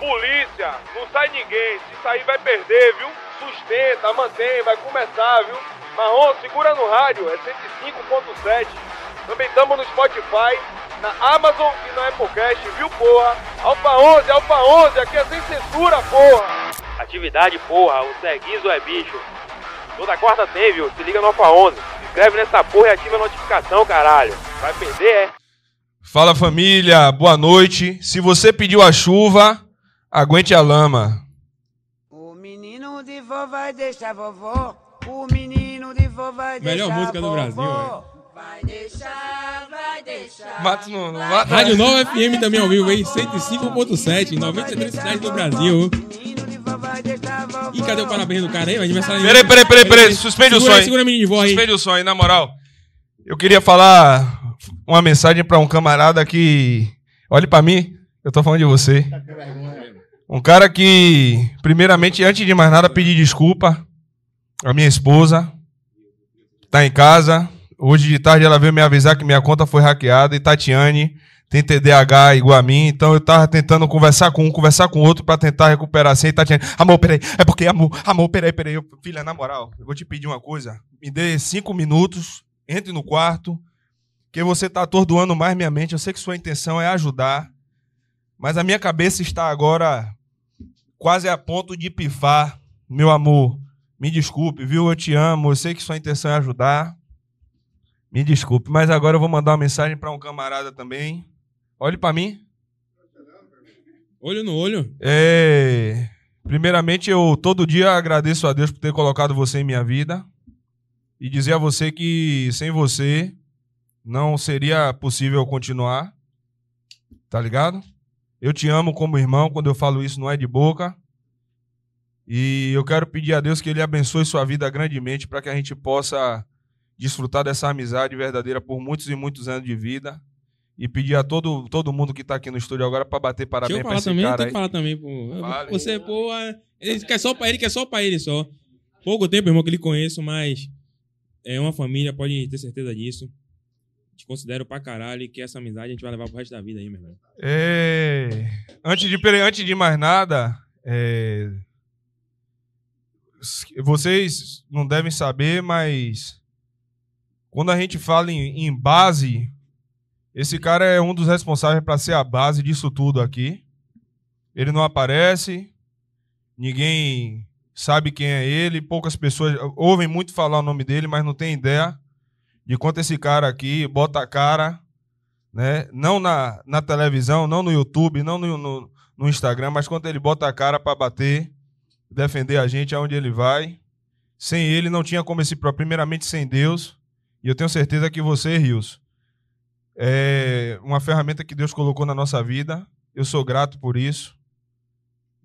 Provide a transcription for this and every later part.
Polícia, não sai ninguém. Se sair vai perder, viu? Sustenta, mantém, vai começar, viu? Marrom, segura no rádio, é 105.7. Também estamos no Spotify, na Amazon e na Applecast, viu, porra? Alfa 11, Alfa 11, aqui é sem censura, porra! Atividade, porra, o Seguizo é bicho. Toda quarta tem, viu? Se liga no Alfa 11. Se inscreve nessa porra e ativa a notificação, caralho. Vai perder, é? Fala família, boa noite. Se você pediu a chuva, aguente a lama. O menino de vó vai deixar vovó. O menino de vó vai Melhor deixar música do vovó. Brasil, Vai deixar, vai deixar. Mata no, no mata. Rádio Nova FM também ao vivo aí, 105.7, 93 cidades do Brasil. Menino de vó vai deixar vovó. Ih, cadê o parabéns do cara aí? O aniversário Peraí, peraí, peraí, peraí. Suspende o segura, som aí. Segura a menina de vó aí. Suspende o som aí, na moral. Eu queria falar uma mensagem pra um camarada que. Olhe pra mim, eu tô falando de você. Um cara que, primeiramente, antes de mais nada, pedir desculpa à minha esposa. Tá em casa. Hoje de tarde ela veio me avisar que minha conta foi hackeada e Tatiane tem TDAH igual a mim, então eu tava tentando conversar com um, conversar com outro pra tentar recuperar assim. E Tatiane, amor, peraí, é porque, amor, amor, peraí, peraí. Filha, na moral, eu vou te pedir uma coisa. Me dê cinco minutos, entre no quarto, que você tá atordoando mais minha mente. Eu sei que sua intenção é ajudar, mas a minha cabeça está agora quase a ponto de pifar. Meu amor, me desculpe, viu? Eu te amo, eu sei que sua intenção é ajudar. Me desculpe, mas agora eu vou mandar uma mensagem para um camarada também. Olhe para mim. Olho no olho. É, primeiramente, eu todo dia agradeço a Deus por ter colocado você em minha vida e dizer a você que sem você não seria possível continuar. Tá ligado? Eu te amo como irmão, quando eu falo isso não é de boca. E eu quero pedir a Deus que ele abençoe sua vida grandemente para que a gente possa desfrutar dessa amizade verdadeira por muitos e muitos anos de vida. E pedir a todo, todo mundo que tá aqui no estúdio agora para bater parabéns falar esse também, cara tem que falar também, pô. Fale. Você, pô, é- ele quer só pra ele, quer só pra ele só. Pouco tempo, irmão, que ele conheço, mas é uma família, pode ter certeza disso. Te considero pra caralho e que essa amizade a gente vai levar pro resto da vida aí, meu irmão. É, antes, de, antes de mais nada, é, vocês não devem saber, mas quando a gente fala em, em base, esse cara é um dos responsáveis para ser a base disso tudo aqui. Ele não aparece, ninguém sabe quem é ele, poucas pessoas ouvem muito falar o nome dele, mas não tem ideia de quanto esse cara aqui bota a cara né? Não na, na televisão, não no YouTube, não no, no, no Instagram, mas quando ele bota a cara para bater, defender a gente aonde ele vai. Sem ele não tinha como esse primeiramente sem Deus. E eu tenho certeza que você, Rios, é uma ferramenta que Deus colocou na nossa vida. Eu sou grato por isso.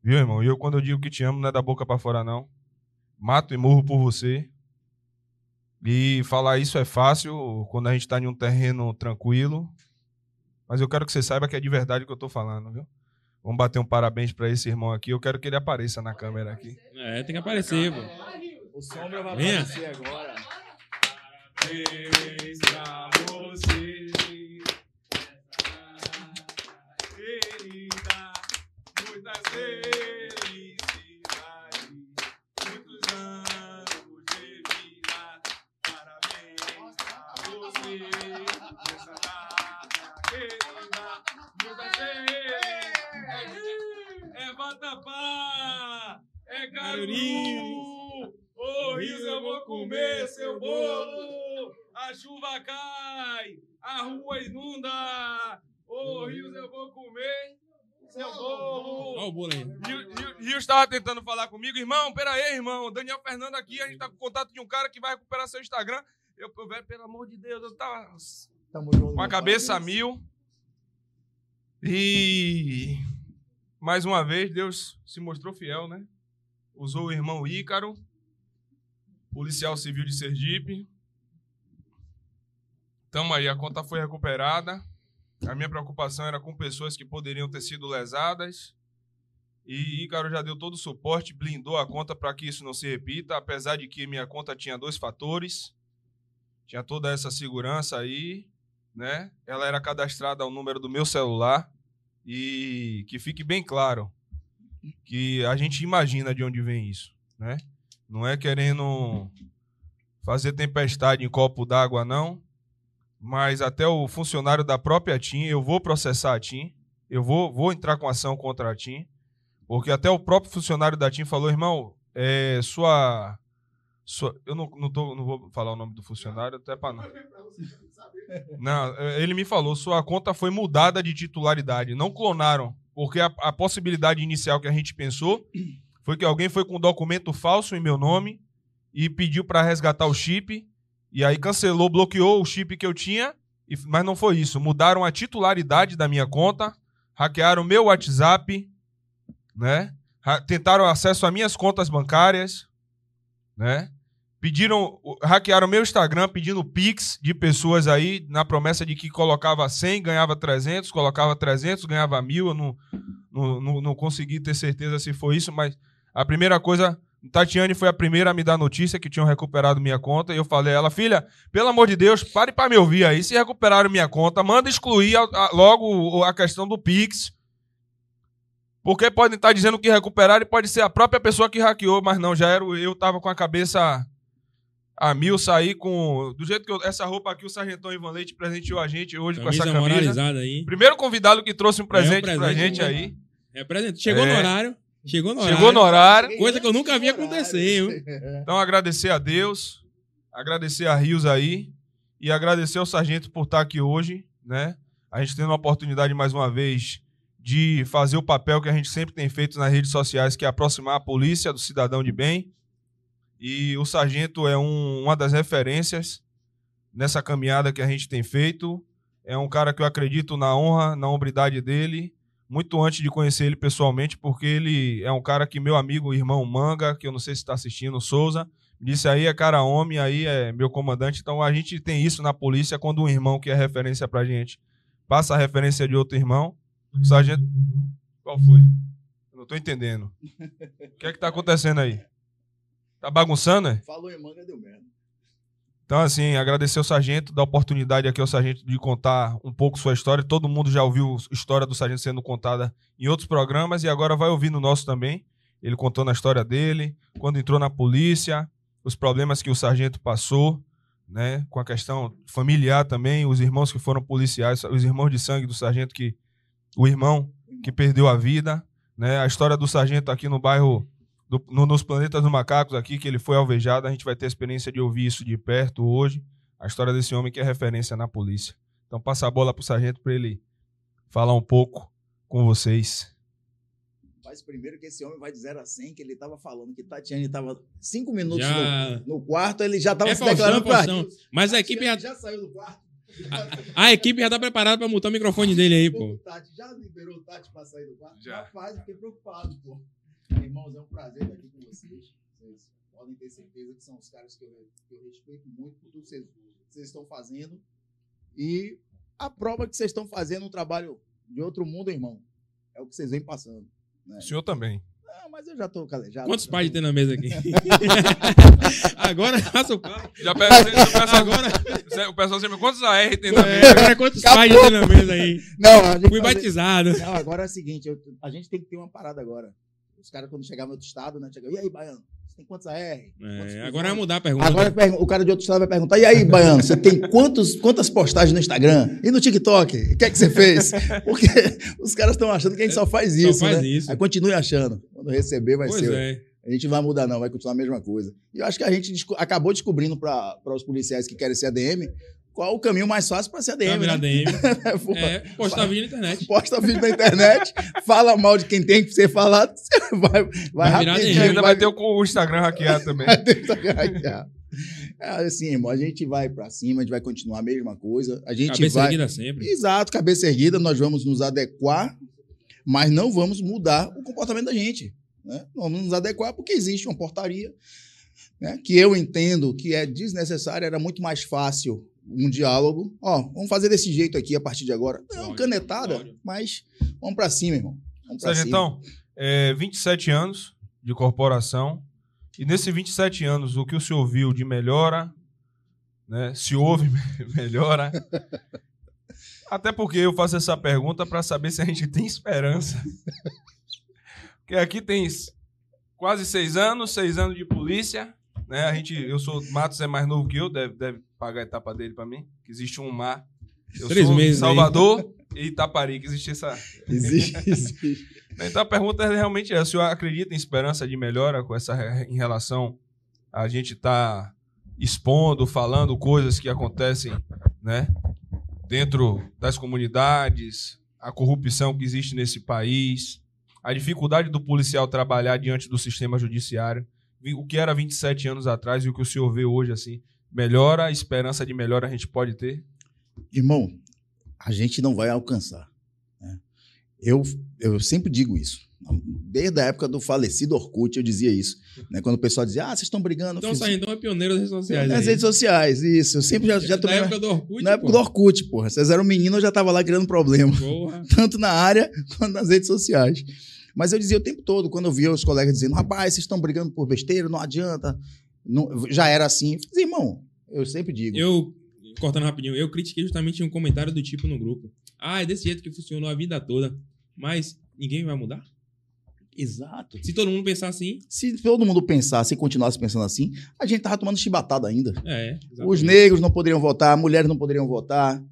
Viu, irmão? E eu quando eu digo que te amo, não é da boca para fora não. Mato e morro por você. E falar isso é fácil quando a gente está em um terreno tranquilo. Mas eu quero que você saiba que é de verdade o que eu tô falando, viu? Vamos bater um parabéns para esse irmão aqui. Eu quero que ele apareça na câmera aqui. É, tem que aparecer, pô. O Sombra vai Venha. aparecer agora. Parabéns pra você. Querida, muitas felicidades, muitos anos de vida. Parabéns pra você nessa data querida, muitas felicidades. É vatapá, é caruru. Ô Rios, eu vou comer seu bolo. A chuva cai, a rua inunda. Ô Rios, eu vou comer seu bolo. Olha o bolo aí. Rio- Rio- Rios estava tentando falar comigo, irmão, pera aí, irmão. Daniel Fernando aqui, a gente tá com contato de um cara que vai recuperar seu Instagram. Eu, eu velho, pelo amor de Deus, eu tava com a cabeça a mil. E mais uma vez Deus se mostrou fiel, né? Usou o irmão Ícaro, policial civil de Sergipe. Tamo aí, a conta foi recuperada. A minha preocupação era com pessoas que poderiam ter sido lesadas. E Ícaro já deu todo o suporte, blindou a conta para que isso não se repita, apesar de que minha conta tinha dois fatores. Tinha toda essa segurança aí, né? Ela era cadastrada ao número do meu celular. E que fique bem claro, que a gente imagina de onde vem isso, né? Não é querendo fazer tempestade em copo d'água, não. Mas até o funcionário da própria TIM, eu vou processar a TIM. Eu vou, vou entrar com ação contra a TIM. Porque até o próprio funcionário da TIM falou, irmão, é, sua, sua. Eu não, não, tô, não vou falar o nome do funcionário, até para não. Não, é, ele me falou, sua conta foi mudada de titularidade, não clonaram. Porque a, a possibilidade inicial que a gente pensou foi que alguém foi com um documento falso em meu nome e pediu para resgatar o chip. E aí cancelou, bloqueou o chip que eu tinha. e- mas não foi isso. Mudaram a titularidade da minha conta, hackearam meu WhatsApp, né? Tentaram acesso a minhas contas bancárias, né? Pediram, hackearam meu Instagram pedindo Pix de pessoas aí, na promessa de que colocava 100, ganhava 300, colocava 300, ganhava mil. Eu não, não, não, não consegui ter certeza se foi isso, mas a primeira coisa, Tatiane foi a primeira a me dar notícia que tinham recuperado minha conta. E eu falei a ela, filha, pelo amor de Deus, pare para me ouvir aí. Se recuperaram minha conta, manda excluir a- a- logo a questão do Pix. Porque podem estar dizendo que recuperaram e pode ser a própria pessoa que hackeou, mas não, já era eu, tava com a cabeça a mil, saí com. Do jeito que eu, essa roupa aqui, o Sargentão Ivan Leite presenteou a gente hoje com Camisa essa camisa. moralizada aí. Primeiro convidado que trouxe um presente, pra presente, gente né? aí. Representa. Chegou É. no horário. Chegou no horário. Chegou no horário. Coisa que eu nunca vi acontecer, viu? Então, agradecer a Deus, agradecer a Rios aí e agradecer ao Sargento por estar aqui hoje, né? A gente tendo a oportunidade mais uma vez de fazer o papel que a gente sempre tem feito nas redes sociais, que é aproximar a polícia do cidadão de bem. E o Sargento é um- uma das referências nessa caminhada que a gente tem feito. É um cara que eu acredito na honra, na hombridade dele, muito antes de conhecer ele pessoalmente, porque ele é um cara que meu amigo, irmão Manga, que eu não sei se está assistindo, Souza, disse aí é cara homem, aí é meu comandante. Então a gente tem isso na polícia quando um irmão que é referência pra gente passa a referência de outro irmão. O sargento. Qual foi? Eu não tô entendendo. O que é que tá acontecendo aí? Tá bagunçando, é? Falou em manga, deu merda. Então, assim, agradecer ao sargento, dar oportunidade aqui ao sargento de contar um pouco sua história. Todo mundo já ouviu a história do sargento sendo contada em outros programas e agora vai ouvir no nosso também. Ele contando a história dele, quando entrou na polícia, os problemas que o sargento passou, né, com a questão familiar também, os irmãos que foram policiais, os irmãos de sangue do sargento que o irmão que perdeu a vida, né, a história do sargento aqui no bairro do- no- nos Planetas dos Macacos aqui, que ele foi alvejado. A gente vai ter a experiência de ouvir isso de perto hoje. A história desse homem que é referência na polícia. Então passa a bola pro sargento para ele falar um pouco com vocês. Faz primeiro que esse homem vai de 0 a 100, que ele tava falando que Tatiane tava 5 minutos Já. no, no quarto, ele já tava É se declarando pra Faustão. Mas a equipe já, já saiu do quarto. a equipe já tá preparada pra mutar o microfone dele aí, pô. O Tati já liberou o Tati pra sair do quarto? Já. Rapaz, fiquei preocupado, pô. Irmãos, é um prazer estar aqui com vocês. Vocês podem ter certeza que são os caras que eu, que eu respeito muito por tudo que vocês, vocês estão fazendo. E a prova que vocês estão fazendo um trabalho de outro mundo, irmão, é o que vocês vêm passando. Né? O senhor também. Não, mas eu já tô calejado. Quantos pais tem na mesa aqui? Agora, passa o. Já peço, o pessoal, Agora, o pessoal sempre, quantos AR tem na mesa? é, agora quantos pais tem na mesa aí? Não, a gente Fui fazer- batizado. Não, agora é o seguinte, eu- a gente tem que ter uma parada agora. Os caras, quando chegar no outro estado, né? Chegam, e aí, Baiano? Você tem quantos AR? Quantos É, fuzil?" agora vai mudar a pergunta. Agora pergun- o cara de outro estado vai perguntar: e aí, Baiano, você tem quantos, quantas postagens no Instagram? E no TikTok? O que é que você fez? Porque os caras estão achando que a gente só faz Só isso. faz né? isso. Aí continue achando. Quando receber, vai Pois ser. é. A gente não vai mudar, não, vai continuar a mesma coisa. E eu acho que a gente desco- acabou descobrindo para os policiais que querem ser ADM qual o caminho mais fácil para ser Vai ADM. virar Né? DM. Pô, É, postar vídeo na internet. Posta vídeo na internet, fala mal de quem tem que ser falado, você vai, vai, Vai virar rapidinho, E DM. ainda vai ter o, o Instagram hackeado também. vai ter que hackear. É assim, irmão, a gente vai pra cima, a gente vai continuar a mesma coisa. A gente Cabeça vai. erguida sempre. Exato, cabeça erguida, nós vamos nos adequar, mas não vamos mudar o comportamento da gente. Né? Vamos nos adequar porque existe uma portaria né, que eu entendo que é desnecessária, era muito mais fácil um diálogo. Ó, vamos fazer desse jeito aqui a partir de agora. Não, Pode, canetada, pode. mas vamos pra cima, irmão. Vamos pra cima. É, 27 anos de corporação. E nesses 27 anos, o que o senhor viu de melhora, né? Se houve melhora. Até porque eu faço essa pergunta para saber se a gente tem esperança que aqui tem quase seis anos, seis anos de polícia. Né? A gente, eu sou. Matos é mais novo que eu, deve, deve pagar a etapa dele pra mim. Que existe um mar. Eu Três sou meses aí. Salvador e Itapari, que existe essa. Existe, existe. Então a pergunta é realmente é: o senhor acredita em esperança de melhora com essa em relação a gente estar expondo, falando coisas que acontecem, né, dentro das comunidades, a corrupção que existe nesse país, a dificuldade do policial trabalhar diante do sistema judiciário, o que era 27 anos atrás e o que o senhor vê hoje assim, melhora, a esperança de melhora a gente pode ter? Irmão, a gente não vai alcançar. né? Eu, eu sempre digo isso. Desde a época do falecido Orkut, eu dizia isso. né? Quando o pessoal dizia, ah, vocês estão brigando. Então, fiz- Sargentão é pioneiro das redes sociais. Nas aí. redes sociais, isso. Eu sempre já, já Na tomei. época do Orkut, Na época pô. do Orkut, porra. Vocês eram menino, eu já tava lá criando problema. Porra. Tanto na área quanto nas redes sociais. Mas eu dizia o tempo todo, quando eu via os colegas dizendo, rapaz, vocês estão brigando por besteira, não adianta. Não- já era assim. Eu dizia, irmão, eu sempre digo. Eu, cortando rapidinho, eu critiquei justamente um comentário do tipo no grupo. Ah, é desse jeito que funcionou a vida toda. Mas ninguém vai mudar? Exato. Se todo mundo pensar assim, Se todo mundo pensasse e continuasse pensando assim, a gente tava tomando chibatada ainda. é. Os exatamente. negros não poderiam votar, mulheres não poderiam votar.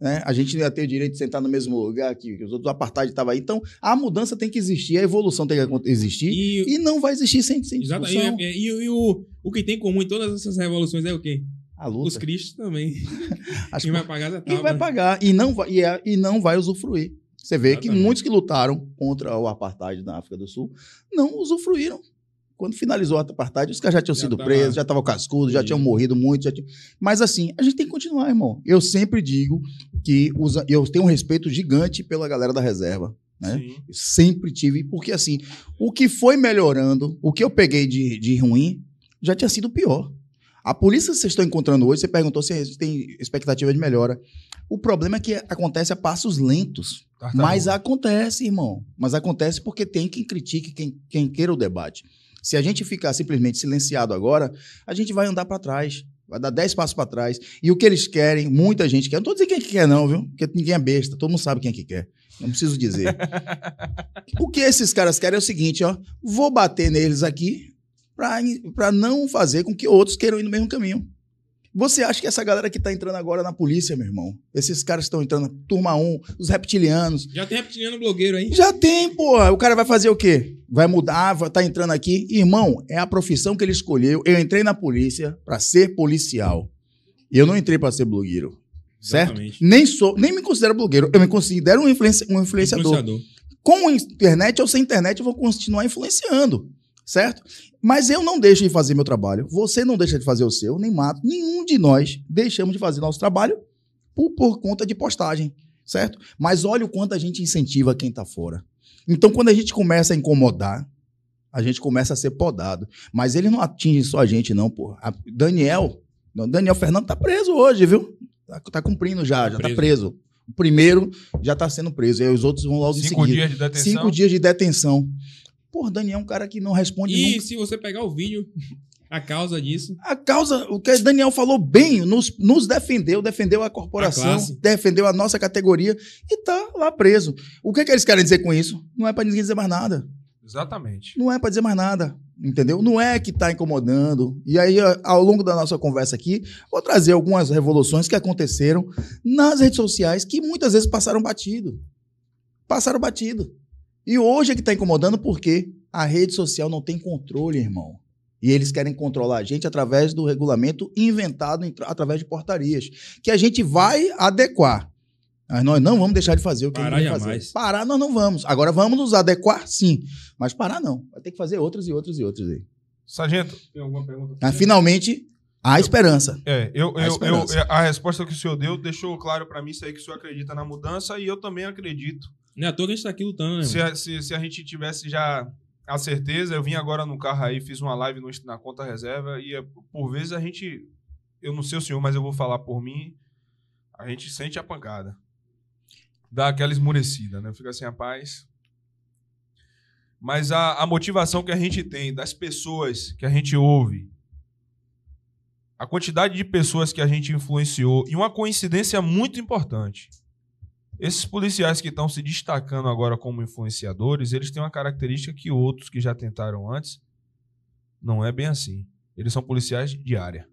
Né? A gente não ia ter o direito de sentar no mesmo lugar que, que os outros. O apartheid estava aí. Então, a mudança tem que existir, a evolução tem que existir. E, E, não vai existir sem, sem exato, discussão. e, e- e o, o que tem em comum em todas essas revoluções é o quê? A luta. Os cristos também. As Quem vai pagar já tá. vai pagar e não vai, e, é- e não vai usufruir. Você vê que Exatamente. muitos que lutaram contra o apartheid na África do Sul não usufruíram. Quando finalizou o apartheid, os caras já tinham Já sido tava- presos, já estavam cascudos, já tinham morrido muito. Já tinham... Mas assim, a gente tem que continuar, irmão. Eu sempre digo que usa... eu tenho um respeito gigante pela galera da reserva. Né? Sempre tive, porque assim, o que foi melhorando, o que eu peguei de, de ruim, já tinha sido pior. A polícia que vocês estão encontrando hoje, você perguntou se tem expectativa de melhora. O problema é que acontece a passos lentos. Mas acontece, irmão. Mas acontece porque tem quem critique, quem, quem queira o debate. Se a gente ficar simplesmente silenciado agora, a gente vai andar para trás. Vai dar 10 passos para trás. E o que eles querem, muita gente quer. Não tô dizendo quem é que quer, não, viu? Porque ninguém é besta. Todo mundo sabe quem é que quer. Não preciso dizer. o que esses caras querem é o seguinte, ó. Vou bater neles aqui para não fazer com que outros queiram ir no mesmo caminho. Você acha que essa galera que tá entrando agora na polícia, meu irmão, esses caras que estão entrando, turma 1, os reptilianos, Já tem reptiliano blogueiro aí. já tem, porra. O cara vai fazer o quê? Vai mudar, vai tá entrando aqui. Irmão, é a profissão que ele escolheu. Eu entrei na polícia para ser policial. E eu não entrei para ser blogueiro. Certo? Exatamente. Nem sou, nem me considero blogueiro. Eu me considero um, influenci- um influenciador Influenciador. com internet ou sem internet, eu vou continuar influenciando, certo? Mas eu não deixo de fazer meu trabalho, você não deixa de fazer o seu, nem mato. Nenhum de nós deixamos de fazer nosso trabalho por, por conta de postagem, certo? Mas olha o quanto a gente incentiva quem tá fora. Então, quando a gente começa a incomodar, a gente começa a ser podado. Mas ele não atinge só a gente, não, pô. Daniel, Daniel Fernando tá preso hoje, viu? Tá, tá cumprindo já, Tá já preso. tá preso. O primeiro já tá sendo preso, e aí os outros vão logo em Cinco seguida. dias de detenção. Cinco dias de detenção. Pô, Daniel é um cara que não responde E nunca. se você pegar o vídeo, a causa disso, A causa, o que Daniel falou bem, nos, nos defendeu, defendeu a corporação, A defendeu a nossa categoria e tá lá preso. O que, que eles querem dizer com isso? Não é pra ninguém dizer mais nada. Exatamente. Não é pra dizer mais nada. Entendeu? Não é que tá incomodando. E aí, ao longo da nossa conversa aqui, vou trazer algumas revoluções que aconteceram nas redes sociais que muitas vezes passaram batido. Passaram batido. E hoje é que tá incomodando porque a rede social não tem controle, irmão. E eles querem controlar a gente através do regulamento inventado em- através de portarias, que a gente vai adequar. Mas nós não vamos deixar de fazer o que Parar a gente fazer. Parar nós não vamos. Agora vamos nos adequar, sim. Mas parar não. Vai ter que fazer outros e outros e outros aí. Sargento, tem alguma pergunta? Mas finalmente, há esperança. É, eu, A eu, eu, esperança. a resposta que o senhor deu deixou claro pra mim isso aí que o senhor acredita na mudança e eu também acredito. Não é à toa que a gente tá aqui lutando, né? Se a, se, se a gente tivesse já a certeza, eu vim agora no carro aí, fiz uma live no- na conta reserva e por vezes a gente, eu não sei o senhor, mas eu vou falar por mim, a gente sente a pancada. Dá aquela esmurecida, né? Fica assim, rapaz. Mas a, a motivação que a gente tem das pessoas que a gente ouve, a quantidade de pessoas que a gente influenciou e uma coincidência muito importante. Esses policiais que estão se destacando agora como influenciadores, eles têm uma característica que outros que já tentaram antes não é bem assim. Eles são policiais de área.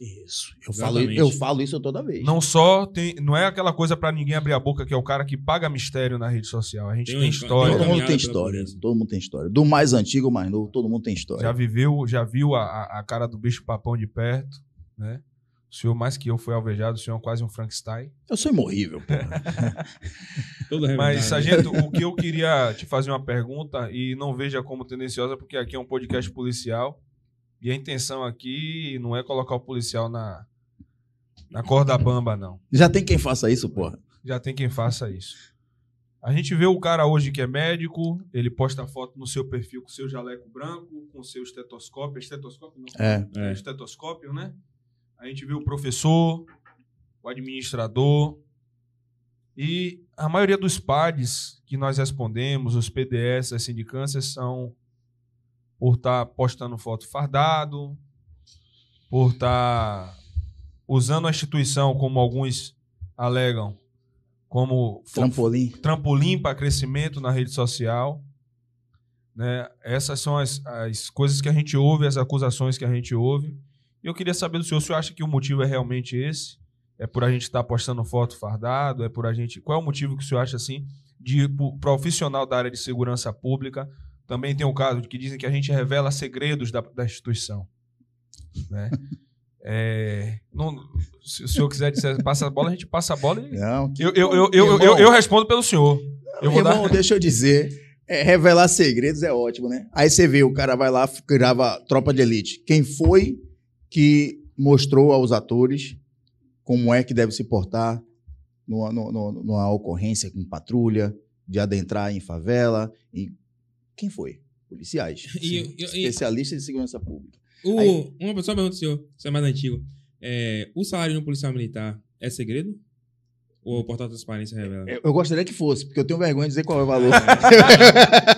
Isso. Eu falo, eu falo isso toda vez. Não só tem, não é aquela coisa pra ninguém abrir a boca que é o cara que paga mistério na rede social. A gente Tem tem, história, todo mundo tem história. Todo mundo tem história. Do mais antigo ao mais novo, todo mundo tem história. já viveu, já viu a, a- a cara do bicho papão de perto, né? O senhor mais que eu foi alvejado, o senhor é quase um Frankenstein. Eu sou imorrível, Mas, verdade. sargento, o que eu queria te fazer uma pergunta e não veja como tendenciosa, porque aqui é um podcast policial e a intenção aqui não é colocar o policial na, na corda bamba, não. Já tem quem faça isso, porra. Já tem quem faça isso. A gente vê o cara hoje que é médico, ele posta foto no seu perfil com seu jaleco branco, com seu estetoscópio. É estetoscópio? Não. É. É. estetoscópio, né? A gente vê o professor, o administrador e a maioria dos PADs que nós respondemos, os PDS, as sindicâncias, são por estar postando foto fardado, por estar usando a instituição, como alguns alegam, como Trampolim. trampolim para crescimento na rede social. Né? Essas são as, as coisas que a gente ouve, as acusações que a gente ouve. E eu queria saber do senhor, o senhor acha que o motivo é realmente esse? É por a gente estar postando foto fardado? É por a gente. Qual é o motivo que o senhor acha assim de pro- profissional da área de segurança pública? Também tem o caso de que dizem que a gente revela segredos da, da instituição. Né? É, não- se o senhor quiser dizer, passa a bola, a gente passa a bola e Não, eu, eu, eu, eu, eu, eu respondo pelo senhor. Eu vou Irmão, dar. deixa eu dizer. é, revelar segredos é ótimo, né? Aí você vê, o cara vai lá, grava Tropa de Elite. Quem foi que mostrou aos atores como é que deve se portar numa, numa- numa- ocorrência com patrulha, de adentrar em favela? E quem foi? Policiais. E- e- especialistas de segurança pública. O- Aí- uma pessoa pergunta, senhor, você é mais antigo. É, o salário no policial militar é segredo? Ou o portal de transparência revela? Eu, eu gostaria que fosse, porque eu tenho vergonha de dizer qual é o valor.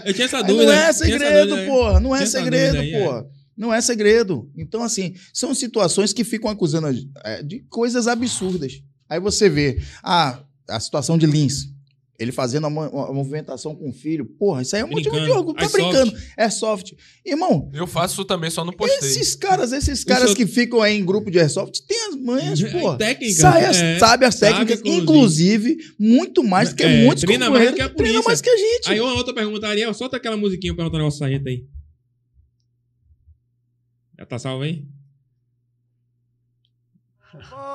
Eu tinha essa Aí dúvida. Não é segredo, dúvida aí. porra. Não é segredo, aí, é. porra. Não é segredo. Então, assim, são situações que ficam acusando é, de coisas absurdas. Aí você vê, ah, a situação de Lins. Ele fazendo a, a movimentação com o filho. Porra, isso aí é um motivo de orgulho. Tá brincando. É soft. Irmão, Eu faço também, só não postei. esses caras, esses caras Isso- que ficam aí em grupo de airsoft têm as manhas, É, porra. técnica, Sabe as, é. sabe as Sabe, técnicas, inclusive. inclusive, muito mais do que É, muitos treina mais que a treina polícia. mais que a gente. Aí uma outra pergunta, Ariel, solta aquela musiquinha pra negócio sargento aí. Já tá salvo aí?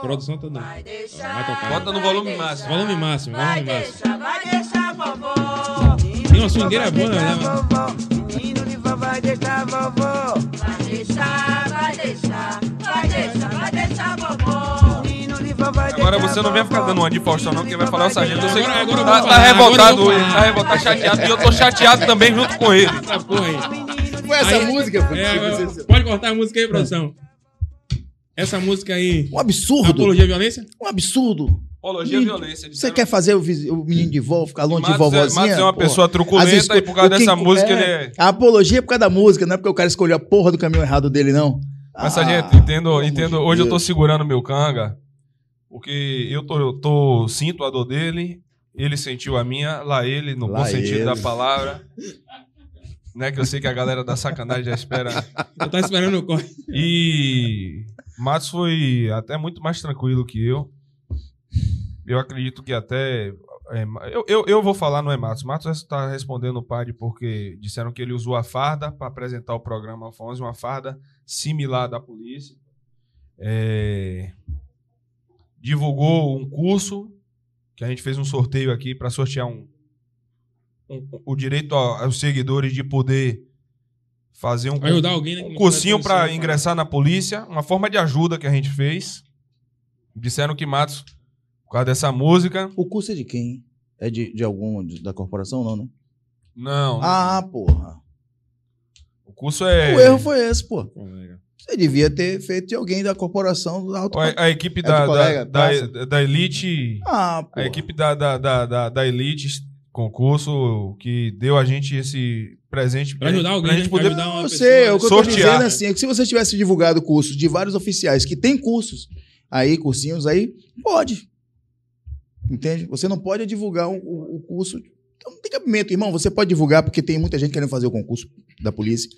Produção tá dando. Vai deixar, Vai tocar. Bota no volume máximo. Volume máximo, Vai volume máximo. deixar, vai deixar vovó. Tem uma swingueira boa, né? Menino de vovó, vai deixar vovó. Vai deixar, vai deixar, vai deixar, vai deixar vovó. Menino de vovó, vai Agora deixar você não vem ficar dando uma de Faustão, não, quem vai falar o sargento. Eu sei que tá, tá falar, revoltado falar. tá revoltado, tá chateado. E eu tô chateado também junto com ele. Essa porra aí. Foi essa Aí- música, pô. É, pode cortar a música aí, produção. Essa música aí. Um absurdo. Apologia à violência? Um absurdo. Apologia à violência. Você quer fazer o, o menino de vó ficar longe de Matos é, vovozinha? Matos é uma Porra. pessoa truculenta esco- e por causa dessa música é, ele é... A apologia é por causa da música, não é porque o cara escolheu a porra do caminho errado dele, não. Mas, Ah, sargento, entendo, entendo. de Hoje eu tô Deus. segurando meu canga, porque eu tô, eu tô sinto a dor dele, ele sentiu a minha, lá ele, no Lá bom sentido ele. da palavra. Né, que eu sei que a galera da sacanagem já espera. Eu tava esperando o corte. E Matos foi até muito mais tranquilo que eu. Eu acredito que até. é, eu, eu, eu vou falar, não é Matos. Matos está respondendo o PAD porque disseram que ele usou a farda para apresentar o programa Afonso, uma farda similar da polícia. É, divulgou um curso que a gente fez um sorteio aqui para sortear um- o direito aos seguidores de poder fazer um, alguém, né? um cursinho para policial, ingressar na polícia, uma forma de ajuda que a gente fez. Disseram que Matos, por causa dessa música, O curso é de quem? É de, de algum de- da corporação, não, né? não. Ah, porra. o curso é O erro foi esse, pô. Você devia ter feito de alguém da corporação do alto. a, a equipe É da, da, colega, da, passa. da Elite, Ah, pô. a equipe da, da, da, da, da Elite concurso que deu a gente esse presente Pra ajudar alguém, pra gente né? Pra poder ajudar uma Eu pessoa. sei, o que eu tô sortear. dizendo assim, é que se você tivesse divulgado cursos de vários oficiais que têm cursos, aí, cursinhos aí, pode. Entende? Você não pode divulgar o, o- o curso. Então não tem cabimento, irmão. Você pode divulgar porque tem muita gente querendo fazer o concurso da polícia.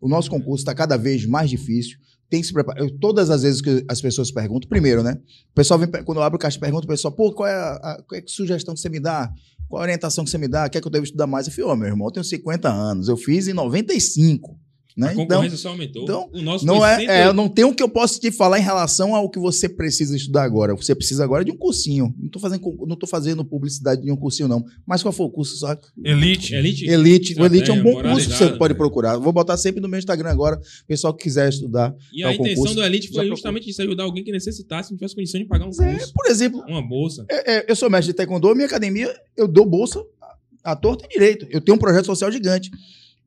O nosso concurso está cada vez mais difícil. Tem que se preparar. Eu- todas as vezes que as pessoas perguntam, primeiro, né? O pessoal vem, quando eu abro o caixa pergunta, o pessoal, pô, qual é a, a- qual é a sugestão que você me dá? Qual a orientação que você me dá? Quer que eu devo estudar mais? Eu falei, ó, meu irmão, eu tenho 50 anos. Eu fiz em 95. Né? A Então, concorrência só aumentou. então, o nosso não foi é, 100 é, não tem o que eu posso te falar em relação ao que você precisa estudar agora. Você precisa agora de um cursinho. Não tô fazendo, não tô fazendo publicidade de um cursinho, não. Mas qual for o curso, só? Elite. Elite. Elite. O Elite é um bom curso que você pode procurar. Vou botar sempre no meu Instagram agora. O pessoal que quiser estudar. E a intenção concurso, do Elite foi justamente isso, ajudar alguém que necessitasse, não tivesse condição de pagar um É, curso, por exemplo, uma bolsa. é, é, eu sou mestre de taekwondo, minha academia, eu dou bolsa à torta e direito. Eu tenho um projeto social gigante.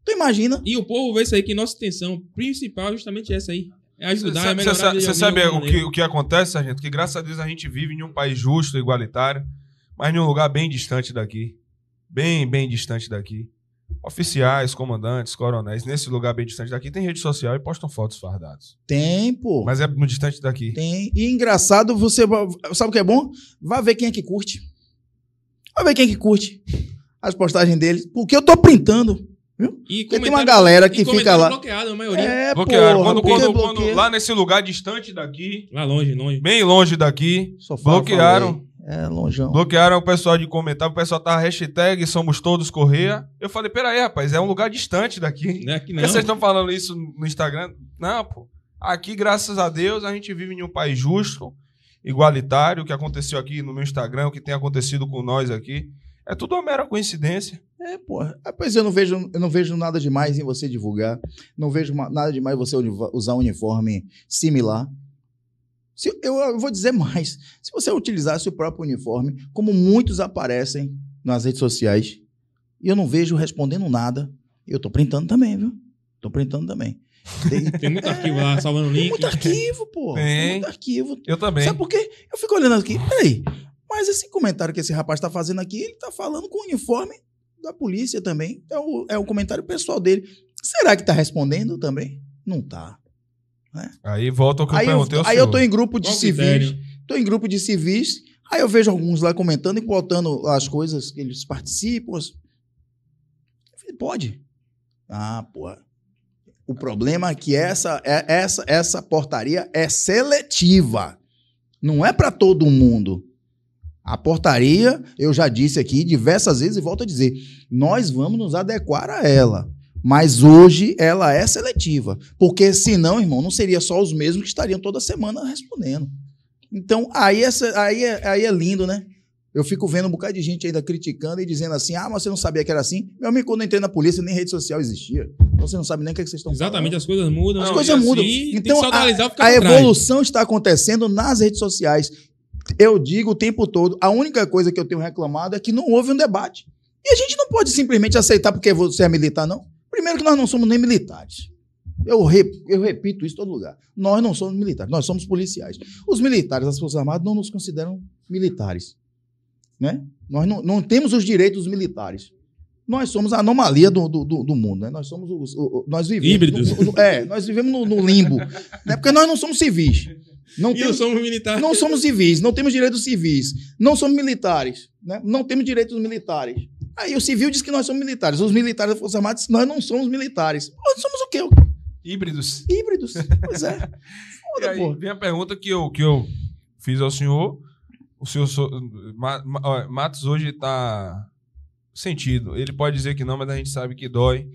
Tu imagina E o povo vê isso aí, que nossa intenção principal é justamente essa aí. É ajudar, é Você melhorar sabe, cê o, que, o que acontece, sargento? Que graças a Deus a gente vive em um país justo, igualitário, mas em um lugar bem distante daqui. Bem, bem distante daqui. Oficiais, comandantes, coronéis, nesse lugar bem distante daqui, tem rede social e postam fotos fardados. tem, pô. Mas é no distante daqui. Tem. E engraçado, você. Sabe o que é bom? Vai ver quem é que curte. Vai ver quem é que curte as postagens deles. Porque eu tô printando. E Porque tem uma galera e que fica lá. bloqueado, a maioria. É, Bloquearam. porra, Quando, porque quando- bloqueia. quando- lá nesse lugar distante daqui, Lá longe, longe. bem longe daqui, Só fala, bloquearam. É, longeão. bloquearam o pessoal de comentar, o pessoal tava hashtag somos todos Correia. Eu falei, peraí, rapaz, é um lugar distante daqui. Não é Por não. que vocês estão falando isso no Instagram? Não, pô. Aqui, graças a Deus, a gente vive em um país justo, igualitário. O que aconteceu aqui no meu Instagram, o que tem acontecido com nós aqui, é tudo uma mera coincidência. É, porra. Ah, Pois eu não vejo, eu não vejo nada demais em você divulgar. Não vejo ma- nada demais você usar um uniforme similar. Se, eu, eu vou dizer mais. Se você utilizasse o próprio uniforme, como muitos aparecem nas redes sociais, e eu não vejo respondendo nada, eu tô printando também, viu? Tô printando também. Tem, Tem muito arquivo lá, salvando link. muito arquivo, pô. Tem. Tem muito arquivo. Eu também. Sabe por quê? Eu fico olhando aqui, peraí, mas esse comentário que esse rapaz tá fazendo aqui, ele tá falando com o uniforme da polícia também. É o, é o comentário pessoal dele. Será que tá respondendo também? Não tá. Aí volta ao que eu Aí eu, perguntei ao aí eu tô senhor. em grupo de Qual o civis, critério? tô em grupo de civis, aí eu vejo alguns lá comentando e botando as coisas que eles participam. as- Eu falei, Pode. Ah, porra. O problema é que essa, é- essa, essa portaria é seletiva. Não é para todo mundo. A portaria, eu já disse aqui diversas vezes e volto a dizer, nós vamos nos adequar a ela. Mas hoje ela é seletiva. Porque senão, irmão, não seria só os mesmos que estariam toda semana respondendo. Então, aí, essa, aí, é, aí é lindo, né? Eu fico vendo um bocado de gente ainda criticando e dizendo assim: ah, mas você não sabia que era assim. Meu amigo, quando eu entrei na polícia, nem rede social existia. Então você não sabe nem o que, é que vocês estão Exatamente, falando. as coisas mudam. As né? coisas assim, mudam. tem Então, A trás. evolução está acontecendo nas redes sociais. Eu digo o tempo todo, a única coisa que eu tenho reclamado é que não houve um debate. E a gente não pode simplesmente aceitar porque você é militar, não. Primeiro que nós não somos nem militares. Eu, re- eu repito isso em todo lugar. Nós não somos militares, nós somos policiais. Os militares, as Forças Armadas, não nos consideram militares. Né? Nós não, não temos os direitos dos militares. Nós somos a anomalia do, do, do- do mundo. Né? Nós somos os, nós vivemos Híbridos. no- no- é, nós vivemos no, no limbo. Né? Porque nós não somos civis. Não E eu temos, sou um militar. não somos civis, não temos direitos civis, não somos militares, né? não temos direitos militares. Aí o civil diz que nós somos militares, os militares da Força Armada dizem que nós não somos militares. Nós somos o quê? Híbridos. Híbridos. Pois é. E Foda, aí, pô. vem a pergunta que eu, que eu fiz ao senhor. O senhor Matos hoje tá sentido. Ele pode dizer que não, mas a gente sabe que dói.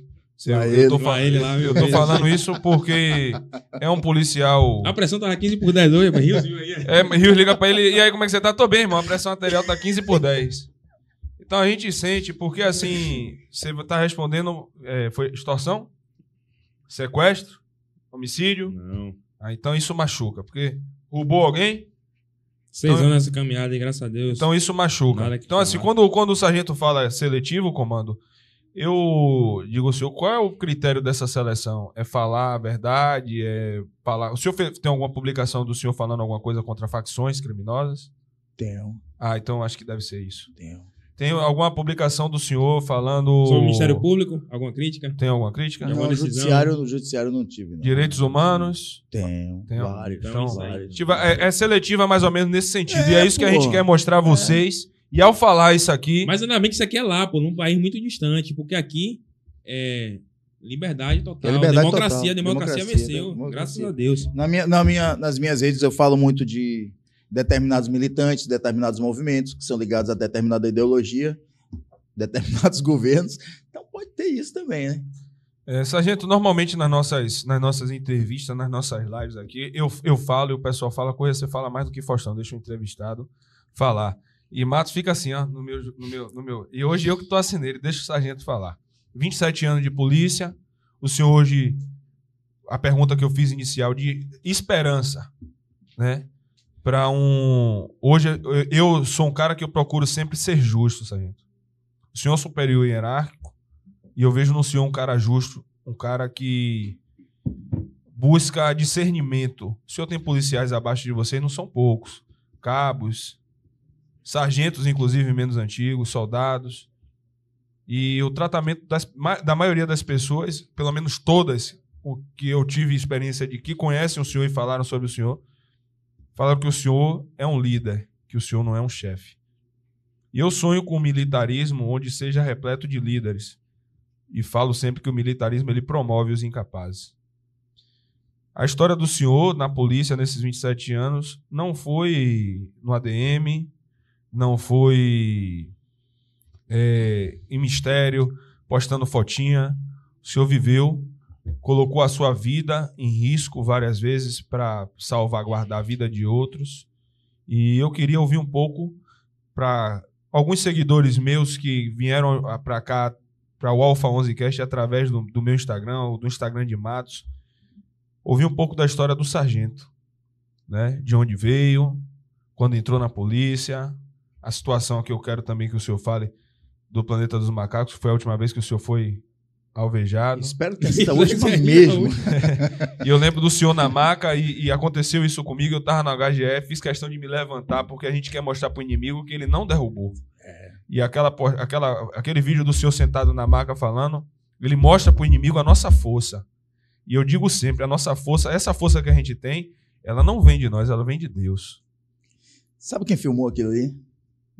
Eu, tô, ele lá, eu tô falando isso porque é um policial. A pressão tava 15 por 10 hoje, Rios, viu aí? É, Rios liga pra ele. E aí, como é que você tá? Tô bem, irmão. A pressão arterial tá 15 por 10. Então a gente sente, porque assim, você tá respondendo. é, foi extorsão? Sequestro? Homicídio? Não. Ah, então isso machuca. Porque roubou alguém? Seis Então- anos nessa caminhada, hein, graças a Deus. Então isso machuca. Então, assim, falar. quando, quando o sargento fala seletivo, comando, eu digo ao senhor, qual é o critério dessa seleção? É falar a verdade? É falar. O senhor fe- tem alguma publicação do senhor falando alguma coisa contra facções criminosas? Tenho, Ah, então acho que deve ser isso. tenho. Tem alguma publicação do senhor falando. Sobre o Ministério Público, alguma crítica? Tem alguma crítica? Alguma Não, no decisão? judiciário, no judiciário não tive, não. Direitos humanos? Tenho, Tem, vários. então, Então, vários. Tiva- é, é seletiva mais ou menos nesse sentido. e É, é isso que a gente pô. quer mostrar a vocês E ao falar isso aqui, Mas ainda bem que isso aqui é lá, pô, num país muito distante, porque aqui é liberdade total. É liberdade democracia, total. democracia, Democracia, venceu. democracia. Graças a Deus. Na minha, na minha, nas minhas redes eu falo muito de determinados militantes, determinados movimentos que são ligados a determinada ideologia, determinados governos. Então pode ter isso também, né? É, Sargento, normalmente nas nossas, nas nossas entrevistas, nas nossas lives aqui, eu, eu falo e o pessoal fala coisa, você fala mais do que Faustão, deixa o entrevistado falar. E Matos fica assim, ó, no meu, no meu, no meu. E hoje eu que tô assim nele, deixa o sargento falar. 27 anos de polícia, o senhor hoje, a pergunta que eu fiz inicial, de esperança, né? Para um. Hoje eu- sou um cara que eu procuro sempre ser justo, sargento. O senhor é superior hierárquico, e eu vejo no senhor um cara justo, um cara que busca discernimento. O senhor tem policiais abaixo de você, não são poucos. Cabos, sargentos, inclusive, menos antigos, soldados. E o tratamento das- da maioria das pessoas, pelo menos todas, o que eu tive experiência de que conhecem o senhor e falaram sobre o senhor, falaram que o senhor é um líder, que o senhor não é um chefe. E eu sonho com um militarismo onde seja repleto de líderes. E falo sempre que o militarismo ele promove os incapazes. A história do senhor na polícia nesses 27 anos não foi no ADM, não foi é, em mistério, postando fotinha. O senhor viveu, colocou a sua vida em risco várias vezes para salvaguardar a vida de outros. E eu queria ouvir um pouco para alguns seguidores meus que vieram para cá, para o Alpha 11 Cast, através do, do meu Instagram, ou do Instagram de Matos, ouvir um pouco da história do sargento, né? De onde veio, quando entrou na polícia, a situação que eu quero também que o senhor fale do Planeta dos Macacos, foi a última vez que o senhor foi alvejado. Espero que essa última aí é mesmo. E eu lembro do senhor na maca e, e aconteceu isso comigo. Eu tava no HGF, fiz questão de me levantar porque a gente quer mostrar pro inimigo que ele não derrubou. E aquela, aquela, aquele vídeo do senhor sentado na maca falando, ele mostra pro inimigo a nossa força. E eu digo sempre, a nossa força, essa força que a gente tem, ela não vem de nós, ela vem de Deus. Sabe quem filmou aquilo ali?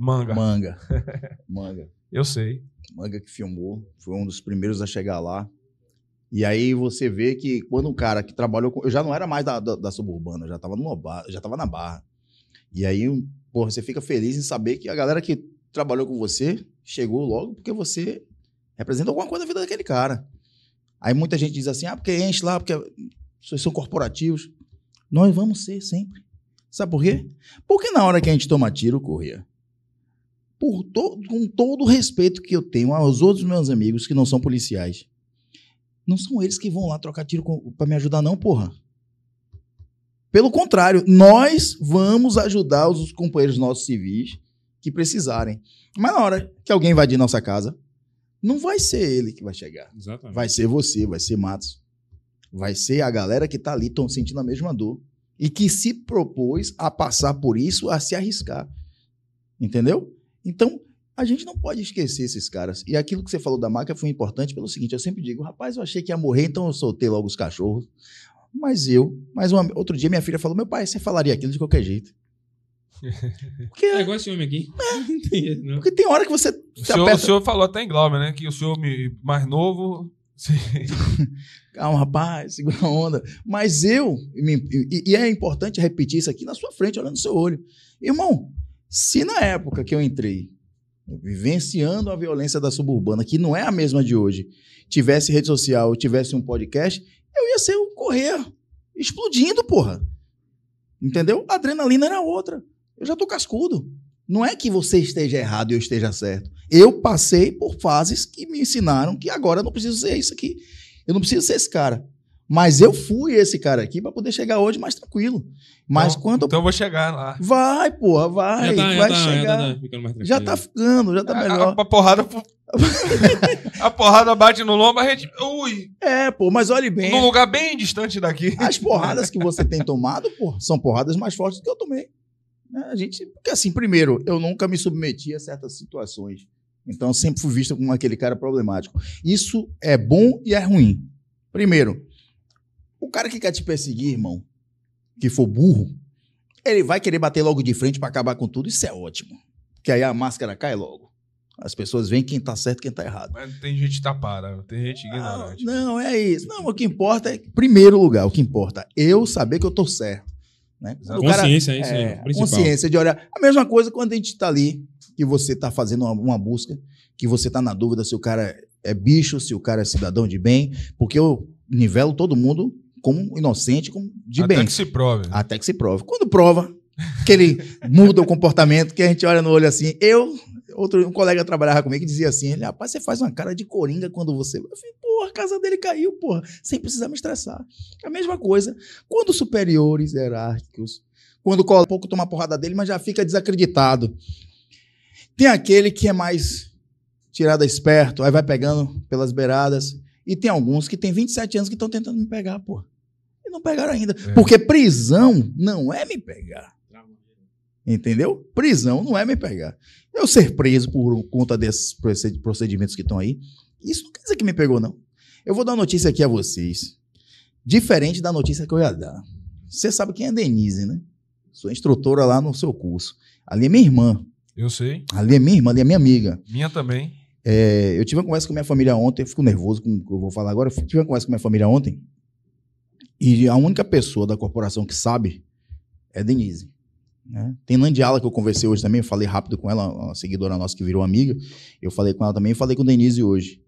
Manga, Manga. Manga. eu sei. Manga que filmou, foi um dos primeiros a chegar lá. E aí você vê que quando um cara que trabalhou com. Eu já não era mais da, da, da suburbana, já tava, numa barra, já tava na barra. E aí, pô, você fica feliz em saber que a galera que trabalhou com você chegou logo porque você representa alguma coisa na vida daquele cara. Aí muita gente diz assim: ah, porque enche lá, porque vocês são corporativos. Nós vamos ser sempre. Sabe por quê? Porque na hora que a gente toma tiro, Correia, por to- com todo o respeito que eu tenho aos outros meus amigos que não são policiais, não são eles que vão lá trocar tiro pra me ajudar, não, porra. Pelo contrário, nós vamos ajudar os companheiros nossos civis que precisarem. Mas na hora que alguém invadir nossa casa, não vai ser ele que vai chegar. Exatamente. Vai ser você, vai ser Matos. Vai ser a galera que tá ali tão sentindo a mesma dor. E que se propôs a passar por isso, a se arriscar. Entendeu? Então, a gente não pode esquecer esses caras. E aquilo que você falou da marca foi importante pelo seguinte: eu sempre digo, rapaz, eu achei que ia morrer, então eu soltei logo os cachorros. Mas eu, mais uma, outro dia minha filha falou: meu pai, você falaria aquilo de qualquer jeito. Porque, É igual esse homem aqui. Não. porque tem hora que você O se senhor, o aperta. senhor falou até em Glauber, né? Que o senhor me- mais novo. Calma, rapaz, segura a onda. Mas eu, e, e é importante repetir isso aqui na sua frente, olhando no seu olho. Irmão, se na época que eu entrei, vivenciando a violência da suburbana, que não é a mesma de hoje, tivesse rede social, tivesse um podcast, eu ia ser o correr explodindo, porra. Entendeu? A adrenalina era outra. Eu já tô cascudo. Não é que você esteja errado e eu esteja certo. Eu passei por fases que me ensinaram que agora eu não preciso ser isso aqui. Eu não preciso ser esse cara. Mas eu fui esse cara aqui para poder chegar hoje mais tranquilo. Mas então, quando. Então eu vou chegar lá. Vai, porra, vai. Já tá, já vai tá, já chegar. tá ficando mais. Já tá ficando, já tá A- melhor. A, a porrada. a porrada bate no lombo, a gente. Ui! É, pô, mas olhe bem. Num lugar bem distante daqui. As porradas que você tem tomado, pô, são porradas mais fortes do que eu tomei. Né? A gente, porque assim, primeiro, eu nunca me submeti a certas situações. Então, eu sempre fui visto como aquele cara problemático. Isso é bom e é ruim. Primeiro, o cara que quer te perseguir, irmão, que for burro, ele vai querer bater logo de frente pra acabar com tudo. Isso é ótimo. Que aí a máscara cai logo. As pessoas veem quem tá certo e quem tá errado. Mas tem gente tapada, tem gente Ah, ignorante. não, é isso. Não, o que importa é, primeiro lugar, o que importa é eu saber que eu tô certo. Né? O cara- Consciência, isso é, é, consciência de olhar. A mesma coisa quando a gente tá ali, que você tá fazendo uma, uma busca, que você tá na dúvida se o cara é bicho, se o cara é cidadão de bem, porque eu nivelo todo mundo como inocente, como de Até bem. que se prove. Até que se prove. Quando prova, que ele muda o comportamento, que a gente olha no olho assim. Eu, outro, um colega trabalhava comigo que dizia assim: ele, rapaz, você faz uma cara de coringa quando você. Eu falei, porra, a casa dele caiu, porra, sem precisar me estressar. É a mesma coisa. Quando superiores hierárquicos, quando cola um pouco toma a porrada dele, mas já fica desacreditado. Tem aquele que é mais tirada esperto, aí vai pegando pelas beiradas. E tem alguns que tem 27 anos que estão tentando me pegar, porra. E não pegaram ainda. É. Porque prisão não é me pegar. Entendeu? Prisão não é me pegar. Eu ser preso por conta desses proced- procedimentos que estão aí, isso não quer dizer que me pegou, não. Eu vou dar uma notícia aqui a vocês. Diferente da notícia que eu ia dar. Você sabe quem é Denise, né? Sou instrutora lá no seu curso. Ali é minha irmã. Eu sei. Ali é minha irmã, ali é minha amiga. Minha também. É, eu tive uma conversa com minha família ontem, eu fico nervoso com o que eu vou falar agora. Eu tive uma conversa com minha família ontem e a única pessoa da corporação que sabe é Denise. Né? Tem Nandiala que eu conversei hoje também, eu falei rápido com ela, uma seguidora nossa que virou amiga. Eu falei com ela também, e falei com Denise hoje.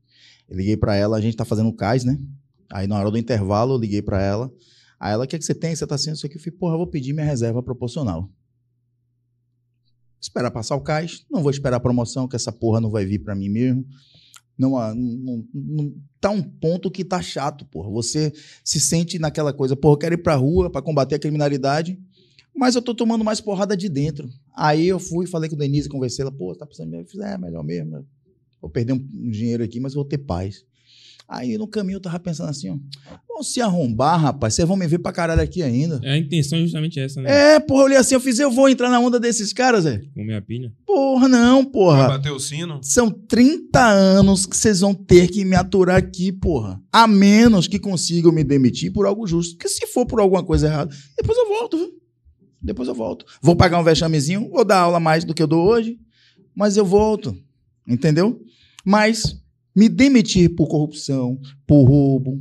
Eu liguei pra ela, a gente tá fazendo cais, né? Aí na hora do intervalo eu liguei pra ela. Aí ela, o que, é que você tem? Você tá sendo isso aqui? Eu falei, porra, eu vou pedir minha reserva proporcional. Esperar passar o cais, não vou esperar a promoção, que essa porra não vai vir pra mim mesmo. Não, não, não- tá um ponto que tá chato, porra. Você se sente naquela coisa, porra, eu quero ir pra rua pra combater a criminalidade, mas eu tô tomando mais porrada de dentro. Aí eu fui, falei com o Denise, conversei, ela, pô, tá precisando mim? Eu fiz, é, melhor mesmo. Vou perder um, um dinheiro aqui, mas vou ter paz. Aí no caminho eu tava pensando assim, ó, vão se arrombar, rapaz, vocês vão me ver pra caralho aqui ainda. É, a intenção é justamente essa, né? É, porra, eu olhei assim, eu fiz, eu vou entrar na onda desses caras, é? Comer a pilha. Porra, não, Vai porra. bater o sino. São 30 anos que vocês vão ter que me aturar aqui, porra. A menos que consigam me demitir por algo justo. Porque se for por alguma coisa errada, depois eu volto, viu? Depois eu volto. Vou pagar um vexamezinho, vou dar aula mais do que eu dou hoje, mas eu volto. Entendeu? Mas me demitir por corrupção, por roubo,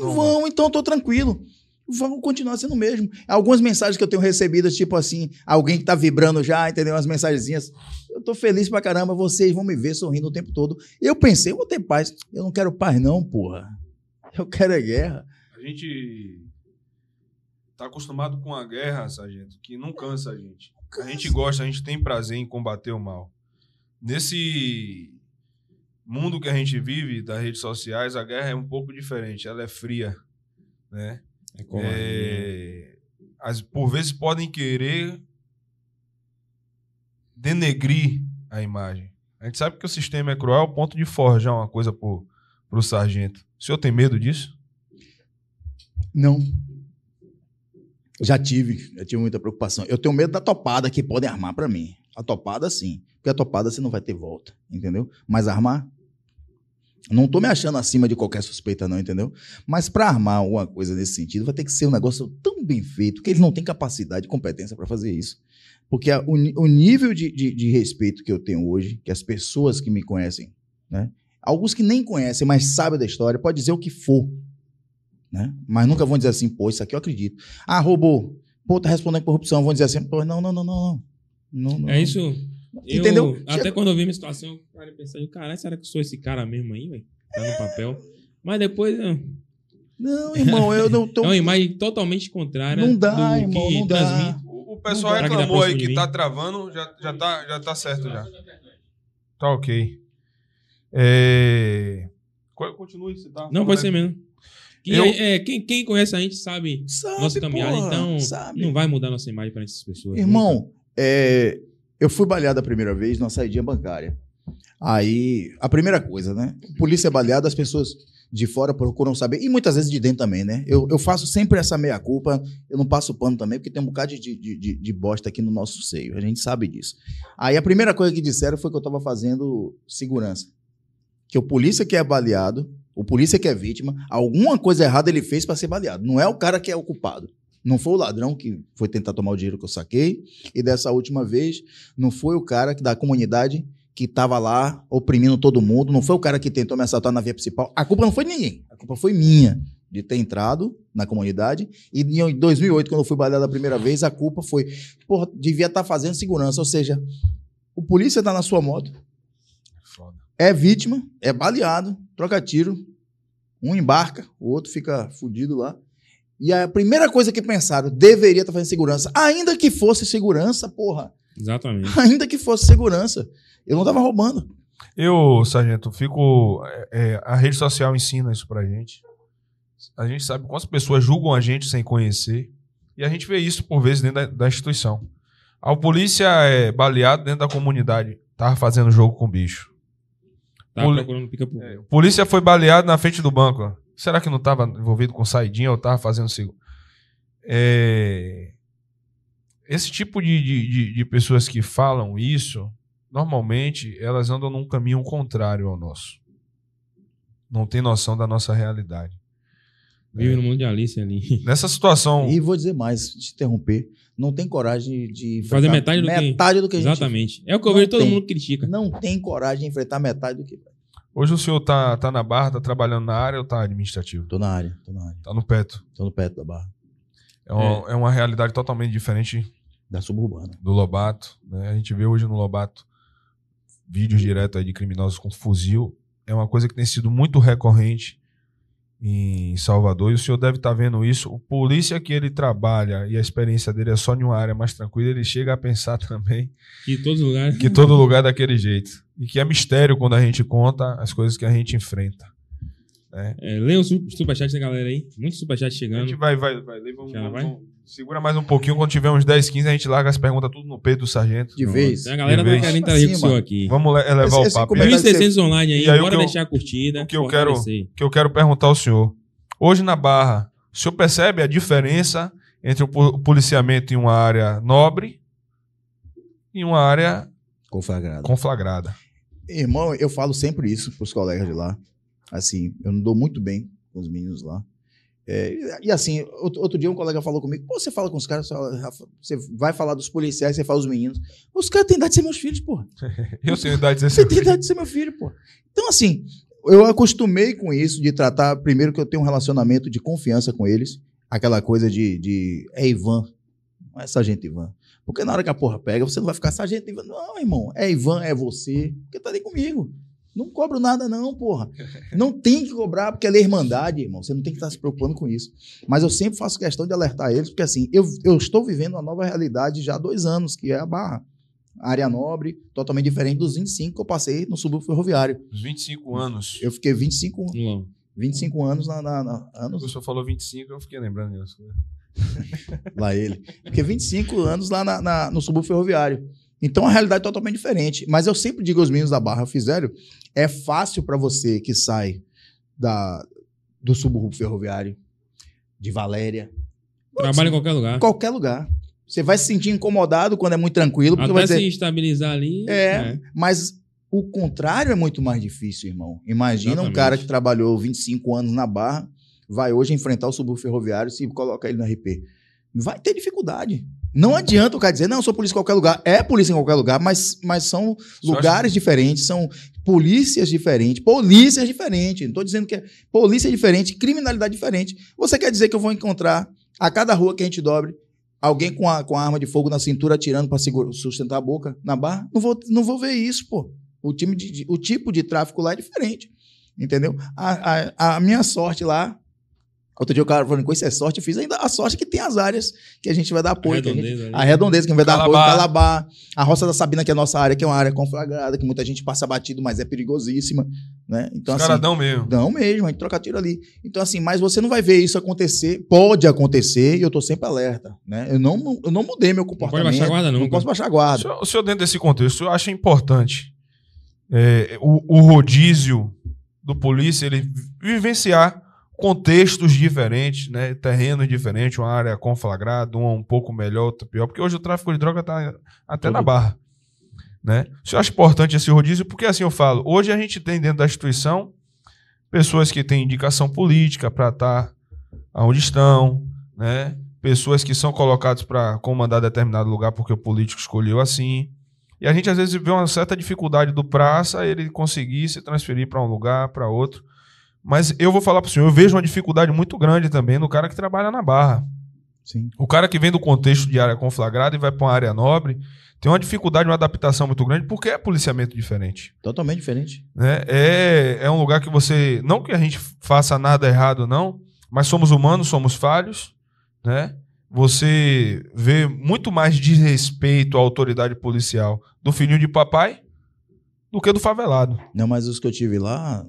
não, Não vão, então eu tô tranquilo. Vão continuar sendo o mesmo. Algumas mensagens que eu tenho recebidas, tipo assim, alguém que tá vibrando já, entendeu? Umas mensagenzinhas. Eu tô feliz pra caramba, vocês vão me ver sorrindo o tempo todo. Eu pensei, eu vou ter paz. Eu não quero paz, não, porra. Eu quero é guerra. A gente tá acostumado com a guerra, sargento, que não cansa a gente. A gente gosta, a gente tem prazer em combater o mal. Nesse mundo que a gente vive, das redes sociais, a guerra é um pouco diferente, ela é fria, né? É covardia. É, as, por vezes podem querer denegrir a imagem. A gente sabe que o sistema é cruel ao ponto de forjar uma coisa pro, pro sargento. O senhor tem medo disso? Não. Já tive, já tive muita preocupação. Eu tenho medo da topada que podem armar pra mim. A topada, sim. Porque a topada você não vai ter volta, entendeu? Mas armar. Não tô me achando acima de qualquer suspeita, não, entendeu? Mas pra armar alguma coisa nesse sentido, vai ter que ser um negócio tão bem feito que eles não têm capacidade e competência pra fazer isso. Porque a- o, o nível de, de- de respeito que eu tenho hoje, que as pessoas que me conhecem, né? Alguns que nem conhecem, mas sabem da história, pode dizer o que for né? Mas nunca vão dizer assim, pô, isso aqui eu acredito. Ah, roubou. Pô, tá respondendo corrupção. Vão dizer assim, pô, não, não, não, não. não. não, não. É isso. Eu, Entendeu? Até Chega- quando eu vi minha situação, eu parei pensando, caralho, será que eu sou esse cara mesmo aí, velho? Tá no papel. Mas depois é Não, irmão, eu não tô. é uma imagem totalmente contrária. Não dá, do irmão, que não dá. transmite. O, o pessoal Não dá. reclamou aí que dá tá travando, já, já, tá, já tá certo já. Tá ok. É... co- Continue, você tá Não, pode ser mesmo. Que Eu- é- quem, quem conhece a gente sabe Sabe, nossa caminhada, porra, então sabe. não vai mudar nossa imagem para essas pessoas. Irmão, é, eu fui baleado a primeira vez numa saidinha bancária. Aí, a primeira coisa, né? Polícia é baleada, as pessoas de fora procuram saber, e muitas vezes de dentro também, né? Eu, eu faço sempre essa meia-culpa, eu não passo pano também, porque tem um bocado de, de, de, de bosta aqui no nosso seio, a gente sabe disso. Aí a primeira coisa que disseram foi que eu tava fazendo segurança. Que o polícia que é baleado, o polícia que é vítima, alguma coisa errada ele fez para ser baleado. Não é o cara que é o culpado. Não foi o ladrão que foi tentar tomar o dinheiro que eu saquei. E dessa última vez, não foi o cara que- da comunidade que estava lá oprimindo todo mundo. Não foi o cara que tentou me assaltar na via principal. A culpa não foi de ninguém. A culpa foi minha de ter entrado na comunidade. E em 2008, quando eu fui baleado a primeira vez, a culpa foi, porra, devia estar fazendo segurança. Ou seja, o polícia tá na sua moto, Foda. é vítima, é baleado, troca tiro, um embarca, o outro fica fudido lá. E a primeira coisa que pensaram, deveria estar fazendo segurança. Ainda que fosse segurança, porra. Exatamente. Ainda que fosse segurança. Eu não tava roubando. Eu, sargento, fico. é, é, a rede social ensina isso pra gente. A gente sabe quantas pessoas julgam a gente sem conhecer. E a gente vê isso por vezes dentro da, da instituição. A polícia é baleado dentro da comunidade. Tava fazendo jogo com o bicho. Tá Poli- procurando pica por. Polícia foi baleado na frente do banco. Será que não estava envolvido com saidinha ou estava fazendo seguro? É... Esse tipo de, de, de- de pessoas que falam isso, normalmente elas andam num caminho contrário ao nosso. Não tem noção da nossa realidade. Vive no mundo de Alice ali. Nessa situação, E vou dizer mais, te interromper. Não tem coragem de Fazer enfrentar metade do que- metade do que a gente Exatamente. É o que eu vejo todo tem. mundo critica. não tem coragem de enfrentar metade do que. Hoje o senhor tá, tá na barra, tá trabalhando na área ou tá administrativo? Tô na área, tô na área. Tá no peto. Tô no perto da barra. É uma, é uma realidade totalmente diferente Da suburbana. do Lobato. né? A gente vê hoje no Lobato vídeos direto aí de criminosos com fuzil. É uma coisa que tem sido muito recorrente em Salvador. E o senhor deve estar vendo isso. O polícia que ele trabalha e a experiência dele é só em uma área mais tranquila, ele chega a pensar também Que os lugares. que todo lugar é daquele jeito. E que é mistério quando a gente conta as coisas que a gente enfrenta. É, leia o su- superchat da galera aí. Muito superchat A chegando. gente vai, vai, vai. Vamos, Já vamos- vai? vamos- segura mais um pouquinho. Quando tiver uns 10, 15, a gente larga as perguntas tudo no peito do sargento. De vez. A galera De tá vez. querendo interagir com aqui. Vamos le- elevar Esse- o papo. comentário- 1.600 online aí. E aí bora eu- deixar a curtida. o que eu quero- que eu quero perguntar ao senhor. Hoje na Barra, o senhor percebe a diferença entre o po- policiamento em uma área nobre e uma área Conflagrado. conflagrada? Irmão, eu falo sempre isso pros colegas de lá. Assim, eu não dou muito bem com os meninos lá. É, e assim, outro, dia um colega falou comigo, pô, você fala com os caras, você você vai falar dos policiais, você fala dos meninos. Os caras têm idade de ser meus filhos, porra. Eu tenho idade de Você dizer tem idade de ser meu filho, pô. Então, assim, eu acostumei com isso, de tratar, primeiro que eu tenho um relacionamento de confiança com eles, aquela coisa de, de é Ivan, não é sargento Ivan. Porque na hora que a porra pega, você não vai ficar sargento Ivan. Não, irmão, é Ivan, é você, porque tá ali comigo. Não cobro nada, não, porra. Não tem que cobrar, porque ela é irmandade, irmão. Você não tem que estar se preocupando com isso. Mas eu sempre faço questão de alertar eles, porque assim, eu, eu estou vivendo uma nova realidade já há dois anos, que é a Barra. Área nobre, totalmente diferente dos 25 que eu passei no subúrbio ferroviário. Os 25 anos. Eu fiquei 25, Vamos lá. 25 anos na, na, na- O anos senhor falou 25, eu fiquei lembrando disso. lá ele. Fiquei 25 anos lá na- na- no subúrbio ferroviário. Então a realidade é totalmente diferente. Mas eu sempre digo aos meninos da Barra Fizeram, é fácil para você que sai da, do subúrbio ferroviário, de Valéria, Trabalha em qualquer lugar. em qualquer lugar. Você vai se sentir incomodado quando é muito tranquilo, porque vai Até dizer, se estabilizar ali. É, mas o contrário é muito mais difícil, irmão. Imagina um Exatamente. cara que trabalhou 25 anos na Barra, vai hoje enfrentar o subúrbio ferroviário se coloca ele no RP. Vai ter dificuldade. Não adianta o cara dizer, não, eu sou polícia em qualquer lugar. É polícia em qualquer lugar, mas, mas são Só lugares diferentes, são polícias diferentes, polícias diferentes. Não estou dizendo que é polícia diferente, criminalidade diferente. Você quer dizer que eu vou encontrar a cada rua que a gente dobre alguém com a, com a arma de fogo na cintura atirando para sustentar a boca na barra? Não vou, não vou ver isso, pô. O, time de, de- o tipo de tráfico lá é diferente. Entendeu? A, a, a minha sorte lá. Outro dia o cara falando com isso é sorte, eu fiz ainda a sorte que tem as áreas que a gente vai dar apoio. que a gente- Redondeza ali. a redondeza que vai dar apoio. Calabá, a Roça da Sabina, que é a nossa área, que é uma área conflagrada, que muita gente passa batido, mas é perigosíssima, né? Então, Os assim, caras dão mesmo. Não mesmo, a gente troca tiro ali. Então, assim, mas você não vai ver isso acontecer. Pode acontecer e eu tô sempre alerta, né? Eu não, eu não mudei meu Não pode comportamento. baixar a guarda Não nunca. posso baixar a O guarda. senhor, o senhor, dentro desse contexto, o senhor acha importante é, o, o rodízio do polícia ele vivenciar contextos diferentes, né? terrenos diferentes, uma área conflagrada, uma um pouco melhor, outra pior, porque hoje o tráfico de droga está até na barra. Né? O senhor acha importante esse rodízio? Porque assim eu falo, hoje a gente tem dentro da instituição pessoas que têm indicação política para estar onde estão, né? pessoas que são colocadas para comandar determinado lugar porque o político escolheu assim. E a gente às vezes vê uma certa dificuldade do praça ele conseguir se transferir para um lugar, para outro. Mas eu vou falar para o senhor, eu vejo uma dificuldade muito grande também no cara que trabalha na barra. Sim. O cara que vem do contexto de área conflagrada e vai para uma área nobre tem uma dificuldade, uma adaptação muito grande porque é policiamento diferente. Totalmente diferente. né? É, é um lugar que você. Não que a gente faça nada errado, não, mas somos humanos, somos falhos, né? Você vê muito mais desrespeito à autoridade policial do filhinho de papai do que do favelado. Não, mas os que eu tive lá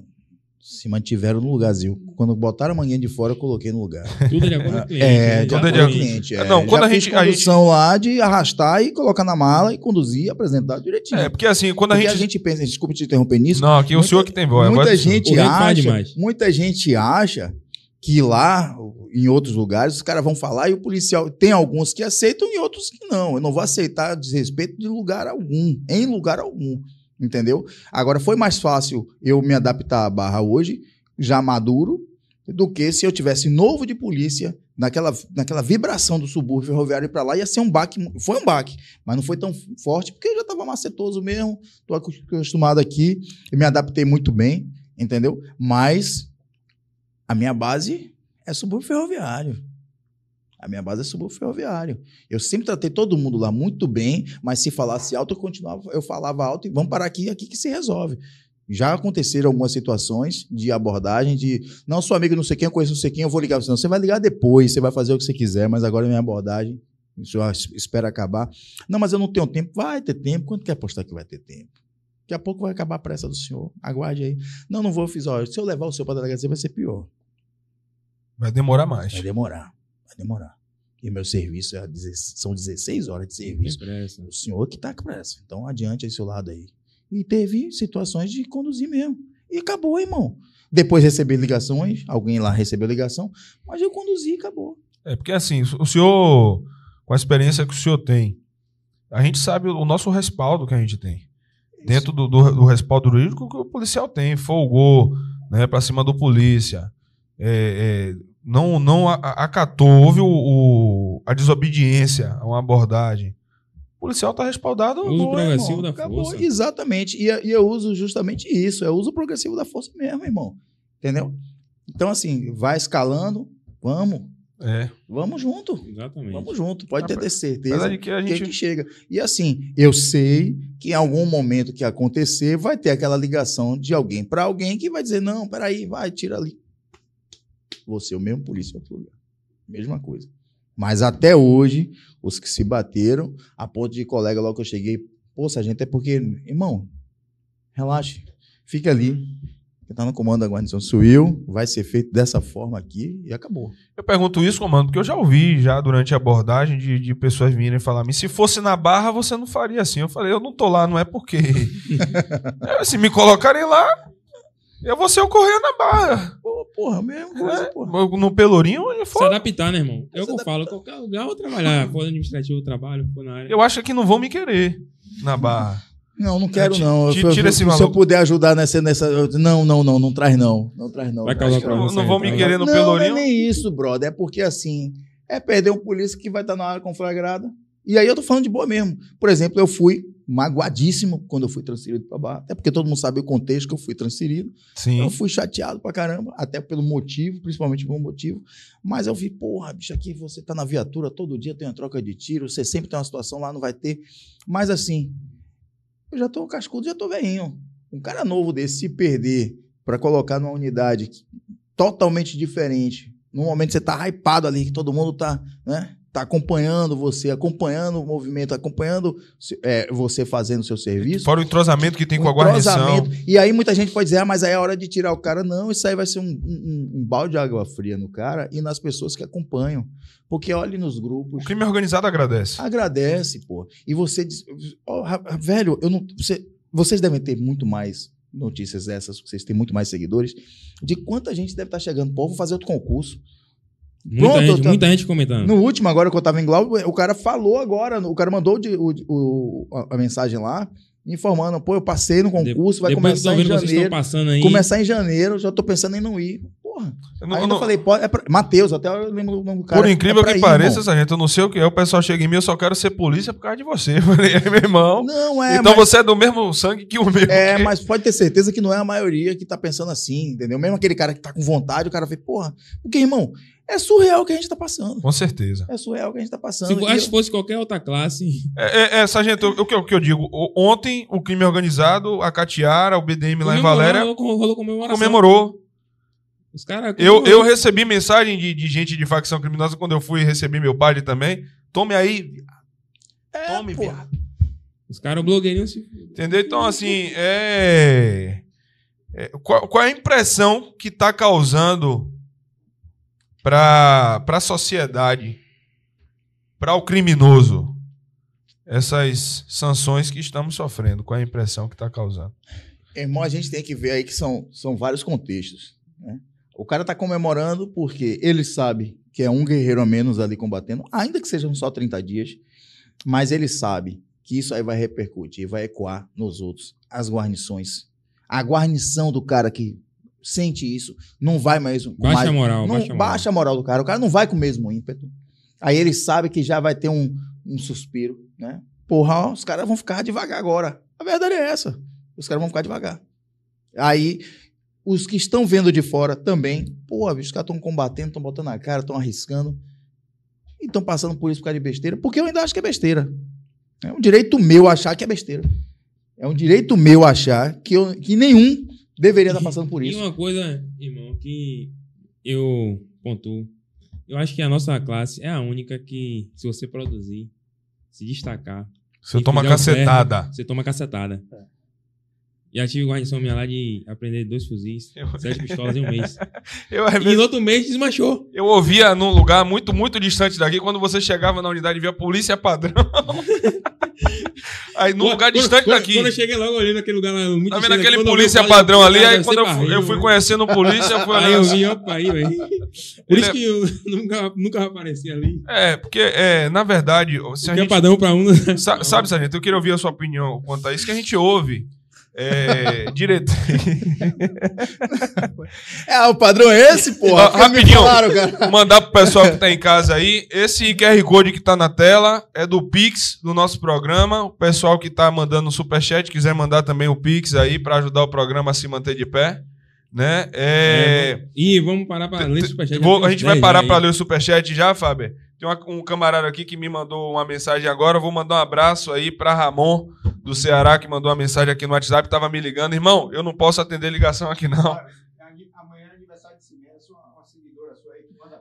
se mantiveram no lugarzinho. Quando botaram a manguinha de fora, eu coloquei no lugar. Tudo é de acordo com o cliente. É, de Tudo é acordo de com cliente. É. Não, quando Já a fiz gente- a condução lá de arrastar e colocar na mala e conduzir, apresentar direitinho. É, porque assim, quando a Porque gente. a gente pensa, desculpa te interromper nisso, Não, aqui é o senhor que tem voz. a muita gente acha, demais. muita gente acha que lá, em outros lugares, os caras vão falar e o policial tem alguns que aceitam e outros que não. Eu não vou aceitar desrespeito de lugar algum, em lugar algum, entendeu? Agora foi mais fácil eu me adaptar à barra hoje, já maduro, do que se eu tivesse novo de polícia naquela, naquela vibração do subúrbio ferroviário para lá ia ser um baque, foi um baque, mas não foi tão forte porque eu já estava macetoso mesmo, tô acostumado aqui, me adaptei muito bem, entendeu? Mas a minha base é subúrbio ferroviário. A minha base é subúrbio ferroviário. Eu sempre tratei todo mundo lá muito bem, mas se falasse alto, eu continuava, eu falava alto e vamos parar aqui, aqui que se resolve. Já aconteceram algumas situações de abordagem de não sou amigo não sei quem, eu conheço não sei quem, eu vou ligar você. Não, você vai ligar depois, você vai fazer o que você quiser, mas agora é minha abordagem. O senhor espera acabar. Não, mas eu não tenho tempo. Vai ter tempo. Quanto quer apostar que vai ter tempo? Daqui a pouco vai acabar a pressa do senhor. Aguarde aí. Não, não vou, eu fiz. Ó, se eu levar o senhor para a delegacia, vai ser pior. Vai demorar mais. Vai demorar. Vai demorar. E meu serviço é 16 são 16 horas de serviço. O senhor que tá com pressa. Então adiante aí seu lado aí. E teve situações de conduzir mesmo. E acabou, irmão. Depois receber ligações, alguém lá recebeu ligação, mas eu conduzi e acabou. É porque assim, o senhor, com a experiência que o senhor tem, a gente sabe o nosso respaldo que a gente tem. Dentro do, do, do respaldo jurídico que o policial tem, folgou, né, pra cima do polícia. É, é, não, não acatou, houve o, o- a desobediência a uma abordagem. O policial tá respaldado. Uso progressivo irmão. da Acabou. força. Exatamente. E, e eu uso justamente isso. É o uso progressivo da força mesmo, irmão. Entendeu? Então, assim, vai escalando. Vamos. É. Vamos junto. Exatamente. Vamos junto. Pode ter, ter Apesar certeza. de que a que, gente. que chega. E assim, eu sei que em algum momento que acontecer, vai ter aquela ligação de alguém para alguém que vai dizer: não, peraí, vai, tira ali. Você, o mesmo polícia em outro lugar. Mesma coisa. Mas até hoje, os que se bateram, a ponto de colega logo que eu cheguei, pô, sargento, é porque, irmão, relaxe, fica ali. Quem tá no comando da guarnição sou eu, vai ser feito dessa forma aqui e acabou. Eu pergunto isso, comando, porque eu já ouvi já durante a abordagem de, de pessoas virem falar "Mas se fosse na barra, você não faria assim. Eu falei, eu não tô lá, não é porque. É, se me colocarem lá, eu vou ser o correio na barra. Pô, porra, mesma coisa, É, porra. no Pelourinho, ele Se for. adaptar, né, irmão? É o que eu falo. Qualquer lugar eu vou trabalhar. For administrativo, eu trabalho. For na área. Eu acho que não vão me querer na barra. Não, não quero não. Eu- tira eu- esse se eu puder ajudar nessa, nessa. eu- Não, não, não, não traz não. Não traz não. Vai causar problema. Não, vão me Não, querer no não, não é Pelourinho. nem isso, brother. É porque assim, é perder um polícia que vai estar na área conflagrada. E aí eu tô falando de boa mesmo. Por exemplo, eu fui magoadíssimo quando eu fui transferido para Barra. Até porque todo mundo sabe o contexto que eu fui transferido. Sim. Eu fui chateado pra caramba, até pelo motivo, principalmente pelo motivo. Mas eu vi, porra, bicho, aqui você tá na viatura todo dia, tem uma troca de tiro, você sempre tem uma situação lá, não vai ter. Mas assim, eu já tô cascudo, já tô velhinho. Um cara novo desse se perder pra colocar numa unidade totalmente diferente, num momento que você tá hypado ali, que todo mundo tá, né? Tá acompanhando você, acompanhando o movimento, acompanhando é, você fazendo o seu serviço. Fora o entrosamento que tem com a guarnição. E aí muita gente pode dizer, ah, mas aí é hora de tirar o cara. Não, isso aí vai ser um, um- um balde de água fria no cara e nas pessoas que acompanham. Porque olhe nos O grupos, crime organizado agradece. agradece, pô. E você diz, ra- velho, eu não, você- vocês devem ter muito mais notícias dessas, vocês têm muito mais seguidores, de quanta gente deve estar chegando. Pô, vou fazer outro concurso. Muita, Pronto, gente, muita gente comentando. No último, agora que eu tava em Glauco, o cara falou agora, o cara mandou de- o- o- a, mensagem lá, informando, pô, eu passei no concurso, vai Depois começar em janeiro. passando aí. Começar em janeiro, já tô pensando em não ir. Porra. Eu Aí não- eu eu não- falei, pode, é pra... Matheus, até eu lembro o nome do cara. por incrível é que ir, pareça, sargento, eu não sei o que é. O pessoal chega em mim, eu só quero ser polícia por causa de você. Eu falei, "É, meu irmão. Não, é, então mas... você é do mesmo sangue que o meu. É, que- mas pode ter certeza que não é a maioria que tá pensando assim, entendeu? Mesmo aquele cara que tá com vontade, o cara fala, porra, porque, irmão, é surreal o que a gente tá passando. Com certeza. É surreal o que a gente tá passando. Se acho que eu- fosse qualquer outra classe. É, é, é, sargento, o que, o que eu digo? O- Ontem, o crime organizado, a Catiara, o BDM lá em Valéria, Rolou, rolou comemoração. comemorou. Os caras. Eu, eu recebi mensagem de, de gente de facção criminosa quando eu fui receber meu padre também. Tome aí. É, Tome, pô. viado. Os caras blogueirinhos se. Entendeu? Então, assim, é. é, qual, qual é a impressão que está causando para a sociedade, para o criminoso, essas sanções que estamos sofrendo? Qual é a impressão que está causando? Irmão, a gente tem que ver aí que são, são vários contextos. né? O cara tá comemorando porque ele sabe que é um guerreiro a menos ali combatendo, ainda que sejam só 30 dias, mas ele sabe que isso aí vai repercutir, vai ecoar nos outros, as guarnições. A guarnição do cara que sente isso não vai mais. Baixa mais a moral, não baixa a moral. baixa a moral do cara. O cara não vai com o mesmo ímpeto. Aí ele sabe que já vai ter um, um suspiro, né? Porra, os caras vão ficar devagar agora. A verdade é essa. Os caras vão ficar devagar. Aí, os que estão vendo de fora também, bicho, os caras estão combatendo, estão botando a cara, estão arriscando. E estão passando por isso por causa de besteira. Porque eu ainda acho que é besteira. É um direito meu achar que é besteira. É um direito meu achar que, eu, que nenhum deveria estar passando por E isso. uma coisa, irmão, que eu pontuo. Eu acho que a nossa classe é a única que, se você produzir, se destacar. Você e toma cacetada. certo, Você toma cacetada. Já tive guarnição minha lá de aprender dois fuzis, Eu- sete pistolas em um mês. Eu, E vezes, no outro mês desmanchou. eu ouvia num lugar muito, muito distante daqui, quando você chegava na unidade e via polícia padrão. Aí, num lugar distante quando, daqui. Quando eu cheguei logo ali naquele lugar lá, muito Tá vendo aquele vi polícia padrão ali? Aí quando eu, fui- barril, eu fui né? conhecendo o polícia, eu fui Aí eu olhando. vi, opa, aí, velho. Por Ele isso é- que eu nunca, nunca vai aparecer ali. É, porque, é, na verdade, se a é gente. padrão pra um. Sa- sabe, Sargento, eu queria ouvir a sua opinião quanto a isso, que a gente ouve. É, direto. É, o padrão é esse, porra. Me rapidinho. falaram, cara. Mandar pro pessoal que tá em casa aí. Esse QR Code que tá na tela é do Pix do nosso programa. O pessoal que tá mandando o superchat, quiser mandar também o Pix aí pra ajudar o programa a se manter de pé. Né? É, E vamos parar pra ler superchat. Vou- a gente vai 10 parar para aí. ler o superchat já, Fábio. Tem uma- um camarada aqui que me mandou uma mensagem agora. Vou mandar um abraço aí para Ramon, do Ceará, que mandou uma mensagem aqui no WhatsApp. Tava me ligando. Irmão, eu não posso atender ligação aqui, não. Amanhã é aniversário de uma seguidora sua aí que manda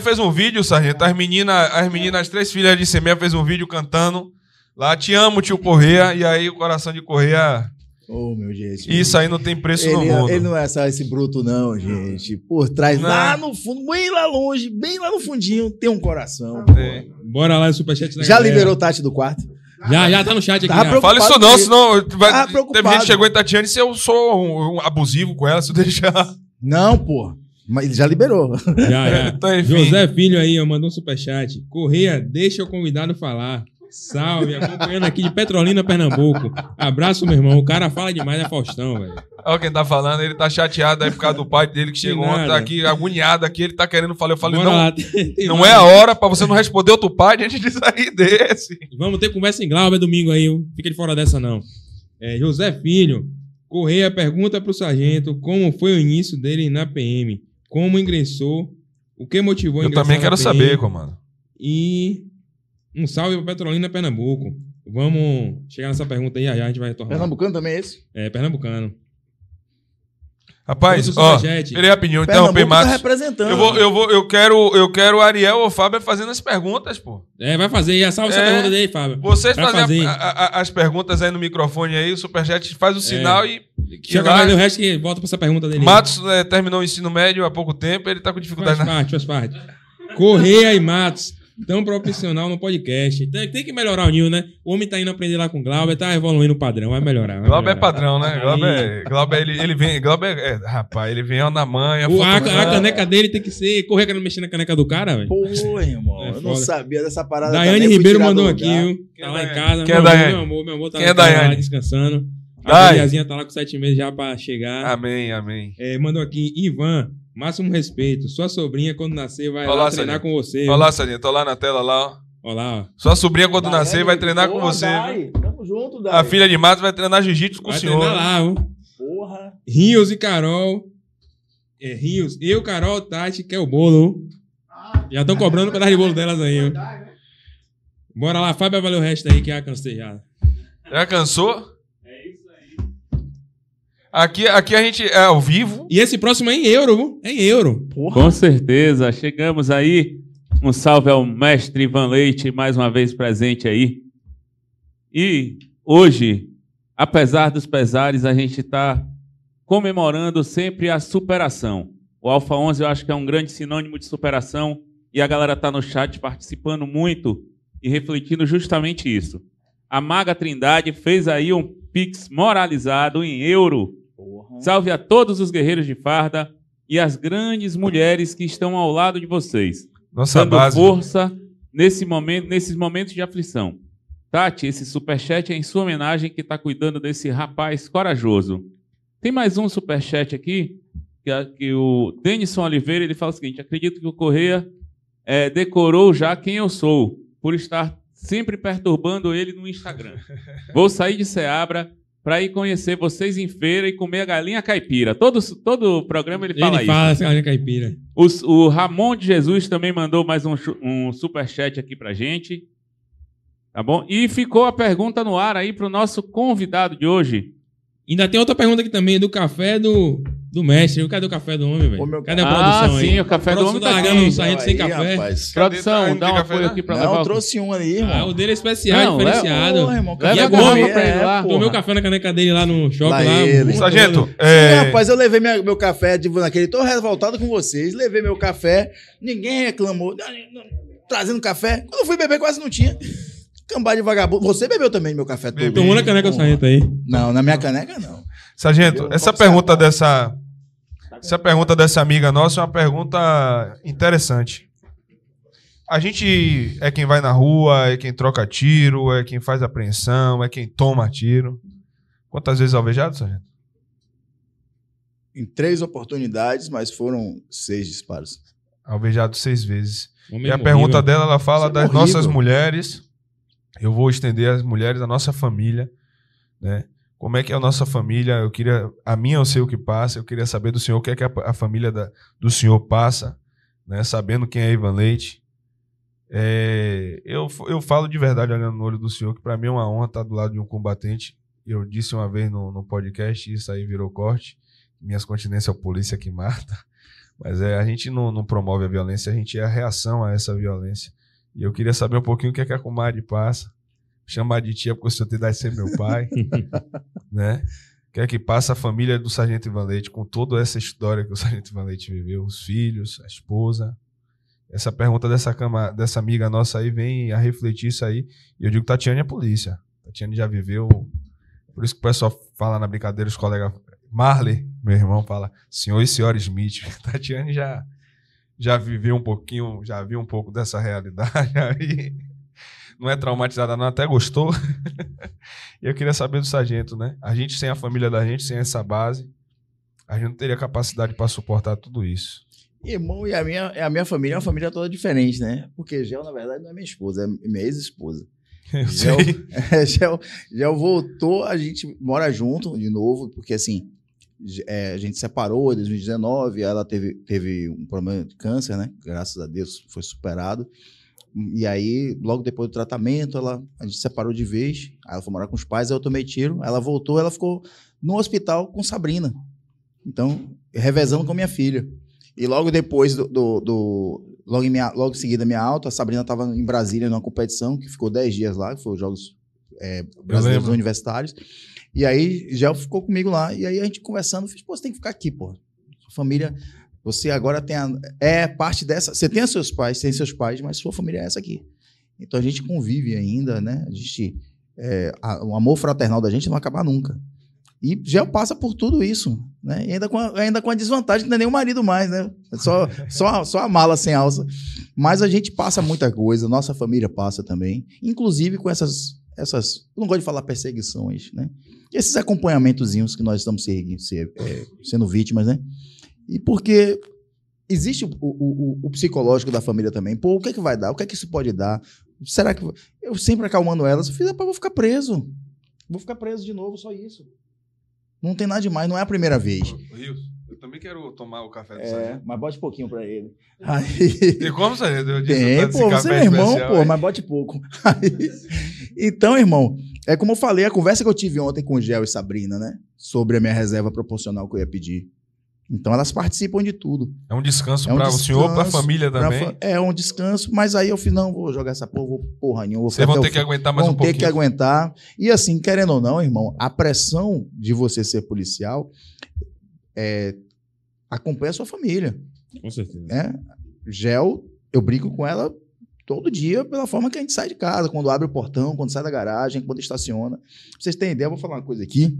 fez um vídeo, Sargento. As meninas, as meninas, as três filhas de Cimé fez um vídeo cantando. Lá, te amo, tio Correia. E aí, o coração de Correia. Oh, meu gente. Isso aí não tem preço no Ele, mundo. ele não é só esse bruto, não, gente. Por trás, Não. lá no fundo, bem lá longe, bem lá no fundinho, tem um coração. É. Bora lá, superchat da Já galera. liberou o Tati do quarto? Já, já tá no chat aqui. Tá preocupado Fala isso não, senão vai, Ah, teve gente que chegou em Tatiane se eu sou um, um abusivo com ela, se eu deixar. Não, pô. Mas ele já liberou. Já, já. Então. José Filho aí, mandou um superchat. Correia, deixa o convidado falar. Salve, acompanhando aqui de Petrolina, Pernambuco. Abraço, meu irmão. O cara fala demais, é Faustão, velho. Olha quem tá falando, ele tá chateado aí por causa do pai dele que chegou ontem, tá aqui agoniado aqui, ele tá querendo falar. Eu falei, Bora não, lá, tem- tem não é a hora pra você não responder outro pai antes de sair desse. Vamos ter conversa em Glauber domingo aí. Fica de fora dessa, não. É, José Filho. Correia pergunta pro sargento como foi o início dele na PM. Como ingressou. O que motivou a Eu também quero PM, saber, comando. E um salve pra Petrolina, Pernambuco. Vamos chegar nessa pergunta aí, já já a gente vai retornar. Pernambucano também é esse? É, pernambucano. Rapaz, ó, superchat. peraí rapidinho, interromper, Pernambuco tá Matos. representando. Eu vou, eu vou, eu quero, eu quero Ariel ou Fábio fazendo as perguntas, pô. É, vai fazer. Já salve essa É. pergunta dele, Fábio. Vocês Vai fazem fazer. a- a- as perguntas aí no microfone aí, o Superchat faz o sinal e. e Chega lá- mais o resto que volta pra essa pergunta dele. Matos é, terminou o ensino médio há pouco tempo, ele tá com dificuldade Faz na. parte, faz parte. Correia e Matos, tão profissional no podcast. Tem, tem que melhorar o Nil, né? O homem tá indo aprender lá com o Glauber, tá evoluindo o padrão, vai melhorar. vai Glauber é melhorar. padrão, né? Aí, Glauber, é- Glauber ele, ele vem. Glauber é, rapaz, ele vem na manha. o, a, a caneca dele tem que ser. Correr querendo mexer na caneca do cara, velho. Pô, irmão, É eu não foda. sabia dessa parada. Daiane Ribeiro mandou aqui, viu? Tá é lá em casa. Quem é meu amor, Daiane? Meu amor, meu amor tá Quem lá é lá descansando. A Ai. guriazinha tá lá com sete meses já pra chegar. Amém, amém. É, mandou aqui, Ivan, máximo respeito. Sua sobrinha, quando nascer, vai Olá, lá treinar Sadinha. com você. Olha lá, Sadinha, tô lá na tela lá, ó. Olha lá, ó. Sua sobrinha, quando nascer, vai treinar com Porra, você. Dai. viu? Tamo junto, Dai. A filha de Matos vai treinar jiu-jitsu com Vai o senhor. treinar lá, viu? Porra. Rios e Carol. É, Rios. Eu, Carol, Tati, quer o bolo. Já estão cobrando o pedaço de bolo delas aí, ó. Bora lá, Fábio vai valer o resto aí que é a cansei já. Já cansou? É. Aqui, aqui a gente é ao vivo. E esse próximo é em euro, viu? É em euro. Com certeza, chegamos aí. Um salve ao mestre Ivan Leite, mais uma vez presente aí. E hoje, apesar dos pesares, a gente está comemorando sempre a superação. O Alfa 11 eu acho que é um grande sinônimo de superação e a galera está no chat participando muito e refletindo justamente isso. A Maga Trindade fez aí um pix moralizado em euro Salve a todos os guerreiros de farda e as grandes mulheres que estão ao lado de vocês, Nossa dando base. força nesse momento, nesses momentos de aflição. Tati, esse superchat é em sua homenagem que está cuidando desse rapaz corajoso. Tem mais um superchat aqui, que, a- que o Denison Oliveira ele fala o seguinte: acredito que o Correia eh, decorou já quem eu sou, por estar sempre perturbando ele no Instagram. Vou sair de Seabra para ir conhecer vocês em feira e comer a galinha caipira. Todo, todo programa ele fala Ele isso. fala essa galinha caipira. Os- o Ramon de Jesus também mandou mais um, um superchat aqui pra gente. Tá bom? E ficou a pergunta no ar aí pro nosso convidado de hoje. Ainda tem outra pergunta aqui também, do café do, do mestre. Cadê o café do homem, velho? Cadê a ah, produção aí? sim, o café do homem tá largando um sargento sem café. rapaz. Produção, dá um apoio não? aqui pra Não, levar. o- trouxe um ali, irmão. Ah, o dele é especial, Não, diferenciado. Porra, irmão, Leva E é bom, pra ele lá. Tomei o café na caneca dele lá no shopping. Lá lá, ele. Sargento, é, Sim, rapaz, eu levei minha- meu café, tipo, naquele, tô revoltado com vocês, levei meu café, ninguém reclamou, não, não, trazendo café, quando eu fui beber quase não tinha. Cambá de vagabundo. Você bebeu também meu café todo? Tomou na caneca do sargento aí. Não, na minha caneca não. Sargento, essa pergunta dessa essa pergunta dessa amiga nossa é uma pergunta interessante. A gente é quem vai na rua, é quem troca tiro, é quem faz apreensão, é quem toma tiro. Quantas vezes alvejado, sargento? Em três oportunidades, mas foram seis disparos. Alvejado seis vezes. Homem E a morrível. pergunta dela, ela fala Isso é das horrível. nossas mulheres. Eu vou estender as mulheres da nossa família, né? Como é que é a nossa família? Eu queria, a minha eu sei o que passa. Eu queria saber do senhor o que é que a, a família da- do senhor passa, né? Sabendo quem é Ivan Leite. É, eu, eu falo de verdade olhando no olho do senhor que para mim é uma honra estar do lado de um combatente. Eu disse uma vez no, no podcast, isso aí virou corte. Minhas continências é a polícia que mata. Mas é, a gente não, não promove a violência, a gente é a reação a essa violência. E eu queria saber um pouquinho o que é que a comadre passa. Chamar de tia porque o senhor tem idade de ser meu pai. né? O que é que passa a família do Sargento Ivan Leite com toda essa história que o Sargento Ivan Leite viveu, os filhos, a esposa. Essa pergunta dessa, cama, dessa amiga nossa aí vem a refletir isso aí. E eu digo, Tatiane é polícia. Tatiane já viveu. Por isso que o pessoal fala na brincadeira, os colegas. Marley, meu irmão, fala senhor e senhora Smith. Tatiane já, já viveu um pouquinho, já viu um pouco dessa realidade aí. Não é traumatizada, não, até gostou. e eu queria saber do sargento, né? A gente sem a família da gente, sem essa base, a gente não teria capacidade para suportar tudo isso. Irmão, e a minha, a minha família é uma família toda diferente, né? Porque Gel, na verdade, não é minha esposa, é minha ex-esposa. Gel, é, Gel, Gel voltou, a gente mora junto de novo, porque assim, é, a gente separou em 2019, ela teve, teve um problema de câncer, né? Graças a Deus foi superado. E aí, logo depois do tratamento, ela, a gente separou de vez. Aí ela foi morar com os pais, aí eu tomei tiro. Ela voltou, ela ficou no hospital com Sabrina. Então, revezando com minha filha. E logo depois do. do- do- logo, em minha, logo em seguida, minha alta, a Sabrina estava em Brasília numa competição que ficou 10 dias lá, que foi os Jogos é, Brasileiros. Universitários. E aí, já ficou comigo lá. E aí, a gente conversando, fiz, pô, você tem que ficar aqui, pô. Sua família. Você agora tem a, é parte dessa. Você tem seus pais, tem seus pais, mas sua família é essa aqui. Então a gente convive ainda, né? A gente. é, a- o amor fraternal da gente não vai acabar nunca. E já passa por tudo isso, né? E ainda com a, ainda com a desvantagem que não é nem o marido mais, né? Só, só, só a mala sem alça. Mas a gente passa muita coisa, nossa família passa também. Inclusive com essas, essas. Eu não gosto de falar perseguições, né? Esses acompanhamentozinhos que nós estamos ser- ser- é, sendo vítimas, né? E porque existe o, o- o- psicológico da família também. Pô, o que é que vai dar? O que é que isso pode dar? Será que. Eu sempre acalmando elas, eu fiz, "Rapaz, vou ficar preso. Vou ficar preso de novo, só isso. Não tem nada demais, não é a primeira vez. Rios, eu também quero tomar o café do É, sargento. mas bote pouquinho pra ele. Aí. Tem como, sargento? Eu disse Tem, pô, você é café meu irmão, pô, mas bote pouco. Aí- então, irmão, é como eu falei, a conversa que eu tive ontem com o Gel e Sabrina, né? Sobre a minha reserva proporcional que eu ia pedir. Então, elas participam de tudo. É um descanso É um pra o senhor, pra descanso, família também. fa- É um descanso, mas aí eu fiz, não, vou jogar essa porra, vou porra nenhuma. Vou Vocês vão ter que aguentar mais vão um ter pouquinho. que aguentar. E assim, querendo ou não, irmão, a pressão de você ser policial é, acompanha a sua família. Com certeza. né? Gel, eu brigo com ela todo dia pela forma que a gente sai de casa, quando abre o portão, quando sai da garagem, quando estaciona. Pra vocês terem ideia, eu vou falar uma coisa aqui.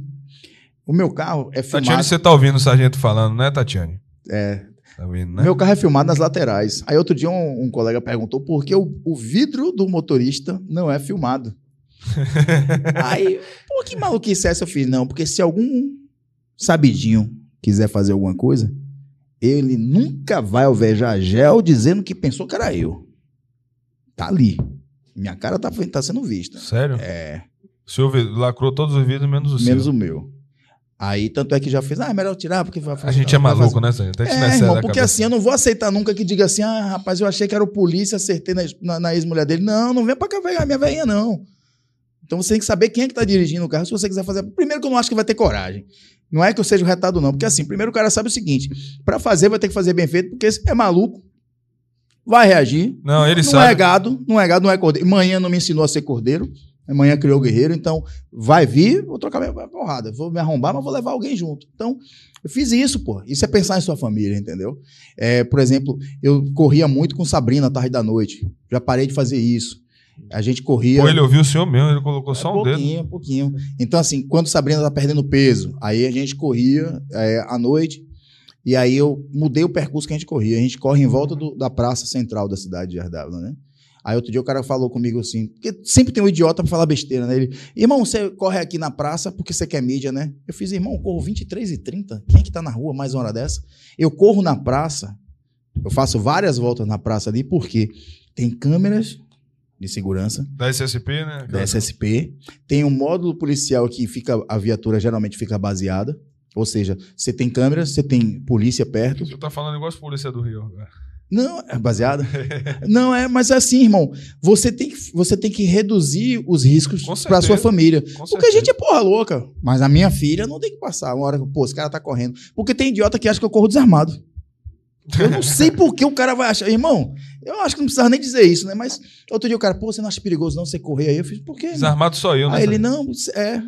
O meu carro é filmado. Tatiane, você tá ouvindo o sargento falando, né, Tatiane? É, Tá ouvindo, né? meu carro é filmado nas laterais. Aí outro dia um, um colega perguntou por que o, o vidro do motorista não é filmado. Aí, pô, que maluquice é essa? Eu fiz, não, porque se algum sabidinho quiser fazer alguma coisa, ele nunca vai alvejar gel dizendo que pensou que era eu. Tá ali. Minha cara tá, tá sendo vista. Sério? É, O senhor lacrou todos os vidros, menos o menos seu. o meu. Aí, tanto é que já fez, ah, é melhor tirar, porque vai A gente é maluco, fazer- né, sargento? A gente não É, irmão, porque cabeça. assim, eu não vou aceitar nunca que diga assim, ah, rapaz, eu achei que era o polícia, acertei na, na- na ex-mulher dele. Não, não vem pra cá pegar minha velhinha, não. Então você tem que saber quem é que tá dirigindo o carro, se você quiser fazer. Primeiro que eu não acho que vai ter coragem. Não é que eu seja o retado, não. Porque assim, primeiro o cara sabe o seguinte: pra fazer, vai ter que fazer bem feito, porque é maluco, vai reagir. Não, ele não sabe. é gado, não é gado, não é cordeiro. Manhã não me ensinou a ser cordeiro. Amanhã criou guerreiro, então vai vir, vou trocar minha porrada. Vou me arrombar, mas vou levar alguém junto. Então, eu fiz isso, pô. Isso é pensar em sua família, entendeu? É, por exemplo, eu corria muito com Sabrina à tarde da noite. Já parei de fazer isso. A gente corria. Pô, ele ouviu o senhor mesmo, ele colocou só um pouquinho, dedo. pouquinho. Então, assim, quando Sabrina tá perdendo peso, aí a gente corria é, à noite. E aí eu mudei o percurso que a gente corria. A gente corre em volta do- da praça central da cidade de Ardávila, né? Aí outro dia o cara falou comigo assim, porque sempre tem um idiota pra falar besteira, né? Ele, irmão, você corre aqui na praça porque você quer mídia, né? Eu fiz, irmão, eu corro 23 e 30. Quem é que tá na rua mais uma hora dessa? Eu corro na praça, eu faço várias voltas na praça ali, porque tem câmeras de segurança, Da SSP, né? da SSP. Tem um módulo policial que fica, a viatura geralmente fica baseada. Ou seja, você tem câmeras, você tem polícia perto. Senhor tá falando igual as polícia do Rio. Não, é baseada. Não, é, mas é assim, irmão. Você tem que, você tem que reduzir os riscos para sua família. Porque a gente é porra louca. Mas a minha filha não tem que passar uma hora que, pô, esse cara tá correndo. Porque tem idiota que acha que eu corro desarmado. Eu não sei por que o cara vai achar. Irmão, eu acho que não precisava nem dizer isso, né? Mas outro dia o cara, pô, você não acha perigoso não você correr aí? Eu fiz, por quê? irmão? Desarmado só eu, né? Aí ele, não, é.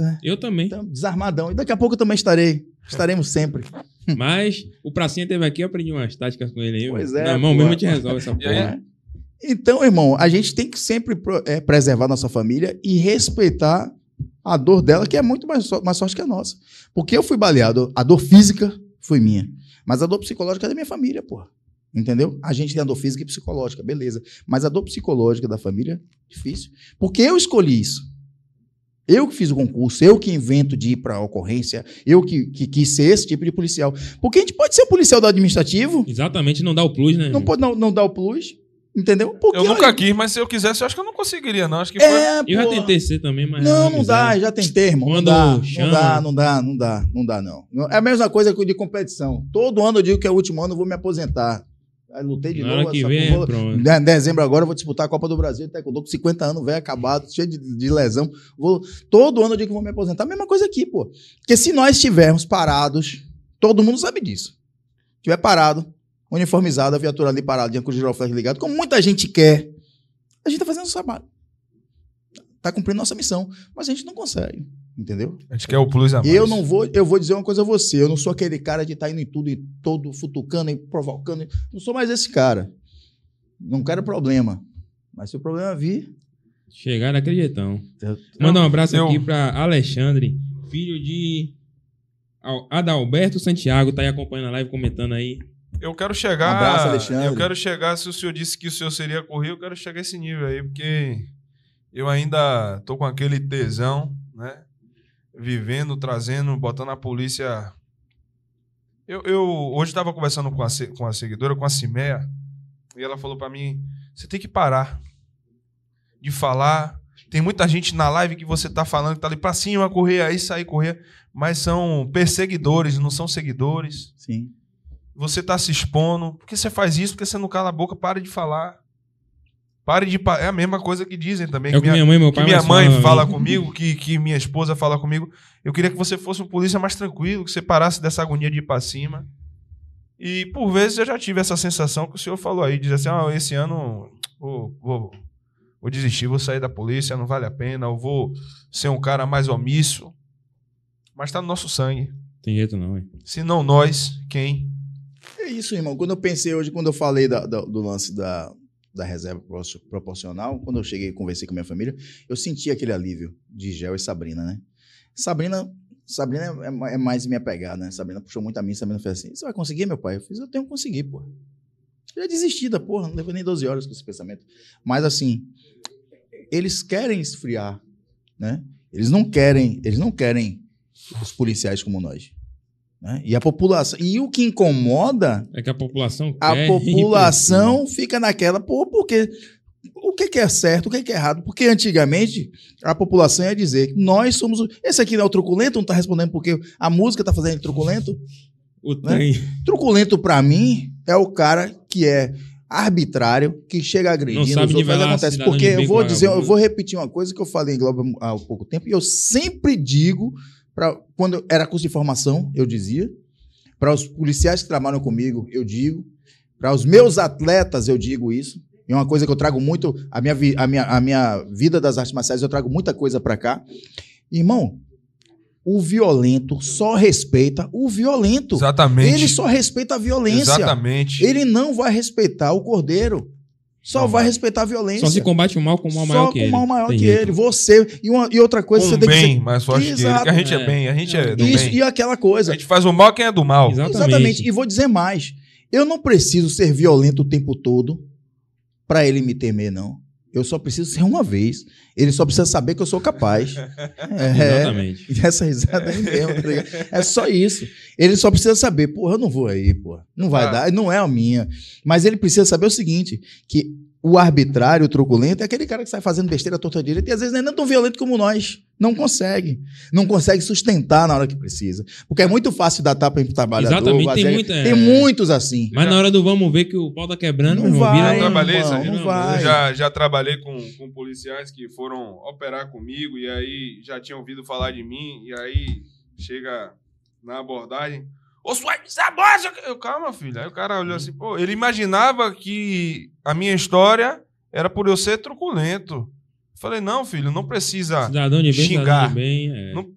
É, Eu também. então, desarmadão. E daqui a pouco eu também estarei. Estaremos sempre. Mas o Pracinha teve aqui, eu aprendi umas táticas com ele aí. Pois é, Na mão pô. mesmo a gente resolve essa porra. Então, irmão, a gente tem que sempre é, preservar nossa família e respeitar a dor dela, que é muito mais, so- mais sorte que a nossa. Porque eu fui baleado, a dor física foi minha, mas a dor psicológica é da minha família, porra. Entendeu? A gente tem a dor física e psicológica, beleza. Mas a dor psicológica da família, difícil. Porque eu escolhi isso. Eu que fiz o concurso, eu que invento de ir para ocorrência, eu que, que quis ser esse tipo de policial. Porque a gente pode ser um policial do administrativo, Exatamente, não dá o plus, né? não pode não, não dar o plus, entendeu? Porque, Eu nunca olha, quis, mas se eu quisesse, eu acho que eu não conseguiria, não. Acho que foi. É, Eu já tentei ser também, mas. Não, uma não dá, miséria. já tentei, irmão. Quando não dá, chama- não dá, não dá, não dá, não dá, não. Não- É a mesma coisa que o de competição. Todo ano eu digo que é o último ano, eu vou me aposentar. Aí lutei de Na novo. que vem, pronto. Em dezembro agora eu vou disputar a Copa do Brasil, até com 50 anos, velho, acabado, cheio de, de lesão. Vou, todo ano eu digo que vou me aposentar. Mesma coisa aqui, pô. Porque se nós estivermos parados, todo mundo sabe disso. Estiver parado, uniformizado, a viatura ali parada, com o giroflex ligado, como muita gente quer, a gente tá fazendo o trabalho. Tá cumprindo nossa missão, mas a gente não consegue, entendeu? A gente quer o plus a mais. E eu não vou, eu vou dizer uma coisa a você, eu não sou aquele cara de estar indo em tudo e todo futucando e provocando, não sou mais esse cara. Não quero problema. Mas se o problema vir, Chegar jeitão. eu- Manda um abraço eu- aqui pra Alexandre, filho de Al- Adalberto Santiago, tá aí acompanhando a live, comentando aí. Eu quero chegar. Abraço, Alexandre. Eu quero chegar, se o senhor disse que o senhor seria correr, eu quero chegar a esse nível aí, porque eu ainda tô com aquele tesão, né? Vivendo, trazendo, botando a polícia. Eu, eu hoje estava conversando com a, com a seguidora, com a Cimeia, e ela falou pra mim: você tem que parar de falar. Tem muita gente na live que você tá falando que tá ali pra cima, correr, aí sair, correr, mas são perseguidores, não são seguidores. Sim. Você tá se expondo. Por que você faz isso? Por que você não cala a boca? Pare de falar. Pare de. pa- É a mesma coisa que dizem também. É o que que minha mãe meu que pai minha mais mãe fala né? comigo, que, que minha esposa fala comigo. Eu queria que você fosse um polícia mais tranquilo, que você parasse dessa agonia de ir pra cima. E por vezes eu já tive essa sensação que o senhor falou aí, diz assim, ah, esse ano vou, vou, vou desistir, vou sair da polícia, não vale a pena, eu vou ser um cara mais omisso. Mas tá no nosso sangue. Tem jeito não, hein? Se não nós, quem? É isso, irmão. Quando eu pensei hoje, quando eu falei da- da- do lance da, da reserva pro- proporcional, quando eu cheguei e conversei com minha família, eu senti aquele alívio de Gel e Sabrina, né? Sabrina, Sabrina é, ma- é mais minha pegada, né? Sabrina puxou muito a mim, Sabrina fez assim, você vai conseguir, meu pai? Eu fiz, eu tenho que conseguir, pô. Já desisti da porra, não levei nem 12 horas com esse pensamento. Mas assim, eles querem esfriar, né? Eles não querem, eles não querem os policiais como nós. Né? E a população. E o que incomoda É que a população a população fica naquela, pô, porque o que, que é certo, o que, que é errado? Porque antigamente a população ia dizer que nós somos. Esse aqui não é o truculento, não tá respondendo porque a música tá fazendo truculento. O trem. Truculento, pra mim, é o cara que é arbitrário, que chega agredindo. Não sabe os outros, acontece. Porque eu vou dizer, eu vou repetir uma coisa que eu falei em Globo há pouco tempo, e eu sempre digo, pra, quando era curso de formação, eu dizia, para os policiais que trabalham comigo, eu digo, para os meus atletas, eu digo isso. É uma coisa que eu trago muito, a minha, a minha, a minha vida das artes marciais, eu trago muita coisa para cá. Irmão, o violento só respeita o violento. Exatamente. Ele só respeita a violência. Exatamente. Ele não vai respeitar o cordeiro. Só Não vai respeitar a violência. Só se combate o mal com o mal Só maior com que o ele. mal maior Tem que jeito. ele. Você. E, uma, e outra coisa, Com você tem que bem ser. mais forte que ele. Que a gente é, É. bem, a gente é do Isso, bem. e aquela A coisa. gente faz o mal quem é do mal. Exatamente. Exatamente. E vou dizer mais. Eu não preciso ser violento o tempo todo pra ele me temer, não. Eu só preciso ser uma vez. Ele só precisa saber que eu sou capaz. É, Exatamente. E essa risada aí mesmo, tá ligado? É só isso. Ele só precisa saber, porra, eu não vou aí, porra. Não vai Ah. dar, não é a minha. Mas ele precisa saber o seguinte: que o arbitrário, o truculento, é aquele cara que sai fazendo besteira torta direita e às vezes não é nem tão violento como nós. Não consegue. Não consegue sustentar na hora que precisa. Porque é muito fácil dar tapa em trabalhador. Exatamente, tem muita- é. tem muitos assim. Mas na hora do vamos ver que o pau tá quebrando, Não vai, vira- Eu trabalhei, irmão, Zé. não Eu vai. Eu já, já trabalhei com, com policiais que foram operar comigo e aí já tinham ouvido falar de mim e aí chega na abordagem. Ô, sua desabosa! Eu, calma, filho. Aí o cara olhou assim, pô, ele imaginava que a minha história era por eu ser truculento. Falei, não, filho, não precisa. Cidadão de bem, Xingar. cidadão de bem. é. Não-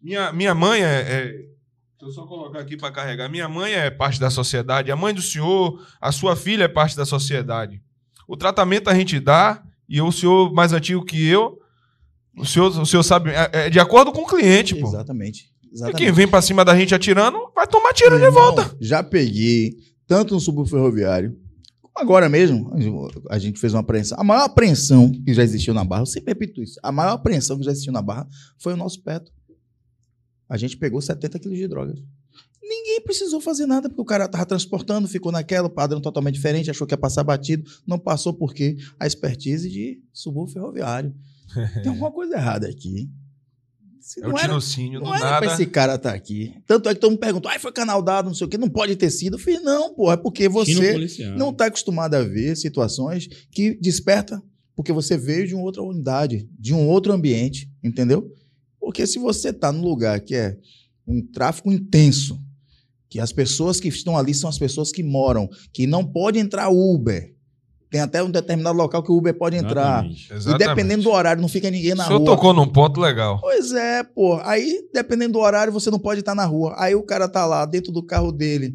Minha, minha mãe é, é- Deixa eu só colocar aqui para carregar. Minha mãe é parte da sociedade. A mãe do senhor, a sua filha é parte da sociedade. O tratamento a gente dá, e o senhor mais antigo que eu, o senhor, o senhor sabe, é, é de acordo com o cliente, pô. Exatamente. E Exatamente. quem vem para cima da gente atirando, vai tomar tiro de volta. Já peguei, tanto no subúrbio ferroviário, agora mesmo, a gente fez uma apreensão. A maior apreensão que já existiu na Barra, eu sempre repito isso, a maior apreensão que já existiu na Barra foi o nosso peto. A gente pegou 70 quilos de drogas. Ninguém precisou fazer nada, porque o cara tava transportando, ficou naquela, padrão totalmente diferente, achou que ia passar batido, não passou porque a expertise de subúrbio ferroviário. Tem alguma coisa errada aqui. Se É o não era- tirocínio, do não era pra nada. esse cara estar aqui. Tanto é que todo mundo perguntou, ai, foi canal dado, não sei o quê. Não pode ter sido. Eu falei, não, pô, é porque você não está acostumado a ver situações que desperta porque você veio de uma outra unidade, de um outro ambiente, entendeu? Porque se você está num lugar que é um tráfico intenso, que as pessoas que estão ali são as pessoas que moram, que não pode entrar Uber. Tem até um determinado local que o Uber pode entrar. Exatamente. E dependendo do horário, não fica ninguém na o senhor rua. tocou num ponto legal. Pois é, pô. Aí, dependendo do horário, você não pode estar na rua. Aí o cara tá lá dentro do carro dele,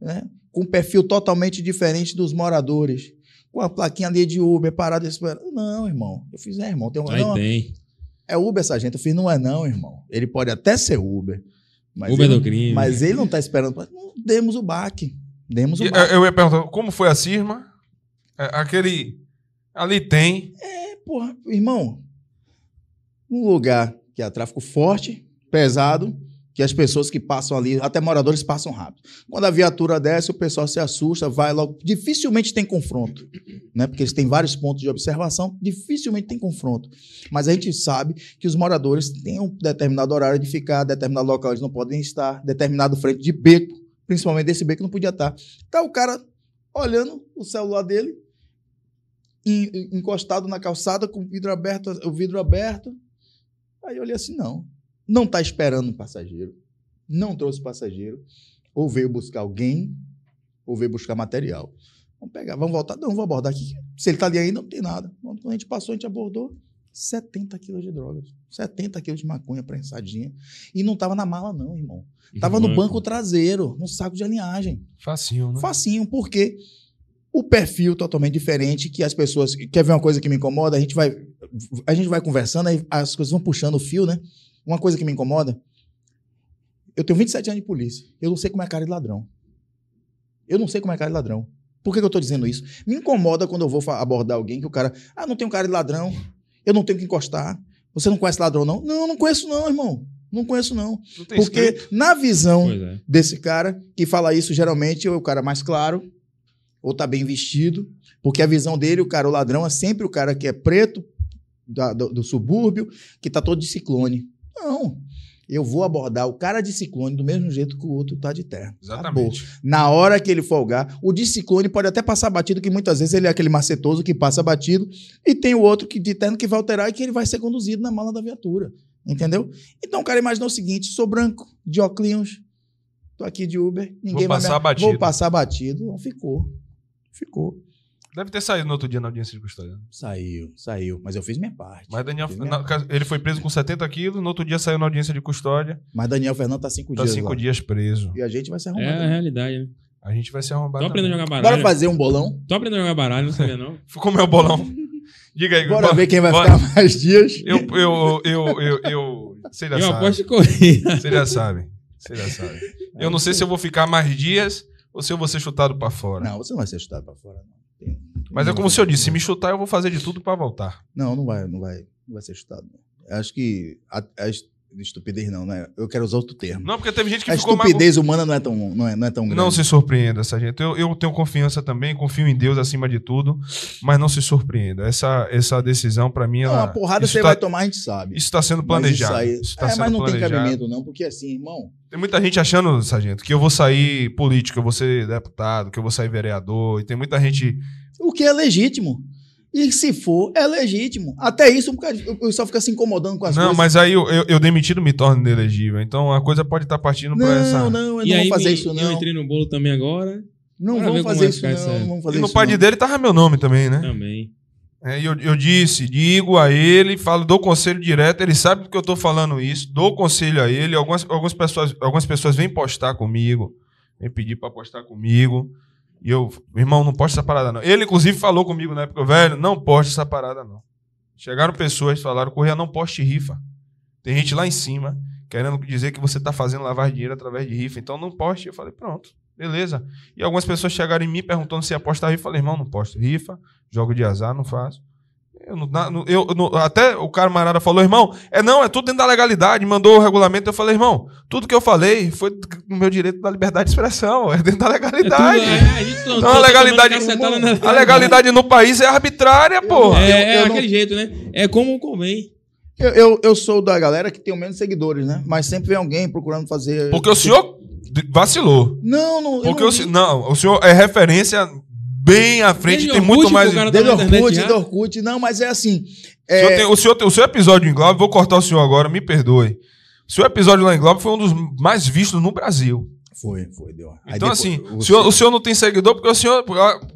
né? Com um perfil totalmente diferente dos moradores. Com a plaquinha ali de Uber parado esperando. Não, irmão. Eu fiz, é, irmão. Tem um, Aí não, tem. é Uber essa gente. Eu fiz, não é não, irmão. Ele pode até ser Uber. Mas Uber ele, do crime. Mas ele não tá esperando. Não, demos o baque. Demos o baque. eu, eu ia perguntar, como foi a Cisma? É, aquele. Ali tem. porra, irmão, um lugar que há tráfico forte, pesado, que as pessoas que passam ali, até moradores, passam rápido. Quando a viatura desce, o pessoal se assusta, vai logo. Dificilmente tem confronto, né? Porque eles têm vários pontos de observação, dificilmente tem confronto. Mas a gente sabe que os moradores têm um determinado horário de ficar, determinado local eles não podem estar, determinado frente de beco, principalmente desse beco não podia estar. Tá o cara olhando o celular dele, encostado na calçada com o vidro aberto, o vidro aberto. Aí eu olhei assim, não. Não está esperando um passageiro. Não trouxe passageiro. Ou veio buscar alguém, ou veio buscar material. Vamos pegar, vamos voltar. Não, vou abordar aqui. Se ele está ali ainda, não tem nada. Quando a gente passou, a gente abordou 70 quilos de drogas. 70 quilos de maconha prensadinha. E não estava na mala, não, irmão. Tava no banco traseiro, no saco de alinhagem. Facinho, né? Facinho, porque o perfil totalmente diferente, que as pessoas. Quer ver uma coisa que me incomoda? A gente vai, a gente vai conversando, aí as coisas vão puxando o fio, né? Uma coisa que me incomoda. Eu tenho 27 anos de polícia. Eu não sei como é a cara de ladrão. Eu não sei como é a cara de ladrão. Por que, que eu tô dizendo isso? Me incomoda quando eu vou abordar alguém que o cara. Ah, não tem um cara de ladrão. Eu não tenho que encostar. Você não conhece ladrão, não? Não, não conheço, não, irmão. Não conheço, não. Não Porque escrito. na visão é. desse cara que fala isso geralmente é o cara mais claro ou tá bem vestido, porque a visão dele, o cara, o ladrão, é sempre o cara que é preto, da- do, do subúrbio, que tá todo de ciclone. Não. Eu vou abordar o cara de ciclone do mesmo jeito que o outro tá de terra. Exatamente. Na hora que ele folgar, o de ciclone pode até passar batido, que muitas vezes ele é aquele macetoso que passa batido, e tem o outro que de terno que vai alterar e que ele vai ser conduzido na mala da viatura. Entendeu? Então o cara imaginou o seguinte: sou branco, de óculos, tô aqui de Uber, ninguém vai passar me... batido. Vou passar batido. Não, ficou. Ficou. Deve ter saído no outro dia na audiência de custódia. Saiu, saiu. Mas eu fiz minha parte. Mas Daniel, na- ele foi preso com 70 quilos, no outro dia saiu na audiência de custódia, Mas Daniel Fernando tá cinco tá dias. cinco lá. dias preso. E a gente vai se É arrumar. a também. realidade, né? A gente vai ser arrombado. Tô aprendendo a jogar Bora baralho. fazer um bolão? Tô aprendendo a jogar baralho, não sabia não. Como é o bolão? Diga aí. Bora bo- ver quem vai bora. ficar mais dias. Eu, eu, eu, eu, eu, você já Eu sabe. aposto em corrida. Você já sabe. Você já sabe. Eu não sei se eu vou ficar mais dias ou se eu vou ser chutado pra fora. Não, você não vai ser chutado pra fora, não. Tem- Mas é como vai se eu ser disse, se me chutar eu vou fazer de tudo pra voltar. Não, não vai, não vai, não vai ser chutado. não. Acho que a, estupidez não, né? Eu quero usar outro termo. Não, porque teve gente que a ficou mais... estupidez humana não é tão, não é, não é tão grande. Não se surpreenda, sargento. Eu, eu tenho confiança também, confio em Deus acima de tudo, mas não se surpreenda. Essa, essa decisão, pra mim, Não, ela. uma porrada você tá- vai tomar, a gente sabe. Isso está sendo Mas planejado. Isso aí, tá é, mas não tem planejado. cabimento, não, porque assim, irmão. Tem muita gente achando, sargento, que eu vou sair político, eu vou ser deputado, que eu vou sair vereador. E tem muita gente. O que é legítimo. E se for, é legítimo. Até isso, o pessoal fica se incomodando com as não, coisas. mas aí eu, eu, eu demitido me torno inelegível. Então a coisa pode estar partindo pra essa. Não, não, eu E não aí, vou fazer me- isso, Eu não. entrei no bolo também agora. Não vamos como fazer isso, não. essa- Não vamos fazer E no isso. pai não. dele tava meu nome também, né? Também. É, e eu, eu disse, digo a ele, falo, dou conselho direto, ele sabe que eu tô falando isso, dou conselho a ele, algumas, algumas, pessoas, algumas pessoas vêm postar comigo, vêm pedir pra postar comigo, e eu, irmão, não posta essa parada não. Ele, inclusive, falou comigo na época, velho, não poste essa parada não. Chegaram pessoas falaram, Correia, não poste rifa. Tem gente lá em cima querendo dizer que você tá fazendo lavar dinheiro através de rifa, então não poste. Eu falei, pronto, beleza. E algumas pessoas chegaram em mim perguntando se ia postar rifa, eu falei, irmão, não posto rifa, jogo de azar, não faço. Eu não- no- eu, no- até o camarada falou, irmão, é não, é tudo dentro da legalidade, mandou o regulamento. Eu falei, irmão, tudo que eu falei foi no meu direito da liberdade de expressão, é dentro da É tudo, legalidade. é, a Então a legalidade- na- A legalidade no país é arbitrária, porra. É, é Eu- eu não- aquele jeito, né? É como convém. Eu, eu, eu sou da galera que tem menos seguidores, né? Mas sempre vem alguém procurando fazer. Porque o senhor vacilou. Não, não. eu Porque não o, não, o senhor é referência bem à frente, Desde tem Orkut, muito mais. O Desde Orkut, já. desde Orkut. Não, mas é assim. senhor, É, tem- o, senhor tem- o seu episódio em Globo, vou cortar o senhor agora, me perdoe. O seu episódio lá em Globo foi um dos mais vistos no Brasil. Foi, foi, deu. Aí Então, depois- assim, o- o senhor, o senhor não tem seguidor porque o senhor.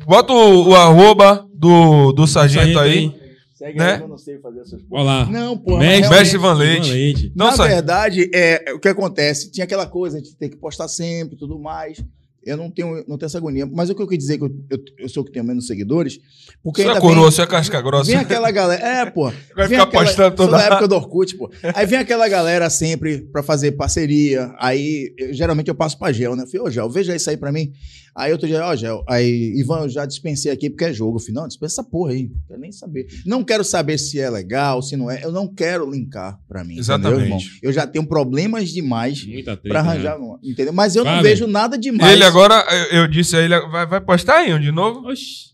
Bota o, o arroba do, do sargento aí. Segue né? aí, eu não sei fazer essas coisas. Olha lá. Não, pô. Mestre- realmente- Mestre Van Leite. Na verdade, é, o que acontece? Tinha aquela coisa, a gente tem que postar sempre e tudo mais. Eu não tenho, não tenho essa agonia. Mas o que eu quis dizer que eu, eu, eu sou o que tenho menos seguidores, porque Você é ainda coroa, você é casca grossa. vem aquela galera. É, pô. Vai vem ficar aquela- postando sou toda da época do Orkut, pô. Aí vem aquela galera sempre pra fazer parceria. Aí, eu- geralmente eu passo pra Gel, né? Eu falei, ô Gel, veja isso aí pra mim. Aí outro dia, ó, Gel. Aí, Ivan, eu já dispensei aqui porque é jogo. Eu falei, não, dispensa essa porra aí. Não quero nem saber. Não quero saber se é legal, se não é. Eu não quero linkar pra mim. Exatamente. Entendeu, irmão? Eu já tenho problemas demais Muita treta. pra arranjar, né? entendeu? Mas eu não Fábio. vejo nada demais. Ele agora, eu, eu disse a ele, vai, vai postar aí um de novo? Oxi.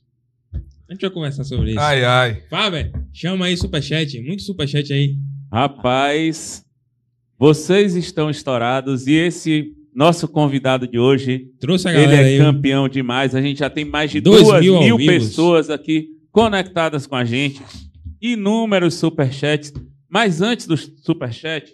A gente vai conversar sobre isso. Ai, ai. Fábio, chama aí superchat. Muito superchat aí. Rapaz, vocês estão estourados e esse nosso convidado de hoje, Trouxe a ele é aí. campeão demais. A gente já tem mais de Dois duas mil mil, pessoas aqui conectadas com a gente. Inúmeros superchats. Mas antes do superchat,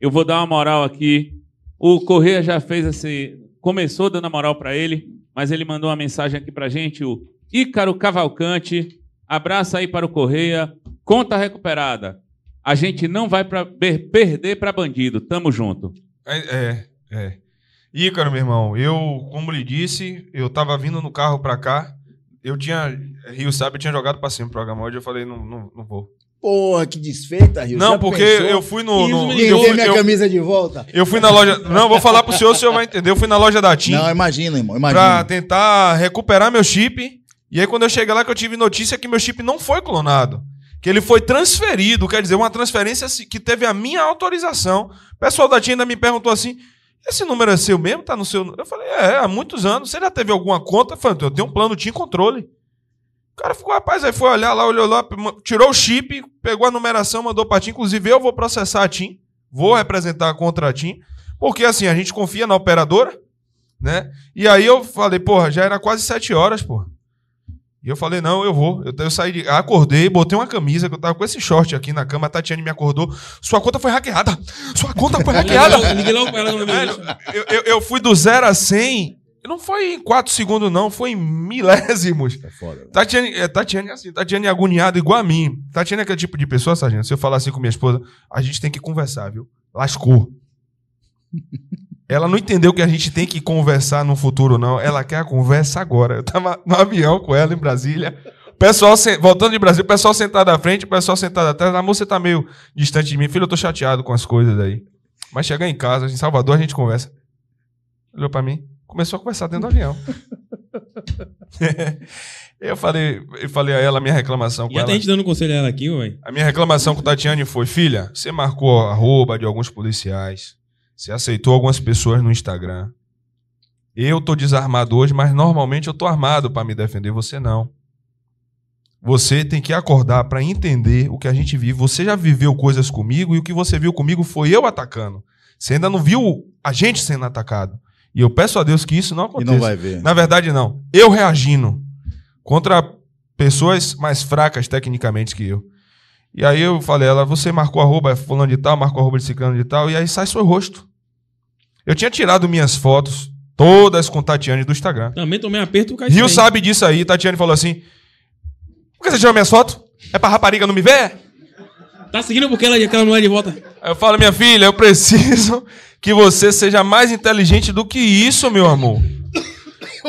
eu vou dar uma moral aqui. O Correia já fez esse. Começou dando a moral para ele, mas ele mandou uma mensagem aqui pra gente, o Ícaro Cavalcante. Abraço aí para o Correia. Conta recuperada. A gente não vai pra, per- perder para bandido. Tamo junto. É, é, é. Ícaro, meu irmão, eu, como lhe disse, eu tava vindo no carro pra cá. Eu tinha. Rio sabe, eu tinha jogado pra cima o programa hoje. Eu falei, não, não, não vou. Porra, que desfeita, Rio. Não, Já porque pensou? eu fui no. no- eu, fui, minha eu- camisa de volta. eu fui na loja. Não, vou falar pro senhor, o senhor vai entender. Eu fui na loja da TIM Não, imagina, irmão. pra Imagina. tentar recuperar meu chip. E aí, quando eu cheguei lá, que eu tive notícia que meu chip não foi clonado. Que ele foi transferido, quer dizer, uma transferência que teve a minha autorização. O pessoal da TIM ainda me perguntou assim: esse número é seu mesmo? Tá no seu. Eu falei, é, há muitos anos. Você já teve alguma conta? Eu falei, eu tenho um plano TIM controle. O cara ficou, rapaz, aí foi olhar lá, olhou lá, tirou o chip, pegou a numeração, mandou pra TIM. Inclusive, eu vou processar a TIM, vou representar contra a TIM, porque assim, a gente confia na operadora, né? E aí eu falei, porra, já era quase sete horas, porra. E eu falei, não, eu vou. Eu, eu saí, de, acordei, botei uma camisa, que eu tava com esse short aqui na cama, a Tatiane me acordou. Sua conta foi hackeada! Sua conta foi hackeada! Liguei logo pra ela eu eu, eu, fui do zero a 100, não foi em 4 segundos, não, foi em milésimos. É foda, velho. Tatiane, é, Tatiane é assim, Tatiane é agoniada igual a mim. Tatiane é aquele tipo de pessoa, Sargento. Se eu falar assim com minha esposa, a gente tem que conversar, viu? Lascou. Ela não entendeu que a gente tem que conversar no futuro, não. Ela quer a conversa agora. Eu tava no avião com ela em Brasília. Pessoal, voltando de Brasília, o pessoal sentado à frente, o pessoal sentado atrás. Amor, você tá meio distante de mim. Filho, eu tô chateado com as coisas aí. Mas chegar em casa, em Salvador, a gente conversa. Olhou pra mim, começou a conversar dentro do avião. eu falei, eu falei a ela a minha reclamação com E ela. até a gente dando conselho a ela aqui, ué. A minha reclamação com Tatiane foi: filha, você marcou arroba de alguns policiais, você aceitou algumas pessoas no Instagram. Eu tô desarmado hoje, mas normalmente eu tô armado para me defender, você não. Você tem que acordar para entender o que a gente vive. Você já viveu coisas comigo e o que você viu comigo foi eu atacando. Você ainda não viu a gente sendo atacado. E eu peço a Deus que isso não E aconteça. não vai ver. Na verdade, não. Eu reagindo contra pessoas mais fracas tecnicamente que eu. E aí eu falei, ela, você marcou arroba fulano de tal, marcou arroba de ciclano de tal, e aí sai seu rosto. Eu tinha tirado minhas fotos, todas com Tatiane do Instagram. Também tomei aperto o Rio sabe disso aí, Tatiane falou assim, por que você tirou minhas fotos? É pra rapariga não me ver? Tá seguindo porque ela, aquela mulher de volta. Aí eu falo, minha filha, eu preciso que você seja mais inteligente do que isso, meu amor.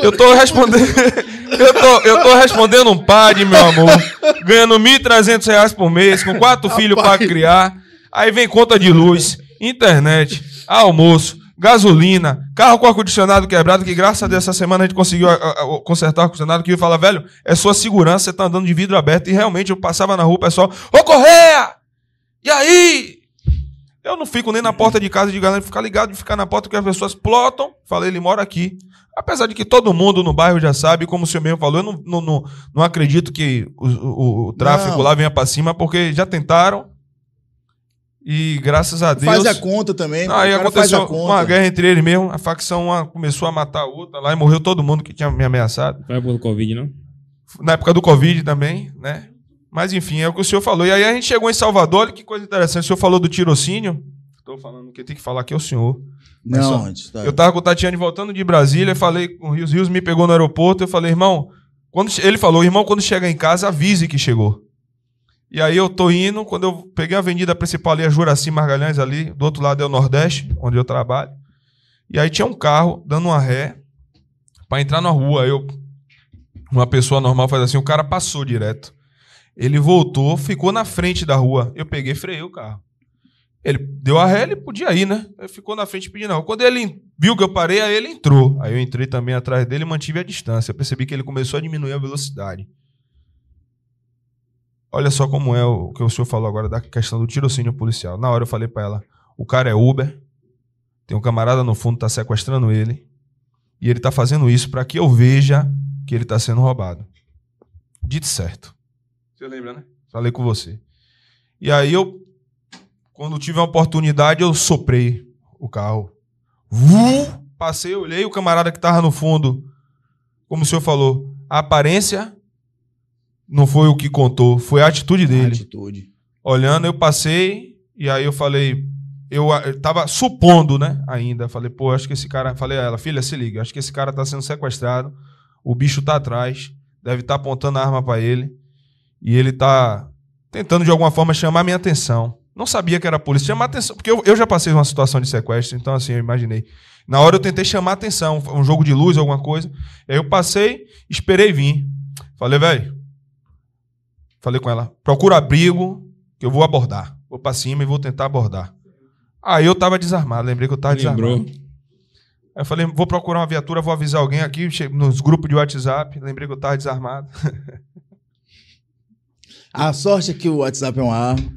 Eu tô respondendo. Eu tô, eu tô respondendo um padre, meu amor. Ganhando 1.300 reais por mês, com quatro filhos pra criar. Aí vem conta de luz, internet, almoço, gasolina, carro com ar-condicionado quebrado, que graças a Deus essa semana a gente conseguiu a- a- consertar o ar-condicionado, que eu fala, velho, é sua segurança, você tá andando de vidro aberto. E realmente eu passava na rua, o pessoal, ô Correia! E aí? Eu não fico nem na porta de casa de galera, ficar ligado de ficar na porta que as pessoas plotam. Falei, ele mora aqui. Apesar de que todo mundo no bairro já sabe, como o senhor mesmo falou, eu não, não, não, não acredito que o, o- o tráfico Não. lá venha pra cima, porque já tentaram. E graças a Deus. Faz a conta também. Aí aconteceu conta. uma guerra entre eles mesmo. A facção uma começou a matar a outra lá e morreu todo mundo que tinha me ameaçado. Vai pelo Covid, não? Na época do Covid também, né? Mas enfim, é o que o senhor falou. E aí a gente chegou em Salvador, olha que coisa interessante. O senhor falou do tirocínio. Estou falando que tem que falar aqui é o senhor. Não, Só- antes, tá. Eu tava com o Tatiane voltando de Brasília, falei com o Rios, Rios me pegou no aeroporto, eu falei, irmão, quando ele falou, irmão, quando chegar em casa, avise que chegou. E aí eu tô indo, quando eu peguei a avenida principal ali, a Juraci Margalhães ali, do outro lado é o Nordeste, onde eu trabalho. E aí tinha um carro dando uma ré. Pra entrar na rua. Eu, uma pessoa normal faz assim, o cara passou direto. Ele voltou, ficou na frente da rua. Eu peguei e freiei o carro. Ele deu a ré, ele podia ir, né? Ele ficou na frente pedindo não. Quando ele viu que eu parei, aí ele entrou. Aí eu entrei também atrás dele e mantive a distância. Eu percebi que ele começou a diminuir a velocidade. Olha só como é o que o senhor falou agora da questão do tirocínio policial. Na hora eu falei pra ela: o cara é Uber, tem um camarada no fundo que tá sequestrando ele, e ele tá fazendo isso para que eu veja que ele tá sendo roubado. Dito certo. Você lembra, né? Falei com você. E aí eu, quando tive a oportunidade, eu soprei o carro. Vum! Passei, olhei o camarada que tava no fundo. Como o senhor falou, a aparência não foi o que contou, foi a atitude dele. Atitude. Olhando, eu passei e aí eu falei, eu, ah, eu tava supondo, né, ainda. Falei, pô, acho que esse cara. Falei a ela, filha, se liga, acho que esse cara tá sendo sequestrado, o bicho tá atrás, deve estar apontando a arma pra ele e ele tá tentando de alguma forma chamar minha atenção. Não sabia que era a polícia, chamar atenção, porque eu, eu já passei uma situação de sequestro, então assim, eu imaginei. Na hora eu tentei chamar atenção, um jogo de luz, alguma coisa. Aí eu passei, esperei vir. Falei, velho. Falei com ela, procura abrigo, que eu vou abordar. Vou pra cima e vou tentar abordar. Aí eu tava desarmado, lembrei que eu tava Lembrou. desarmado. Aí eu falei, vou procurar uma viatura, vou avisar alguém aqui, nos grupos de WhatsApp, lembrei que eu tava desarmado. A sorte é que o WhatsApp é uma arma.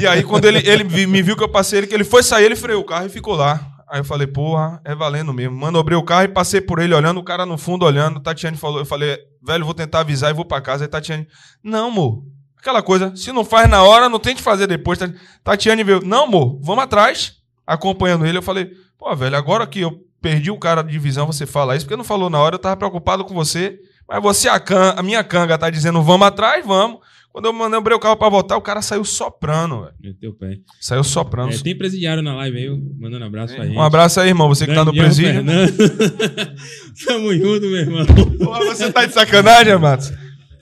E aí, quando ele, ele me viu que eu passei ele, que ele foi sair, ele freou o carro e ficou lá. Aí eu falei, porra, é valendo mesmo. Mano, eu abri o carro e passei por ele olhando, o cara no fundo olhando. Tatiane falou, eu falei, velho, vou tentar avisar e vou pra casa. Aí Tatiane, não, amor. Aquela coisa, se não faz na hora, não tente fazer depois. Tati- Tatiane veio, não, amor, vamos atrás, acompanhando ele. Eu falei, pô, velho, agora que eu perdi o cara de visão, você fala isso, porque não falou na hora, eu tava preocupado com você. Mas você, a, can, a minha canga, tá dizendo, vamos atrás, vamos. Quando eu manobrei o carro pra voltar, o cara saiu soprando, velho. Meteu o pé. Saiu soprando. É, tem presidiário na live aí, mandando abraço pra gente. Um abraço aí, irmão. Você que tá no Daniel presídio. Tamo junto, meu irmão. Porra, você tá de sacanagem, Matos?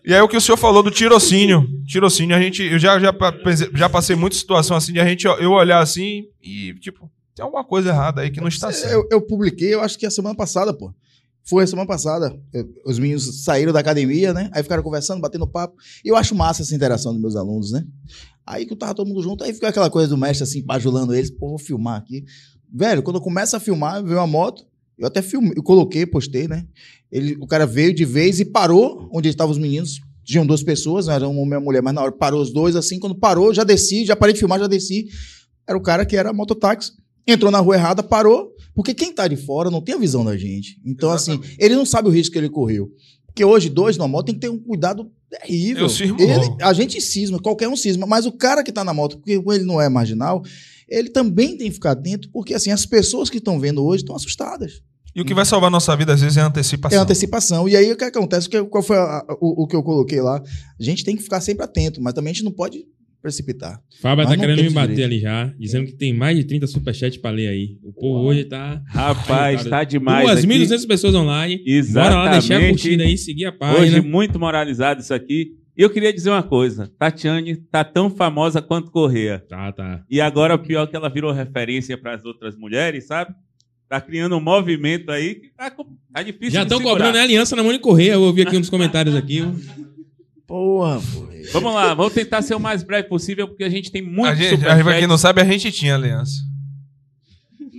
E aí o que o senhor falou do tirocínio. Tirocínio, a gente. Eu já, já, já passei muita situação assim de a gente eu olhar assim e, tipo, tem alguma coisa errada aí que não está certo. Eu, eu publiquei, eu acho que a semana passada, pô. Foi a semana passada. Eu- Os meninos saíram da academia, né? Aí ficaram conversando, batendo papo. E eu acho massa essa interação dos meus alunos, né? Aí que eu tava todo mundo junto, aí fica aquela coisa do mestre assim, bajulando eles. Pô, vou filmar aqui. Velho, quando eu começo a filmar, veio uma moto. Eu até filmei, eu coloquei, postei, né? Ele, o cara veio de vez e parou onde estavam os meninos. Tinham duas pessoas, não era uma mulher, mas na hora parou os dois, assim, quando parou, já desci, já parei de filmar, já desci. Era o cara que era mototáxi. Entrou na rua errada, parou, porque quem tá de fora não tem a visão da gente. Então, assim, ele não sabe o risco que ele correu. Porque hoje, dois numa moto tem que ter um cuidado terrível. Ele- a gente cisma, qualquer um cisma, mas o cara que tá na moto, porque ele não é marginal, ele também tem que ficar atento, porque assim, as pessoas que estão vendo hoje estão assustadas. E o que vai salvar nossa vida às vezes é a É antecipação. antecipação. E aí o que acontece? O que- Qual foi a- o, o que eu coloquei lá? A gente tem que ficar sempre atento, mas também a gente não pode precipitar. Fábio Mas tá querendo me bater direito. ali já, dizendo que tem mais de 30 superchats pra ler aí. O povo hoje tá. Rapaz, tá demais. aqui. 2.200 pessoas online. Bora Exatamente. lá deixar a curtida aí, seguir a Hoje, página. muito moralizado isso aqui. E eu queria dizer uma coisa: Tatiane tá tão famosa quanto Correia. Tá, tá. E agora, o pior é que ela virou referência para as outras mulheres, sabe? Tá criando um movimento aí que tá, tá difícil Já de estão cobrando a aliança na Mônica Correia. Eu ouvi aqui nos comentários aqui. Porra, pô. Vamos lá, vamos tentar ser o mais breve possível, porque a gente tem muito A gente, a superchat. gente, quem não sabe, a gente tinha aliança.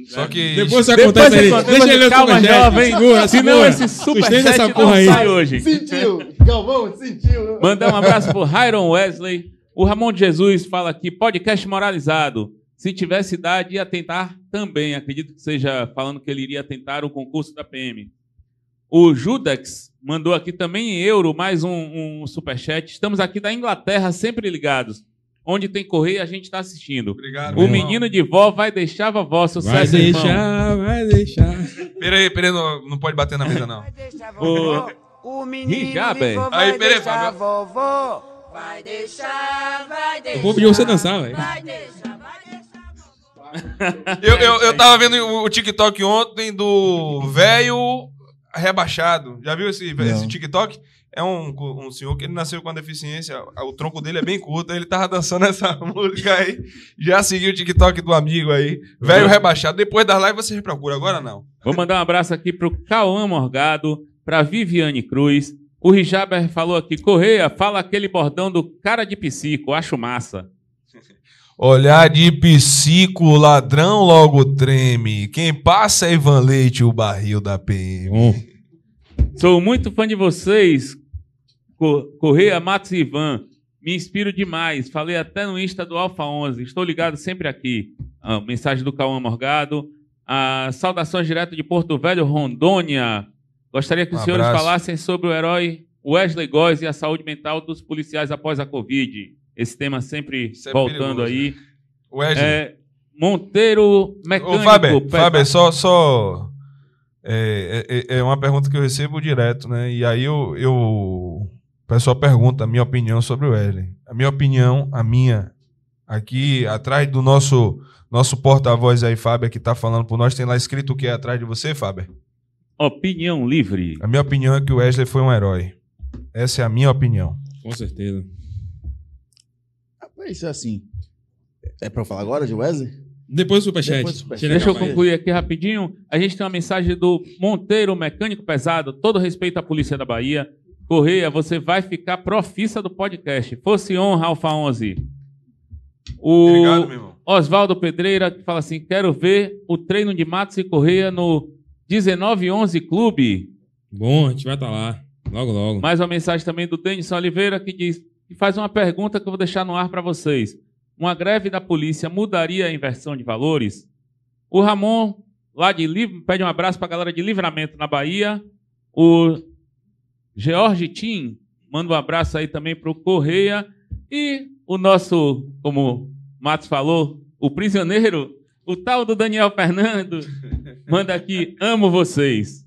Só que. Depois você acontece aí. Deixa depois- ele ler o calma, jovem. Segura, Senão esse superchat essa não porra aí. sai hoje. Sentiu! Galvão, sentiu! Mandar um abraço pro Hiron Wesley. O Ramon de Jesus fala aqui, podcast moralizado. Se tivesse idade, ia tentar também. Acredito que seja falando que ele iria tentar o concurso da PM. O Judex mandou aqui também em euro mais um, um superchat. Estamos aqui da Inglaterra, sempre ligados. Onde tem correio, a gente está assistindo. Obrigado. O menino de vó vai deixar a vovó. Sucesso, Vai irmão. deixar, vai deixar. irmão. Peraí, peraí, não, não pode bater na mesa, não. Vai deixar vovó. O menino Rijabe. ligou, Aí, vai peraí, deixar Fábio. vovó. Vai deixar, vai deixar. O povo pediu você dançar, velho. Vai deixar, vai deixar. Eu, eu, eu tava vendo o, o TikTok ontem do velho rebaixado. Já viu esse, esse TikTok? É um, um senhor que ele nasceu com a deficiência, o tronco dele é bem curto, ele tava dançando essa música aí. Já seguiu o TikTok do amigo aí. Velho rebaixado. Depois das lives você procura, agora não. Vou mandar um abraço aqui pro Cauã Morgado. para Viviane Cruz. O Rijaber falou aqui, Correia, fala aquele bordão do cara de psico, acho massa. Olhar de psico, o ladrão logo treme. Quem passa é Ivan Leite, o barril da PM. Bom, Sou muito fã de vocês, Co- Correia, Matos e Ivan. Me inspiro demais. Falei até no Insta do Alfa 11. Estou ligado sempre aqui. Ah, mensagem do Cauã Morgado. Ah, saudações direto de Porto Velho, Rondônia. Gostaria que Um os senhores abraço. falassem sobre o herói Wesley Góes e a saúde mental dos policiais após a Covid. Esse tema sempre, Isso é voltando perigoso. aí. Wesley. É, Monteiro Mecânico. Ô, Fábio, pesa- Fábio, só. só é, é- é uma pergunta que eu recebo direto, né? E aí eu, eu, o pessoal pergunta a minha opinião sobre o Wesley. A minha opinião, a minha, aqui atrás do nosso nosso porta-voz aí, Fábio, que tá falando por nós, tem lá escrito o que é atrás de você, Fábio? Opinião livre. A minha opinião é que o Wesley foi um herói. Essa é a minha opinião. com certeza. Isso é assim. É pra eu falar agora de Wesley? Depois do superchat. Depois do superchat. Deixa eu concluir aqui rapidinho. A gente tem uma mensagem do Monteiro, mecânico pesado. Todo respeito à Polícia da Bahia. Correia, você vai ficar profissa do podcast. Fosse honra, Alfa 11. O Obrigado. Oswaldo Pedreira que fala assim: quero ver o treino de Matos e Correia no 1911 Clube. Bom, a gente vai estar lá. Logo, logo. Mais uma mensagem também do Denison Oliveira que diz que faz uma pergunta que eu vou deixar no ar para vocês. Uma greve da polícia mudaria a inversão de valores? O Ramon, lá de Liv- pede um abraço para a galera de Livramento na Bahia. O George Tim manda um abraço aí também para o Correia. E o nosso, como o Matos falou, o prisioneiro, o tal do Daniel Fernando, manda aqui: amo vocês.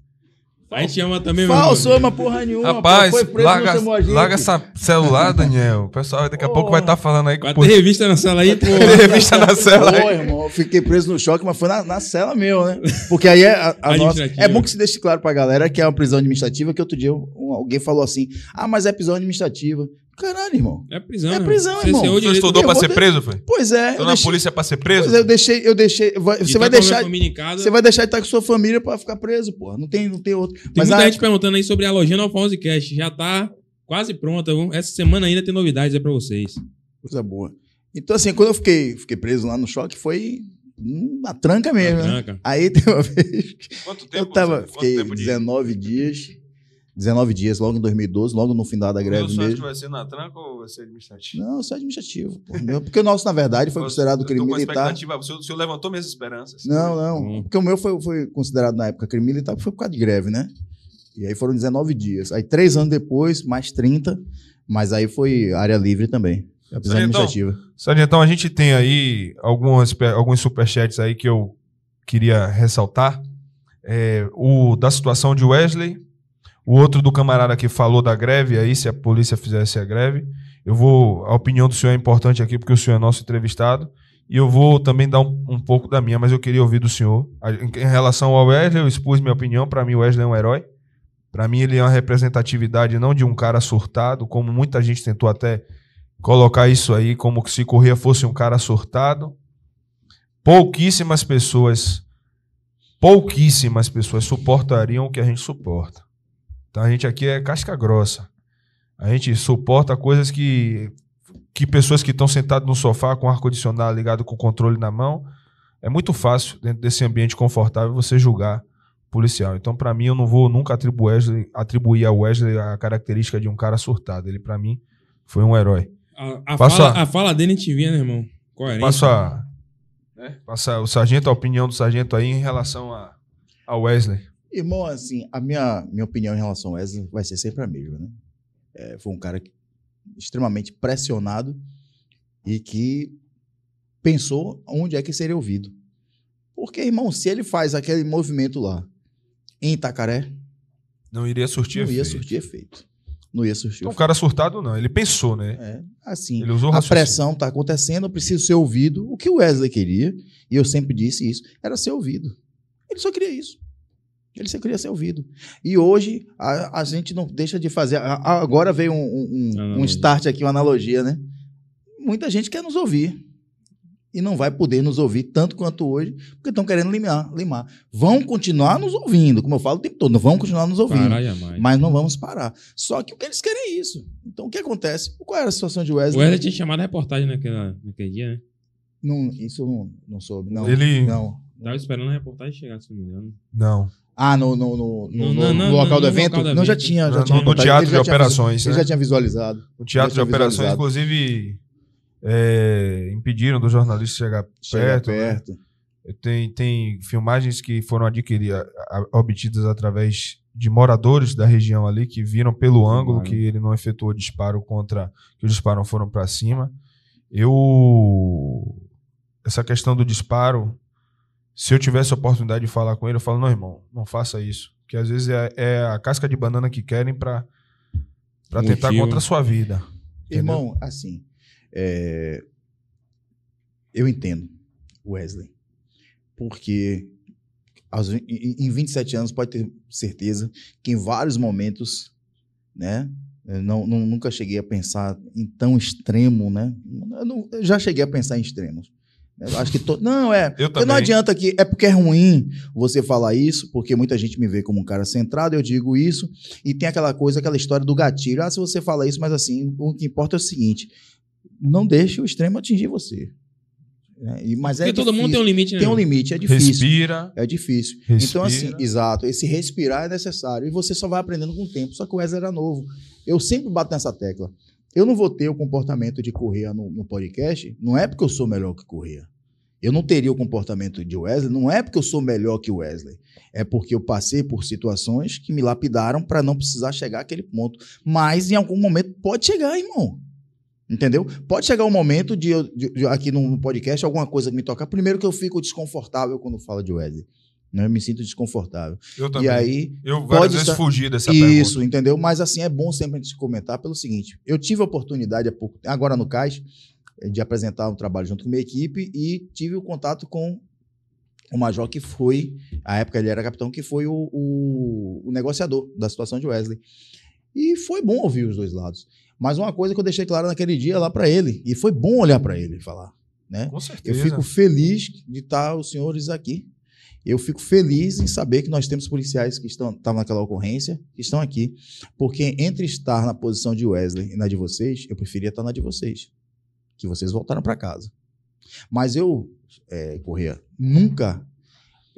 A gente ama também, meu Falso, irmão. ama porra nenhuma. Rapaz, pô. Foi preso, larga, não chamou a gente. larga essa celular, Daniel. O pessoal daqui a pouco vai estar falando aí Vai ter revista na sala aí, pô. revista na cela. Pô, irmão, fiquei preso no choque, mas foi na, na cela meu, né? Porque aí é a, a nossa. É bom que se deixe claro pra galera que é uma prisão administrativa, que outro dia um- alguém falou assim: ah, mas é prisão administrativa. Caralho, irmão. É prisão, É irmão. prisão, Você irmão. Você estudou pra ser ter- preso, foi? Pois é, Estou eu na deixei, polícia pra ser preso? pois é, eu deixei, eu deixei. E Você tá vai minha deixar. família em casa. Você vai deixar de estar com sua família pra ficar preso, porra. Não tem, não tem outro. Tem Mas muita a- gente perguntando aí sobre a lojinha no Alfonso Cast. Já tá quase pronta. viu? Essa semana ainda tem novidades aí pra vocês. Coisa boa. Então, assim, quando eu fiquei, fiquei preso lá no choque, foi uma tranca mesmo, né? Tranca. Aí tem uma vez Quanto eu tava, fiquei tempo de... 19 dias, 19 dias, logo em 2012, logo no final da greve sonho é que mesmo. vai ser na tranca ou vai ser administrativo? Não, isso é administrativo. Porque o nosso, na verdade, foi considerado eu crime tô com militar. expectativa, O senhor, o senhor levantou minhas esperanças. Não, não. Hum. Porque o meu foi, foi considerado na época crime militar, porque foi por causa de greve, né? E aí foram 19 dias. Aí, três anos depois, mais 30, mas aí foi área livre também. É a prisão Sargentão, administrativa. Sargentão, a gente tem aí algumas, alguns superchats aí que eu queria ressaltar. É, o da situação de Wesley, o outro do camarada que falou da greve aí, se a polícia fizesse a greve. Eu vou. A opinião do senhor é importante aqui, porque o senhor é nosso entrevistado. E eu vou também dar um, um pouco da minha, mas eu queria ouvir do senhor. Em, relação ao Wesley, eu expus minha opinião. Para mim, o Wesley é um herói. Para mim, ele é uma representatividade não de um cara surtado, como muita gente tentou até colocar isso aí como se Corrêa fosse um cara surtado. Pouquíssimas pessoas, pouquíssimas pessoas suportariam o que a gente suporta. Então a gente aqui é casca grossa. A gente suporta coisas que que pessoas que estão sentadas no sofá com ar condicionado ligado com o controle na mão, é muito fácil dentro desse ambiente confortável você julgar policial. Então para mim eu não vou nunca atribuir, Wesley- atribuir a Wesley a característica de um cara surtado. Ele para mim foi um herói. A, a Passa- fala, a fala dele a gente via, né, irmão? Coerente. Passa, a- né, passa o sargento, a opinião do sargento aí em relação a, a Wesley. Irmão, assim, a minha, minha opinião em relação a Wesley vai ser sempre a mesma, né? É, foi um cara que- extremamente pressionado e que pensou onde é que seria ouvido. Porque, irmão, se ele faz aquele movimento lá em Itacaré, Não iria surtir não ia efeito. surtir efeito. Não ia surtir Então, o cara surtado não, ele pensou, né? É, assim, Ele usou a raciocínio. pressão está acontecendo, eu preciso ser ouvido. O que o Wesley queria, e eu sempre disse isso, era ser ouvido. Ele só queria isso. Ele só queria ser ouvido. E hoje a, a gente não deixa de fazer. a- a- agora veio um, um- um- start aqui, uma analogia, né? Muita gente quer nos ouvir. e não vai poder nos ouvir tanto quanto hoje, porque estão querendo limar, limar. Vão continuar nos ouvindo, como eu falo o tempo todo, vão continuar nos ouvindo. Jamais. Mas não vamos parar. Só que o que eles querem é isso. Então o que acontece? Qual era a situação de O Wesley? Wesley tinha chamado a reportagem naquela, naquele dia, né? Não, isso eu não, não soube. Não. Ele- Não. Tava esperando a reportagem chegar, se não me engano. Não. Ah, no, no, no, no, no- no local do evento? local Não, já tinha. Já No- tinha no teatro Ele de já tinha operações, visu- Ele né? já tinha visualizado. No teatro de operações, inclusive, é, impediram do jornalista chegar Chega perto. né? Tem, tem filmagens que foram adquiridas, obtidas através de moradores da região ali que viram pelo ângulo que ele não efetuou disparo contra, que os disparos foram para cima. Eu essa questão do disparo, se eu tivesse a oportunidade de falar com ele, eu falo não, irmão, não faça isso, que às vezes é, é a casca de banana que querem para para tentar Motivo. contra a sua vida. entendeu? Irmão, assim, é, eu entendo o Wesley. Porque em em 27 anos pode ter certeza que em vários momentos, né? não, não- nunca cheguei a pensar em tão extremo, né? Eu, não- eu já cheguei a pensar em extremos. Eu acho que to- não é. Eu Porque não também. adianta que é porque é ruim você falar isso, porque muita gente me vê como um cara centrado, eu digo isso, e tem aquela coisa, aquela história do gatilho. Ah, se você fala isso, mas assim, o que importa é o seguinte: não deixe o extremo atingir você. É, e- mas Porque é todo mundo tem um limite, né? Tem um limite, é difícil. Respira. É difícil. Respira. Então, assim, exato, esse respirar é necessário. E você só vai aprendendo com o tempo. Só que o Wesley era novo. Eu sempre bato nessa tecla. Eu não vou ter o comportamento de Correia no, no podcast, não é porque eu sou melhor que Correia. Eu não teria o comportamento de Wesley, não é porque eu sou melhor que Wesley. É porque eu passei por situações que me lapidaram para não precisar chegar àquele ponto. Mas em algum momento pode chegar, irmão. Entendeu? Pode chegar um momento de, de- de- aqui no podcast alguma coisa que me tocar. Primeiro que eu fico desconfortável quando falo de Wesley. Né? Eu me sinto desconfortável. Eu também. E aí, eu pode vezes estar- fugi dessa isso, pergunta. entendeu? Mas assim, é bom sempre a gente comentar pelo seguinte: eu tive a oportunidade há pouco, agora no CAIS, eh, de apresentar um trabalho junto com minha equipe e tive o contato com o major que foi, à época ele era capitão, que foi o, o- o negociador da situação de Wesley. E foi bom ouvir os dois lados. Mas uma coisa que eu deixei claro naquele dia lá para ele, e foi bom olhar para ele e falar, né? Com Eu certeza. fico feliz de estar os senhores aqui. Eu fico feliz em saber que nós temos policiais que estão estavam naquela ocorrência, que estão aqui. Porque entre estar na posição de Wesley e na de vocês, eu preferia estar na de vocês. Que vocês voltaram para casa. Mas eu, é, Correia, nunca.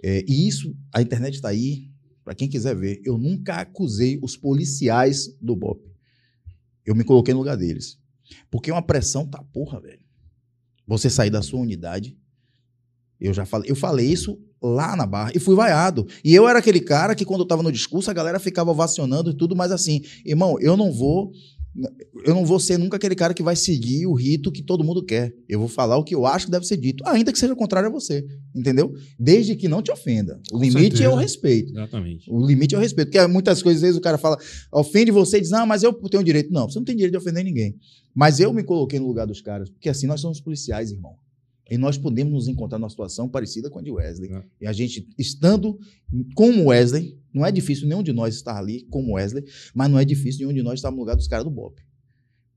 é, e isso, a internet está aí, para quem quiser ver. Eu nunca acusei os policiais do BOP. Eu me coloquei no lugar deles. Porque uma pressão tá porra, velho. Você sair da sua unidade. Eu já falei, eu falei isso lá na barra e fui vaiado. E eu era aquele cara que quando eu tava no discurso a galera ficava ovacionando e tudo, mas assim, irmão, eu não vou eu não vou ser nunca aquele cara que vai seguir o rito que todo mundo quer. Eu vou falar o que eu acho que deve ser dito, ainda que seja contrário a você, entendeu? Desde que não te ofenda. O limite é certeza. o respeito. Exatamente. O limite é o respeito. Porque muitas coisas, às vezes, o cara fala, ofende você e diz, ah, mas eu tenho direito. Não, você não tem direito de ofender ninguém. Mas eu me coloquei no lugar dos caras, porque assim nós somos policiais, irmão. E nós podemos nos encontrar numa situação parecida com a de Wesley. É. E a gente, estando como Wesley, não é difícil nenhum de nós estar ali como Wesley, mas não é difícil nenhum de nós estar no lugar dos caras do BOP.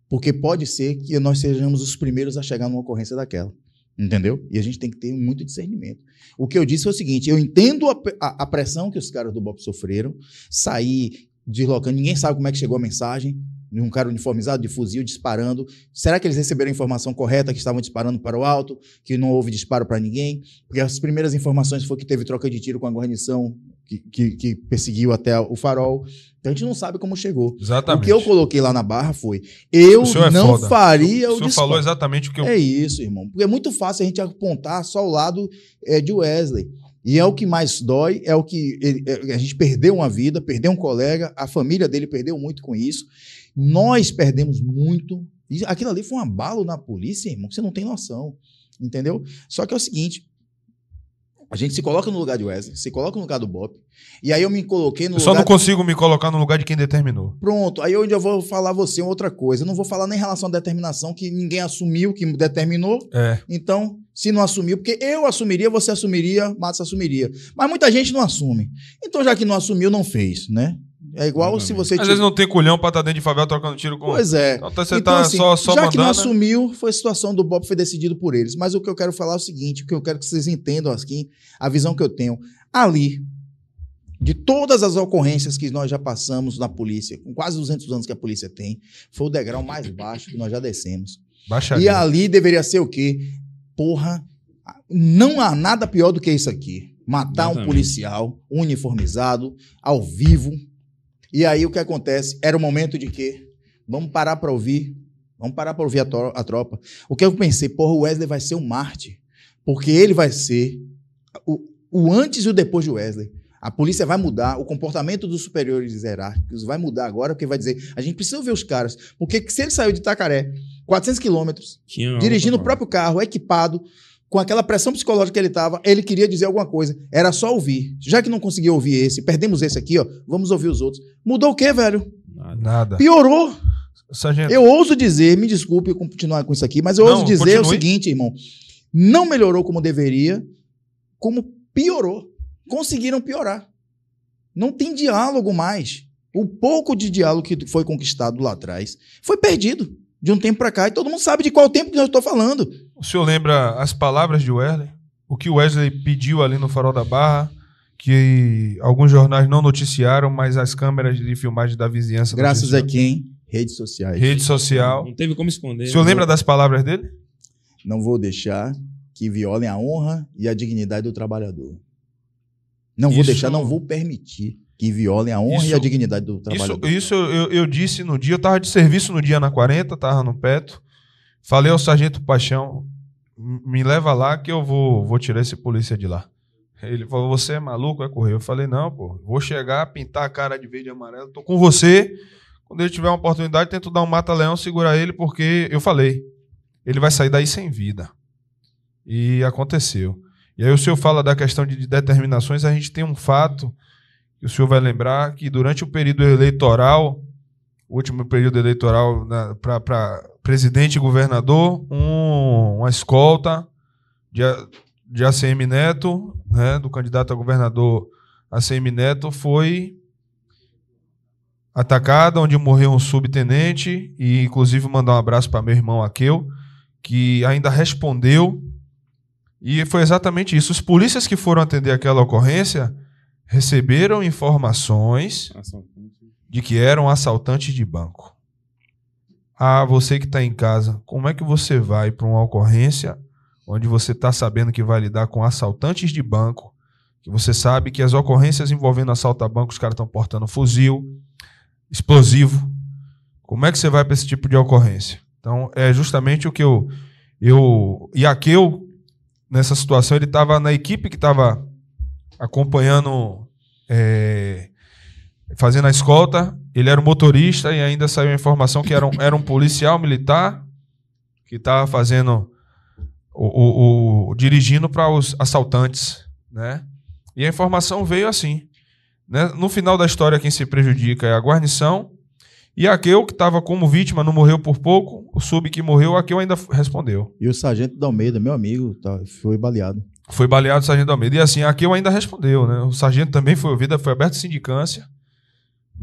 Porque pode ser que nós sejamos os primeiros a chegar numa ocorrência daquela. Entendeu? E a gente tem que ter muito discernimento. O que eu disse foi o seguinte: eu entendo a, a- a pressão que os caras do BOP sofreram, sair deslocando, ninguém sabe como é que chegou a mensagem, de um cara uniformizado de fuzil disparando. Será que eles receberam a informação correta que estavam disparando para o alto, que não houve disparo para ninguém? Porque as primeiras informações foi que teve troca de tiro com a guarnição que, que, que perseguiu até o farol. Então a gente não sabe como chegou. Exatamente. O que eu coloquei lá na barra foi: eu é não foda. faria o o senhor disparo. falou exatamente o que eu. É isso, irmão. Porque é muito fácil a gente apontar só o lado é, de Wesley. E é o que mais dói, é o que ele- é, a gente perdeu uma vida, perdeu um colega, a família dele perdeu muito com isso. Nós perdemos muito. E aquilo ali foi um abalo na polícia, irmão, que você não tem noção. Entendeu? Só que é o seguinte: a gente se coloca no lugar de Wesley, se coloca no lugar do Bob. E aí eu me coloquei no Eu só não consigo me colocar no lugar de quem determinou. Pronto, aí onde eu vou falar você outra coisa. Eu não vou falar nem em relação à determinação, que ninguém assumiu, que determinou. É. Então, se não assumiu, porque eu assumiria, você assumiria, Matos assumiria. Mas muita gente não assume. Então, já que não assumiu, não fez, né? É igual se você. Às vezes não tem culhão pra estar dentro de favela trocando tiro com. Pois é. Então você Então, tá assim, só, só já que não mandando. né? assumiu, foi a situação do Bob foi decidido por eles. Mas o que eu quero falar é o seguinte, o que eu quero que vocês entendam aqui, a visão que eu tenho. Ali, de todas as ocorrências que nós já passamos na polícia, com quase 200 anos que a polícia tem, foi o degrau mais baixo que nós já descemos. Baixaria. E ali deveria ser o quê? Porra, não há nada pior do que isso aqui. Matar um Exatamente. policial uniformizado, ao vivo. E aí o que acontece? Era o momento de quê? Vamos parar para ouvir. Vamos parar para ouvir a, a tropa. O que eu pensei? Porra, o Wesley vai ser um Marte. Porque ele vai ser o, o antes e o depois de Wesley. A polícia vai mudar, o comportamento dos superiores hierárquicos vai mudar agora, porque vai dizer, a gente precisa ver os caras. Porque se ele saiu de Itacaré, 400 quilômetros, dirigindo o próprio carro, equipado, com aquela pressão psicológica que ele estava, ele queria dizer alguma coisa. Era só ouvir. Já que não conseguiu ouvir esse, perdemos esse aqui, ó, vamos ouvir os outros. Mudou o quê, velho? Nada. Nada. Piorou. Sargento, Eu ouso dizer, me desculpe eu continuar com isso aqui, mas eu Não, ouso dizer o continue. seguinte, irmão. Não melhorou como deveria, como piorou. Conseguiram piorar. Não tem diálogo mais. O pouco de diálogo que foi conquistado lá atrás foi perdido de um tempo pra cá. E todo mundo sabe de qual tempo que eu estou falando. O senhor lembra as palavras de Wesley? O que o Wesley pediu ali no Farol da Barra, que alguns jornais não noticiaram, mas as câmeras de filmagem da vizinhança Graças a quem? Redes sociais. Rede social. Não teve como esconder. O senhor né? lembra das palavras dele? Não vou deixar que violem a honra e a dignidade do trabalhador. Não vou Isso- deixar, não vou permitir que violem a honra e Isso- a dignidade do Isso, trabalhador. isso eu, eu disse no dia, eu tava de serviço no dia na 40, tava no Peto. Falei ao sargento Paixão, "M- me leva lá que eu vou, vou tirar esse polícia de lá. Ele falou, você é maluco, é correr? Eu falei, não, pô, vou chegar, pintar a cara de verde e amarelo, tô com você. Quando ele tiver uma oportunidade, tento dar um mata-leão, segurar ele, porque eu falei, ele vai sair daí sem vida. E aconteceu. E aí o senhor fala da questão de determinações, a gente tem um fato que o senhor vai lembrar que durante o período eleitoral, o último período eleitoral para presidente e governador, um- uma escolta de, de ACM Neto, né, do candidato a governador ACM Neto, foi atacada, onde morreu um subtenente, e inclusive mandar um abraço para meu irmão Aqueu, que ainda respondeu. E foi exatamente isso. Os polícias que foram atender aquela ocorrência receberam informações de que eram assaltantes de banco. Ah, você que está em casa, como é que você vai para uma ocorrência onde você está sabendo que vai lidar com assaltantes de banco, que você sabe que as ocorrências envolvendo assalto a banco, os caras estão portando fuzil, explosivo. Como é que você vai para esse tipo de ocorrência? Então, é justamente o que eu. eu e Aqueu, nessa situação, ele estava na equipe que estava acompanhando, é, fazendo a escolta. Ele era o motorista e ainda saiu a informação que era um, era um policial militar que estava fazendo o, o- o- dirigindo para os assaltantes, né? E a informação veio assim. né? No final da história, quem se prejudica é a guarnição. E Aqueu, que estava como vítima, não morreu por pouco. O sub que morreu, Aqueu ainda respondeu. E o sargento da Almeida, meu amigo, tá, foi baleado. Foi baleado o sargento Almeida. E assim, Aqueu ainda respondeu, né? O sargento também foi ouvido, foi aberto sindicância.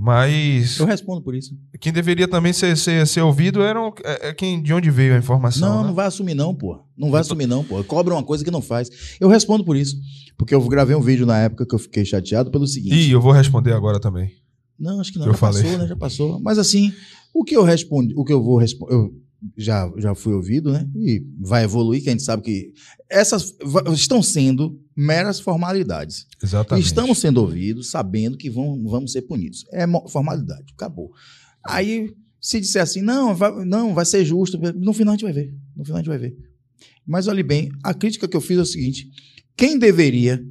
Mas Eu respondo por isso. quem deveria também ser, ser, ser ouvido era é, é quem, de onde veio a informação. Não, né? não vai assumir não, pô. Não vai assumir não, pô. Cobra uma coisa que não faz. Eu respondo por isso. Porque eu gravei um vídeo na época que eu fiquei chateado pelo seguinte. E eu vou responder agora também. Não, acho que não. eu já falei. passou, né? Já passou. Mas assim, o que eu respondi, o que eu vou responder, eu já, já fui ouvido, né? E vai evoluir, que a gente sabe que essas estão sendo meras formalidades. Exatamente. Estamos sendo ouvidos, sabendo que vão, vamos ser punidos. É formalidade, acabou. Aí, se disser assim, não vai, não, vai ser justo, no final a gente vai ver. No final a gente vai ver. Mas olhe bem, a crítica que eu fiz é o seguinte: quem deveria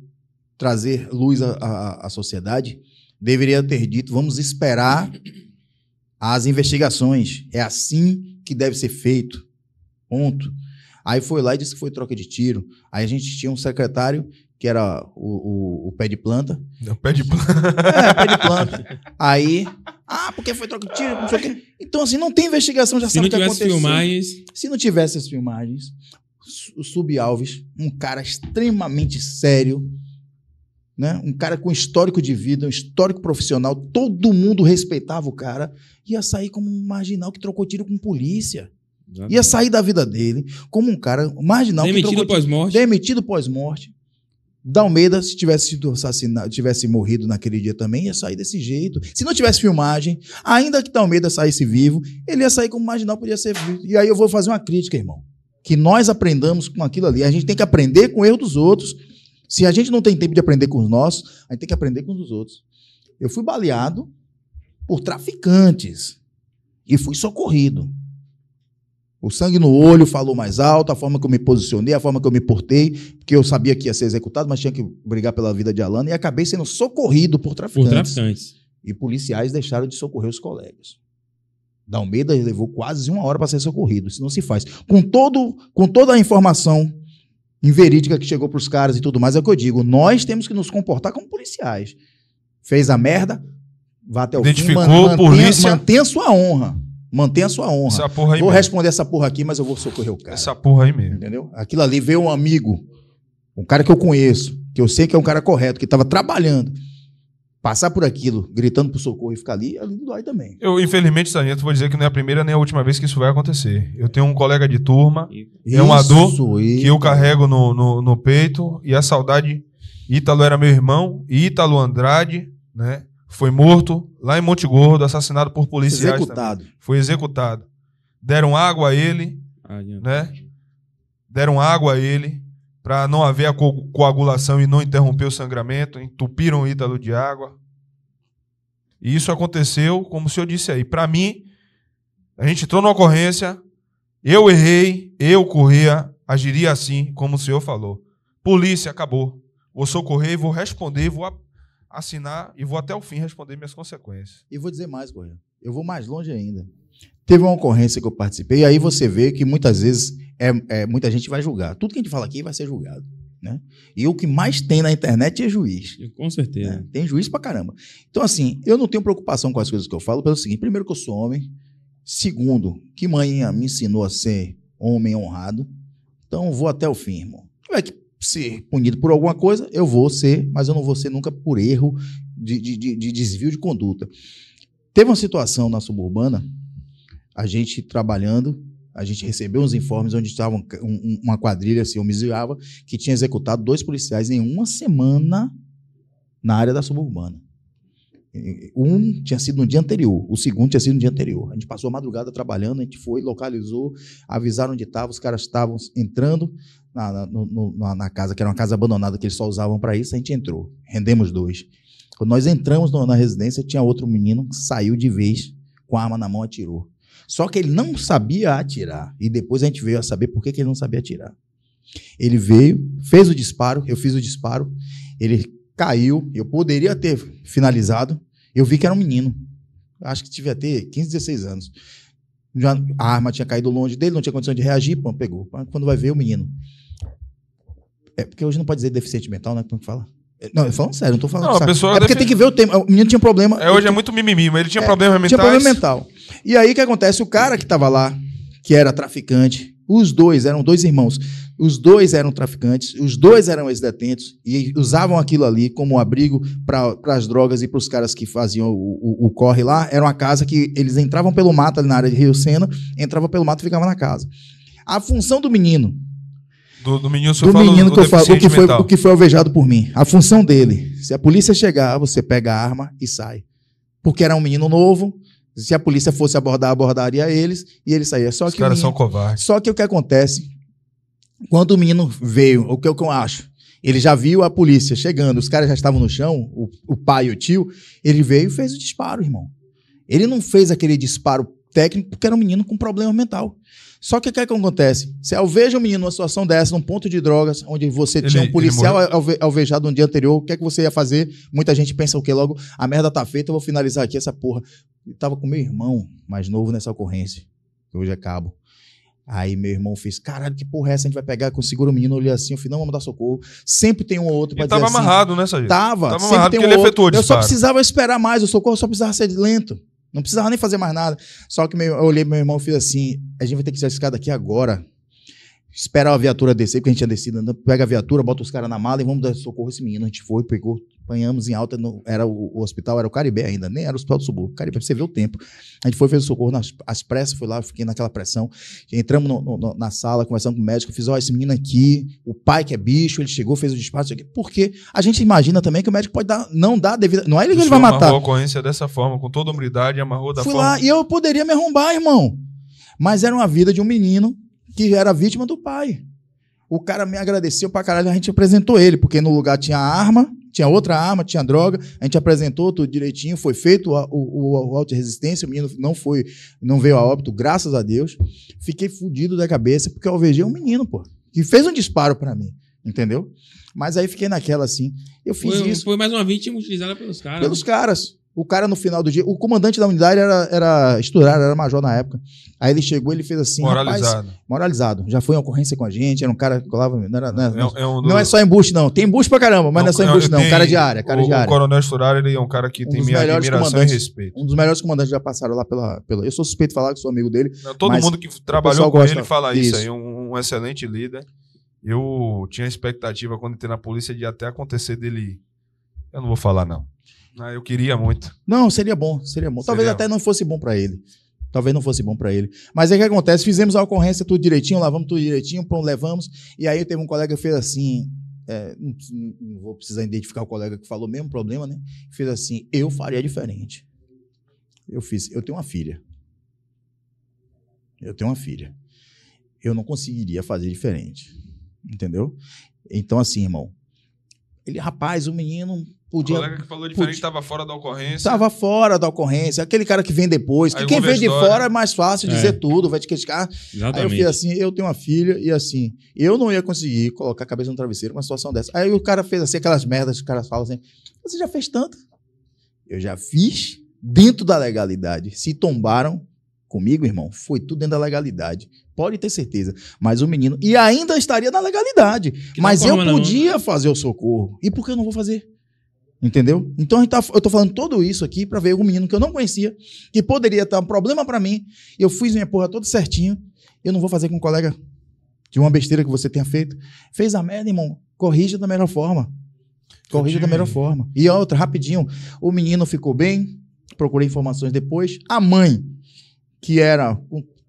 trazer luz à, à, à sociedade deveria ter dito: vamos esperar as investigações. É assim que deve ser feito. Ponto. Aí foi lá e disse que foi troca de tiro. Aí a gente tinha um secretário que era o, o, o pé de planta. O pé de plano. É, pé de planta. Aí, ah, porque foi troca de tiro, não sei o quê. Então, assim, não tem investigação, já Se sabe não o que tivesse aconteceu. filmagens, Se não tivesse as filmagens, o Sub Alves, um cara extremamente sério, né? Um cara com histórico de vida, um histórico profissional, todo mundo respeitava o cara, ia sair como um marginal que trocou tiro com polícia. Ia sair da vida dele como um cara marginal que Demitido pós-morte. demitido pós-morte. Dalmeida, se tivesse sido assassinado, tivesse morrido naquele dia também, ia sair desse jeito. Se não tivesse filmagem, ainda que Dalmeida saísse vivo, ele ia sair como marginal, podia ser vivo. E aí eu vou fazer uma crítica, irmão. Que nós aprendamos com aquilo ali. A gente tem que aprender com o erro dos outros. Se a gente não tem tempo de aprender com os nossos, a gente tem que aprender com os outros. Eu fui baleado por traficantes e fui socorrido. O sangue no olho falou mais alto, a forma que eu me posicionei, a forma que eu me portei, porque eu sabia que ia ser executado, mas tinha que brigar pela vida de Alana e acabei sendo socorrido por Por traficantes. traficantes. E policiais deixaram de socorrer os colegas. Dalmeida levou quase uma hora para ser socorrido. Isso não se faz. Com, todo, com toda a informação inverídica que chegou para os caras e tudo mais, é o que eu digo. Nós temos que nos comportar como policiais. Fez a merda, vá até o Identificou, fim. man- polícia. Mantenha sua honra. Mantenha sua honra. Essa porra aí Vou mesmo. responder essa porra aqui, mas eu vou socorrer o cara. Essa porra aí mesmo. Entendeu? Aquilo ali veio um amigo, um cara que eu conheço, que eu sei que é um cara correto, que estava trabalhando. Passar por aquilo, gritando pro socorro e ficar ali, ali dói também. Eu, infelizmente, Sargento, vou dizer que não é a primeira nem a última vez que isso vai acontecer. Eu tenho um colega de turma É uma dor que eu carrego no, no, no peito e a saudade. Ítalo era meu irmão, Ítalo Andrade, né? Foi morto lá em Monte Gordo, assassinado por policiais. também. executado. Foi executado. Deram água a ele, Ah, né? Deram água a ele para não haver a co- coagulação e não interromper o sangramento. Entupiram o Ítalo de água. E isso aconteceu, como o senhor disse aí. Para mim, a gente entrou na ocorrência, eu errei, eu corria, agiria assim, como o senhor falou. Polícia, acabou. Vou socorrer, vou responder, vou assinar e vou até o fim responder minhas consequências. E vou dizer mais, Correia. Eu vou mais longe ainda. Teve uma ocorrência que eu participei, e aí você vê que muitas vezes é, é, muita gente vai julgar. Tudo que a gente fala aqui vai ser julgado. Né? E o que mais tem na internet é juiz. Com certeza. né? Tem juiz pra caramba. Então, assim, eu não tenho preocupação com as coisas que eu falo, pelo seguinte: primeiro, que eu sou homem. Segundo, que mãe me ensinou a ser homem honrado. Então, vou até o fim, irmão. Tiver que ser punido por alguma coisa, eu vou ser, mas eu não vou ser nunca por erro de, de- de- de desvio de conduta. Teve uma situação na suburbana, a gente trabalhando, a gente recebeu uns informes onde estava um- um- uma quadrilha, assim, homicidiava, que tinha executado dois policiais em uma semana na área da suburbana. E- Um tinha sido no dia anterior, o segundo tinha sido no dia anterior. A gente passou a madrugada trabalhando, a gente foi, localizou, avisaram onde estava, os caras estavam entrando na, na- no- na- casa, que era uma casa abandonada que eles só usavam para isso, a gente entrou. Rendemos dois. Quando nós entramos na residência, tinha outro menino que saiu de vez, com a arma na mão, atirou. Só que ele não sabia atirar. E depois a gente veio a saber por que, que ele não sabia atirar. Ele veio, fez o disparo, eu fiz o disparo, ele caiu, eu poderia ter finalizado, eu vi que era um menino. Acho que devia ter 15, 16 anos. Já, a arma tinha caído longe dele, não tinha condição de reagir, pô, pegou. Quando vai ver o menino. É porque hoje não pode dizer deficiente mental, né? Como que fala? É, Não, eu falando sério, não tô falando Não, pessoa É porque tem que ver o tema. O menino tinha problema. É, hoje é muito mimimi, mas ele tinha É, problemas mentais. tinha problema mental. E aí o que acontece? O cara que estava lá, que era traficante, os dois eram dois irmãos. Os dois eram traficantes, os dois eram ex-detentos e usavam aquilo ali como abrigo para as drogas e para os caras que faziam o, o- o corre lá. Era uma casa que eles entravam pelo mato ali na área de Rio Sena, entravam pelo mato e ficavam na casa. A função do menino, Do, do menino, do menino que eu falo, o que, foi, mental. o que foi alvejado por mim. A função dele. Se a polícia chegar, você pega a arma e sai. Porque era um menino novo. Se a polícia fosse abordar, abordaria eles e ele saía. Só Os que, caras menino, são covardes. só que o que acontece? Quando o menino veio, o que, o que eu acho? Ele já viu a polícia chegando, os caras já estavam no chão, o, o pai e o tio. Ele veio e fez o disparo, irmão. Ele não fez aquele disparo técnico porque era um menino com problema mental. Só que o que, é que acontece? Se alveja um menino numa situação dessa, num ponto de drogas, onde você Ele- tinha um policial alve- alvejado no dia anterior, o que é que você ia fazer? Muita gente pensa o quê? Logo, a merda tá feita, eu vou finalizar aqui essa porra. Eu tava com meu irmão mais novo nessa ocorrência, que hoje é cabo. Aí meu irmão fez, caralho, que porra é essa? A gente vai pegar, com segura o menino, olhei assim, eu falei, não, vamos dar socorro. Sempre tem um ou outro pra Ele dizer tava assim, amarrado, né, Sargento? Tava, Tava sempre amarrado tem um porque ele outro. efetuou Eu só precisava esperar mais, o socorro só precisava ser lento. Não precisava nem fazer mais nada. Só que meu- eu olhei pro meu irmão e fiz assim: a gente vai ter que tirar esse cara daqui agora. Espera a viatura descer, porque a gente tinha descido, andando, pega a viatura, bota os caras na mala e vamos dar socorro a esse menino. A gente foi, pegou, apanhamos em alta, no- era o, o hospital, era o Caribe ainda, nem era o hospital do subúrbio. Caribe, pra você ver o tempo. A gente foi, fez o socorro nas às pressas, foi lá, fiquei naquela pressão. Entramos no- no- na sala, conversando com o médico, fiz, ó, esse menino aqui, o pai que é bicho, ele chegou, fez o aqui. Porque a gente imagina também que o médico pode dar, não dar devida. Não é ele que ele vai matar. amarrou a ocorrência dessa forma, com toda humildade, amarrou da Fui forma. lá e eu poderia me arrombar, irmão. Mas era uma vida de um menino que era vítima do pai. O cara me agradeceu pra caralho, a gente apresentou ele, porque no lugar tinha arma, tinha outra arma, tinha droga, a gente apresentou tudo direitinho, foi feito o, o, o auto resistência, o menino não foi, não veio a óbito, graças a Deus. Fiquei fudido da cabeça, porque eu alvejei um menino, pô, que fez um disparo pra mim, entendeu? Mas aí fiquei naquela assim, eu fiz Foi, isso foi mais uma vítima utilizada pelos caras. pelos caras. O cara no final do dia, o comandante da unidade era, era esturar, era major na época. Aí ele chegou, ele fez assim, rapaz, moralizado. moralizado. Já foi em ocorrência com a gente, era um cara que colava, não, era, não, era- É um- é um não é do- só embuste não, tem embuste pra caramba, mas não é só embuste não, tem- cara de área, cara o, de O área. Coronel Esturar, ele é um cara que Um tem minha admiração e respeito. Um dos melhores comandantes já passaram lá pela, pela... Eu sou suspeito de falar que sou amigo dele. Não, Todo mundo que trabalhou com gosta ele fala isso, disso. aí, um, um excelente líder. Eu tinha expectativa quando entrei na polícia de até acontecer dele. Eu não vou falar, não. Ah, eu queria muito. Não, seria bom, seria bom. Talvez Seria. até não fosse bom pra ele. Talvez não fosse bom pra ele. Mas aí o que acontece? Fizemos a ocorrência tudo direitinho, lavamos tudo direitinho, levamos. E aí teve um colega que fez assim. é, não, não vou precisar identificar o colega que falou o mesmo problema, né? Fez assim: eu faria diferente. Eu fiz, eu tenho uma filha. Eu tenho uma filha. Eu não conseguiria fazer diferente. Entendeu? Então, assim, irmão. Ele, rapaz, o menino O podia. colega que falou diferente podia- estava fora da ocorrência. Estava fora da ocorrência. Aquele cara que vem depois. Que quem vem de fora é mais fácil É. dizer tudo, vai te criticar. Aí eu Exatamente. fiz assim, eu tenho uma filha e assim, eu não ia conseguir colocar a cabeça no travesseiro numa situação dessa. Aí o cara fez assim, aquelas merdas que os caras falam assim, você já fez tanto? Eu já fiz dentro da legalidade. Se tombaram comigo, irmão, foi tudo dentro da legalidade. Pode ter certeza. Mas o menino, e ainda estaria na legalidade. Que Mas não eu não. podia fazer o socorro. E por que eu não vou fazer? Entendeu? Então a gente tá- eu tô falando tudo isso aqui pra ver um menino que eu não conhecia, que poderia estar um problema pra mim. Eu fiz minha porra toda certinho. Eu não vou fazer com um colega de uma besteira que você tenha feito. Fez a merda, irmão. Corrija da melhor forma. Corrija da melhor forma. E outra, rapidinho. O menino ficou bem. Procurei informações depois. A mãe, que era,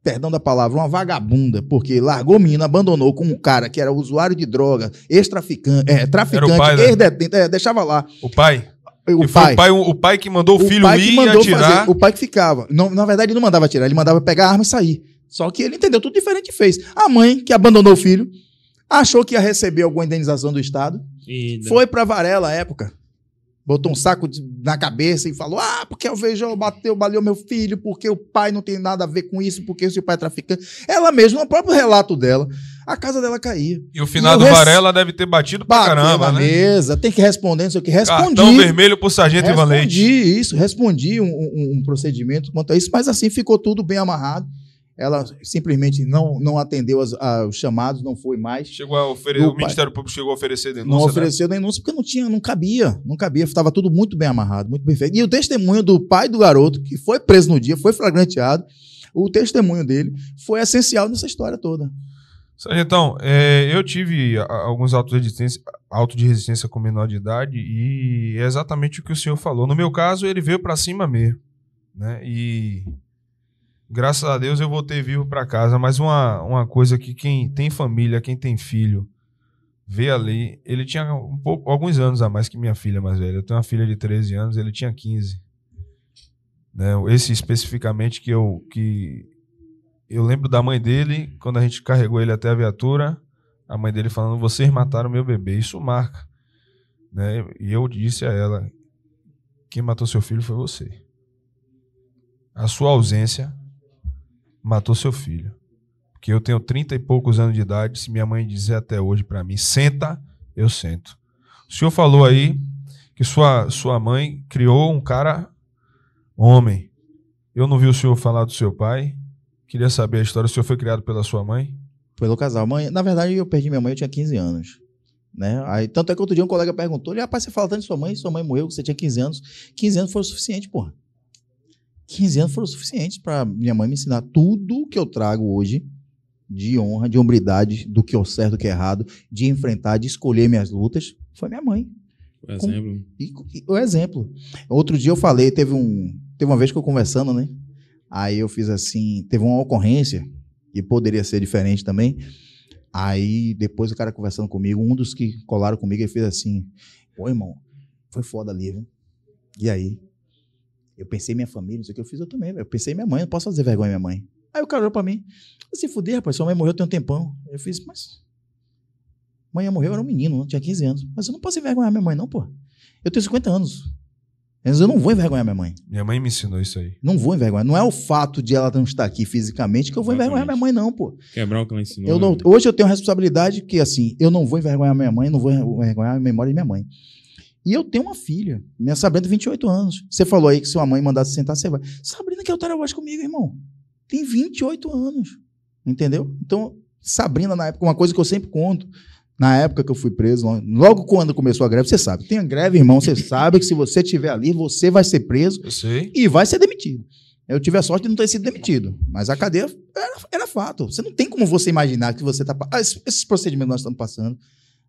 perdão da palavra, uma vagabunda, porque largou o menino, abandonou com um cara que era usuário de droga, ex-traficante, é, traficante, pai, né? ex-detento, é, deixava lá. O pai. O e foi o pai, o pai que mandou o, filho pai ir e mandou atirar. fazer, o pai que ficava. Não, na verdade, ele não mandava atirar, ele mandava pegar a arma e sair. Só que ele entendeu tudo diferente e fez. A mãe, que abandonou o filho, achou que ia receber alguma indenização do Estado, E- foi pra Varela à época. Botou um saco de- na cabeça e falou: Ah, porque o Veijão bateu, baleou meu filho, porque o pai não tem nada a ver com isso, porque seu pai é traficante. Ela mesma, no próprio relato dela, a casa dela caía. E o finado eu res- Varela deve ter batido pra Bateu caramba, na né? mesa, tem que responder, não sei o que. Respondi. Cartão vermelho pro Sargento Ivan. Respondi isso, respondi um, um- um procedimento quanto a isso, mas assim ficou tudo bem amarrado. Ela simplesmente não, não atendeu as- a- os chamados, não foi mais. Chegou a oferecer, o Ministério Público chegou a oferecer denúncia. Não né? ofereceu denúncia porque não tinha, não cabia, não cabia, estava tudo muito bem amarrado, muito bem feito. E o testemunho do pai do garoto, que foi preso no dia, foi flagranteado, o testemunho dele foi essencial nessa história toda. Sargentão, é, eu tive alguns autos de, resistência, auto de resistência com menor de idade e é exatamente o que o senhor falou. No meu caso, ele veio pra cima mesmo. Né? E graças a Deus eu voltei vivo pra casa. Mas uma, uma coisa que quem tem família, quem tem filho, vê ali. Ele tinha um pouco, alguns anos a mais que minha filha mais velha. Eu tenho uma filha de 13 anos, ele tinha 15. Né? Esse especificamente que eu, que eu lembro da mãe dele, quando a gente carregou ele até a viatura, a mãe dele falando: Vocês mataram meu bebê. Isso marca. Né? E eu disse a ela: Quem matou seu filho foi você. A sua ausência matou seu filho. Porque eu tenho 30 e poucos anos de idade. Se minha mãe dizer até hoje para mim: Senta, eu sento. O senhor falou aí que sua, sua mãe criou um cara homem. Eu não vi o senhor falar do seu pai. Queria saber a história. O senhor foi criado pela sua mãe? Pelo casal. Mãe, na verdade, eu perdi minha mãe, eu tinha 15 anos. Né? Aí, tanto é que outro dia um colega perguntou: rapaz, você fala tanto de sua mãe, sua mãe morreu, você tinha 15 anos. 15 anos foram o suficiente, porra. 15 anos foram o suficiente para minha mãe me ensinar tudo que eu trago hoje de honra, de hombridade, do que é o certo, do que é errado, de enfrentar, de escolher minhas lutas, foi minha mãe. Por exemplo. E, e o exemplo. Outro dia eu falei, teve um, teve uma vez que eu conversando, né? Aí eu fiz assim, teve uma ocorrência e poderia ser diferente também. Aí depois o cara conversando comigo, um dos que colaram comigo, ele fez assim: "Pô, irmão, foi foda ali, viu? E aí? Eu pensei em minha família, não sei o que eu fiz eu também. Eu pensei em minha mãe, não posso fazer vergonha minha mãe. Aí o cara olhou pra mim, se fuder, rapaz, sua mãe morreu tem um tempão. Eu fiz, mas Mãe morreu, eu era um menino, eu tinha 15 anos. Mas eu não posso envergonhar minha mãe, não, pô. Eu tenho 50 anos. Mas eu não vou envergonhar minha mãe. Minha mãe me ensinou isso aí. Não vou envergonhar. Não é o fato de ela não estar aqui fisicamente que eu vou envergonhar minha mãe, não, pô. Quebrar o que ela ensinou. Eu não- né? hoje eu tenho a responsabilidade que, assim, eu não vou envergonhar minha mãe, não vou envergonhar a memória de minha mãe. E eu tenho uma filha. Minha Sabrina tem 28 anos. Você falou aí que se sua mãe mandasse sentar, você vai. Sabrina quer o voz comigo, irmão. Tem 28 anos. Entendeu? Então, Sabrina, na época, uma coisa que eu sempre conto, na época que eu fui preso, logo quando começou a greve, você sabe, tem a greve, irmão, você sabe que se você estiver ali, você vai ser preso e vai ser demitido. Eu tive a sorte de não ter sido demitido, mas a cadeia era, era fato. Você não tem como você imaginar que você está. Ah, esses procedimentos que nós estamos passando,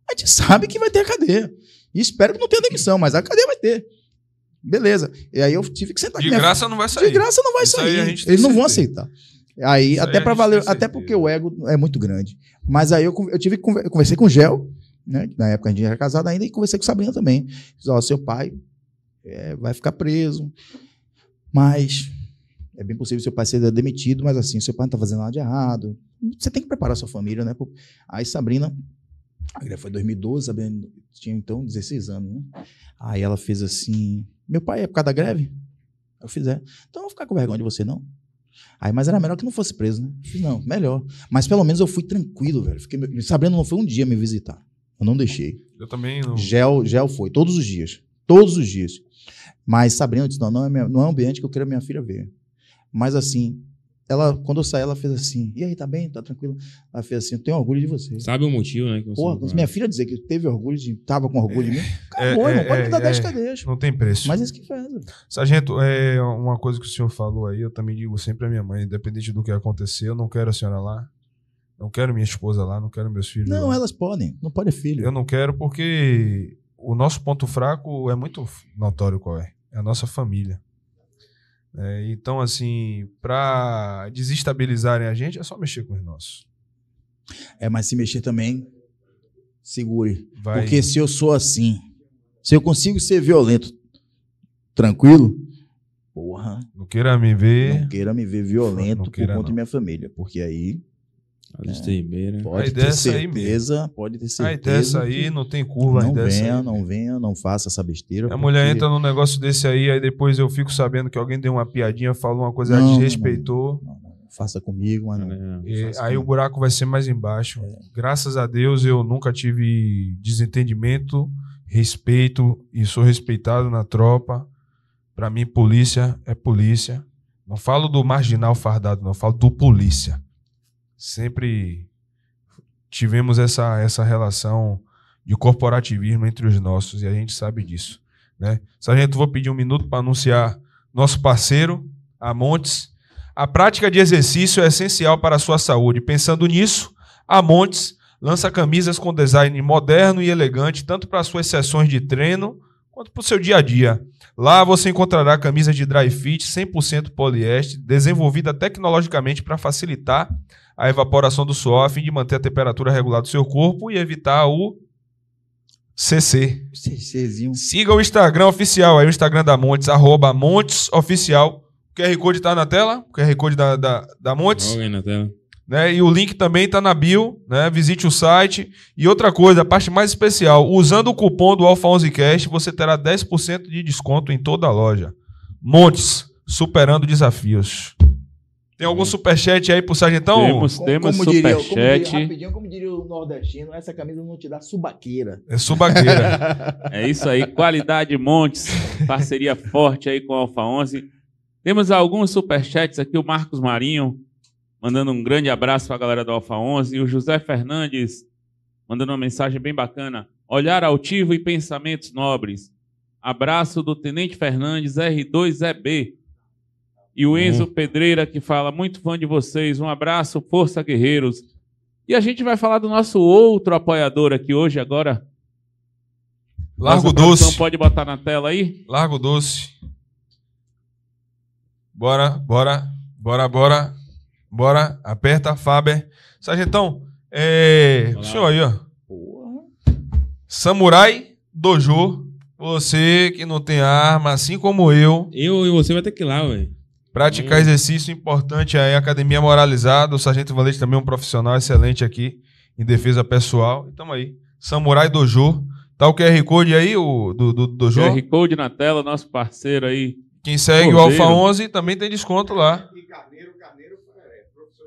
a gente sabe que vai ter a cadeia. E espero que não tenha demissão, mas a cadeia vai ter. Beleza. E aí eu tive que sentar De minha graça não vai sair. de graça não vai Isso sair. Eles não vão certeza. aceitar. Aí, Isso até para valer, até certeza. porque o ego é muito grande. Mas aí eu, eu tive que conver- eu conversei com o Gel, né? Na época a gente era casado ainda, e conversei com Sabrina também. Fiz, ó, seu pai é, vai ficar preso, mas é bem possível seu pai ser demitido, mas assim, seu pai não tá fazendo nada de errado. Você tem que preparar sua família, né? Aí Sabrina, foi em 2012, Sabrina tinha então 16 anos, né? Aí ela fez assim: Meu pai é por causa da greve? Eu fiz, é. Então eu não vou ficar com vergonha de você, não. Aí, mas era melhor que não fosse preso, né? Fiz, não, melhor. Mas pelo menos eu fui tranquilo, velho. Fiquei, Sabrina não foi um dia me visitar. Eu não deixei. Eu também não. Gel, gel foi, todos os dias. Todos os dias. Mas Sabrina disse: não, não é, minha- não é um ambiente que eu quero minha filha ver. Mas assim, ela, quando eu saí, ela fez assim: e aí, tá bem? Tá tranquilo? Ela fez assim: eu tenho orgulho de você. Sabe o motivo, né? Porra, quando minha filha dizer que teve orgulho de. tava com orgulho de mim, acabou, é, irmão. Pode é, me dar 10 é. cadeias. Não tem preço. Mas isso que faz. Sargento, é uma coisa que o senhor falou aí, eu também digo sempre à minha mãe, independente do que acontecer, eu não quero a senhora lá, não quero minha esposa lá, não quero meus filhos Não, lá. elas podem. Não pode é filho. Eu não quero porque o nosso ponto fraco é muito notório qual é. É a nossa família. É, então, assim, pra desestabilizarem a gente, é só mexer com os nossos. É, mas se mexer também, segure. Vai. Porque se eu sou assim, se eu consigo ser violento, tranquilo, porra, Não queira me ver. não queira me ver violento Não por queira, conta de não. minha família. Porque aí A estribeira. pode ideia ter é essa aí certeza, pode ter certeza. Aí dessa aí, não tem curva. aí não dessa venha, aí. não venha, não faça essa besteira. A mulher entra num negócio desse aí, aí depois eu fico sabendo que alguém deu uma piadinha, falou uma coisa, Não, ela não, desrespeitou. Não, não, faça comigo, mas não. né? E faça aí o comigo. buraco vai ser mais embaixo. É. Graças a Deus eu nunca tive desentendimento, respeito e sou respeitado na tropa. Pra mim, polícia é polícia. Não falo do marginal fardado, não, falo do polícia. Sempre tivemos essa, essa relação de corporativismo entre os nossos e a gente sabe disso. Né? Sargento, vou pedir um minuto para anunciar nosso parceiro, a Montes. A prática de exercício é essencial para a sua saúde. Pensando nisso, a Montes lança camisas com design moderno e elegante, tanto para suas sessões de treino quanto para o seu dia a dia. Lá você encontrará camisas de dry fit 100% poliéster, desenvolvida tecnologicamente para facilitar a evaporação do suor, a fim de manter a temperatura regular do seu corpo e evitar o CC. CCzinho. Siga o Instagram oficial aí, o Instagram da Montes, arroba Montes Oficial. O QR Code tá na tela, o QR Code da, da, da Montes, na tela. né? E o link também tá na bio, né? Visite o site. E outra coisa, a parte mais especial, usando o cupom do Alpha 11 Cash, você terá 10% de desconto em toda a loja. Montes, superando desafios. Tem algum superchat aí pro Sargentão? temos temos superchat. rapidinho, como diria o nordestino, essa camisa não te dá subaqueira. É subaqueira. É isso aí, qualidade Montes, parceria forte aí com a Alfa 11. Temos alguns superchats aqui, o Marcos Marinho mandando um grande abraço para a galera do Alfa 11 e o José Fernandes mandando uma mensagem bem bacana. Olhar altivo e pensamentos nobres. Abraço do Tenente Fernandes R2EB. E o Enzo Pedreira que fala muito fã de vocês. Um abraço, força guerreiros. E a gente vai falar do nosso outro apoiador aqui hoje, agora. Largo Nossa Doce. Pode botar na tela aí? Largo Doce. Bora, bora, bora, bora. Bora. Aperta, Faber. Sargentão, é. O senhor aí, ó. Samurai Dojo. Você que não tem arma, assim como eu, Eu e você vai ter que ir lá, velho. Praticar exercício importante aí, academia moralizada. O Sargento Valente também é um profissional excelente aqui em defesa pessoal. E tamo aí. Samurai Dojo. Tá o QR Code aí, o do, do Dojo? QR Code na tela, nosso parceiro aí. Quem segue o Cordeiro. Alfa 11 também tem desconto lá.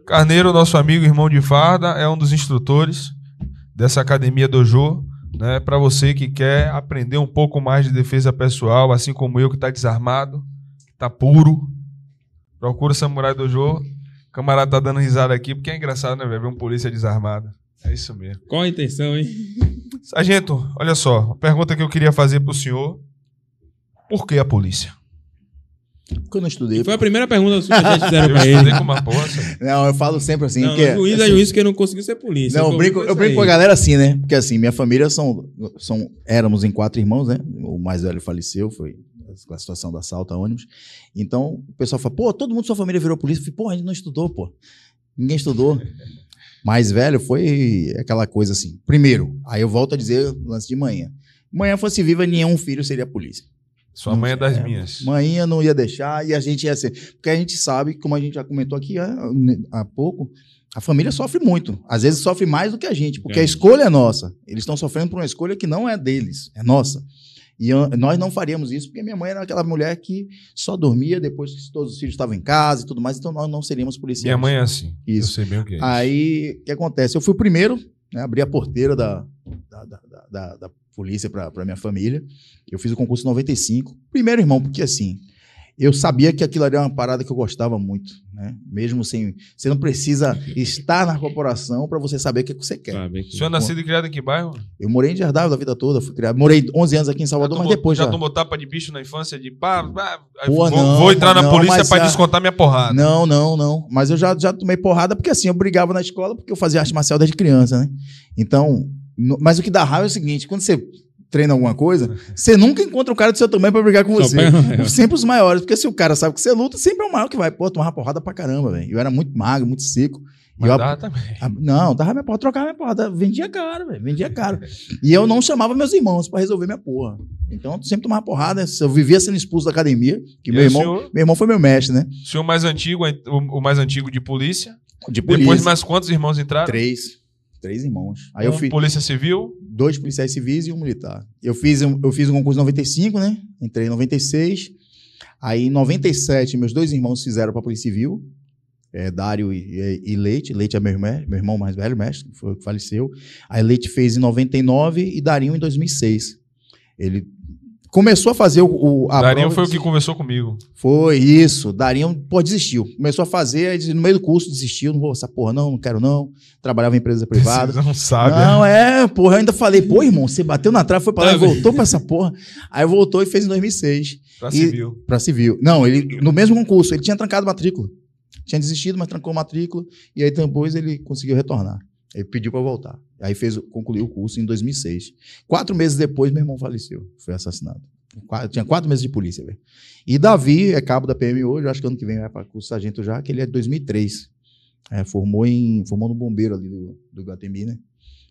Carneiro, nosso amigo, irmão de farda, é um dos instrutores dessa academia Dojo. Né, para você que quer aprender um pouco mais de defesa pessoal, assim como eu que tá desarmado, que tá puro, procura o Samurai Dojo. O camarada tá dando risada aqui porque é engraçado, né, velho? Ver um polícia desarmado. É isso mesmo. Qual a intenção, hein? Sargento, olha só, a pergunta que eu queria fazer pro senhor: por que a polícia? Porque eu não estudei. Foi a primeira pergunta que vocês fizeram Eu pra ele. estudei com uma Sargento. Não, eu falo sempre assim. Não, porque, juiz é assim, juiz que não conseguiu ser polícia. Não, eu Foi- brinco, eu brinco com a galera assim, né? Porque assim, minha família são, são. Éramos em quatro irmãos, né? O mais velho faleceu, foi a situação do assalto a ônibus. Então, o pessoal fala, pô, todo mundo da sua família virou polícia. Eu falei, pô, a gente não estudou, pô. Ninguém estudou. Mais velho foi aquela coisa assim. Primeiro, aí eu volto a dizer o lance de manhã. Manhã fosse viva, nenhum filho seria polícia. Sua mãe é das minhas. Manhã não ia deixar e a gente ia ser. Porque a gente sabe, como a gente já comentou aqui há, há pouco, a família sofre muito. Às vezes sofre mais do que a gente, porque É. a escolha é nossa. Eles estão sofrendo por uma escolha que não é deles, é nossa. E eu- nós não faríamos isso, porque minha mãe era aquela mulher que só dormia depois que todos os filhos estavam em casa e tudo mais, então nós não seríamos policiais. Minha mãe é assim. Isso. Eu sei bem o que é. isso. Aí, o que acontece? Eu fui o primeiro, né, abri a porteira da, da, da, da- da- da polícia para minha família. Eu fiz o concurso em 95. Primeiro, irmão, porque assim, eu sabia que aquilo era uma parada que eu gostava muito, né? Mesmo sem. Você não precisa estar na corporação para você saber o que que você quer. Sabe O senhor é nascido e criado em que bairro? Eu morei em Jardim da vida toda, fui criado. Morei 11 anos aqui em Salvador, já mas tomou, depois já. já. tomou tapa de bicho na infância de pá, pá, aí Pô, vou, não, vou entrar na não, polícia mas pra já- descontar minha porrada. Não, não, não. Mas eu já, já tomei porrada porque assim, eu brigava na escola porque eu fazia arte marcial desde criança, né? Então, no- mas o que dá raiva é o seguinte, quando você treina alguma coisa, você nunca encontra um cara do seu tamanho pra brigar com você. o. Sempre os maiores, porque se o cara sabe que você luta, sempre é o maior que vai. Pô, tomar porrada pra caramba, velho. Eu era muito magro, muito seco. Mas eu, dá também. a- não, dava minha porra, trocava minha porra, vendia caro, velho, vendia caro. E eu não chamava meus irmãos pra resolver minha porra. Então, eu sempre tomava porrada, eu vivia sendo expulso da academia, que E meu irmão, senhor? meu irmão foi meu mestre, né? O senhor mais antigo, o o mais antigo de polícia. De Depois polícia. mais quantos irmãos entraram? Três. Três irmãos. Aí eu Um fiz Polícia Civil. dois policiais civis e um militar. Eu fiz, um- eu fiz um concurso em 95, né? Entrei em 96. Aí em 97, meus dois irmãos fizeram para a Polícia Civil. é, Dário e, e- Leite. Leite é meu irmão, meu irmão mais velho, mestre, que foi faleceu. Aí Leite fez em 99 e Darinho em 2006. Ele começou a fazer o, o a Darinho foi o que conversou comigo. foi isso. Darinho, pô, desistiu. Começou a fazer, aí no meio do curso desistiu. Não vou essa porra, não, não quero não. Trabalhava em empresa privada. Vocês não sabem. Não, é, porra, eu ainda falei, pô, irmão, você bateu na trave, foi pra lá Tá e voltou pra essa porra. Aí voltou e fez em 2006, Pra e- civil. pra civil. Não, ele, no mesmo concurso, ele tinha trancado matrícula. Tinha desistido, mas trancou matrícula, e aí depois ele conseguiu retornar. Ele pediu pra voltar. Aí fez, concluiu o curso em 2006. Quatro meses depois, meu irmão faleceu, foi assassinado. Qua- Tinha quatro meses de polícia, velho. E Davi é cabo da PM hoje, acho que ano que vem vai para curso sargento já, que ele é de 2003. É, formou, em, formou no bombeiro ali do, do Guatemi, né?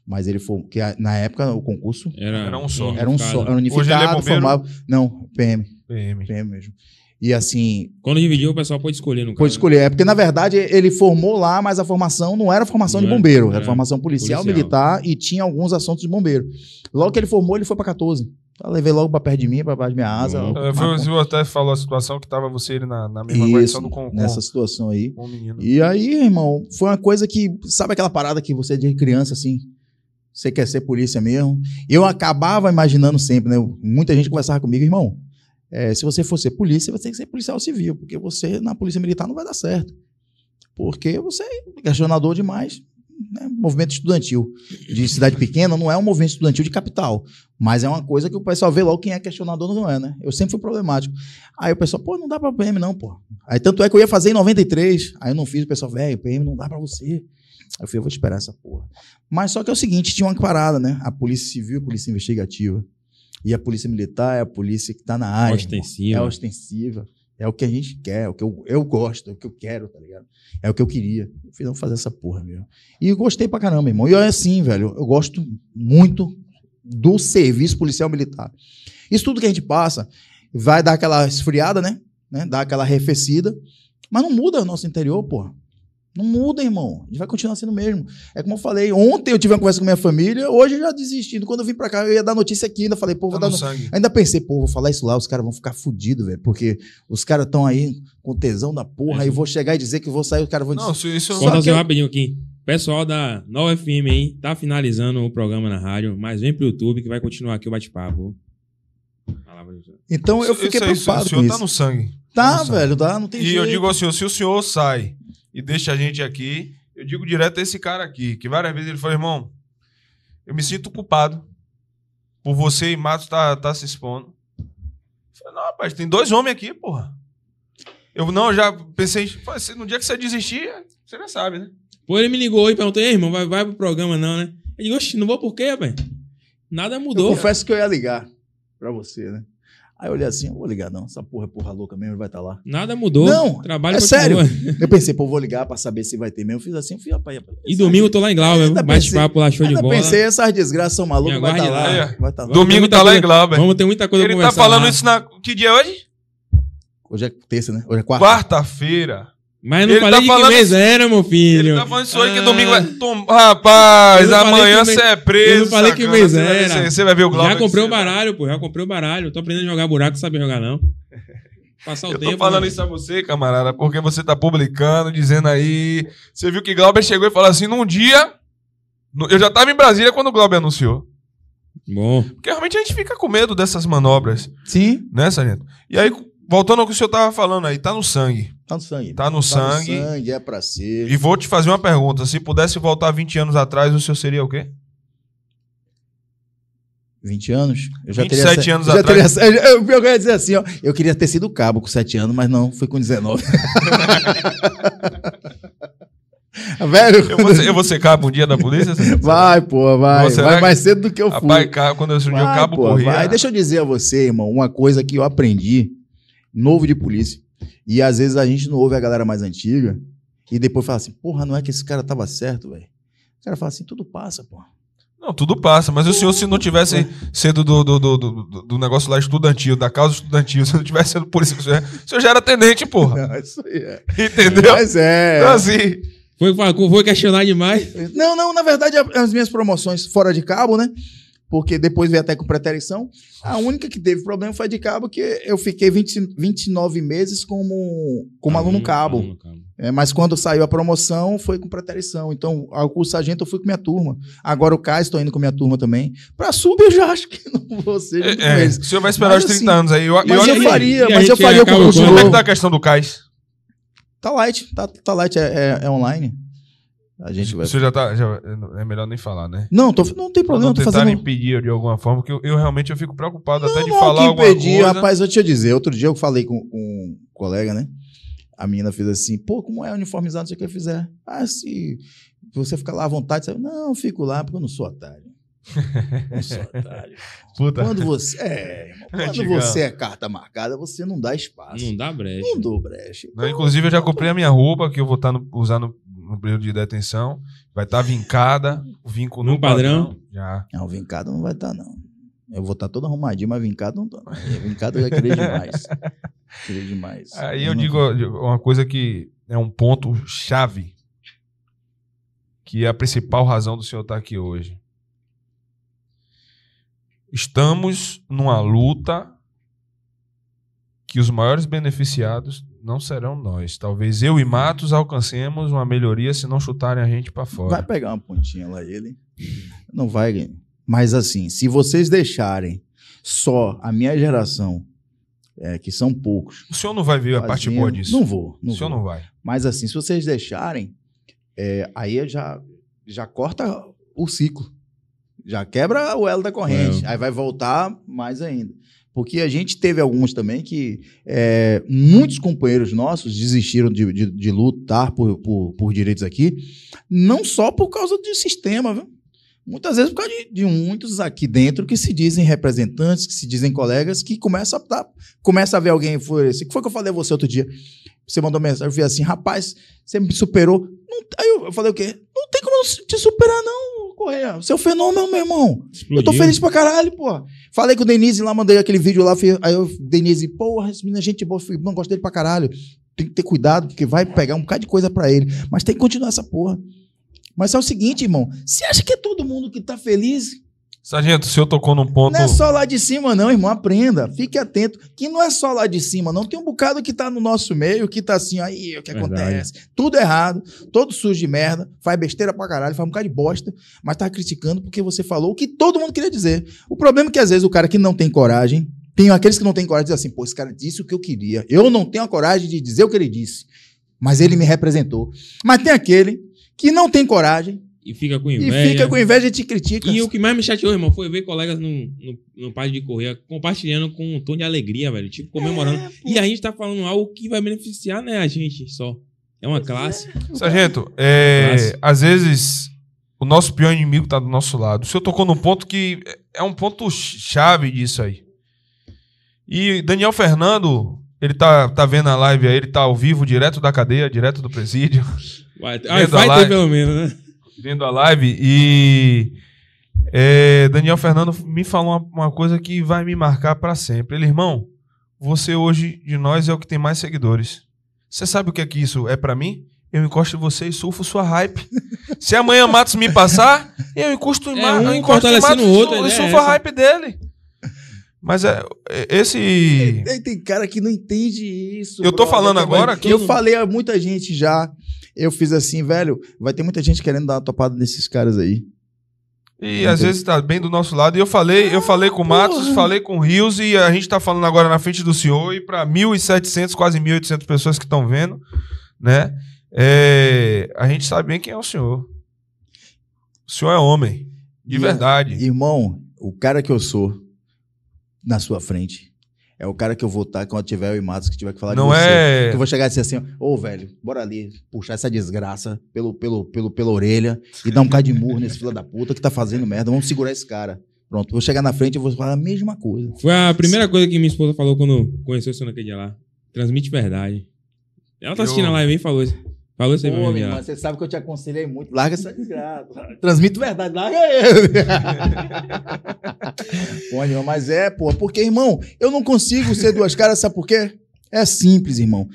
Mas ele foi, que a- na época o concurso Era, Era um só. era um só, era Hoje ele é unificado, bombeiro? formava. Não, PM, PM. PM mesmo. E assim, Quando dividiu, o pessoal pode escolher no pôde caso. escolher. É porque, na verdade, ele formou lá, mas a formação não era formação Não de era, bombeiro, era é, formação policial, policial. militar e tinha alguns assuntos de bombeiro. Logo que ele formou, ele foi pra 14. Eu levei logo pra perto de mim, pra baixo de minha asa. Bom. É, foi, você até falou a situação que tava você e ele na, na mesma Isso, do com, com, nessa situação aí. com o menino. E aí, irmão, foi uma coisa que, sabe aquela parada que você de criança, assim, você quer ser polícia mesmo? Eu acabava imaginando sempre, né? Muita gente conversava comigo, irmão, é, se você for ser polícia, você tem que ser policial civil, porque você na polícia militar não vai dar certo. Porque você é questionador demais. Né? Movimento estudantil de cidade pequena não é um movimento estudantil de capital, mas é uma coisa que o pessoal vê logo quem é questionador não é, né? Eu sempre fui problemático. Aí o pessoal, pô, não dá pra PM não, pô. Aí tanto é que eu ia fazer em 93, aí eu não fiz, o pessoal, velho, PM não dá pra você. Eu falei, eu vou esperar essa porra. Mas só que é o seguinte, tinha uma parada, né? A polícia civil, a polícia investigativa. E a polícia militar é a polícia que tá na área. Ostensiva. É ostensiva. É o que a gente quer, é o que eu, eu gosto, é o que eu quero, tá ligado? É o que eu queria. Eu falei, vamos fazer essa porra, meu. E eu gostei pra caramba, irmão. E é assim, velho, eu gosto muito do serviço policial militar. Isso tudo que a gente passa vai dar aquela esfriada, né? né? Dar aquela arrefecida. Mas não muda o nosso interior, porra. Não muda, irmão. A gente vai continuar sendo o mesmo. É como eu falei, ontem eu tive uma conversa com minha família, hoje eu já desisti. Quando eu vim pra cá, eu ia dar notícia aqui, ainda falei, pô, vou Tá dar no sangue. Ainda pensei, pô, vou falar isso lá, os caras vão ficar fudidos, velho. Porque os caras estão aí com tesão da porra, aí eu vou chegar e dizer que eu vou sair, os caras vão dizer. Não, isso, isso Só que eu- rapidinho aqui. Pessoal da Nova FM aí, tá finalizando o programa na rádio, mas vem pro YouTube que vai continuar aqui o bate-papo. Palavra do senhor. Então eu isso- fiquei isso preocupado O senhor com tá isso. no sangue. Tá, no sangue. velho, tá, não tem E jeito. eu digo assim, se o senhor sai e deixa a gente aqui, eu digo direto a esse cara aqui, que várias vezes ele falou, irmão, eu me sinto culpado por você e Matos tá, tá se expondo. Eu falei, não, rapaz, tem dois homens aqui, porra. Eu não, já pensei, "Pô, se- no dia que você desistir, você já sabe, né? Pô, ele me ligou e perguntou, irmão, vai, vai pro programa não, né? Eu digo, oxe, não vou por quê, rapaz? Nada Eu mudou. confesso que eu ia ligar pra você, né? Aí eu olhei assim, eu vou ligar não, essa porra é porra louca mesmo, ele vai estar lá. Nada mudou. Não, Trabalho é continua. sério. Eu pensei, pô, vou ligar pra saber se vai ter mesmo. Eu fiz assim, eu fui, rapaz. rapaz, E domingo eu tô lá em Glauber, Ainda bate-papo lá, show de bola. pensei, essas desgraças são malucas, vai estar aguarde lá. lá. Vai tá lá. Domingo tá lá coisa- em Glauber. Vamos ter muita coisa Ele pra tá conversar falando lá. isso na. Que dia é hoje? Hoje é terça, né? Hoje é quarta. Quarta-feira. Mas eu não Ele falei tá de que falando mês isso- era, meu filho. Ele tá falando isso aí que Ah, domingo vai. Tom... Rapaz, Eu amanhã que você me- é preso. eu não falei que sacana. mês Você vai ver- era. Você vai ver o Glauber. Já comprei que o você- baralho, pô. Já comprei o baralho. Tô aprendendo a jogar buraco, não sabia jogar, não. Passar o Eu tempo. tô falando né? isso a você, camarada, porque você tá publicando, dizendo aí. Você viu que Glauber chegou e falou assim: num dia. Eu já tava em Brasília quando o Glauber anunciou. Bom. Porque realmente a gente fica com medo dessas manobras, Sim, né, Sargento? E aí, voltando ao que o senhor tava falando aí, tá no sangue. Tá no sangue. Tá no sangue. no sangue, é pra ser. E vou te fazer uma pergunta: se pudesse voltar 20 anos atrás, o senhor seria o quê? 20 anos? Eu já 27 teria, anos já atrás. Teria, eu, eu, eu ia dizer assim, ó. Eu queria ter sido cabo com 7 anos, mas não, fui com 19. Velho, Eu vou ser, eu vou ser cabo um dia da polícia? Vai, pô, vai. Você vai mais cedo do que eu fui. Rapaz, quando eu surgi o cabo, pô, corria. vai. Deixa eu dizer a você, irmão, uma coisa que eu aprendi, novo de polícia. E às vezes a gente não ouve a galera mais antiga e depois fala assim, porra, não é que esse cara tava certo, velho. O cara fala assim, tudo passa, pô. Não, tudo passa, mas o senhor, se não tivesse sido do, do, do, do, do negócio lá estudantil, da causa estudantil, se não tivesse sido polícia, o senhor, o senhor já era tenente, porra. Não, isso aí é. Entendeu? Mas é. Então, assim, Foi, foi questionar demais. Não, não, na verdade, as minhas promoções fora de cabo, né? Porque depois veio até com preterição. A única que teve problema foi a de cabo, que eu fiquei 20, 29 meses como, como aluno cabo. Aluno cabo. É, mas quando saiu a promoção, foi com preterição. Então, ao curso sargento, eu fui com minha turma. Agora o CAIS, estou indo com minha turma também. Pra sub, eu já acho que não vou ser é, eles. o senhor vai esperar Mas os 30 assim, anos aí. Eu, Mas eu eu, que- faria, mas eu faria o concurso com- Como é que tá a questão do cais? Tá light, tá, tá light, é, é- é online. A gente vai. Senhor já tá. já- é melhor nem falar, né? Não, tô, não tem Pra problema, não tô tentarem fazendo. impedir de alguma forma, porque eu, eu realmente eu fico preocupado até de Não, falar que alguma impedir, coisa. rapaz, eu te ia dizer. Outro dia eu falei com, com um colega, né? A menina fez assim, pô, como é uniformizado, não sei o que eu fizer. Ah, se você ficar lá à vontade, você... não, eu fico lá porque eu não sou otário. Não sou otário. Puta. Quando você é, irmão, quando você é carta marcada, você não dá espaço. Não dá brecha. Não dou brecha. Não, inclusive, eu já comprei a minha roupa, que eu vou estar no- usar no, no período de detenção. Vai estar vincada, o vinco no, No padrão? Já. Não, vincado não vai estar, não. Eu vou estar todo arrumadinho, mas vincado não tô. não. Vincado eu já queria demais. Queria demais. Aí eu não- digo uma coisa que é um ponto chave, que é a principal razão do senhor estar aqui hoje. Estamos numa luta que os maiores beneficiados não serão nós. Talvez eu e Matos alcancemos uma melhoria se não chutarem a gente para fora. Vai pegar uma pontinha lá, ele. Não vai. Mas assim, se vocês deixarem só a minha geração, é, que são poucos. O senhor não vai ver a parte fazendo- boa disso. Não vou. Não o senhor vou. não vai. Mas assim, se vocês deixarem, é, aí já, já corta o ciclo. Já quebra o elo da corrente. É. Aí vai voltar mais ainda. Porque a gente teve alguns também que é, muitos companheiros nossos desistiram de, de- de lutar por, por- por direitos aqui, não só por causa do sistema, viu? Muitas vezes por causa de, de muitos aqui dentro que se dizem representantes, que se dizem colegas, que começam a, tá, começa a ver alguém. Foi, o que foi que eu falei a você outro dia? Você mandou mensagem, eu vi assim, rapaz, você me superou. Não- aí eu falei o quê? Não tem como te superar, não, É um fenômeno, meu irmão. Eu tô Explodiu. feliz pra caralho, porra. Falei com o Denise lá, mandei aquele vídeo lá. fui- Aí eu, Denise, porra, esse menino é gente boa. Falei, não gosto dele pra caralho. Tem que ter cuidado, porque vai pegar um bocado de coisa pra ele. Mas tem que continuar essa porra. Mas é o seguinte, irmão. Você acha que é todo mundo que tá feliz? Sargento, o senhor tocou num ponto. Não é só lá de cima, não, irmão. Aprenda. Fique atento. Que não é só lá de cima, não. Tem um bocado que tá no nosso meio, que tá assim, aí, o que Verdade. acontece? Tudo errado, todo sujo de merda, faz besteira pra caralho, faz um bocado de bosta, mas tá criticando porque você falou o que todo mundo queria dizer. O problema é que às vezes o cara que não tem coragem, tem aqueles que não têm coragem de dizer assim, pô, esse cara disse o que eu queria. Eu não tenho a coragem de dizer o que ele disse, mas ele me representou. Mas tem aquele que não tem coragem E fica com e inveja. fica com inveja e te critica. E o que mais me chateou, irmão, foi ver colegas no, no, no pádio de correr compartilhando com um tom de alegria, velho. Tipo, comemorando. É, e a gente tá falando algo que vai beneficiar, né, a gente só. É uma classe. Sargento, é, Classe. às vezes o nosso pior inimigo tá do nosso lado. O senhor tocou num ponto que é um ponto chave disso aí. E Daniel Fernando, ele tá, tá vendo a live aí, ele tá ao vivo, direto da cadeia, direto do presídio, Vai, a vai ter pelo menos, né? Vendo a live. E é, Daniel Fernando me falou uma, uma coisa que vai me marcar pra sempre. Ele, irmão, você hoje de nós é o que tem mais seguidores. Você sabe o que é que isso é pra mim? Eu encosto em você e surfo sua hype. Se amanhã Matos me passar, eu encosto em É, um eu encosto em Matos o e outro, a e ideia é surfo a essa. hype dele. Mas é, é- esse. Tem, tem cara que não entende isso. Eu tô brother, falando agora que eu- falei a muita gente já. Eu fiz assim, velho. Vai ter muita gente querendo dar uma topada nesses caras aí. E às vezes tá bem do nosso lado. E eu falei, eu falei com o Matos, porra. falei com o Rios e a gente tá falando agora na frente do senhor e para 1.700, quase 1.800 pessoas que estão vendo, né? É, a gente sabe bem quem é o senhor. O senhor é homem, de E- verdade. Irmão, o cara que eu sou na sua frente é o cara que eu vou estar quando tiver eu e Matos que tiver que falar Não de você. é. Que eu vou chegar e dizer assim, ó, ô velho, bora ali puxar essa desgraça pelo, pelo, pelo, pela orelha e dar um bocado de murro nesse filho da puta que tá fazendo merda. Vamos segurar esse cara. Pronto, vou chegar na frente e vou falar a mesma coisa. Foi a primeira coisa que minha esposa falou quando conheceu o senhor naquele dia lá. Transmite verdade. Ela tá assistindo Eu- a live aí e falou isso. Falou isso aí pra Pô, irmão, lá. você sabe que eu te aconselhei muito. Larga essa desgraça. Transmito verdade, larga ele. pô, irmão, mas é, pô, porque, irmão, eu não consigo ser duas caras, sabe por quê? É simples, irmão.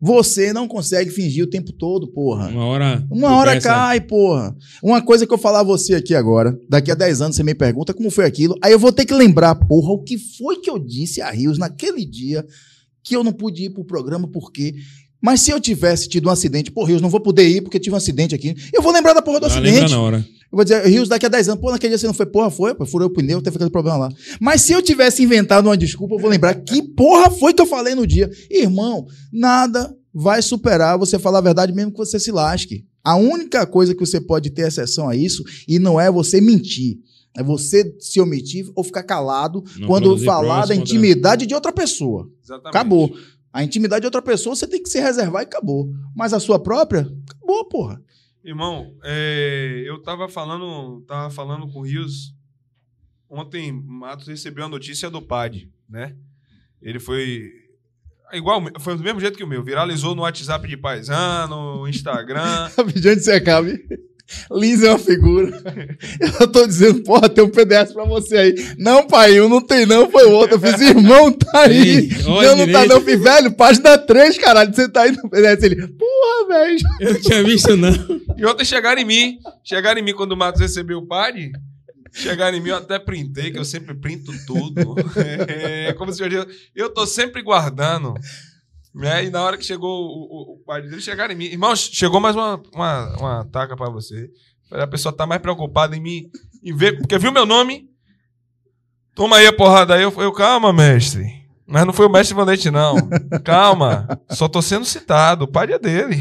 Você não consegue fingir o tempo todo, porra. Uma hora. Uma hora começa- cai, porra. Uma coisa que eu falar a você aqui agora, daqui a 10 anos você me pergunta como foi aquilo, aí eu vou ter que lembrar, porra, o que foi que eu disse a Rios naquele dia que eu não pude ir pro programa, por quê? Mas se eu tivesse tido um acidente, pô, Rios, não vou poder ir porque tive um acidente aqui. Eu vou lembrar da porra do Ah, lembra acidente. na hora. Eu vou dizer, Rios, daqui a 10 anos, pô, naquele dia você não foi, porra, foi, pô, furou o pneu, teve aquele problema lá. Mas se eu tivesse inventado uma desculpa, eu vou lembrar que porra foi que eu falei no dia. Irmão, nada vai superar você falar a verdade mesmo que você se lasque. A única coisa que você pode ter exceção a isso, e não é você mentir, é você se omitir ou ficar calado Não quando falar da intimidade de outra pessoa. Exatamente. Acabou. A intimidade de outra pessoa você tem que se reservar e acabou. Mas a sua própria, acabou, porra. Irmão, é, eu tava falando, tava falando com o Rios. Ontem, Matos recebeu a notícia do PAD, né? Ele foi igual, foi do mesmo jeito que o meu. Viralizou no WhatsApp de paisano, no Instagram. Rapidinho antes de você acabe. Lins é uma figura. Eu tô dizendo, porra, tem um PDF pra você aí. Não, pai, um não tem não, foi o outro. Eu fiz, irmão, tá aí. Ei, olha Não, não tá não, fiz, velho, página 3, caralho, você tá aí no PDF. Ele, porra, velho. Eu não tinha visto, não. E ontem chegaram em mim. Chegaram em mim quando o Matos recebeu o PAD. Chegaram em mim, eu até printei, que eu sempre printo tudo. É, como se eu, eu tô sempre guardando. Né? E na hora que chegou o, o, o PAD dele, chegaram em mim. Irmão, chegou mais uma, uma, uma taca pra você. A pessoa tá mais preocupada em mim, em ver, porque viu meu nome. Toma aí a porrada aí. Eu falei, calma, mestre. Mas não foi o mestre Valente, não. Calma. Só tô sendo citado. O PAD é dele.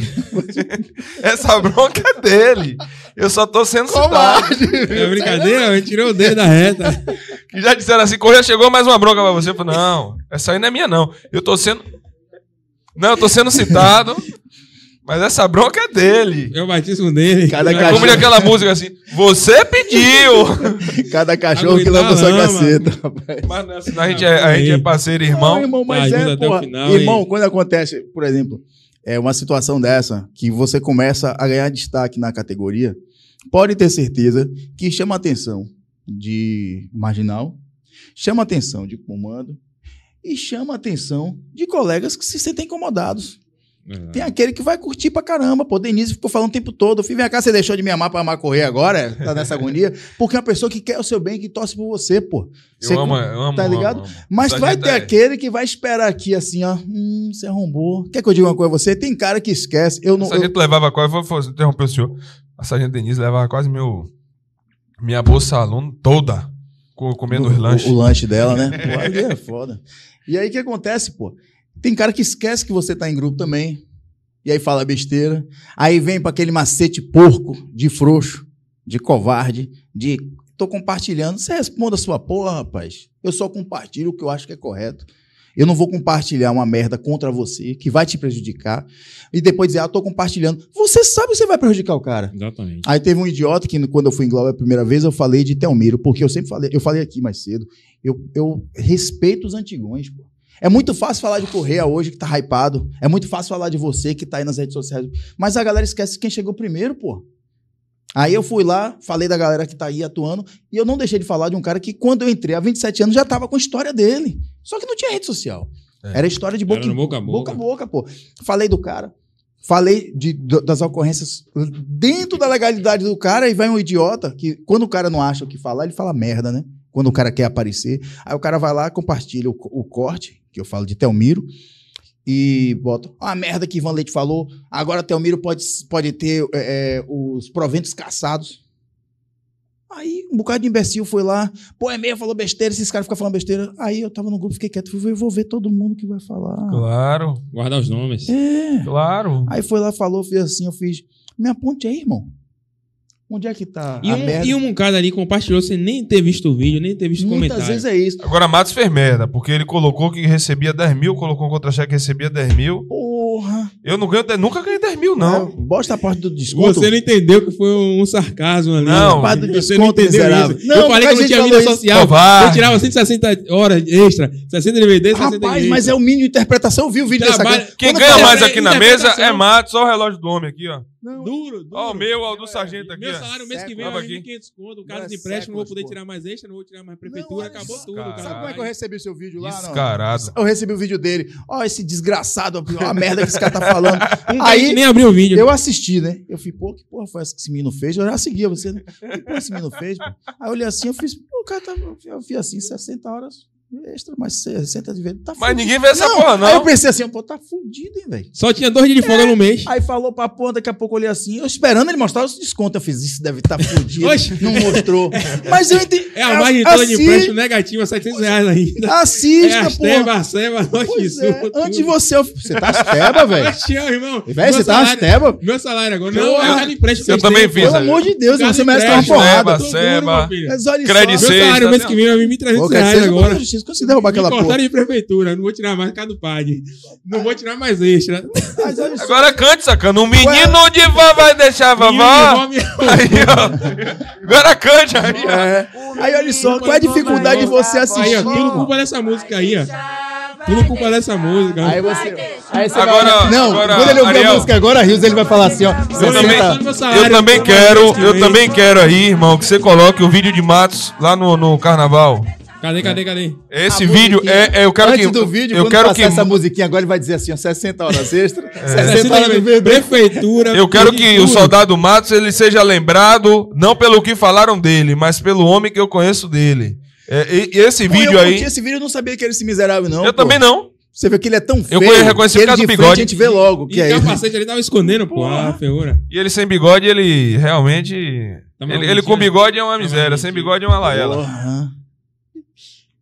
Essa bronca é dele. Eu só tô sendo citado. É brincadeira, eu tirou o dedo da reta. que já disseram assim, Correia, chegou mais uma bronca pra você. Eu falei, não, essa aí não é minha, não. Eu tô sendo... Não, eu tô sendo citado, mas essa bronca é dele. É o batismo dele. Cada É cachorro- como aquela música assim, você pediu. Cada cachorro que leva sua a lama. caceta, rapaz. Mas não é assim, a gente é, a gente é parceiro, irmão. Não, irmão, mas é, até o porra. final, irmão, hein? quando acontece, por exemplo, é uma situação dessa, que você começa a ganhar destaque na categoria, pode ter certeza que chama a atenção de marginal, chama a atenção de comando e chama a atenção de colegas que se sentem incomodados. Tem aquele que vai curtir pra caramba. Pô, Denise ficou falando o tempo todo. Filho, vem cá, você deixou de me amar pra amar correr agora? Tá nessa agonia? Porque é uma pessoa que quer o seu bem, que torce por você, pô. Você Eu amo, eu amo. tá amo, ligado? amo. Mas Essa vai ter é- aquele que vai esperar aqui assim, ó. Hum, você arrombou. Quer que eu diga uma coisa a você? Tem cara que esquece. Eu A não. eu- sargento levava quase, vou, vou interromper o senhor. A sargento Denise levava quase meu, minha bolsa aluno toda co- comendo os o, lanches. o lanche dela, né? Pô, ali é foda. E aí o que acontece, pô? Tem cara que esquece que você tá em grupo também. E aí fala besteira. Aí vem pra aquele macete porco, de frouxo, de covarde, de tô compartilhando. Você responda a sua porra, rapaz. Eu só compartilho o que eu acho que é correto. Eu não vou compartilhar uma merda contra você, que vai te prejudicar, e depois dizer, ah, tô compartilhando. Você sabe que você vai prejudicar o cara. Exatamente. Aí teve um idiota que, quando eu fui em Globo a primeira vez, eu falei de Telmiro, porque eu sempre falei, eu falei aqui mais cedo, eu, eu respeito os antigões, pô. É muito fácil falar de Correia hoje, que tá hypado. É muito fácil falar de você, que tá aí nas redes sociais. Mas a galera esquece quem chegou primeiro, pô. Aí eu fui lá, falei da galera que tá aí atuando, e eu não deixei de falar de um cara que, quando eu entrei há 27 anos, já tava com a história dele. Só que não tinha rede social. É. Era história de boca, em- boca a boca boca. a boca, pô. Falei do cara. Falei de- das ocorrências dentro da legalidade do cara e vai um idiota que, quando o cara não acha o que falar, ele fala merda, né? Quando o cara quer aparecer. Aí o cara vai lá, compartilha o, o corte, que eu falo de Telmiro, e bota a merda que Ivan Leite falou. Agora Telmiro pode, pode ter é, é, os proventos caçados. Aí um bocado de imbecil foi lá, pô, é meio, falou besteira, esses caras ficam falando besteira. Aí eu tava no grupo, fiquei quieto, falei, vou ver todo mundo que vai falar. Claro, Guardar os nomes. É. claro. Aí foi lá, falou, fez assim, eu fiz. Me aponte aí, irmão. Onde é que tá E a um, merda? e um cara ali compartilhou sem nem ter visto o vídeo, nem ter visto o Muitas comentário. vezes é isso. Agora Matos fez merda, porque ele colocou que recebia 10 mil, colocou um contra-cheque que recebia 10 mil. Porra. Eu não ganho, nunca ganhei 10 mil, não. É, bosta a parte do desconto. Você não entendeu que foi um sarcasmo ali. Não. Parte do Você não entendeu miserável. isso. Não, eu falei que não gente tinha vida isso. social. Covarde. Eu tirava 160 horas extra, 60 DVD, 60 Rapaz, mas é o mínimo de interpretação. Eu vi o vídeo dessa Trabalho- cara. Quem Quando ganha mais aqui na mesa é Matos. Olha o relógio do homem aqui, ó. Não, Duro, duro. Ó, o meu, ó, o do sargento aqui, Meu salário mês que vem vai vir 1.500 conto. O caso Não é de empréstimo, não vou poder pô. tirar mais extra, não vou tirar mais prefeitura, Não, olha acabou tudo, cara. Sabe como é que eu recebi o seu vídeo lá? não? Descarado. Eu recebi o vídeo dele. Ó, esse desgraçado, ó, a merda que esse cara tá falando. Aí nem abriu o vídeo. eu assisti, né? Eu falei, pô, que porra foi essa que esse menino fez? Eu já seguia você, né? Que porra esse menino fez? Pô? Aí eu olhei assim, eu fiz, pô, o cara tá. Eu vi assim, 60 horas extra, mais 60 de vez. Tá Mas fudido. ninguém vê essa porra, não. Aí eu pensei assim, pô, tá fudido, hein, velho? Só tinha dois dias de folga no mês. Aí falou pra porra, daqui a pouco eu olhei assim, eu esperando ele mostrar os descontos. Eu fiz, isso deve estar tá fudido. Oxe. Não mostrou. Mas eu entendi. É a margem toda de Assi- empréstimo negativa, 700 reais ainda. É Assista, as porra. tebas, a ceba, Pois noite é, Antes de você. eu- Você tá asteba, velho. Ó, irmão. Velho, você tá asteba? Meu salário agora. Não, é o cara de empréstimo. Eu também fiz. Pelo amor de Deus, você merece uma porrada. Mas olha Crédito Meu salário mês né? que vem vai vir 1.300 Ô, quer reais dizer, agora. justiça, Consegui derrubar Me aquela porra. cortaram de prefeitura, não vou tirar mais cada PAD. Não vou tirar mais extra. Agora cante, sacana. Um menino de vó vai deixar a vovó. Aí, ó. Agora cante aí. ó. É. Aí olha só, qual é a dificuldade de você Aí, assistir? ó, tudo culpa dessa música aí, ó. Tudo culpa dessa música. Aí você. Aí você Agora- vai... Não, agora, quando ele ouvir a Ariel. música agora, Rios, ele vai falar assim, ó. Eu também, 60. meu salário, eu também quero, eu também quero aí, irmão, que você coloque o vídeo de Matos lá no, no carnaval. Cadê, cadê, cadê? Esse A vídeo é, é- eu quero Antes que do vídeo, eu quando quero passar que essa musiquinha agora, ele vai dizer assim, ó, 60 horas extra, É. 60 horas do VD. Prefeitura. eu quero que o soldado Matos ele seja lembrado não pelo que falaram dele, mas pelo homem que eu conheço dele. É, e, e esse Pô, vídeo eu aí, esse vídeo, eu não sabia que era esse miserável, não. eu pô. também não. Você vê que ele é tão feio. conheço- reconheci que por causa ele do de bigode. frente a gente vê logo que E é ele. capacete ali tava escondendo, pô. Ah, ferrura. E ele sem bigode, ele realmente Tá ele, ele com bigode é uma miséria, sem bigode é uma laela. Porra.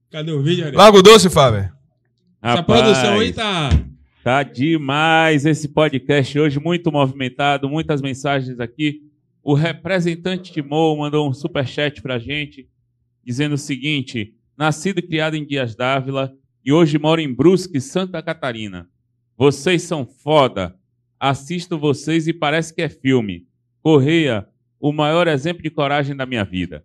Cadê o vídeo, Ariel? Largo doce, Fábio. Essa Rapaz, produção aí tá. Tá demais esse podcast hoje, muito movimentado, muitas mensagens aqui. O representante Timor mandou um superchat pra gente, dizendo o seguinte: nascido e criado em Dias Dávila e hoje moro em Brusque, Santa Catarina. Vocês são foda. Assisto vocês e parece que é filme. Correia, o maior exemplo de coragem da minha vida.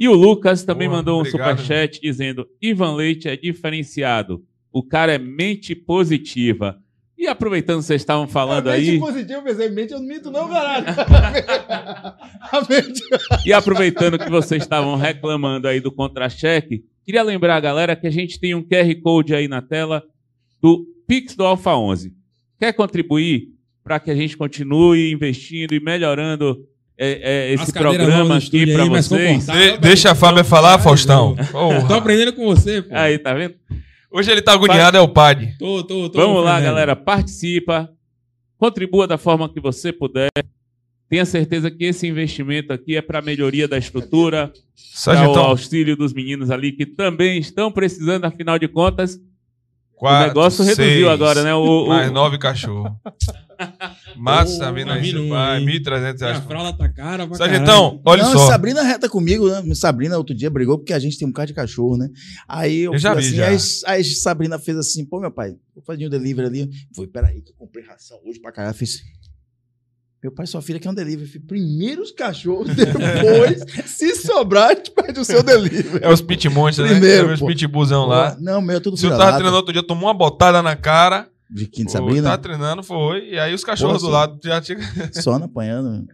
E o Lucas também Boa, mandou um obrigado. superchat dizendo: Ivan Leite é diferenciado. O cara é mente positiva. E aproveitando que vocês estavam falando aí. positivo, pensei, mente, eu não minto não, caralho. A mente. E aproveitando que vocês estavam reclamando aí do contra-cheque, queria lembrar a galera que a gente tem um QR Code aí na tela do Pix do Alfa 11. Quer contribuir para que a gente continue investindo e melhorando é, é, esse programa aqui para vocês? De- deixa a Fábia falar, Faustão. Tô Porra. aprendendo com você, pô. Aí, tá vendo? Hoje ele tá agoniado, é o Pad. Tô, tô, tô. Vamos lá, galera. Participa. Contribua da forma que você puder. Tenha certeza que esse investimento aqui é para melhoria da estrutura, para o auxílio dos meninos ali que também estão precisando, afinal de contas, quatro, o negócio reduziu seis, agora, né? O, o- Mais nove tá aí, vindo um vai, aí. 1.300 E a reais. fralda tá cara pra Sargentão, olha não, só. Sabrina reta comigo, né? Sabrina outro dia brigou porque a gente tem um cara de cachorro, né? Aí eu, Eu já vi, assim, já. Aí, aí Sabrina fez assim, pô, meu pai, vou fazer um delivery ali. Foi, peraí, que eu comprei ração hoje pra caralho. Eu Fiz. Meu pai e sua filha quer um delivery. Primeiro os cachorros, depois, se sobrar, a gente pede o seu delivery. É os pit monsters, né? É os pitbullzão lá. Não, meu, é tudo Se eu tava treinando outro dia, tomou uma botada na cara. De quinta Sabrina, Tava treinando, foi. E aí os cachorros Porra, do lado já tinha. só não apanhando.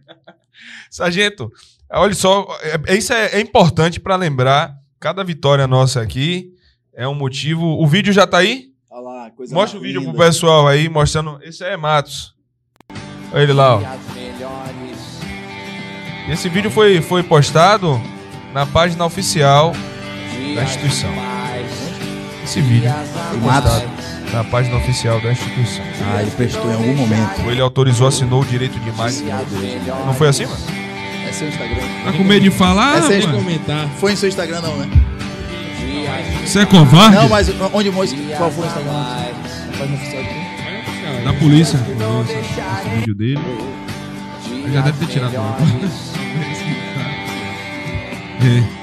Sargento, olha só, é- é- isso é, é importante pra lembrar. Cada vitória nossa aqui é um motivo. O vídeo já tá aí? Olha lá, coisa Mostra o vídeo pro linda. pessoal aí, mostrando. Esse é Matos. Olha ele lá, ó. Esse vídeo foi, foi postado na página oficial da instituição. Esse vídeo foi postado na página oficial da instituição. Ah, ele prestou em algum momento. Ou ele autorizou, assinou o direito de imagem. Não foi assim, mano? É seu Instagram. Tá com medo de falar, é mano? comentar. Foi em seu Instagram, não, né? Você é covarde? Não, mas onde mostra qual foi o Instagram? Na página oficial aqui. Da polícia. Viu esse, esse vídeo dele. Ele já deve ter tirado do ar. É.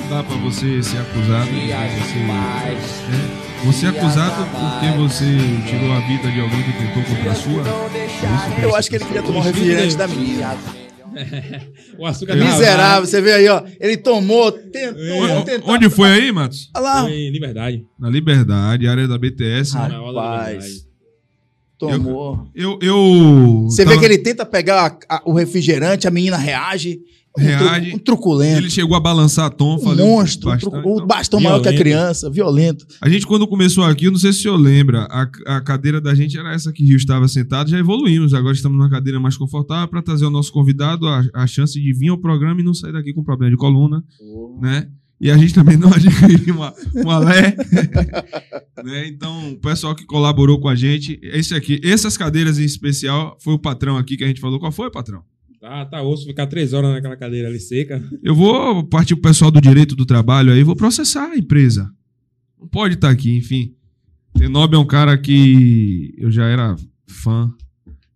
Não dá pra você ser acusado você. É. Você é acusado porque você tirou a vida de alguém que tentou contra a sua? Isso Eu acho que ele queria tomar um refrigerante da menina. O açúcar É. Miserável, você vê aí, ó. Ele tomou, tentou, O- tentou. Onde foi aí, Matos? Olha lá. Foi em liberdade. Na Liberdade, área da BTS. né? Rapaz. Tomou. Eu, eu. Você tava- vê que ele tenta pegar a- a- o refrigerante, a menina reage. Um, Reage. um truculento. Ele chegou a balançar a tom, Um falei. monstro. um o bastão maior que a Violento. criança, violento. A gente, quando começou aqui, eu não sei se o senhor lembra, a, a cadeira da gente era essa que Rio estava sentado, já evoluímos, agora estamos numa cadeira mais confortável para trazer o nosso convidado a, a chance de vir ao programa e não sair daqui com problema de coluna, né? E a gente também não adquirir uma, uma lé. né? Então, o pessoal que colaborou com a gente, esse aqui, essas cadeiras em especial, foi o patrão aqui que a gente falou. Qual foi, patrão? Tá, tá osso ficar três horas naquela cadeira ali seca. Eu vou partir pro pessoal do direito do trabalho aí, vou processar a empresa. Não pode estar aqui, enfim. Tenob é um cara que eu já era fã.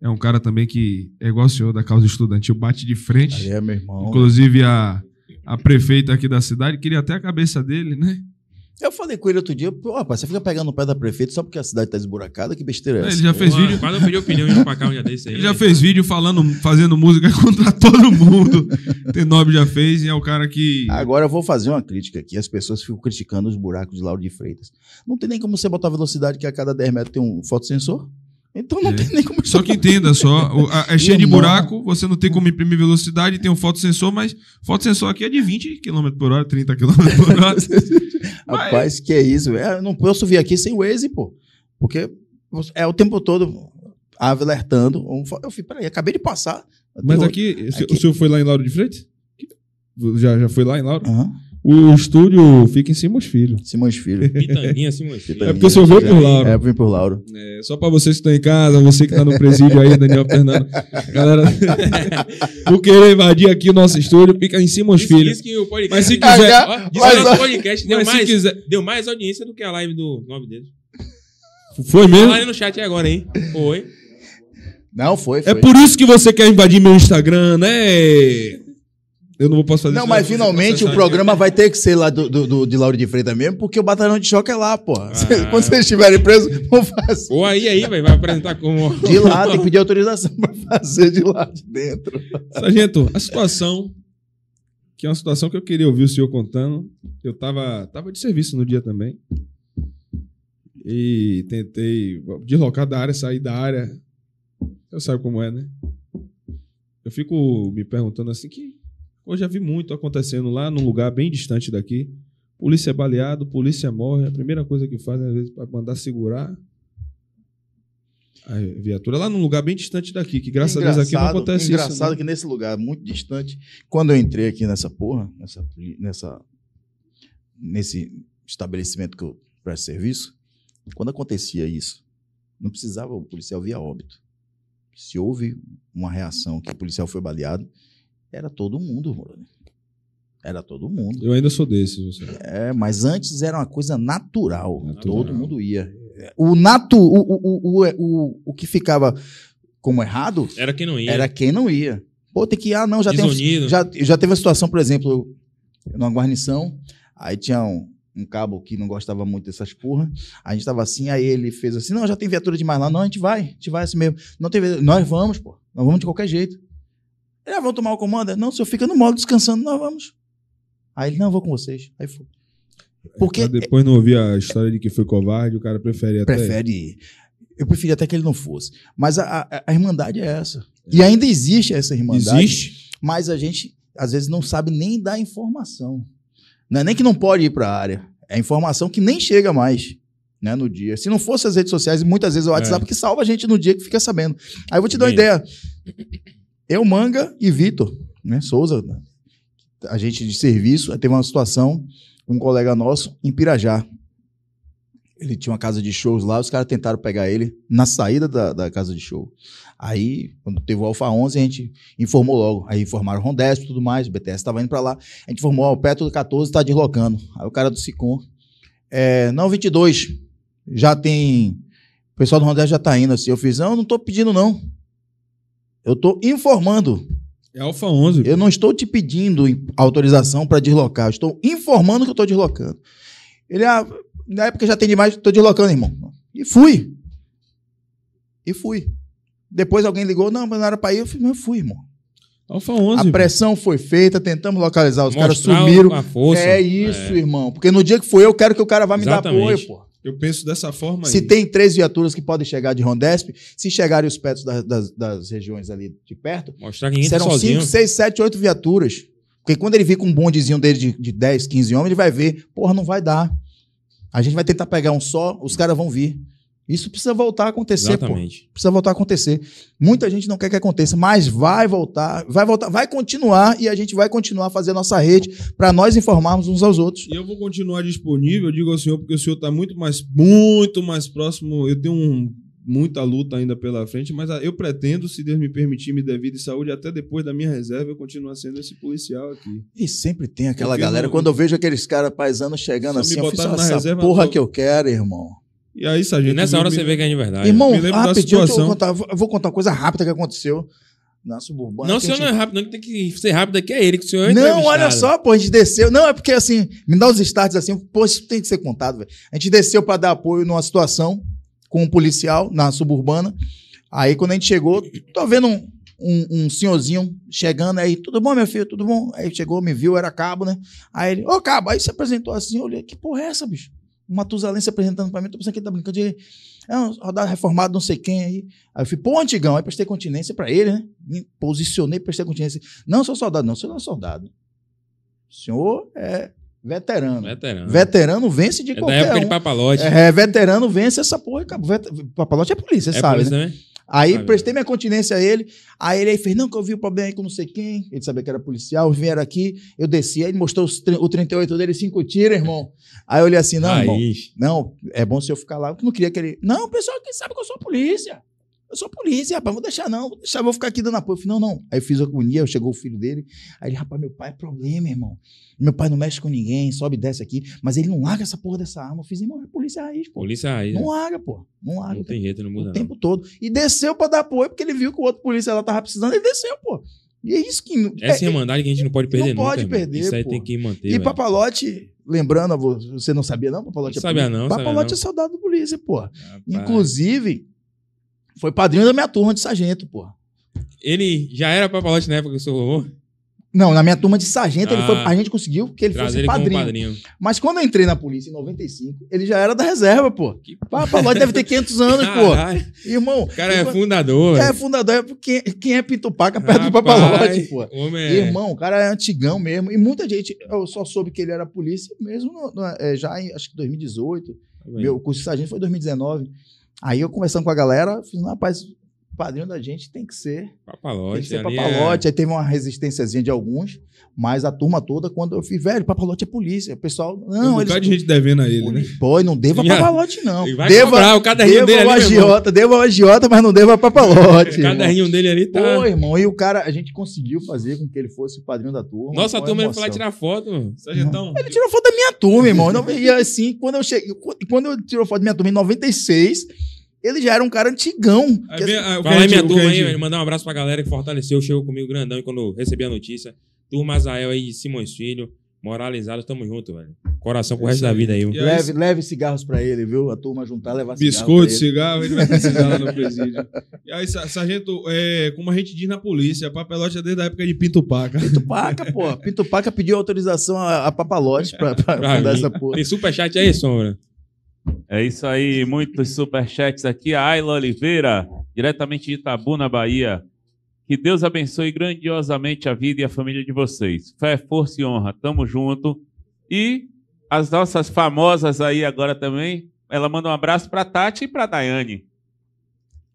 É um cara também que é igual o senhor da causa estudantil, bate de frente. Aí é, meu irmão. Inclusive a, a prefeita aqui da cidade queria até a cabeça dele, né? Eu falei com ele outro dia, pô, rapaz, você fica pegando no pé da prefeita só porque a cidade tá esburacada? Que besteira é essa? Ele já fez vídeo, Quase eu pedi opinião indo pra cá um dia desse aí. ele já né? fez vídeo falando, fazendo música contra todo mundo. Tenob já fez e é o cara que Agora eu vou fazer uma crítica aqui. As pessoas ficam criticando os buracos de Lauro de Freitas. Não tem nem como você botar velocidade que a cada 10 metros tem um fotossensor. Então não É. tem nem como Só que entenda só, é cheio de buraco, você não tem como imprimir velocidade, tem um fotossensor, mas fotossensor aqui é de 20 km por hora, 30 km por hora. Rapaz, que é isso? velho? Eu não posso vir aqui sem Waze, pô. Porque é o tempo todo alertando. Eu falei, peraí, acabei de passar. Mas aqui, o senhor- aqui- o senhor foi lá em Lauro de Freitas? Já, já foi lá em Lauro? Aham. O estúdio fica em Simões Filho. Simões Filho. Pitanguinha assim, moço. É porque o senhor veio por Lauro. É, eu vim por Lauro. É, só pra vocês que estão em casa, você que tá no presídio aí, Daniel Fernando. Galera, por querer invadir aqui o nosso estúdio, fica em Simões Isso, Filho. isso que o podcast. Mas se Ah, quiser. já? Ó, Diz Mas, que o nosso podcast deu mais, quiser. deu mais audiência do que a live do nome dele. Foi mesmo? Fala aí no chat agora, hein? Foi. Não, foi, foi. É por isso que você quer invadir meu Instagram, né? Eu não vou posso fazer Não, mas vou finalmente processar o programa vai ter que ser lá do, do, do- de Lauro de Freitas mesmo, porque o batalhão de choque é lá, pô. Quando vocês estiverem presos, vão fazer. Ou aí, aí, velho, vai apresentar como. De lá, tem que pedir autorização pra fazer de lá de dentro. Sargento, a situação, que é uma situação que eu queria ouvir o senhor contando. Eu tava, tava de serviço no dia também. E tentei deslocar da área, sair da área. Eu sabe como é, né? Eu fico me perguntando assim que eu já vi muito acontecendo lá num lugar bem distante daqui. Polícia é baleado, polícia morre. A primeira coisa que faz, às vezes, para mandar segurar a viatura lá num lugar bem distante daqui, que graças a Deus aqui não Engraçado- acontece Engraçado isso. né? que nesse lugar muito distante, quando eu entrei aqui nessa porra, nessa, nessa, nesse estabelecimento que eu presto serviço, quando acontecia isso, não precisava o policial via óbito. Se houve uma reação que o policial foi baleado, era todo mundo, mano. Era todo mundo. Eu ainda sou desse. Você. É, mas antes era uma coisa natural. Natural. Todo mundo ia. O nato, o, o, o, o, o, que ficava como errado Era quem não ia. era quem não ia. Pô, tem que ir. Ah, não, já tem. Desunido. Já, já teve uma situação, por exemplo, numa guarnição, aí tinha um, um cabo que não gostava muito dessas porra. A gente tava assim, aí ele fez assim: não, já tem viatura demais lá. Não, a gente vai, a gente vai assim mesmo. Não tem. Nós vamos, pô. Nós vamos de qualquer jeito. Ele, ah, vamos tomar o comando? Não, o senhor fica no modo descansando, nós vamos. Aí ele, não, vou com vocês. Aí foi. Porque Pra depois não ouvir a história de que foi covarde, o cara prefere até. prefere ir. Eu preferia até que ele não fosse. Mas a, a, a irmandade é essa. E ainda existe essa irmandade. Existe. Mas a gente, às vezes, não sabe nem dar informação. Não é nem que não pode ir para a área. É informação que nem chega mais né, no dia. Se não fosse as redes sociais, muitas vezes o WhatsApp que salva a gente no dia que fica sabendo. Aí eu vou te dar uma Bem. ideia. Eu, Manga e Vitor, né, Souza, a gente de serviço, teve uma situação, um colega nosso, em Pirajá. Ele tinha uma casa de shows lá, os caras tentaram pegar ele na saída da, da casa de show. Aí, quando teve o Alfa 11, a gente informou logo. Aí informaram o Rondesp e tudo mais, o BTS estava indo para lá. A gente informou, ó, o Petro do 14 está deslocando. Aí o cara do Sicom, é, não, 22, já tem... O pessoal do Rondesp já tá indo assim. Eu fiz, não, não tô pedindo não. Eu tô informando. É Alfa 11. Eu não estou te pedindo autorização para deslocar, eu estou informando que eu estou deslocando. Ele, ah, na época já tem demais, estou deslocando, irmão. E fui. E fui. Depois alguém ligou, não, mas não era para ir. Eu falei, não, eu fui, irmão. Alfa 11. A pressão foi feita, tentamos localizar, os caras sumiram. A força. É isso, irmão. Porque no dia que for eu, quero que o cara vá me dar Exatamente. apoio, pô. Eu penso dessa forma Se tem três viaturas que podem chegar de Rondesp, se chegarem os petos das, das- das regiões ali de perto, Mostrar que serão sozinho. 5, 6, 7, 8 viaturas. Porque quando ele vir com um bondezinho dele de, de 10, 15 homens, ele vai ver, porra, não vai dar. A gente vai tentar pegar um só, os caras vão vir. Isso precisa voltar a acontecer, pô. Exatamente. Precisa voltar a acontecer. Muita gente não quer que aconteça, mas vai voltar, vai voltar, vai continuar e a gente vai continuar a fazer a nossa rede para nós informarmos uns aos outros. E eu vou continuar disponível, eu digo ao senhor, porque o senhor está muito mais, muito mais próximo. Eu tenho um- muita luta ainda pela frente, mas ah, eu pretendo, se Deus me permitir, me der vida e saúde, até depois da minha reserva, eu continuar sendo esse policial aqui. E sempre tem aquela Porque galera, não- quando eu vejo aqueles caras paisanos chegando Só assim, eu fiz essa reserva, porra eu- que eu quero, irmão. E aí, sargento. E nessa hora me- você vê que é de verdade. Irmão, me lembro da rapidinho, deixa eu situação. contar, vou- eu vou contar uma coisa rápida que aconteceu na suburbana. Não, o senhor gente- não é rápido, não. que Tem que ser rápido aqui é ele, que o senhor é Não, olha só, pô, a gente desceu. Não, é porque assim, me dá os starts assim, pô, isso tem que ser contado, velho. A gente desceu pra dar apoio numa situação com um policial na suburbana. Aí quando a gente chegou, tô vendo um, um, um senhorzinho chegando aí, tudo bom, meu filho, tudo bom? Aí chegou, me viu, era cabo, né? Aí ele, ô cabo, aí se apresentou assim, eu olhei, que porra é essa, bicho? Um Matusalém se apresentando pra mim, tô pensando que ele tá brincando de. É, um rodada reformado, não sei quem aí. Aí eu fui, pô, antigão, aí prestei continência pra ele, né? Me posicionei, prestei continência. Não sou soldado, não, o senhor não é soldado. O senhor é veterano. Veterano. Veterano vence de É da qualquer época um. de papalote. É, veterano vence essa porra. acabou. Papalote é polícia, É sabe? polícia né? também? Aí Sabe. prestei minha continência a ele. Aí ele aí fez: Não, que eu vi o problema aí com não sei quem. Ele sabia que era policial. Vieram aqui, eu desci. Aí ele mostrou o 38 dele, cinco tiros, irmão. Aí eu olhei assim: Não, irmão. Não, é bom se eu ficar lá. Eu não queria que ele. Não, o pessoal aqui sabe que eu sou polícia. Eu sou polícia, rapaz. Vou deixar, não. Vou deixar, vou ficar aqui dando apoio. Eu falei, não, não. Aí eu fiz a agonia, chegou o filho dele. Aí ele, rapaz, meu pai é problema, irmão. Meu pai não mexe com ninguém, sobe e desce aqui. Mas ele não larga essa porra dessa arma. Eu fiz, irmão, é polícia raiz, pô. Polícia raiz. Não larga, pô. Não larga. Não tem jeito, não muda o não. tempo todo. E desceu pra dar apoio, porque ele viu que o outro polícia lá tava precisando. Ele desceu, pô. E é isso que. Essa é, irmandade que a gente não pode perder Não nunca, pode irmão. perder, Isso aí pô. tem que manter, E velho. Papalote, lembrando, a vo- você não sabia não? Papalote Não é sabia não, sabia Papalote não. é soldado da polícia, pô. Rapaz. Inclusive, foi padrinho da minha turma de sargento, pô. Ele já era papalote na época que o senhor rolou? Não, na minha turma de sargento, ele Ah. foi, a gente conseguiu que ele fosse ele padrinho. padrinho. Mas quando eu entrei na polícia em 95, ele já era da reserva, pô. Que- Papalote deve ter 500 anos, pô. Caralho, Irmão, O cara é fundador. é fundador, é porque quem é Pinto Paca perto do Papalote, pô. Homem é... Irmão, o cara é antigão mesmo. E muita gente, eu só soube que ele era polícia mesmo no- no- é, já em, acho que 2018. Meu curso de sargento foi 2019. Aí eu conversando com a galera, fiz, rapaz, o padrinho da gente tem que ser. Tem Papalote. que ser ali papalote. Aí teve uma resistênciazinha de alguns, mas a turma toda, quando eu fiz, velho, papalote é polícia. O pessoal, Tem um não, eles. bocado de gente devendo a ele, né? Pô, não deva Já- papalote, não. Ele vai Deva, cobrar o caderninho deva dele ali, irmão. agiota, deva ao agiota, mas não deva papalote. O irmão. caderninho dele ali tá... Pô, irmão, e o cara, a gente conseguiu fazer com que ele fosse o padrinho da turma. Nossa uma turma ele foi lá tirar foto, mano. Ele tirou foto da minha turma, irmão. Não- E assim, quando eu cheguei, quando eu tirou foto da minha turma em 96, ele já era um cara antigão. aí vem a- o que a Fala aí minha turma a aí. Mandar um abraço pra galera que fortaleceu, chegou comigo grandão e quando eu recebi a notícia. Turma Azael aí de Simões Filho, moralizados, tamo junto, velho. Coração pro É resto da vida aí. Viu? Leve, leve cigarros pra ele, viu? A turma juntar, levar Biscoito, cigarro cigarro, ele vai precisar lá no presídio. E aí, sa- sargento, é, como a gente diz na polícia, papelote é desde a época de Pinto Paca. Pinto Paca, pô. Pinto Paca pediu autorização a, a Papalote pra, pra, Pra mandar mim. essa porra. Tem superchat aí, Sombra? É isso aí, muitos superchats aqui. A Ayla Oliveira, diretamente de Itabuna, Bahia. Que Deus abençoe grandiosamente a vida e a família de vocês. Fé, força e honra, tamo junto. E as nossas famosas aí agora também. Ela manda um abraço pra Tati e pra Daiane.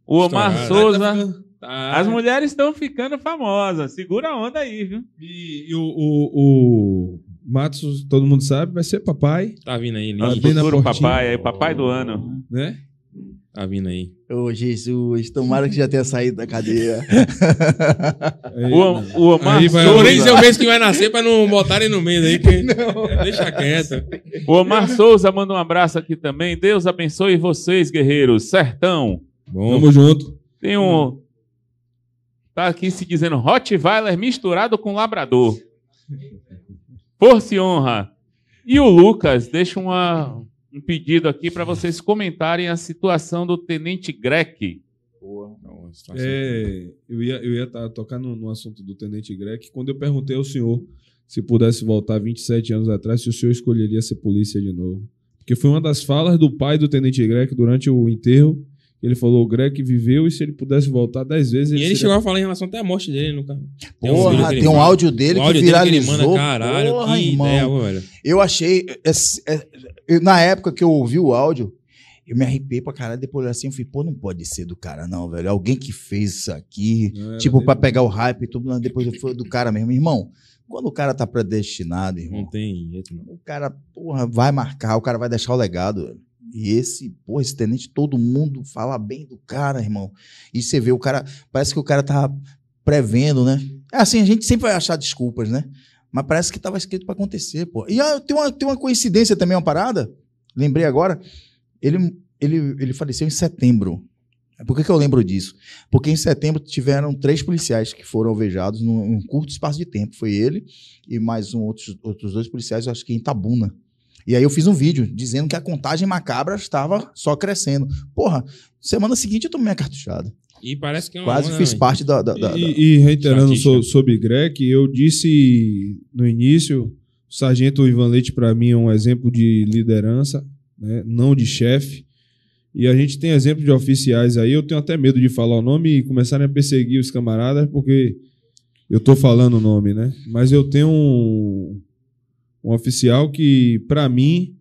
O Omar Estourado. Souza. Tá. As mulheres estão ficando famosas. Segura a onda aí, viu? E, e o, o, o Matos, todo mundo sabe, vai ser papai, Tá vindo aí, Tá na Futuro papai, é papai do ano. né? Tá vindo aí. Ô, Jesus, tomara que já tenha saído da cadeia. Aí, O, o Omar Aí vai- Por Souza. é o mês que vai nascer pra não botarem no meio aí. Que... Deixa quieto. O Omar Souza manda um abraço aqui também. Deus abençoe vocês, guerreiros. Sertão. Bom, Tamo junto. Tem um. Tá aqui se dizendo Rottweiler misturado com Labrador. Força e honra. E o Lucas deixa uma, um pedido aqui para vocês comentarem a situação do Tenente Greck. É, eu ia, eu ia tá- tocar no, no assunto do Tenente Greg. Quando eu perguntei ao senhor se pudesse voltar 27 anos atrás, se o senhor escolheria ser polícia de novo. Porque foi uma das falas do pai do Tenente Greg durante o enterro. Ele falou: o Greg viveu e se ele pudesse voltar 10 vezes. E ele seria- chegou a falar em relação até à morte dele no carro. Tem um Porra, que ele tem um áudio dele O áudio que dele que ele viralizou. manda, caralho, Porra, que irmão. ideia, velho. Eu achei. é, eu- na época que eu ouvi o áudio, eu me arrepiei pra caralho. Depois assim, eu falei, pô, não pode ser do cara, não, velho. Alguém que fez isso aqui. Não, era tipo, dele. pra pegar o hype e tudo, mas depois foi do cara mesmo. Irmão, quando o cara tá predestinado, irmão, Não tem jeito, não. o cara, porra, vai marcar, o cara vai deixar o legado. velho. E esse, porra, esse tenente, todo mundo fala bem do cara, irmão. E você vê, o cara, parece que o cara tá prevendo, né? É assim, a gente sempre vai achar desculpas, né? Mas parece que tava escrito pra acontecer, pô. E ah, tem, uma, tem uma coincidência também, uma parada. Lembrei agora. Ele, ele, ele faleceu em setembro. Por que, que eu lembro disso? Porque em setembro tiveram três policiais que foram alvejados num, num curto espaço de tempo. Foi ele e mais um, outros, outros dois policiais, eu acho que em Tabuna. E aí eu fiz um vídeo dizendo que a contagem macabra estava só crescendo. Porra, semana seguinte eu tomei a cartuchada. E parece que é uma Quase onda, fiz né? parte da. da- da- da- E, e reiterando so- sobre Greg, eu disse no início, o sargento Ivan Leite para mim é um exemplo de liderança, né, não de chefe. E a gente tem exemplo de oficiais aí, eu tenho até medo de falar o nome e começarem a perseguir os camaradas, porque eu tô falando o nome, né? Mas eu tenho um, um oficial que, para mim,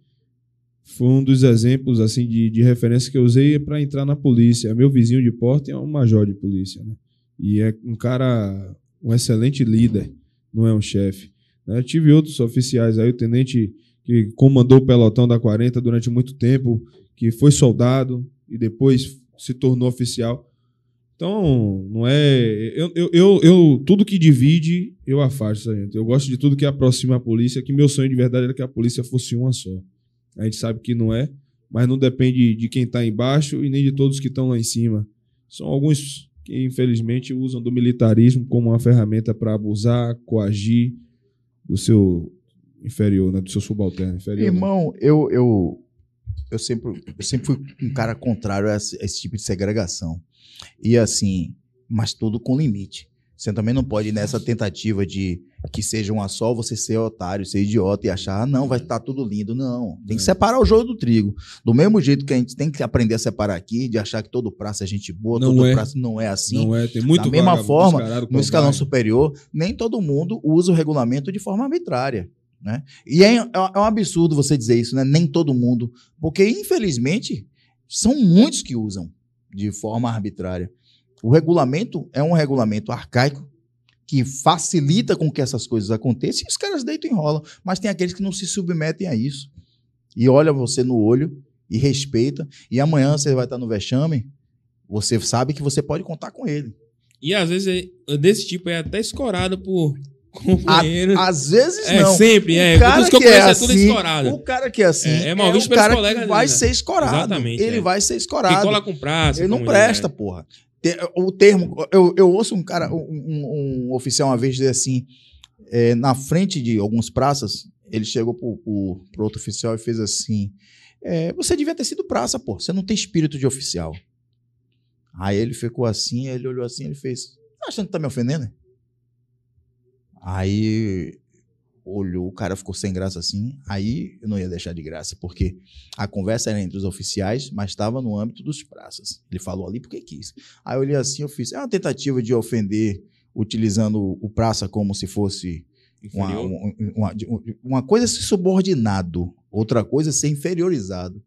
foi um dos exemplos assim de, de referência que eu usei para entrar na polícia. Meu vizinho de porta é um major de polícia, né? E é um cara, um excelente líder, não é um chefe. né? Tive outros oficiais aí, o tenente que comandou o pelotão da 40 durante muito tempo, que foi soldado e depois se tornou oficial. Então, não é. Eu, eu, eu, eu- tudo que divide, eu afasto, gente. Eu gosto de tudo que aproxima a polícia, que meu sonho de verdade era que a polícia fosse uma só. A gente sabe que não é, mas não depende de quem está embaixo e nem de todos que estão lá em cima. São alguns que infelizmente usam do militarismo como uma ferramenta para abusar, coagir do seu inferior, né, do seu subalterno inferior. né? Irmão, eu, eu, eu, sempre, eu sempre fui um cara contrário a esse, a esse tipo de segregação. E assim, mas tudo com limite. Você também não pode ir nessa tentativa de que seja uma só, você ser otário, ser idiota e achar, ah, não, vai estar tudo lindo. Não. Tem que É. separar o joio do trigo. Do mesmo jeito que a gente tem que aprender a separar aqui, de achar que todo praça é gente boa, Não todo é. praça não é assim. Não é, tem muito da mesma vagabundo forma, no escalão superior, nem todo mundo usa o regulamento de forma arbitrária. Né? E é, é um absurdo você dizer isso, né? Nem todo mundo. Porque, infelizmente, são muitos que usam de forma arbitrária. O regulamento é um regulamento arcaico que facilita com que essas coisas aconteçam e os caras deitam e enrolam. Mas tem aqueles que não se submetem a isso. E olha você no olho e respeita. E amanhã você vai estar no vexame, você sabe que você pode contar com ele. E às vezes é- desse tipo é até escorado por companheiros. Às vezes é, não. sempre, é. O cara Os que eu que é conheço é tudo assim, escorado. O cara que é assim É, é, é mal visto o pelos cara colegas que vai né? ser escorado. Exatamente, Ele é. vai ser Que escorado. cola com praça. Ele não presta, é. porra. O termo, eu, eu ouço um cara, um, um- um oficial uma vez dizer assim, é, na frente de algumas praças, ele chegou pro, pro, pro outro oficial e fez assim, é, você devia ter sido praça, pô, você não tem espírito de oficial. Aí ele ficou assim, ele olhou assim, ele fez, tá achando que tá me ofendendo? Aí olhou, o cara ficou sem graça assim, aí eu não ia deixar de graça, porque a conversa era entre os oficiais, mas estava no âmbito dos praças. Ele falou ali porque quis. Aí eu olhei assim, eu fiz, é uma tentativa de ofender utilizando o praça como se fosse uma, um- uma, um- uma coisa ser subordinado, outra coisa ser inferiorizado.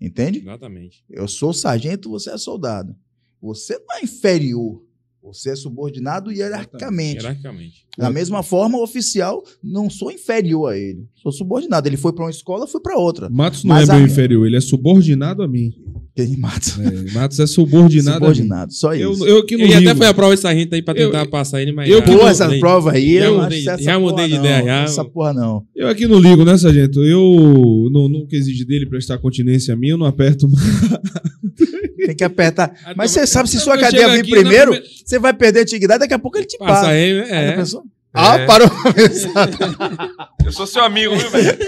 Entende? Exatamente. Eu sou sargento, você é soldado. Você não é inferior, você é subordinado hierarquicamente. Hierarquicamente. Da mesma forma, o oficial, não sou inferior a ele. Sou subordinado. Ele foi para uma escola, fui para outra. Matos não Mas é meu a- inferior, ele é subordinado a mim. Ele mata. É, Matos é subordinado, subordinado, só. Eu, isso. eu aqui no Ele até foi a prova essa gente aí pra Eu- tentar passar ele, mas. eu já- que Pô, não essa mudei. prova aí, Já eu mudei essa já porra mudei de não. ideia, já. Essa porra não. eu aqui não ligo, né, sargento? Eu não, nunca exigi dele prestar continência a mim, eu não aperto Tem que apertar. Mas você sabe se Eu sua cadeia vir na primeiro, você vai perder a antiguidade, daqui a pouco ele te Passa passa. aí, é. Ah, parou pra pensar. Eu sou seu amigo, viu, velho?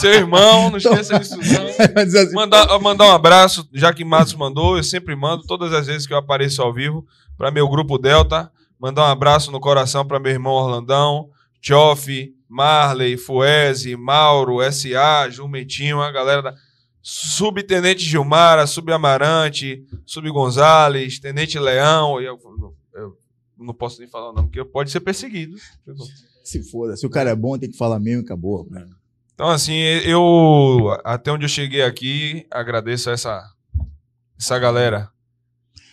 Seu irmão, não esqueça disso, não. Assim, Mandar, mandar um abraço, já que Matos mandou, eu sempre mando, todas as vezes que eu apareço ao vivo, para meu grupo Delta. Mandar um abraço no coração para meu irmão Orlandão, Tchoff, Marley, Fuese, Mauro, SA, Jumentinho, a galera da. Subtenente Gilmara, Subamarante, Sub Gonzalez, Tenente Leão. Eu, eu não posso nem falar, não, porque pode ser perseguido. Se foda, se o cara é bom, tem que falar mesmo e acabou. Então, assim, eu, até onde eu cheguei aqui, agradeço a essa, essa galera.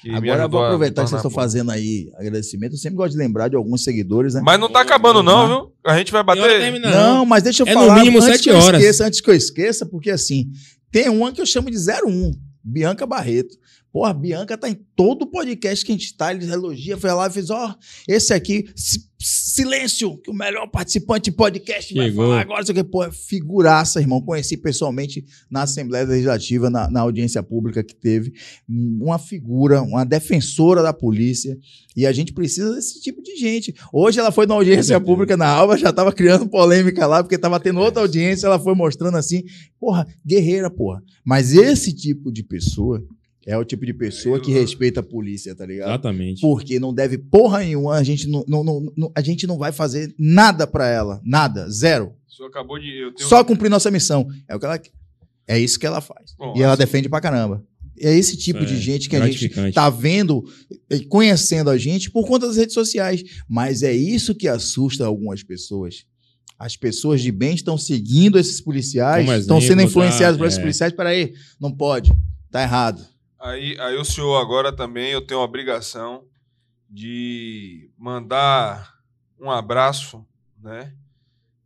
que me Agora vou aproveitar que vocês estão fazendo aí agradecimento. Eu sempre gosto de lembrar de alguns seguidores, né? Mas não tá acabando, não, viu? A gente vai bater. termina, Não, mas deixa eu É no falar mínimo antes sete que eu horas. esqueça, antes que eu esqueça, porque assim, tem uma que eu chamo de 01, Bianca Barreto. Porra, a Bianca tá em todo podcast que a gente tá, ele elogia, foi lá e fez, ó, esse aqui, si- silêncio, que o melhor participante de podcast vai Chegou. falar agora, isso aqui, pô, figuraça, irmão, conheci pessoalmente na Assembleia Legislativa, na, na audiência pública que teve, uma figura, uma defensora da polícia, e a gente precisa desse tipo de gente. Hoje ela foi na audiência certeza. pública na Alva, já tava criando polêmica lá, porque tava tendo outra audiência, ela foi mostrando assim, porra, guerreira, porra. Mas esse tipo de pessoa é o tipo de pessoa que respeita a polícia, tá ligado? Exatamente. Porque não deve porra nenhuma, a gente não, não, não- não- a gente não vai fazer nada pra ela, nada, zero. O senhor acabou de. Eu tenho... Só cumprir nossa missão. É o que ela é isso que ela faz. Bom, e ela assim- defende pra caramba. É esse tipo É, de gente que a gente tá vendo, e conhecendo a gente por conta das redes sociais. Mas é isso que assusta algumas pessoas. As pessoas de bem estão seguindo esses policiais, estão sendo influenciadas tá? por esses É. policiais. Peraí, não pode. Tá errado. Aí, aí o senhor agora também, eu tenho a obrigação de mandar um abraço, né?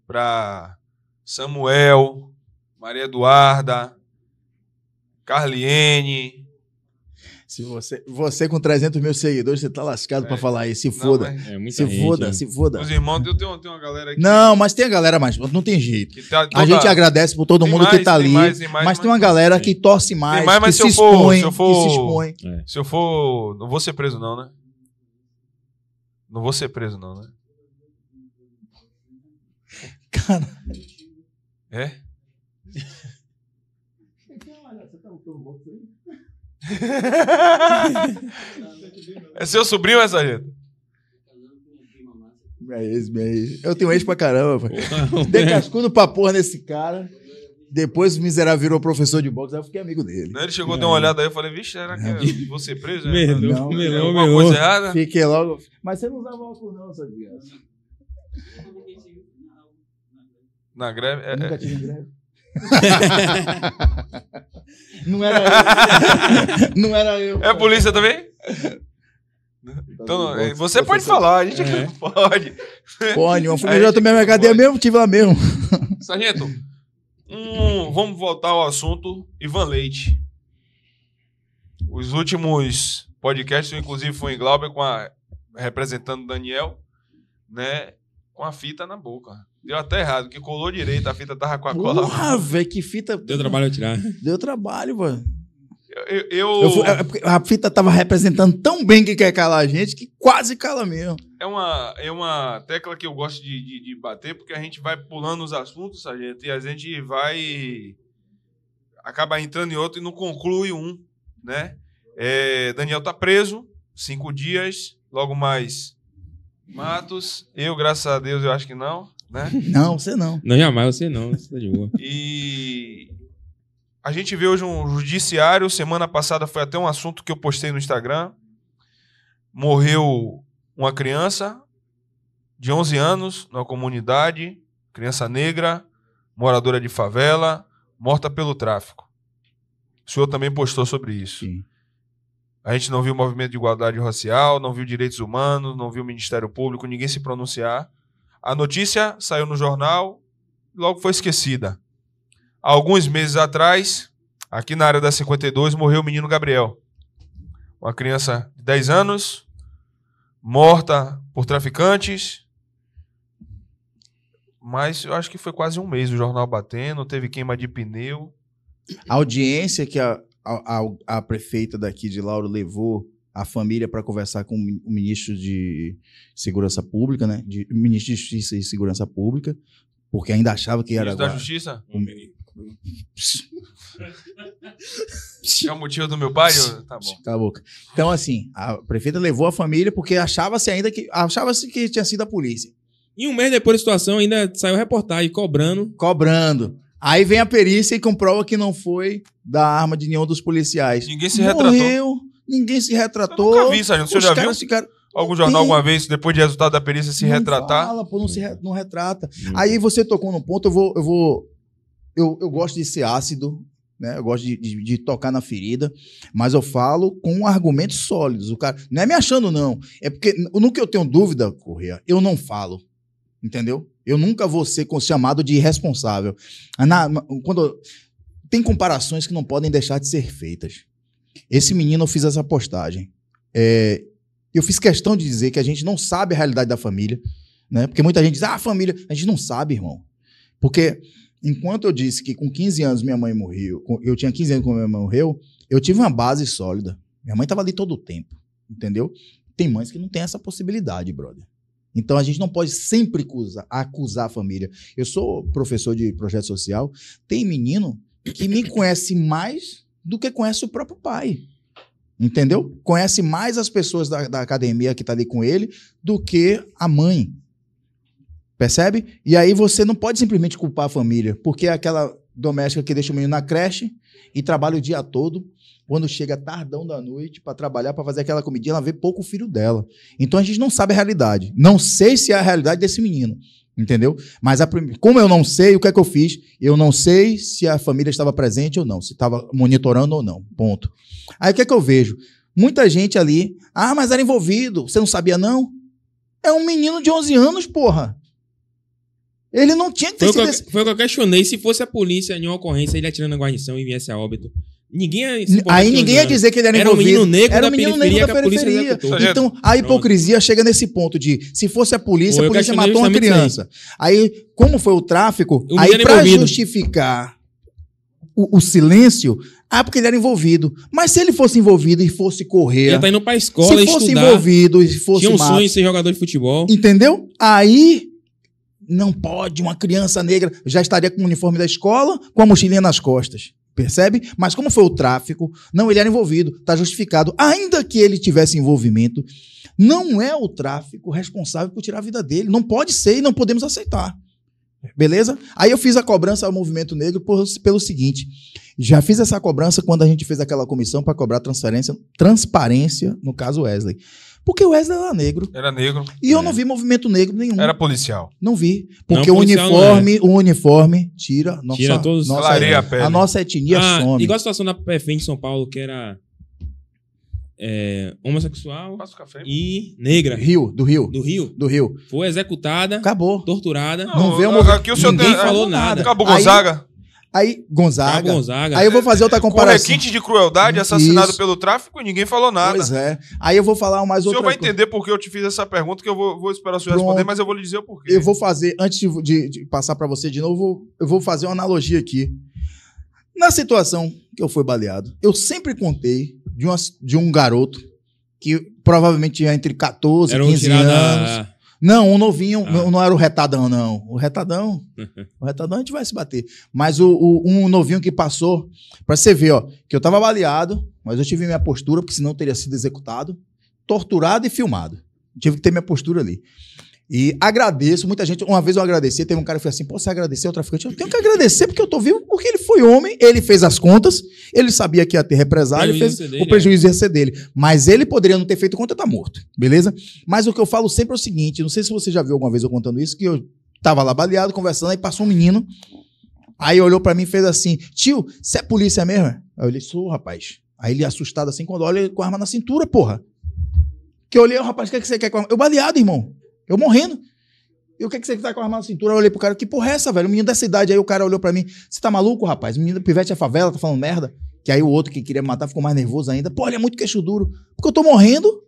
Para Samuel, Maria Eduarda, Carliene, Se você, você com 300 mil seguidores, você tá lascado É. pra falar isso. Se Não, foda. mas É se gente, foda, né? se foda. Os irmãos, eu tenho, tenho uma galera aqui. Não, mas tem a galera mais. Não tem jeito. Tá A toda- gente agradece por todo Tem mundo mais, que tá tem ali. mais, tem mais, mas tem uma galera que torce mais, mais, mas que se se eu for- expõe, se eu for- que se expõe. Se eu for. Não vou ser preso, não, né? Não vou ser preso, não, né? Cara, É? É seu sobrinho, essa gente? é ex, meu ex. Eu tenho ex pra caramba, Dei cascudo pra porra nesse cara. Depois o miserável virou professor de boxe, aí eu fiquei amigo dele. Né, Ele chegou, deu uma olhada aí, eu falei, vixe, será que eu vou ser preso? É, Melou, Não, alguma melou. coisa errada? Fiquei logo. Mas você não usava óculos, não, desgraça. Na greve? É, nunca é, tive greve. não era eu. Não era eu. é polícia também? Então, é, você pode falar, a gente aqui É. não pode. Porra, nenhuma. Fui Aí já a gente tomei minha não cadeia pode. mesmo, tive lá mesmo. Sargento, um, vamos voltar ao assunto Ivan Leite. Os últimos podcasts, inclusive, foi em Glauber com a representando o Daniel, né? Com a fita na boca. Deu até errado, que colou direito, a fita tava com a cola. Porra, velho, que fita. Deu trabalho eu tirar. Deu trabalho, mano. Eu, eu- Eu fui- é porque a fita tava representando tão bem que quer calar a gente que quase cala mesmo. é, uma, é uma tecla que eu gosto de, de, de bater, porque a gente vai pulando os assuntos, sargento, e a gente vai. acaba entrando em outro e não conclui um, né? É, Daniel tá preso, cinco dias, logo mais Matos. Eu, graças a Deus, eu acho que não, né? Não, você não. Não, jamais você não. Você tá de boa. E a gente vê hoje um judiciário. Semana passada foi até um assunto que eu postei no Instagram. Morreu uma criança de 11 anos na comunidade, criança negra, moradora de favela, morta pelo tráfico. O senhor também postou sobre isso. Sim. A gente não viu o movimento de igualdade racial, não viu direitos humanos, não viu o Ministério Público, ninguém se pronunciar. A notícia saiu no jornal, logo foi esquecida. Alguns meses atrás, aqui na área da 52, morreu o menino Gabriel. Uma criança de 10 anos, morta por traficantes. Mas eu acho que foi quase um mês o jornal batendo, teve queima de pneu. A audiência que a, a, a- a prefeita daqui de Lauro levou a família para conversar com o mi- o ministro de Segurança Pública, né? De, o ministro de Justiça e Segurança Pública, porque ainda achava que era. Ministro da agora- Justiça? o- É o motivo do meu pai? Eu- Tá bom. Cala a boca. Então, assim, a prefeita levou a família porque achava-se ainda que. Achava-se que tinha sido a polícia. E um mês depois da situação, ainda saiu reportagem cobrando. Cobrando. Aí vem a perícia e comprova que não foi da arma de nenhum dos policiais. Ninguém se retratou. Ninguém se retratou. Eu nunca vi, Sargento. O senhor Os já viu ficaram- algum jornal Tem- alguma vez, depois de resultado da perícia, se não retratar? Fala, pô, não, se re- não retrata. Aí você tocou num ponto, eu vou. Eu, vou eu, eu gosto de ser ácido, né? Eu gosto de, de- de tocar na ferida, mas eu falo com argumentos sólidos. O cara. Não é me achando, não. É porque no que eu tenho dúvida, Correia, eu não falo. Entendeu? Eu nunca vou ser chamado de irresponsável. Na- quando, tem comparações que não podem deixar de ser feitas. Esse menino, eu fiz essa postagem. É, eu fiz questão de dizer que a gente não sabe a realidade da família, né? Porque muita gente diz, ah, família. A gente não sabe, irmão. Porque enquanto eu disse que com 15 anos minha mãe morreu, eu tinha 15 anos quando minha mãe morreu, eu tive uma base sólida. Minha mãe estava ali todo o tempo, entendeu? Tem mães que não têm essa possibilidade, brother. Então a gente não pode sempre acusar, acusar a família. Eu sou professor de projeto social, tem menino que me conhece mais do que conhece o próprio pai. Entendeu? Conhece mais as pessoas da, da academia que tá ali com ele do que a mãe. Percebe? E aí você não pode simplesmente culpar a família, porque é aquela doméstica que deixa o menino na creche e trabalha o dia todo. Quando chega tardão da noite para trabalhar, para fazer aquela comidinha, ela vê pouco o filho dela. Então a gente não sabe a realidade. Não sei se é a realidade desse menino. Entendeu? Mas a como eu não sei, o que é que eu fiz? Eu não sei se a família estava presente ou não, se estava monitorando ou não. Ponto. Aí o que é que eu vejo? Muita gente ali, ah, mas era envolvido, você não sabia não? É um menino de 11 anos, porra. Ele não tinha que ter Foi o, que sido eu, foi o que eu questionei. Se fosse a polícia em uma ocorrência, ele atirando na guarnição e viesse a óbito. Ninguém ia se importar Aí ninguém ia 11 anos. dizer que ele era Era um envolvido. menino negro era da um menino periferia negro da que a polícia periferia. executou. Então, a Pronto. hipocrisia chega nesse ponto de, se fosse a polícia, Pô, a polícia matou uma criança. Aí, como foi o tráfico, O aí envolvido. justificar o, o silêncio, ah, porque ele era envolvido. Mas se ele fosse envolvido e fosse correr, Ele tá indo pra escola se fosse estudar. envolvido e fosse Tinha um mato, sonho de ser jogador de futebol. Entendeu? Aí não pode uma criança negra já estaria com o uniforme da escola, com a mochilinha nas costas. Percebe? Mas como foi o tráfico, não, ele era envolvido, está justificado. Ainda que ele tivesse envolvimento, não é o tráfico responsável por tirar a vida dele. Não pode ser e não podemos aceitar. Beleza? Aí eu fiz a cobrança ao movimento negro por- pelo seguinte: já fiz essa cobrança quando a gente fez aquela comissão para cobrar transferência, transparência, no caso Wesley. Porque o Wesley era negro. Era negro. E eu não vi movimento negro nenhum. Era policial. Não vi. Não, Porque o não uniforme, o uniforme tira nossa, Tira todos- nossa Clareia a pele. a nossa etnia Ah, some. igual a situação da PFM de São Paulo, que era é, homossexual o café. e negra Rio, do Rio. do Rio. Do Rio. Foi executada, Acabou. torturada. Não vê o a- movimento- Aqui o senhor Ninguém tem. falou nada. Cabo Aí- Gonzaga. Aí, Gonzaga. Cabo Gonzaga. Aí eu vou fazer outra Com comparação. requinte de crueldade, assassinado Isso. pelo tráfico e ninguém falou nada. Pois é. Aí eu vou falar mais O senhor outra vai coisa. entender por que eu te fiz essa pergunta, que eu vou, vou esperar o senhor Pronto. responder, mas eu vou lhe dizer o porquê. Eu vou fazer, antes de, de- de passar para você de novo, eu vou fazer uma analogia aqui. Na situação que eu fui baleado, eu sempre contei de, uma- de um garoto que provavelmente tinha entre 14 e Era um 15 tirada. Não, um novinho, Ah. não, não era o retadão, não. O retadão, o retadão a gente vai se bater. Mas o, o- um novinho que passou, pra você ver, ó, que eu tava baleado, mas eu tive minha postura, porque senão eu teria sido executado, torturado e filmado. Tive que ter minha postura ali. E agradeço, muita gente, uma vez eu agradeci, teve um cara que falou assim, pô, você agradeceu ao traficante? Eu tenho que agradecer porque eu tô vivo, porque ele foi homem, ele fez as contas, ele sabia que ia ter represália, Prejuízo fez, dele, o prejuízo ia ser dele. Mas ele poderia não ter feito conta, tá morto, beleza? Mas o que eu falo sempre é o seguinte, não sei se você já viu alguma vez eu contando isso, que eu tava lá baleado, conversando, aí passou um menino, aí olhou pra mim e fez assim, tio, você é polícia mesmo? Aí eu olhei, sou, rapaz. Aí ele assustado assim, quando olha, ele com a arma na cintura, porra. Que eu olhei, "Ô, rapaz, o que, é que você quer com a arma? Eu baleado, irmão. Eu morrendo. E o que, é que você tá com a arma na cintura? Eu olhei pro cara, que porra é essa, velho? O menino dessa idade. Aí o cara olhou pra mim, você tá maluco, rapaz? O menino pivete é favela, tá falando merda. Que aí o outro que queria me matar ficou mais nervoso ainda. Pô, ele é muito queixo duro. Porque eu tô morrendo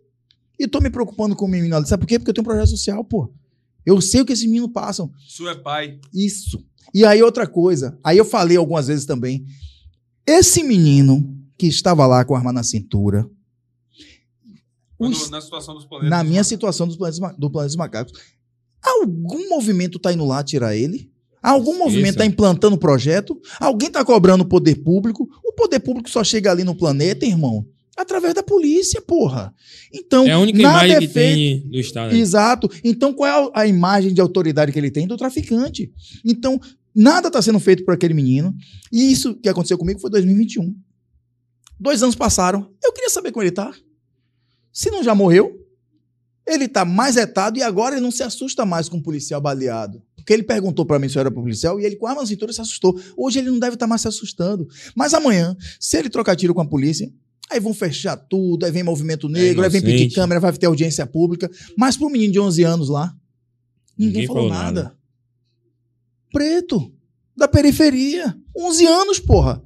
e tô me preocupando com o menino ali. Sabe por quê? Porque eu tenho um projeto social, pô. Eu sei o que esses meninos passam. Isso é pai. Isso. E aí outra coisa, aí eu falei algumas vezes também, esse menino que estava lá com a arma na cintura, os- na situação dos planetas. na minha situação dos planetas, do Planeta dos Macacos, algum movimento tá indo lá tirar ele? Algum movimento Isso. tá implantando projeto? Alguém tá cobrando o poder público? O poder público só chega ali no planeta, irmão, através da polícia, porra. Então, É a única nada imagem é que feito tem do Estado. Exato. Então, qual é a imagem de autoridade que ele tem do traficante? Então, nada está sendo feito por aquele menino. E isso que aconteceu comigo foi em 2021. Dois anos passaram. Eu queria saber como ele tá. Se não já morreu, ele tá mais etado e agora ele não se assusta mais com um policial baleado. Porque ele perguntou para mim se eu era policial e ele com a arma na cintura se assustou. Hoje ele não deve estar mais se assustando. Mas amanhã, se ele trocar tiro com a polícia, aí vão fechar tudo, aí vem movimento negro, aí vem pedir câmera, vai ter audiência pública. Mas pro menino de 11 anos lá, ninguém, Ninguém falou, falou nada. nada. Preto, da periferia, 11 anos, porra.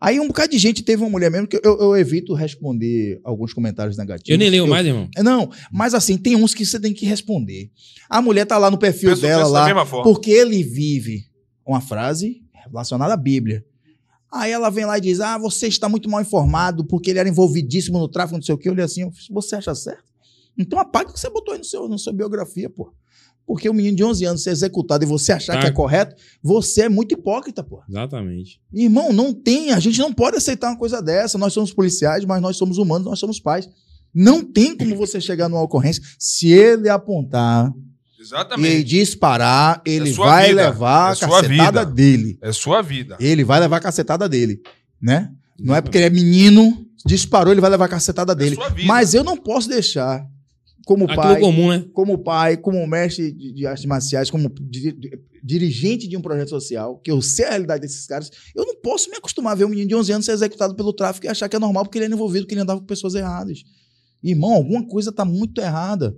Aí um bocado de gente teve uma mulher mesmo que eu, eu evito responder alguns comentários negativos. Eu nem leio Eu- mais, irmão. Não, mas assim, tem uns que você tem que responder. A mulher tá lá no perfil Penso- dela penso lá, porque ele vive uma frase relacionada à Bíblia. Aí ela vem lá e diz: Ah, você está muito mal informado porque ele era envolvidíssimo no tráfico, não sei o quê. Eu olhei assim, eu fiz, você acha certo? Então apaga o que você botou aí no seu, na sua biografia, pô. Porque o menino de 11 anos ser executado e você achar Tá. que é correto, você é muito hipócrita, pô. Exatamente. Irmão, não tem, a gente não pode aceitar uma coisa dessa. Nós somos policiais, mas nós somos humanos, nós somos pais. Não tem como você chegar numa ocorrência. Se ele apontar e Exatamente. disparar, ele sua vai vida, levar é a sua cacetada vida. dele. É sua vida. Ele vai levar a cacetada dele, né? Não é porque ele é menino, disparou, ele vai levar a cacetada dele. sua vida. Mas eu não posso deixar, como Aquilo pai, comum, né? como pai, como mestre de, de artes marciais, como di- di- dirigente de um projeto social, que eu sei a realidade desses caras, eu não posso me acostumar a ver um menino de 11 anos ser executado pelo tráfico e achar que é normal porque ele é envolvido, que ele andava com pessoas erradas. Irmão, alguma coisa tá muito errada.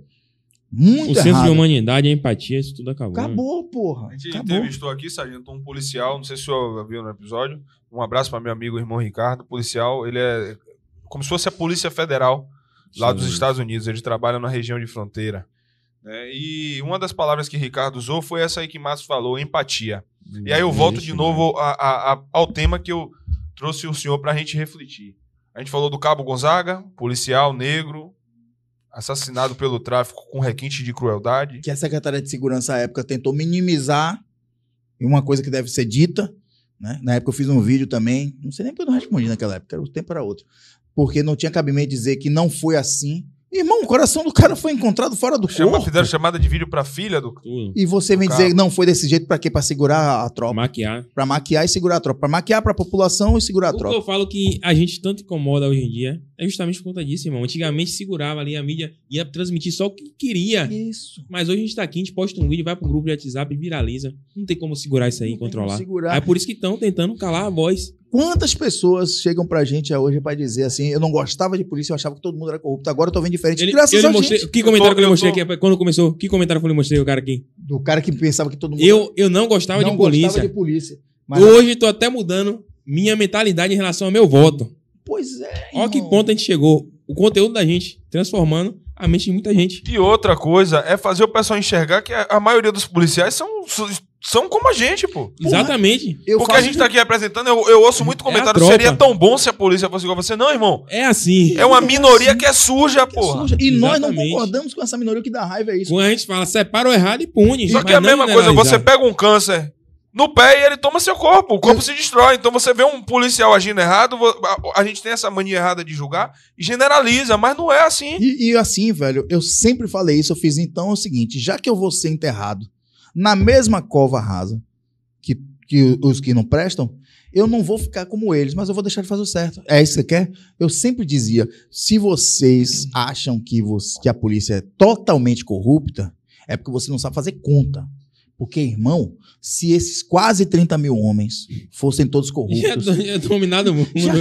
Muito o senso errado. de humanidade, a empatia, isso tudo acabou. né? Acabou, porra. A gente Acabou. entrevistou aqui, Sargento, um policial, não sei se o senhor viu no episódio. Um abraço para meu amigo irmão Ricardo, policial. Ele é como se fosse a Polícia Federal lá dos Sim. Estados Unidos. Ele trabalha na região de fronteira. né? E uma das palavras que Ricardo usou foi essa aí que Márcio falou, empatia. E aí eu volto de novo a- a- a- ao tema que eu trouxe o senhor para a gente refletir. A gente falou do Cabo Gonzaga, policial negro, assassinado pelo tráfico com requinte de crueldade. Que a Secretaria de Segurança à época tentou minimizar e uma coisa que deve ser dita. Né? Na época eu fiz um vídeo também. Não sei nem porque eu não respondi naquela época, o tempo era outro. Porque não tinha cabimento dizer que não foi assim. Irmão, o coração do cara foi encontrado fora do Chama, corpo. fizeram chamada de vídeo pra filha do. E você vem Do dizer que não foi desse jeito pra quê? Pra segurar a tropa. Maquiar. Pra maquiar e segurar a tropa. Pra maquiar pra população e segurar a O que tropa. eu falo que a gente tanto incomoda hoje em dia é justamente por conta disso, irmão. Antigamente segurava ali, a mídia ia transmitir só o que queria. Isso. Mas hoje a gente tá aqui, a gente posta um vídeo, vai pro grupo de WhatsApp e viraliza. Não tem como segurar isso aí, Não tem como controlar. segurar. É por isso que estão tentando calar a voz. Quantas pessoas chegam pra gente hoje pra dizer assim, eu não gostava de polícia, eu achava que todo mundo era corrupto, agora eu tô vendo diferente. Ele, Graças eu a mostrei, gente. que comentário tô- que eu lhe mostrei tô- aqui? Quando começou? Que comentário que eu lhe mostrei o cara aqui? Do cara que pensava que todo mundo Eu, eu não gostava não de polícia. gostava de polícia. Mas, Hoje tô até mudando minha mentalidade em relação ao meu voto. Pois é. Olha que ponto a gente chegou. O conteúdo da gente transformando a mente de muita gente. E outra coisa é fazer o pessoal enxergar que a, a maioria dos policiais são, são como a gente, pô. Exatamente. Eu Porque a gente tá aqui representando, eu, eu ouço muito É a comentário, tropa. seria tão bom se a polícia fosse igual você. Não, irmão. É assim. É uma minoria que é suja, que é suja. E nós não Exatamente. concordamos com essa minoria, o que dá raiva é isso. Quando a gente fala, separa o errado e pune. Só que é a mesma coisa, você pega um câncer no pé e ele toma seu corpo, o corpo se destrói. Então você vê um policial agindo errado, a, a gente tem essa mania errada de julgar e generaliza, mas não é assim. E, e assim, velho, eu sempre falei isso, eu fiz então é o seguinte, já que eu vou ser enterrado na mesma cova rasa que, que os que não prestam, eu não vou ficar como eles, mas eu vou deixar de fazer o certo. É isso que você quer? Eu sempre dizia, se vocês acham que, você- que a polícia é totalmente corrupta, é porque você não sabe fazer conta. Porque, irmão, se esses quase 30 mil homens fossem todos corruptos, do- já dominado o mundo. já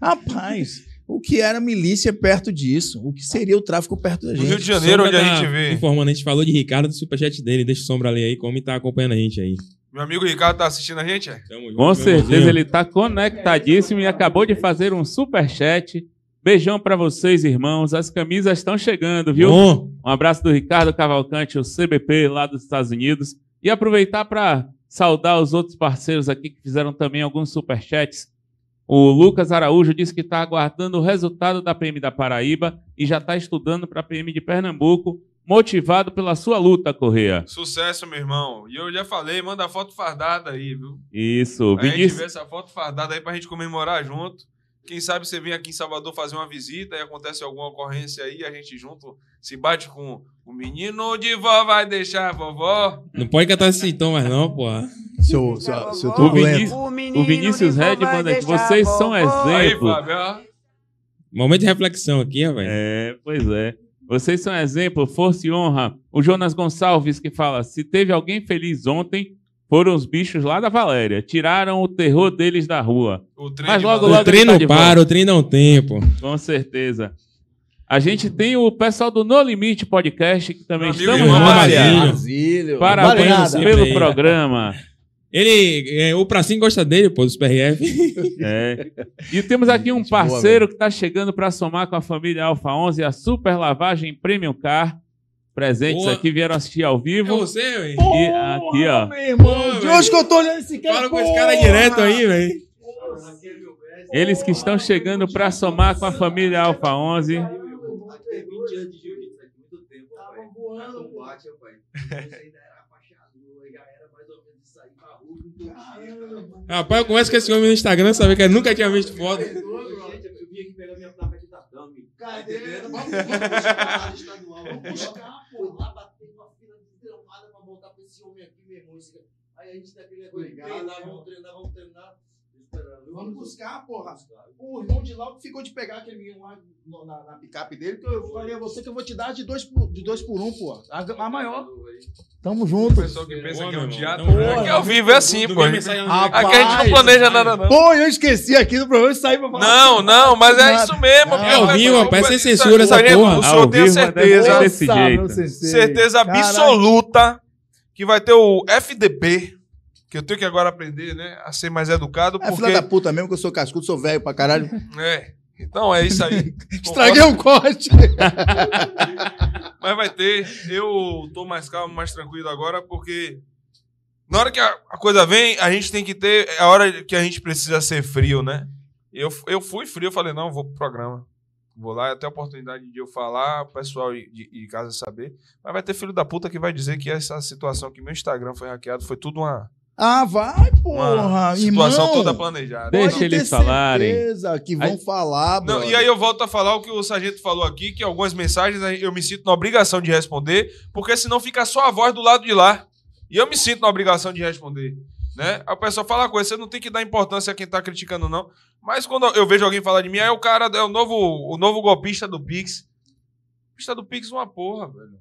Rapaz, o que era milícia perto disso? O que seria o tráfico perto da No gente? Rio de Janeiro, onde Sombra a tá gente vê. Informando, a gente falou de Ricardo do superchat dele. Deixa o Sombra ler aí, como tá acompanhando a gente aí. Meu amigo Ricardo tá assistindo a gente? é? Tamo junto, Com certeza ele está conectadíssimo e acabou de fazer um super chat. Beijão para vocês, irmãos. As camisas estão chegando, viu? Bom, Um abraço do Ricardo Cavalcante, o CBP lá dos Estados Unidos. E aproveitar para saudar os outros parceiros aqui que fizeram também alguns superchats. O Lucas Araújo disse que está aguardando o resultado da PM da Paraíba e já está estudando para a PM de Pernambuco, motivado pela sua luta, Correia. Sucesso, meu irmão. E eu já falei, manda foto fardada aí, viu? Isso, A gente vê essa foto fardada aí pra gente comemorar junto. Quem sabe você vem aqui em Salvador fazer uma visita e acontece alguma ocorrência aí, a gente junto se bate com o menino de vó vai deixar a vovó. não pode cantar esse tom mais não, porra. Seu, seu, seu O. Vinícius, o Vinícius Red manda aqui. Vocês são Aí, exemplo. Fábio, ó. Momento de reflexão aqui, velho. É, pois é. Vocês são exemplo, força e honra. O Jonas Gonçalves que fala: se teve alguém feliz ontem, foram os bichos lá da Valéria. Tiraram o terror deles da rua. O trem Mas logo, logo- o trem tá não de para, volta. o trem dá um tempo. Com certeza. A gente tem o pessoal do No Limite Podcast, que também Meu estamos. Brasílio. Parabéns pelo programa. Ele, é, o Pracinho gosta dele, pô, dos PRF. É. E temos aqui um parceiro que está chegando para somar com a família Alfa 11, a Super Lavagem Premium Car. Presentes Boa. aqui vieram assistir ao É vivo. você, velho. E aqui, ó. Meu irmão, Pô, de hoje que eu tô olhando esse cara. Fala com esse porra. cara direto aí, velho. Eles que estão chegando para somar com a família Alfa 11. Rapaz, eu converso com esse homem no Instagram, sabe que eu nunca tinha visto foto. Cadê? Vamos buscar estadual. Vamos buscar, pô. Lá bater uma fila desgramada pra voltar pra esse homem aqui, meu irmão. Esse cara- Aí a gente tá aquele negócio de treinar, vamos treinar, vamos treinar. Vamos buscar, porra. O irmão de lá ficou de pegar aquele menino lá no- na, na picape dele, que eu falei a você que eu vou te dar de dois por, de dois por um, porra. A, a maior. Tamo junto. pessoal que pensa que é um teatro, Tamo né? que ao vivo é assim, pô. Aqui a gente não planeja nada, não. Pô, eu esqueci aqui do programa e saí pra falar. Não, não, mas é isso mesmo. É ao vivo, rapaz, sem censura essa porra. O senhor tem certeza, certeza Caralho. absoluta que vai ter o FDP, que eu tenho que agora aprender, né, a ser mais educado, É porque... filha da puta mesmo, que eu sou cascudo, sou velho pra caralho. É, então é isso aí. Estraguei o corte. Mas vai ter. Eu tô mais calmo, mais tranquilo agora, porque na hora que a, a coisa vem, a gente tem que ter. É a hora que a gente precisa ser frio, né? Eu, eu fui frio, eu falei, não, vou pro programa. Vou lá, até a oportunidade de eu falar, o pessoal de, de casa saber. Mas vai ter filho da puta que vai dizer que essa situação que meu Instagram foi hackeado foi tudo uma, Ah, vai, uma porra. situação irmão. toda planejada. Deixa eles ter falarem. certeza que vão Aí- falar, Não, e aí eu volto a falar o que o sargento falou aqui, que algumas mensagens aí eu me sinto na obrigação de responder, porque senão fica só a voz do lado de lá. E eu me sinto na obrigação de responder. Né? Aí o pessoal fala coisa, você não tem que dar importância a quem tá criticando, não. Mas quando eu vejo alguém falar de mim, é o cara, é o novo, o novo golpista do Pix. Golpista do Pix é uma porra, velho.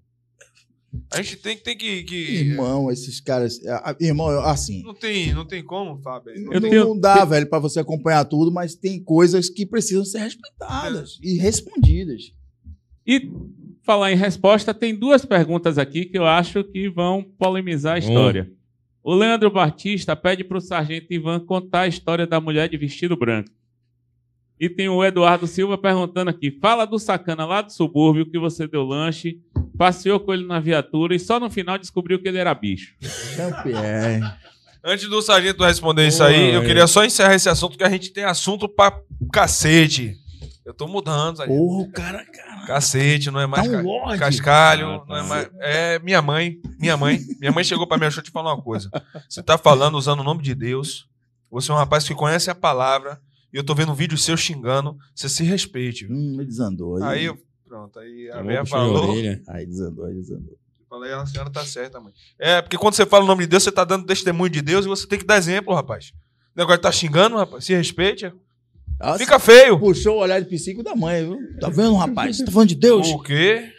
A gente tem, tem que. que Irmão, esses caras. Irmão, assim. não, tem, não tem como, Fábio. Não Eu não, tenho- não dá, velho, pra você acompanhar tudo, mas tem coisas que precisam ser respeitadas e respondidas. E falar em resposta, tem duas perguntas aqui que eu acho que vão polemizar a história. O Leandro Batista pede para o sargento Ivan contar a história da mulher de vestido branco. E tem o Eduardo Silva perguntando aqui: fala do sacana lá do subúrbio que você deu lanche, passeou com ele na viatura e só no final descobriu que ele era bicho. Campeão. Antes do sargento responder isso aí, eu é. queria só encerrar esse assunto que a gente tem assunto pra cacete. Eu tô mudando, sargento. Porra, o cara, cara. Cacete, não é mais Tá um ca- lorde. cascalho, Ah, tá. não é mais. É minha mãe, minha mãe. Minha mãe chegou pra mim, deixa eu te falar uma coisa. Você tá falando usando o nome de Deus. Você é um rapaz que conhece a palavra. E eu tô vendo um vídeo seu xingando. Você se respeite. viu? Hum, ele desandou. Aí Aí, eu. Pronto, aí a puxão de falou. aí desandou, aí desandou. Falei, a senhora tá certa, mãe. É, porque quando você fala o nome de Deus, você tá dando testemunho de Deus e você tem que dar exemplo, rapaz. O negócio tá xingando, rapaz. Se respeite. Nossa, Fica feio. Puxou o olhar de psico da mãe, viu? Tá vendo, rapaz? Você tá falando de Deus? O quê?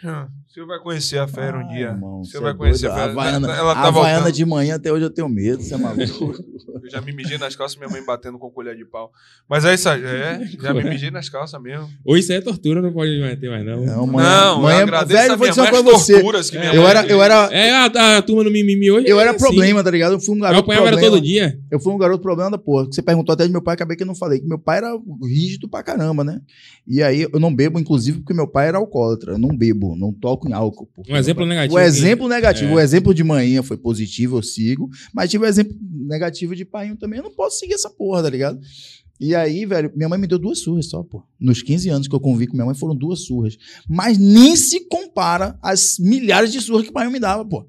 O senhor vai conhecer a fera um Ai, dia. irmão, o cê senhor é vai conhecer doido. a fera. A Havaiana, Ela tá a Havaiana voltando. de manhã até hoje eu tenho medo, você é maluco. Eu já me mijei nas calças, minha mãe batendo com colher de pau. Mas é isso aí. É, já me mijei nas calças mesmo. Ou isso aí é tortura, não pode mais ter mais, não. Não, mãe, não, mãe, eu agradeço velho, a vou minha dizer mãe uma as coisa pra você. torturas que minha Eu mãe era, eu era, É, a, a turma no mimimi hoje. eu é era assim. problema, tá ligado? Eu fui um Eu garoto apanhava era problema. todo dia. Eu fui um garoto problema da porra. Você perguntou até de meu pai, acabei que eu não falei. Que meu pai era rígido pra caramba, né? E aí eu não bebo, inclusive, porque meu pai era alcoólatra. Eu não bebo, não toco em álcool. Um exemplo negativo O aqui. exemplo negativo. É. O exemplo de manhã foi positivo, eu sigo. Mas tive o exemplo negativo de pai também. Eu não posso seguir essa porra, tá ligado? E aí, velho, minha mãe me deu duas surras só, pô. Nos 15 anos que eu convivi com minha mãe, foram duas surras. Mas nem se compara às milhares de surras que o pai me dava, pô.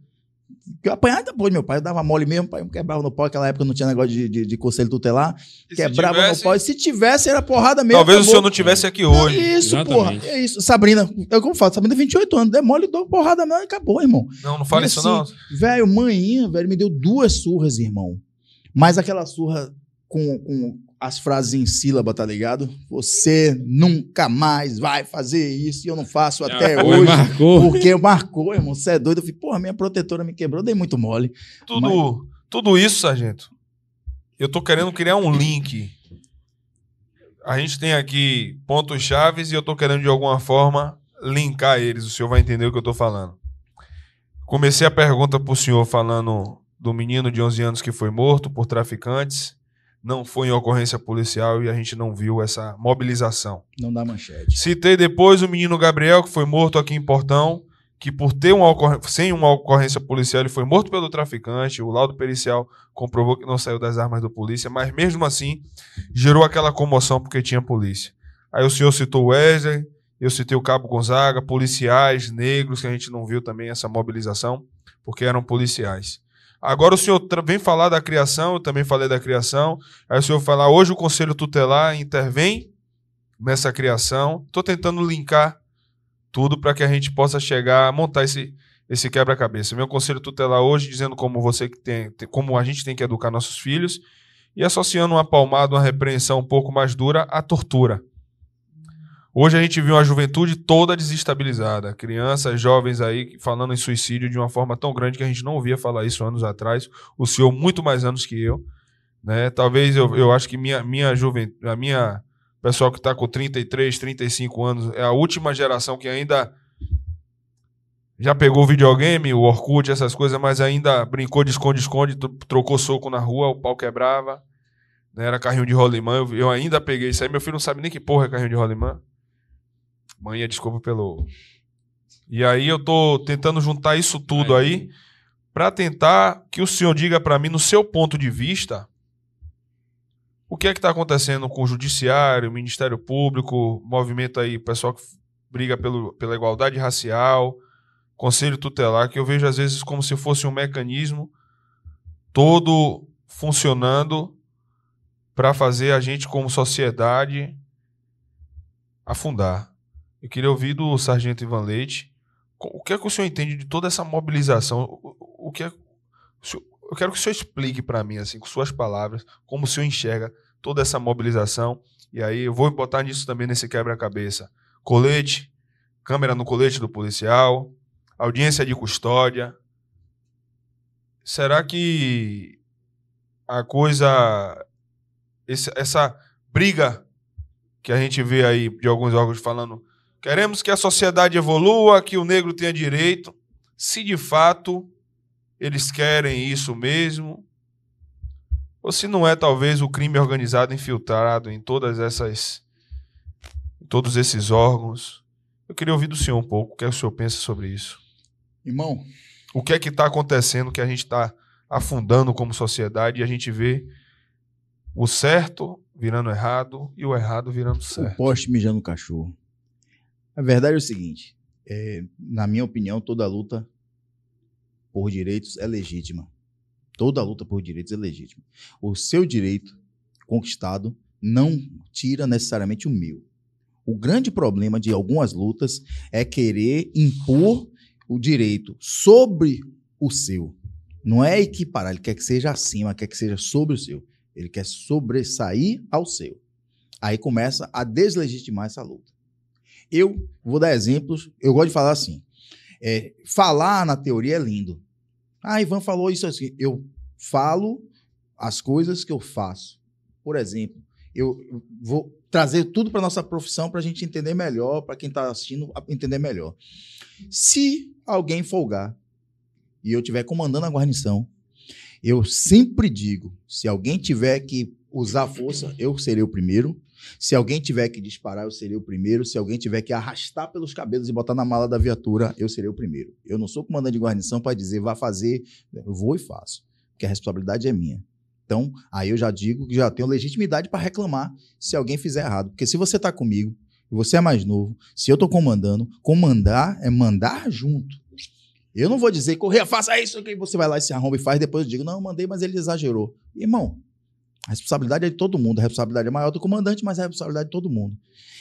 Que eu apanhava depois, meu pai eu dava mole mesmo, pai me quebrava no pau, naquela época não tinha negócio de, de, de conselho tutelar, E quebrava tivesse, no pau. E se tivesse, era porrada mesmo. Talvez o acabou. senhor não tivesse aqui Não, hoje. Isso, Exatamente. porra. É isso. Sabrina, eu como falo, Sabrina tem 28 anos, der mole, dou porrada mesmo e acabou, irmão. Não, não fala E isso, assim, não. Velho, manhinha, velho, me deu duas surras, irmão. Mas aquela surra com, com as frases em sílaba, tá ligado? Você nunca mais vai fazer isso e eu não faço até Ah, hoje. Marcou. Porque marcou, irmão. Você é doido. Eu falei, porra, minha protetora me quebrou, dei muito mole. Tudo, tudo isso, sargento. Eu tô querendo criar um link. A gente tem aqui pontos chaves e eu tô querendo de alguma forma linkar eles. O senhor vai entender o que eu tô falando. Comecei a pergunta pro senhor falando do menino de 11 anos que foi morto por traficantes. Não foi em ocorrência policial e a gente não viu essa mobilização. Não dá manchete. Citei depois o menino Gabriel, que foi morto aqui em Portão, que por ter uma ocorrência, sem uma ocorrência policial, ele foi morto pelo traficante. O laudo pericial comprovou que não saiu das armas do polícia, mas mesmo assim gerou aquela comoção porque tinha polícia. Aí o senhor citou o Wesley, eu citei o Cabo Gonzaga, policiais negros, que a gente não viu também essa mobilização, porque eram policiais. Agora o senhor vem falar da criação, eu também falei da criação. Aí o senhor falar, hoje o Conselho Tutelar intervém nessa criação. Estou tentando linkar tudo para que a gente possa chegar a montar esse, esse quebra-cabeça. Meu conselho tutelar hoje dizendo como você que tem- como a gente tem que educar nossos filhos e associando uma palmada, uma repreensão um pouco mais dura à tortura. Hoje a gente viu uma juventude toda desestabilizada, crianças, jovens aí falando em suicídio de uma forma tão grande que a gente não ouvia falar isso anos atrás. O senhor muito mais anos que eu, né? Talvez eu, eu acho que minha minha juventude, a minha pessoal que está com 33, 35 anos é a última geração que ainda já pegou o videogame, o Orkut, essas coisas, mas ainda brincou de esconde-esconde, tro- trocou soco na rua, o pau quebrava. né? Era carrinho de rolimã. Eu ainda peguei isso aí. Meu filho não sabe nem que porra é carrinho de rolimã. Mãe, desculpa pelo. E aí eu tô tentando juntar isso tudo aí para tentar que o senhor diga para mim, no seu ponto de vista, o que é que está acontecendo com o judiciário, o Ministério Público, movimento aí, pessoal que briga pelo, pela igualdade racial, conselho tutelar, que eu vejo às vezes como se fosse um mecanismo todo funcionando para fazer a gente como sociedade afundar. Eu queria ouvir do Sargento Ivan Leite o que é que o senhor entende de toda essa mobilização? O, que é, senhor- eu quero que o senhor explique para mim, assim, com suas palavras, como o senhor enxerga toda essa mobilização. E aí eu vou botar nisso também nesse quebra-cabeça. Colete, câmera no colete do policial, audiência de custódia. Será que a coisa. essa briga que a gente vê aí de alguns órgãos falando. Queremos que a sociedade evolua, que o negro tenha direito. Se de fato eles querem isso mesmo, ou se não é talvez o crime organizado infiltrado em todas essas em todos esses órgãos. Eu queria ouvir do senhor um pouco, o que é que o senhor pensa sobre isso? Irmão, O que é que está acontecendo que a gente está afundando como sociedade e a gente vê o certo virando errado e o errado virando o certo? poste mijando o cachorro. A verdade é o seguinte: é, na minha opinião, toda luta por direitos é legítima. Toda luta por direitos é legítima. O seu direito conquistado não tira necessariamente o meu. O grande problema de algumas lutas é querer impor o direito sobre o seu. Não é equiparar, ele quer que seja acima, quer que seja sobre o seu. Ele quer sobressair ao seu. Aí começa a deslegitimar essa luta. Eu vou dar exemplos, eu gosto de falar assim. é, falar na teoria é lindo. Ah, Ivan falou isso assim. Eu falo as coisas que eu faço. Por exemplo, eu vou trazer tudo para nossa profissão para a gente entender melhor, para quem está assistindo entender melhor. Se alguém folgar e eu estiver comandando a guarnição, eu sempre digo: se alguém tiver que usar força, eu serei o primeiro. Se alguém tiver que disparar, eu serei o primeiro. Se alguém tiver que arrastar pelos cabelos e botar na mala da viatura, eu serei o primeiro. Eu não sou comandante de guarnição para dizer vá fazer, eu vou e faço, porque a responsabilidade é minha. Então, aí eu já digo que já tenho legitimidade para reclamar se alguém fizer errado. Porque se você está comigo, você é mais novo, se eu estou comandando, comandar é mandar junto. Eu não vou dizer, correr, faça isso, que você vai lá e se arromba e faz, depois eu digo, não, eu mandei, mas ele exagerou. Irmão, a responsabilidade é de todo mundo. A responsabilidade é maior do comandante, mas é a responsabilidade de todo mundo.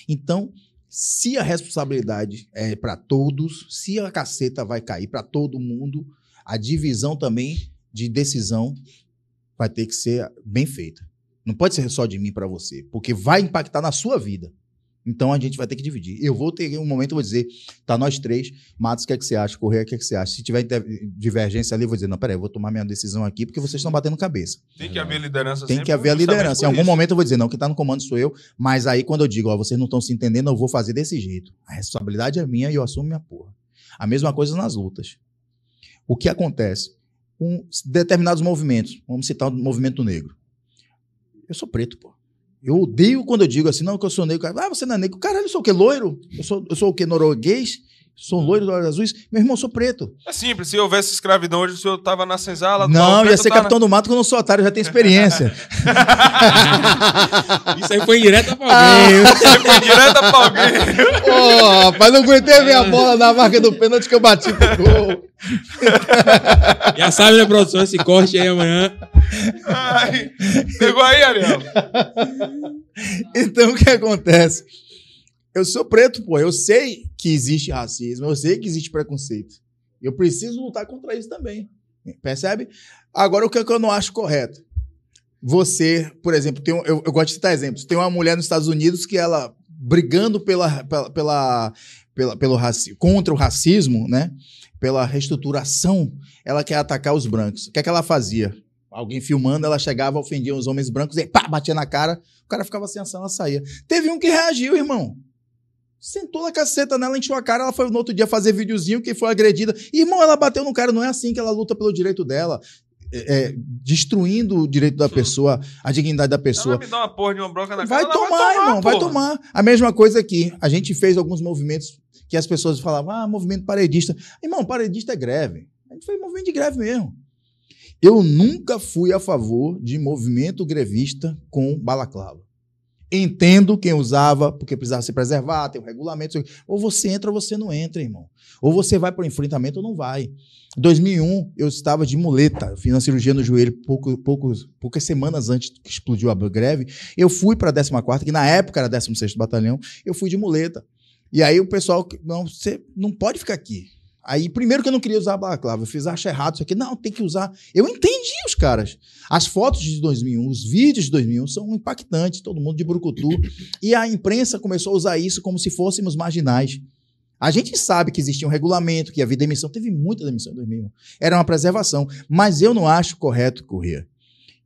Então, se a responsabilidade é para todos, se a caceta vai cair para todo mundo, a divisão também de decisão vai ter que ser bem feita. Não pode ser só de mim para você, porque vai impactar na sua vida. Então a gente vai ter que dividir. Eu vou ter um momento, eu vou dizer, tá nós três, Matos, o que é que você acha? Correia, o que é que você acha? Se tiver divergência ali, eu vou dizer, não, peraí, eu vou tomar minha decisão aqui, porque vocês estão batendo cabeça. Tem que haver liderança Tem que haver a liderança. Em algum isso. momento eu vou dizer, não, quem está no comando sou eu, mas aí quando eu digo, ó, vocês não estão se entendendo, eu vou fazer desse jeito. A responsabilidade é minha e eu assumo minha porra. A mesma coisa nas lutas. O que acontece? Com determinados movimentos, vamos citar o movimento negro. Eu sou preto, pô. Eu odeio quando eu digo assim, não, que eu sou negro. Ah, você não é negro. Caralho, eu sou o quê? Loiro? Eu sou, eu sou o quê? Norueguês? Sou loiro de olhos azuis? Meu irmão, sou preto. É simples, se houvesse escravidão hoje, o senhor tava na senzala. Não, ia ser tá na- capitão do mato que eu não sou otário, eu já tenho experiência. Isso aí foi indireto pra Ah, alguém. Você foi direto pra alguém. Ô, rapaz, não aguentei ver a bola na marca do pênalti que eu bati pro gol. Já sabe, né, produção? Esse corte aí amanhã. Ai, pegou aí, Ariel? Então, o que acontece? Eu sou preto, pô. Eu sei que existe racismo, eu sei que existe preconceito. Eu preciso lutar contra isso também. Percebe? Agora, o que, é que eu não acho correto? você, por exemplo, tem um- eu, eu gosto de citar exemplos. Tem uma mulher nos Estados Unidos que ela, brigando pela, pela, pela, pela- pelo raci contra o racismo, né? Pela reestruturação, ela quer atacar os brancos. O que é que ela fazia? Alguém filmando, ela chegava, ofendia os homens brancos e pá, batia na cara. O cara ficava sem ação, ela saía. Teve um que reagiu, irmão. Sentou a caceta nela, encheu a cara, ela foi no outro dia fazer videozinho que foi agredida. Irmão, ela bateu no cara, não é assim que ela luta pelo direito dela. É, é, destruindo o direito da pessoa, a dignidade da pessoa. Ela me dá uma porra de uma broca na Vai cara. ela tomar, irmão, vai porra. tomar. A mesma coisa aqui. A gente fez alguns movimentos que as pessoas falavam, ah, movimento paredista. Irmão, paredista é greve. A gente fez movimento de greve mesmo. Eu nunca fui a favor de movimento grevista com balaclava. Entendo quem usava, porque precisava se preservar, tem um regulamento. Ou você entra ou você não entra, irmão. Ou você vai para o enfrentamento ou não vai. Em 2001, eu estava de muleta. Eu fiz uma cirurgia no joelho pouco, poucos, poucas semanas antes que explodiu a greve. Eu fui para a 14ª, que na época era 16º Batalhão. Eu fui de muleta. E aí o pessoal, não, você não pode ficar aqui. Aí, primeiro que eu não queria usar a balaclava, eu fiz, acho errado isso aqui. Não, tem que usar. Eu entendi os caras. As fotos de 2001, os vídeos de 2001 são impactantes, todo mundo de brucutu. E a imprensa começou a usar isso como se fôssemos marginais. A gente sabe que existia um regulamento, que havia demissão. Teve muita demissão em 2001. Era uma preservação. Mas eu não acho correto, Corrêa.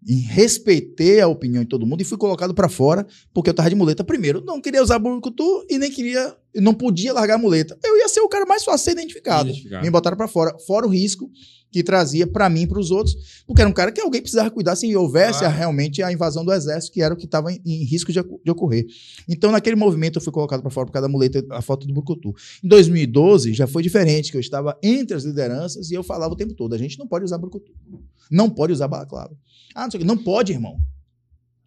E respeitei a opinião de todo mundo e fui colocado para fora porque eu tava de muleta. Primeiro, não queria usar brucutu e nem queria, não podia largar a muleta. Eu ia ser o cara mais fácil de ser identificado. Identificado. Me botaram para fora. Fora o risco que trazia para mim e para os outros, porque era um cara que alguém precisava cuidar se houvesse a- realmente a invasão do exército, que era o que estava em, em risco de, de ocorrer. Então, naquele movimento, eu fui colocado para fora por causa da muleta, a foto do Brucutu. Em 2012, já foi diferente, que eu estava entre as lideranças e eu falava o tempo todo: a gente não pode usar Brucutu. Não pode usar balaclava. Ah, não sei o quê. Não pode, irmão.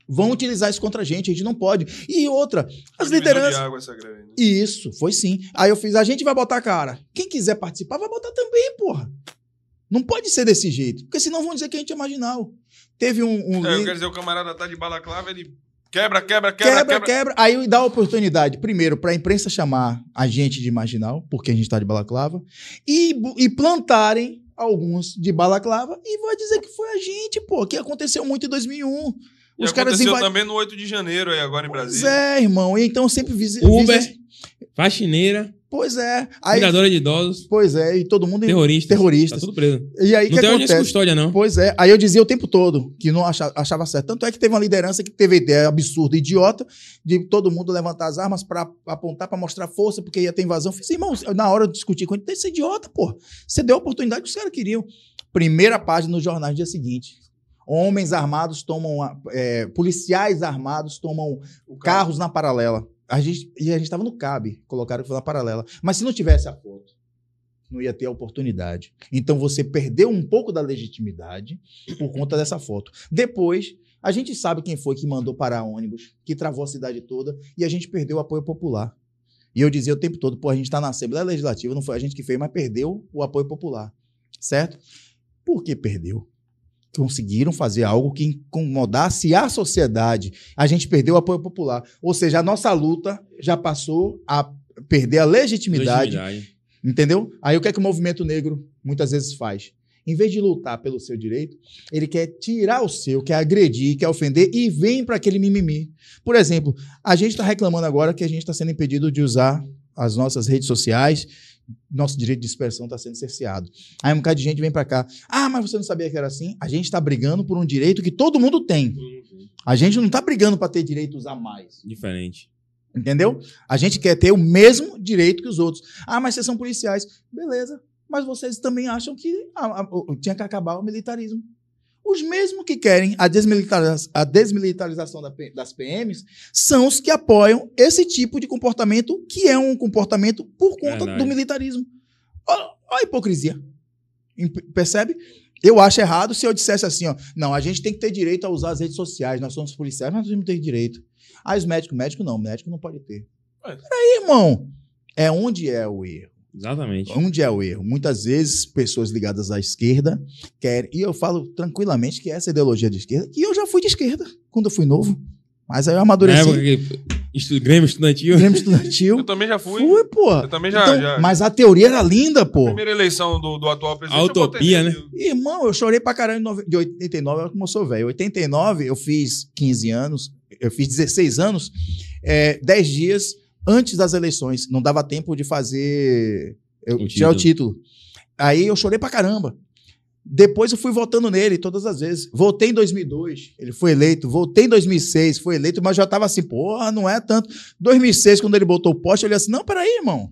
Vão utilizar isso contra a gente, a gente não pode. E outra, as lideranças. de água essa greve. né? Isso, foi sim. Aí eu fiz, a gente vai botar a cara. Quem quiser participar, vai botar também, porra. Não pode ser desse jeito, porque senão vão dizer que a gente é marginal. Teve um. um É, líder- quero dizer, o camarada tá de balaclava, ele quebra, quebra, quebra, quebra, quebra. quebra, Aí dá a oportunidade, primeiro, para a imprensa chamar a gente de marginal, porque a gente está de balaclava, e, e plantarem alguns de balaclava e vai dizer que foi a gente, pô, que aconteceu muito em 2001. E Os caras invadiram. também no 8 de janeiro, aí agora em Pois Brasília. é, irmão. E então eu sempre vi. Uber. Faxineira, Pois é. Aí, cuidadora de idosos, pois é, e todo mundo. terroristas. terroristas. Tá tudo preso. E aí não que tem onde acontece? custódia, não. Pois é, aí eu dizia o tempo todo que não achava, achava certo. Tanto é que teve uma liderança que teve a ideia absurda, idiota, de todo mundo levantar as armas pra apontar, pra mostrar força, porque ia ter invasão. Eu Fiz, irmão, na hora de discutir com ele, tem que ser idiota, pô. Você deu a oportunidade que os caras queriam. Primeira página nos jornais no dia seguinte. Homens armados tomam. é, policiais armados tomam carros na paralela. A gente, e a gente tava no CAB, colocaram que foi na paralela. Mas se não tivesse a foto, não ia ter a oportunidade. Então você perdeu um pouco da legitimidade por conta dessa foto. Depois, a gente sabe quem foi que mandou parar ônibus, que travou a cidade toda, e a gente perdeu o apoio popular. E eu dizia o tempo todo, pô, a gente está na Assembleia Legislativa, não foi a gente que fez, mas perdeu o apoio popular. Certo? Por que perdeu? Conseguiram fazer algo que incomodasse a sociedade. A gente perdeu o apoio popular. Ou seja, a nossa luta já passou a perder a legitimidade Legitimidade. Entendeu? Aí o que é que o movimento negro muitas vezes faz? Em vez de lutar pelo seu direito, ele quer tirar o seu, quer agredir, quer ofender e vem para aquele mimimi. Por exemplo, a gente está reclamando agora que a gente está sendo impedido de usar as nossas redes sociais, nosso direito de expressão está sendo cerceado. Aí um bocado de gente vem para cá. Ah, mas você não sabia que era assim? A gente está brigando por um direito que todo mundo tem. A gente não está brigando para ter direitos a mais. Diferente. Entendeu? A gente quer ter o mesmo direito que os outros. Ah, mas vocês são policiais. Beleza. Mas vocês também acham que a- a- o- tinha que acabar o militarismo. Os mesmos que querem a, desmilitariza- a desmilitarização da das PMs são os que apoiam esse tipo de comportamento, que é um comportamento por conta Verdade. do militarismo. Olha a hipocrisia. Percebe? Eu acho errado se eu dissesse assim, ó, não, a gente tem que ter direito a usar as redes sociais, nós somos policiais, mas nós temos direito. Ah, os médicos, médico não, médico não pode ter. Peraí, irmão. É onde é o erro. Exatamente. Onde é o erro? Muitas vezes, pessoas ligadas à esquerda querem. E eu falo tranquilamente que essa ideologia de esquerda, que eu já fui de esquerda quando eu fui novo. Mas aí eu Na amadureci. época que Estu- Grêmio estudantil. Grêmio Estudantil. Eu também já fui. Fui, pô. Eu também já. Então, já... Mas a teoria era linda, pô. Primeira eleição do, do atual presidente. A utopia, nele. Irmão, eu chorei pra caralho de 89, olha como eu sou velho. 89, eu fiz 15 anos, eu fiz 16 anos, é, 10 dias antes das eleições. Não dava tempo de fazer. Eu O tirar o título. Aí eu chorei pra caramba. Depois eu fui votando nele todas as vezes. Votei em 2002, ele foi eleito. Votei em 2006, foi eleito, mas já tava assim, porra, não é tanto. 2006, quando ele botou o poste, eu olhei assim, não, peraí, irmão.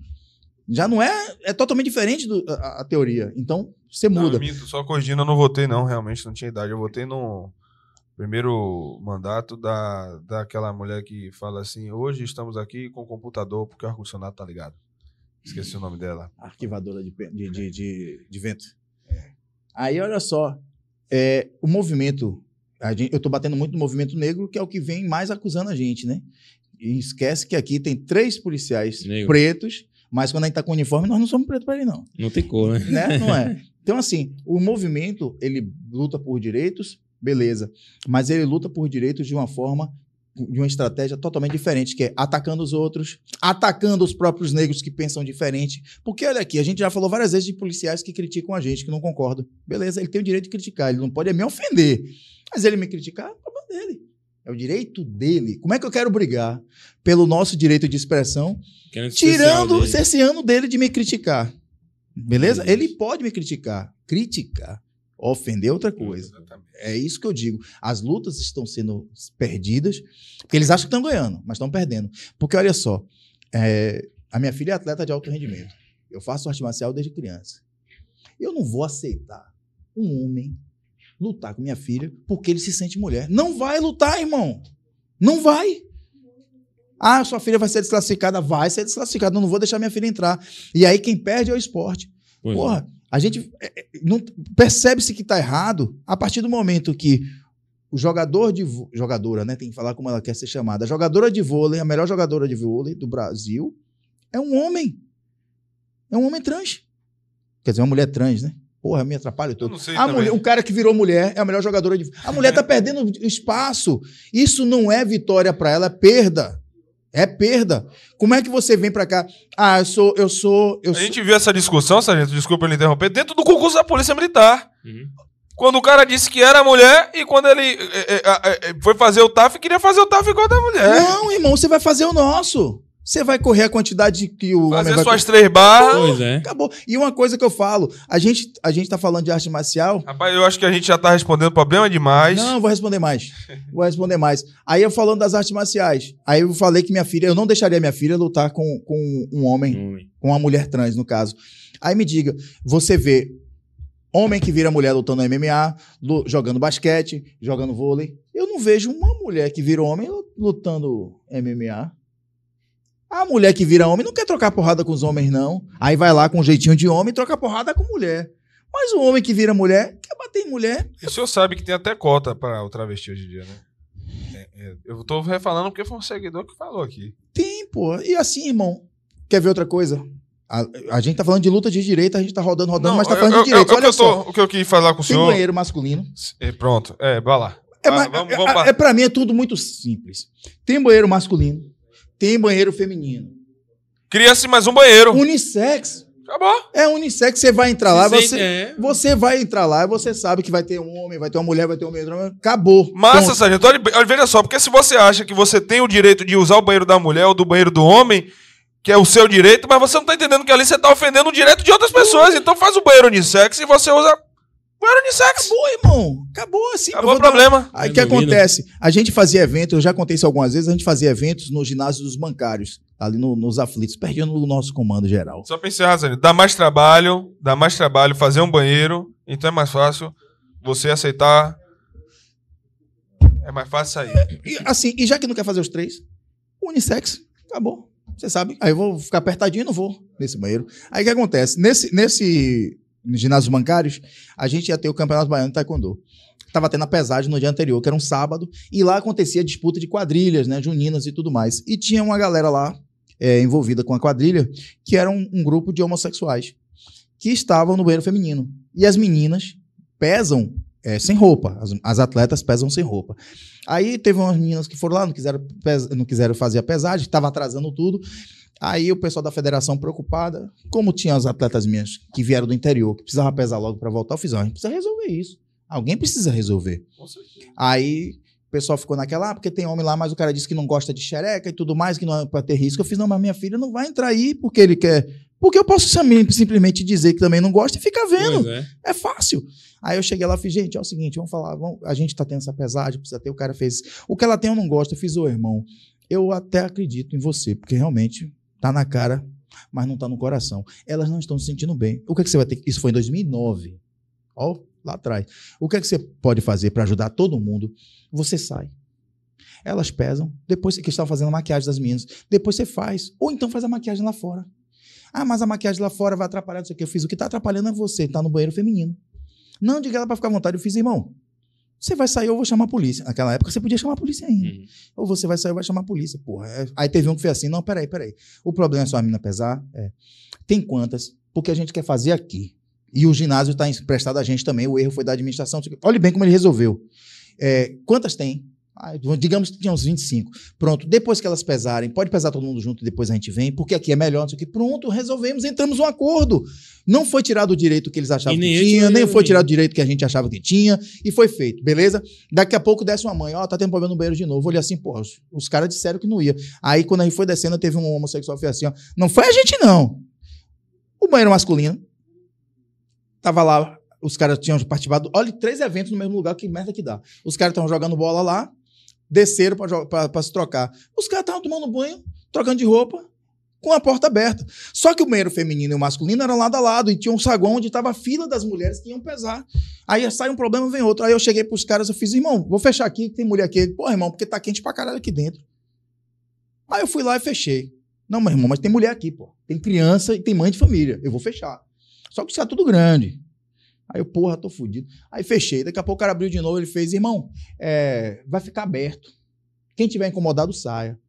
Já não é, é totalmente diferente do, a, a teoria. Então, você Não, muda. eu minto, só corrigindo, eu não votei, não, realmente não tinha idade. Eu votei no primeiro mandato da, daquela mulher que fala assim: hoje estamos aqui com o computador porque o ar-condicionado tá ligado. Esqueci o nome dela. arquivadora de, de, de, de, de vento. Aí, olha só, é, o movimento, a gente- eu estou batendo muito no movimento negro, que é o que vem mais acusando a gente, né? E esquece que aqui tem três policiais Negro. pretos, mas quando a gente está com uniforme, nós não somos pretos para ele, não. Não tem cor, né? né? Não é? Então, assim, o movimento, ele luta por direitos, beleza, mas ele luta por direitos de uma forma, de uma estratégia totalmente diferente, que é atacando os outros, atacando os próprios negros que pensam diferente. Porque, olha aqui, a gente já falou várias vezes de policiais que criticam a gente, que não concordam. Beleza, ele tem o direito de criticar, ele não pode me ofender. Mas ele me criticar, é o problema dele. É o direito dele. Como é que eu quero brigar pelo nosso direito de expressão tirando, dele. cerceando dele de me criticar. Beleza? Ele pode me criticar. Criticar. Ofender é outra coisa. É isso que eu digo. As lutas estão sendo perdidas, porque eles acham que estão ganhando, mas estão perdendo. Porque olha só, é, a minha filha é atleta de alto rendimento. Eu faço arte marcial desde criança. Eu não vou aceitar um homem lutar com minha filha porque ele se sente mulher. Não vai lutar, irmão. Não vai. Ah, sua filha vai ser desclassificada. Vai ser desclassificada. Eu não vou deixar minha filha entrar. E aí quem perde é o esporte. Pois é. Porra, a gente é, é, percebe-se que está errado a partir do momento que o jogador de jogadora, né, tem que falar como ela quer ser chamada, a jogadora de vôlei, a melhor jogadora de vôlei do Brasil, é um homem. É um homem trans. Quer dizer, uma mulher trans, né? Porra, me atrapalha todo. A mulher, o cara que virou mulher é a melhor jogadora de A mulher tá perdendo espaço. Isso não é vitória para ela, é perda. É perda. Como é que você vem pra cá? Ah, eu sou eu sou eu A sou gente viu essa discussão, sargento, desculpa ele interromper, dentro do concurso da Polícia Militar. Uhum. Quando o cara disse que era mulher e quando ele é, é, é, é, foi fazer o TAF, queria fazer o TAF igual da mulher. Não, irmão, você vai fazer o nosso. Você vai correr a quantidade que o homem fazer vai suas três barras. Pois é. Acabou. E uma coisa que eu falo, a gente, a gente tá falando de arte marcial. Rapaz, eu acho que a gente já tá respondendo problema demais. Não, vou responder mais. Vou responder mais. Aí eu falando das artes marciais. Aí eu falei que minha filha, eu não deixaria minha filha lutar com, com um homem, Homem. com uma mulher trans, no caso. Aí me diga, você vê homem que vira mulher lutando MMA, jogando basquete, jogando vôlei. Eu não vejo uma mulher que vira homem lu- lutando MMA. A mulher que vira homem não quer trocar porrada com os homens, não. Aí vai lá com um jeitinho de homem e troca porrada com mulher. Mas o homem que vira mulher quer bater em mulher. E o senhor sabe que tem até cota pra o travesti hoje em dia, né? É, é, eu tô refalando porque foi um seguidor que falou aqui. Tem, pô. E assim, irmão, quer ver outra coisa? A, a gente tá falando de luta de direita, a gente tá rodando, rodando, mas tá eu- falando eu- de direita. eu- o que Olha eu só. tô- o que eu quis falar com o Tem senhor. banheiro masculino. É, pronto, é, vai lá. É, Ah, vamos- é- vamos pa- é, pra mim é tudo muito simples. Tem banheiro masculino, tem banheiro feminino. Cria-se mais um banheiro. Unissex. Acabou. É unissex, você vai entrar lá, Sem- você, é. você vai entrar lá e você sabe que vai ter um homem, vai ter uma mulher, vai ter um homem. Acabou. Massa, Ponto. sargento. Olha, olha, veja só, porque se você acha que você tem o direito de usar o banheiro da mulher ou do banheiro do homem, que é o seu direito, mas você não tá entendendo que ali você tá ofendendo o direito de outras pessoas. Então faz o banheiro unissex e você usa unissex. Acabou, irmão. Acabou assim. Acabou o problema. Aí o que acontece? A gente fazia evento, eu já contei isso algumas vezes, a gente fazia eventos no ginásio dos bancários, ali no- nos aflitos, perdendo o nosso comando geral. Só encerrar, sargento, dá mais trabalho, dá mais trabalho fazer um banheiro, então é mais fácil você aceitar. É mais fácil sair. E assim, e já que não quer fazer os três, unissex, acabou. Você sabe, aí eu vou ficar apertadinho e não vou nesse banheiro. Aí o que acontece? Nesse, nesse ginásio bancários, a gente ia ter o Campeonato Baiano de Taekwondo. Tava tendo a pesagem no dia anterior, que era um sábado, e lá acontecia disputa de quadrilhas, né, juninas e tudo mais. E tinha uma galera lá é, envolvida com a quadrilha, que era um, um grupo de homossexuais, que estavam no banheiro feminino. E as meninas pesam é, sem roupa. As, as atletas pesam sem roupa. Aí teve umas meninas que foram lá, não quiseram, pes- não quiseram fazer a pesagem, estava atrasando tudo. Aí o pessoal da federação preocupada, como tinha as atletas minhas que vieram do interior, que precisavam pesar logo para voltar, eu fiz, ó, a gente precisa resolver isso. Alguém precisa resolver. Aí o pessoal ficou naquela, ah, porque tem homem lá, mas o cara disse que não gosta de xereca e tudo mais, que não é para ter risco. Eu fiz, não, mas minha filha não vai entrar aí porque ele quer. Porque eu posso sim- simplesmente dizer que também não gosta e ficar vendo. É. É fácil. Aí eu cheguei lá e fiz, gente, é o seguinte, vamos falar, vamos- a gente tá tendo essa pesagem, precisa ter, o cara fez. O que ela tem eu não gosto, eu fiz, ô irmão, eu até acredito em você, porque realmente tá na cara, mas não tá no coração. Elas não estão se sentindo bem. O que, é que você vai ter? Isso foi em 2009. Ó, lá atrás. O que é que você pode fazer para ajudar todo mundo? Você sai. Elas pesam, depois que estão fazendo a maquiagem das meninas, depois você faz. Ou então faz a maquiagem lá fora. Ah, mas a maquiagem lá fora vai atrapalhar, não sei o que. Eu fiz o que tá atrapalhando é você, tá no banheiro feminino. Não diga ela pra ficar à vontade. Eu fiz, irmão, você vai sair ou eu vou chamar a polícia. Naquela época você podia chamar a polícia ainda. Uhum. Ou você vai sair ou vai chamar a polícia, porra. É- Aí teve um que fez assim, não, peraí, peraí. O problema é só a mina pesar? É. Tem quantas? Porque a gente quer fazer aqui. E o ginásio está emprestado a gente também, o erro foi da administração. Olhe bem como ele resolveu. É, quantas tem? Ah, digamos que tinha uns 25. Pronto, depois que elas pesarem, pode pesar todo mundo junto, depois a gente vem, porque aqui é melhor, não sei o que. Pronto, resolvemos, entramos num acordo. Não foi tirado o direito que eles achavam que tinha, nem foi tirado o direito que a gente achava que tinha, e foi feito, beleza? Daqui a pouco desce uma mãe, ó, tá tendo problema no banheiro de novo. Olhei assim, pô, os, os caras disseram que não ia. Aí quando a gente foi descendo, teve um homossexual que assim, ó, não foi a gente não. O banheiro masculino, tava lá, os caras tinham participado, olha, três eventos no mesmo lugar, que merda que dá. Os caras estavam jogando bola lá, desceram pra se trocar. Os caras estavam tomando banho, trocando de roupa, com a porta aberta. Só que o banheiro feminino e o masculino eram lado a lado e tinha um saguão onde estava a fila das mulheres que iam pesar. Aí sai um problema, vem outro. Aí eu cheguei pros caras, eu fiz, irmão, vou fechar aqui, tem mulher aqui. Pô, irmão, porque tá quente pra caralho aqui dentro. Aí eu fui lá e fechei. Não, meu irmão, mas tem mulher aqui, pô. Tem criança e tem mãe de família. Eu vou fechar. Só que isso é tudo grande. Aí eu, porra, tô fudido. Aí fechei. Daqui a pouco o cara abriu de novo, ele fez, irmão, é, vai ficar aberto. Quem tiver incomodado, saia.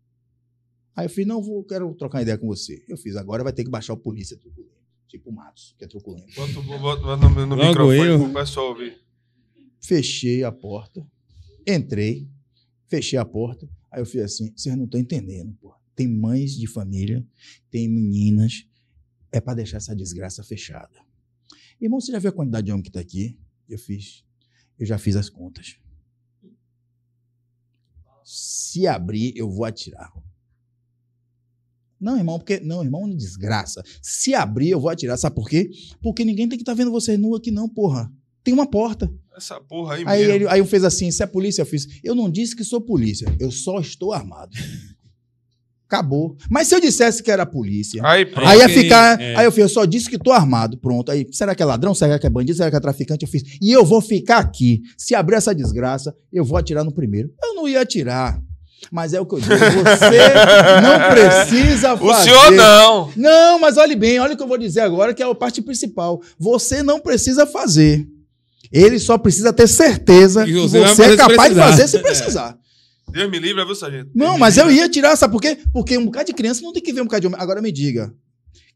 Aí eu fiz, não, vou, quero trocar uma ideia com você. Eu fiz, agora vai ter que baixar o polícia truculento. Tipo o Matos, que é truculento. Bota, bota, no, no microfone eu. pro pessoal ouvir. Fechei a porta, entrei, fechei a porta. Aí eu fiz assim: vocês não estão entendendo, pô. Tem mães de família, tem meninas, é para deixar essa desgraça fechada. Irmão, você já viu a quantidade de homem que tá aqui? Eu fiz, eu já fiz as contas. Se abrir, eu vou atirar. Não, irmão, porque. Não, irmão, desgraça. Se abrir, eu vou atirar. Sabe por quê? Porque ninguém tem que estar vendo você nu aqui, não, porra. Tem uma porta. Essa porra aí, Aí mesmo. ele, aí eu fez assim: se é polícia, eu fiz. Eu não disse que sou polícia, eu só estou armado. Acabou. Mas se eu dissesse que era polícia. Aí, pronto. Aí ia ficar. é. Aí eu fiz, eu só disse que tô armado. Pronto. Aí, será que é ladrão? Será que é bandido? Será que é traficante? Eu fiz. E eu vou ficar aqui. Se abrir essa desgraça, eu vou atirar no primeiro. Eu não ia atirar. Mas é o que eu digo. Você não precisa O fazer. senhor não. Não, mas olhe bem, olha o que eu vou dizer agora, que é a parte principal. Você não precisa fazer. Ele só precisa ter certeza que você é capaz de precisar. fazer se precisar. Deus me livre, viu, sargento? Não, mas eu ia tirar, sabe por quê? Porque um bocado de criança não tem que ver um bocado de homem. Agora me diga,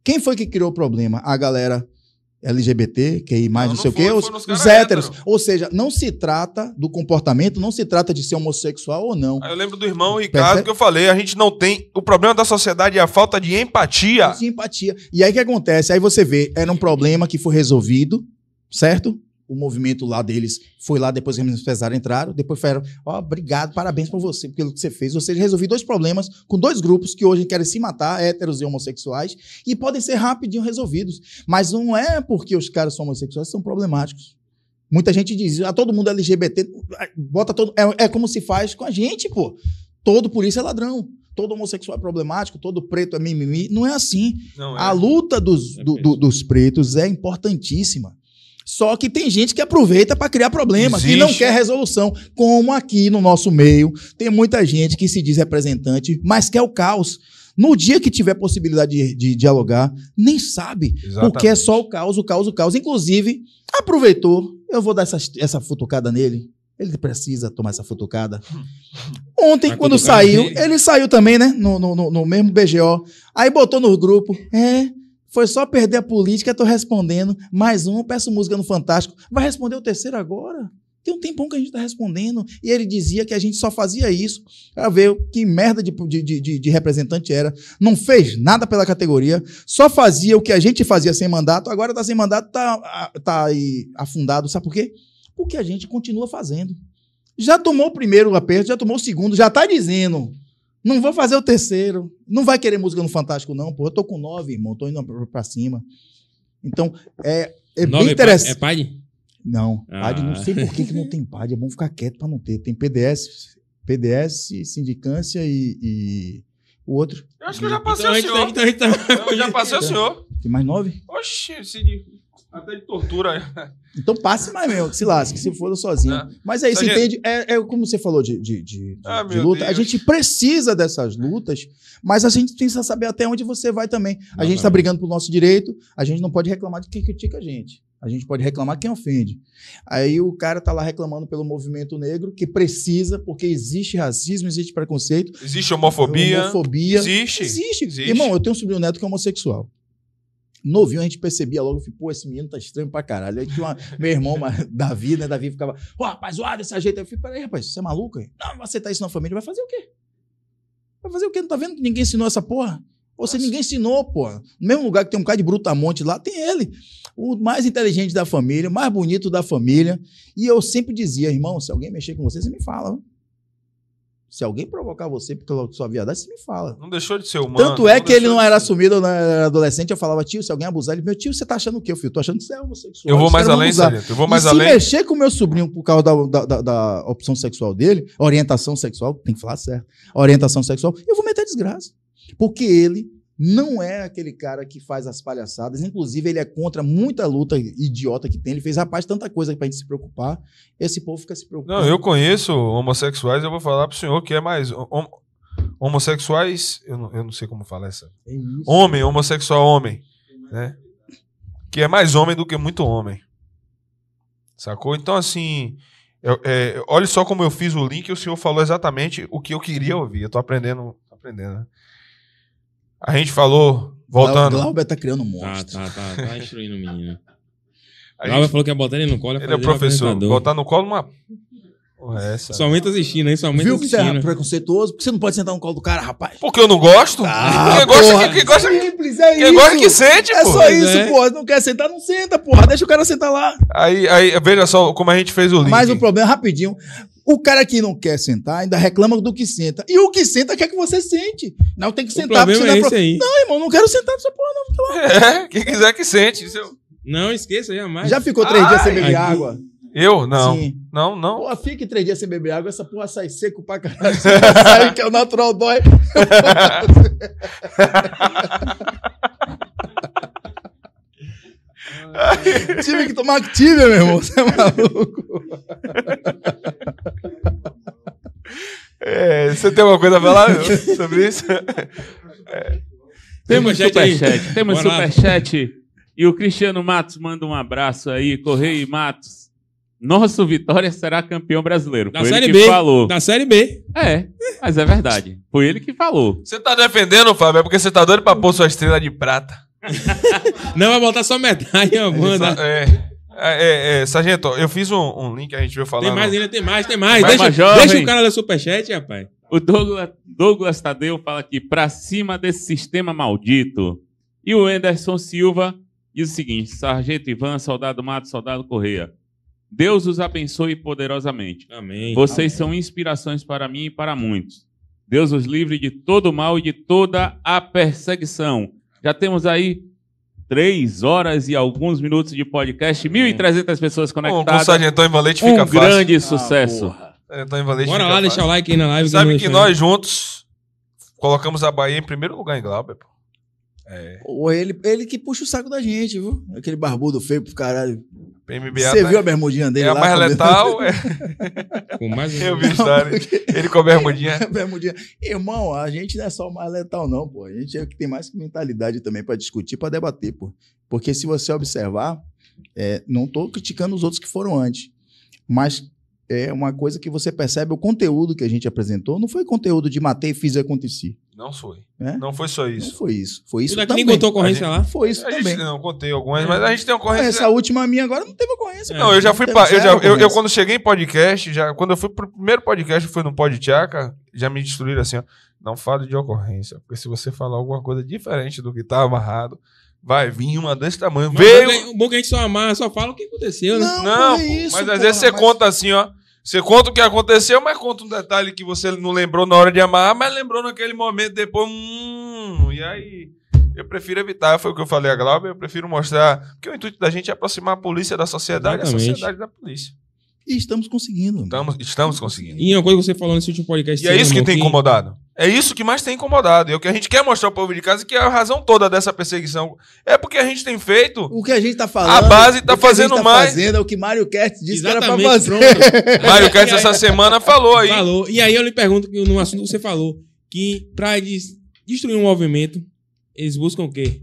quem foi que criou o problema? A galera LGBT, que mais Não, não, sei o quê, os, os héteros. hétero. Ou seja, não se trata do comportamento, não se trata de ser homossexual ou não. Aí eu lembro do irmão Ricardo Percebe? que eu falei, a gente não tem. O problema da sociedade é a falta de empatia. de empatia. E aí o que acontece? Aí você vê, era um problema que foi resolvido, certo? O movimento lá deles foi lá depois que eles pesaram, entraram. Depois falaram: Ó, obrigado, parabéns por você, pelo que você fez. Ou seja, resolvi dois problemas com dois grupos que hoje querem se matar, héteros e homossexuais, e podem ser rapidinho resolvidos. Mas não é porque os caras são homossexuais, são problemáticos. Muita gente diz, ah, todo mundo é LGBT, bota todo. É, é como se faz com a gente, pô. Todo polícia é ladrão. Todo homossexual é problemático, todo preto é mimimi. Não é assim. Não é. A luta dos, É do- do- dos pretos é importantíssima. Só que tem gente que aproveita para criar problema, que não quer resolução. Como aqui no nosso meio, tem muita gente que se diz representante, mas quer o caos. No dia que tiver possibilidade de, de dialogar, nem sabe. Exatamente. Porque é só o caos, o caos, o caos. Inclusive, aproveitou, eu vou dar essa, essa futucada nele. Ele precisa tomar essa futucada. Ontem, quando saiu, ele? ele saiu também, né? No, no, no- no mesmo BGO. Aí botou no grupo. É, foi só perder a política, tô respondendo. Mais um, peço música no Fantástico. Vai responder o terceiro agora? Tem um tempão que a gente está respondendo. E ele dizia que a gente só fazia isso para ver que merda de, de, de, de representante era. Não fez nada pela categoria, só fazia o que a gente fazia sem mandato. Agora está sem mandato, está tá aí afundado. Sabe por quê? Porque a gente continua fazendo. Já tomou o primeiro aperto, já tomou o segundo, já está dizendo. Não vou fazer o terceiro. Não vai querer música no Fantástico, não, pô. Eu tô com nove, irmão. Tô indo pra- pra cima. Então, é, é Nove bem é interessante. É PAD? Não, Ah. PAD, não sei por que, que não tem PAD. É bom ficar quieto para não ter. Tem PDS, PDS, sindicância e, e o outro. Eu acho que eu já passei Então o senhor. então gente tá... Eu já passei o senhor. Tem mais nove? Oxi, de... até de tortura. Então passe mais mesmo, que se lasque, se for sozinho. É. Mas é isso, Sargento. entende? É, é como você falou de, de, de, Ah, de luta. A Deus. gente precisa dessas lutas, mas a gente precisa saber até onde você vai também. A gente está brigando por nosso direito, a gente não pode reclamar de quem critica a gente. A gente pode reclamar quem ofende. Aí o cara tá lá reclamando pelo movimento negro, que precisa, porque existe racismo, existe preconceito, Existe homofobia. homofobia. Existe. Existe. Existe. Irmão, eu tenho um sobrinho neto que é homossexual. Novinho, a gente percebia logo, pô, esse menino tá estranho pra caralho. Aí tinha uma- meu irmão, mas, Davi, né? Davi ficava, pô, rapaz, zoado desse jeito. Eu falei, peraí, rapaz, você é maluco? aí? Não, vai aceitar isso na família, vai fazer o quê? Vai fazer o quê? Não tá vendo que ninguém ensinou essa porra? Ou se ninguém ensinou, pô. No mesmo lugar que tem um cara de brutamonte lá, tem ele. O mais inteligente da família, o mais bonito da família. E eu sempre dizia, irmão, se alguém mexer com você, você me fala. Se alguém provocar você pela sua viadagem, você me fala. Não deixou de ser humano. Tanto é que ele não era assumido, eu não era adolescente, eu falava, tio, se alguém abusar, ele, meu tio, você tá achando o quê, filho? Tô achando que você é homossexual. Eu vou mais além. Sargento. Eu vou E mais se além. mexer com o meu sobrinho por causa da, da, da- da opção sexual dele, orientação sexual, tem que falar certo, orientação sexual, eu vou meter desgraça. Porque ele não é aquele cara que faz as palhaçadas, inclusive ele é contra muita luta idiota que tem, ele fez, rapaz, tanta coisa pra gente se preocupar, esse povo fica se preocupando. Não, eu conheço homossexuais, eu vou falar pro senhor que é mais. hom- homossexuais. Eu não, eu não sei como falar essa. É isso. Homem, homossexual homem. Né? Que é mais homem do que muito homem. Sacou? Então, assim. eu- é, olha só como eu fiz o link e o senhor falou exatamente o que eu queria ouvir. Eu tô aprendendo. aprendendo né? A gente falou, voltando. Glauber tá criando um Tá, monstro. tá, tá, tá instruindo o menino. a Glauber gente- falou que ia botar ele no colo. ele é professor. Botar no colo uma. Porra, é essa. Somente assistindo, hein? Somente Viu que você é assistindo. preconceituoso? Porque você não pode sentar no colo do cara, rapaz. Porque eu não gosto? Ah, quem gosta, quem, quem gosta, Simples, é quem isso. gosta que sente, É pô. só isso, é. porra. Não quer sentar, não senta, porra. Deixa o cara sentar lá. Aí, aí, veja só como a gente fez o link. Mas o problema, rapidinho, o cara que não quer sentar ainda reclama do que senta. E o que senta quer que você sente. Não tem que sentar problema você é não esse aí. Não, irmão, não quero sentar nessa porra, não. É, quem quiser que sente. Isso eu- Não, esqueça jamais. Já ficou três dias sem beber aqui- água? Eu? Não. Sim. Não, não. Porra, fique três dias sem beber água, essa porra sai seco pra caralho. Sabe que é o natural dói. Tive que tomar Activia, meu irmão. Você é maluco? É, você tem alguma coisa a falar sobre isso? Temos Superchat. Temos superchat. E o Cristiano Matos manda um abraço aí. Correio Matos. Nosso Vitória será campeão brasileiro. Da Foi Série ele que B. falou. Da Série B. É, mas é verdade. Foi ele que falou. Você tá defendendo, Fábio, é porque você tá doido pra pôr sua estrela de prata. Não, vai botar só metade, ó, manda. É, é, é, é, Sargento, eu fiz um, um link que a gente veio falando. Tem mais ainda, tem mais, tem mais. Vai, Deixa, deixa o cara ler superchat, rapaz. O Douglas, Douglas Tadeu fala aqui, pra cima desse sistema maldito. E o Anderson Silva diz o seguinte: Sargento Ivan, Soldado Mato, Soldado Correia. Deus os abençoe poderosamente. Amém. Vocês são inspirações para mim e para muitos. Deus os livre de todo mal e de toda a perseguição. Já temos aí três horas e alguns minutos de podcast, 1.300 pessoas Com, com o conectadas. Sargentão em Valete Um fica fácil. grande sucesso. Sargentão em Valete Bora fica lá, deixar o fácil. like aí na live. Sabe que nós juntos colocamos a Bahia em primeiro lugar em Glauber. pô. É. Ou ele, ele que puxa o saco da gente, viu? Aquele barbudo feio pro caralho. PMBA Você tá- viu a bermudinha dele é a lá? mais com- letal. É, né? Com mais um- eu vi a história. Ele com a bermudinha. A bermudinha. Irmão, a gente não é só o mais letal, não, pô. A gente é o que tem mais mentalidade também pra discutir, pra debater, pô. Porque se você observar, é, não tô criticando os outros que foram antes, mas é uma coisa que você percebe, o conteúdo que a gente apresentou não foi conteúdo de matei e fiz e aconteci. Não foi. Né? Não foi só Não isso. foi isso. Foi isso daqui também. nem contou ocorrência A lá. Foi isso A gente, também. não, contei algumas, mas a gente tem ocorrência. Essa última minha agora não teve ocorrência. Não, eu já fui teve pa- eu, já, eu, eu quando cheguei em podcast, já, quando eu fui pro primeiro podcast, eu fui no Podtiaca, já me destruíram assim, ó. Não fale de ocorrência, porque se você falar alguma coisa diferente do que tá amarrado, vai vir uma desse tamanho. Mas Veio. O bom que- a gente só amarra, só fala o que aconteceu, né? Não, Não, foi pô, isso, mas às porra, vezes você mas- conta assim, ó. Você conta o que aconteceu, mas conta um detalhe que você não lembrou na hora de amarrar, mas lembrou naquele momento depois. Hum, e aí? Eu prefiro evitar, foi o que eu falei a Glauber, eu prefiro mostrar. Porque o intuito da gente é aproximar a polícia da sociedade e a sociedade da polícia. E estamos conseguindo. Estamos, estamos conseguindo. E uma coisa que você falou nesse último podcast. E é isso que tem incomodado. É isso que mais tem incomodado. E é o que a gente quer mostrar ao povo de casa, que é a razão toda dessa perseguição. É porque a gente tem feito. O que a gente tá falando. A base tá o que a gente fazendo tá mais. Fazendo, é o que Mário Kert disse que era pra Exatamente, fazer. Mário Kess essa semana falou aí. Falou. E aí eu lhe pergunto, que no assunto que você falou, que pra des- destruir um movimento, eles buscam o quê?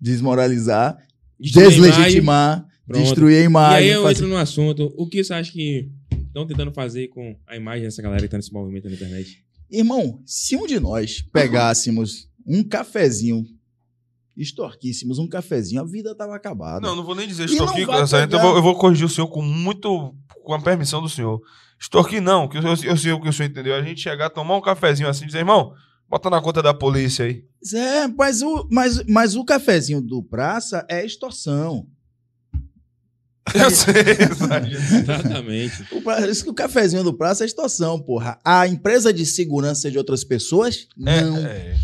Desmoralizar, deslegitimar, Pronto. destruir a E imagem. aí eu fazer- entro no assunto. O que você acha que estão tentando fazer com a imagem dessa galera que tá nesse movimento na internet? Irmão, se um de nós pegássemos um cafezinho, extorquíssemos um cafezinho, a vida tava acabada. Não, não vou nem dizer E extorquir, Sargento, eu pegar. vou, eu vou corrigir o senhor com muito. com a permissão do senhor. Extorquir não, que eu, eu, eu sei o que o senhor entendeu. A gente chegar, tomar um cafezinho assim e dizer, irmão, bota na conta da polícia aí. É, mas o, mas, mas o cafezinho do praça é extorsão. Eu sei. Exatamente. O, pra- isso que o cafezinho do praça é extorsão, porra. A empresa de segurança de outras pessoas, É, não. é.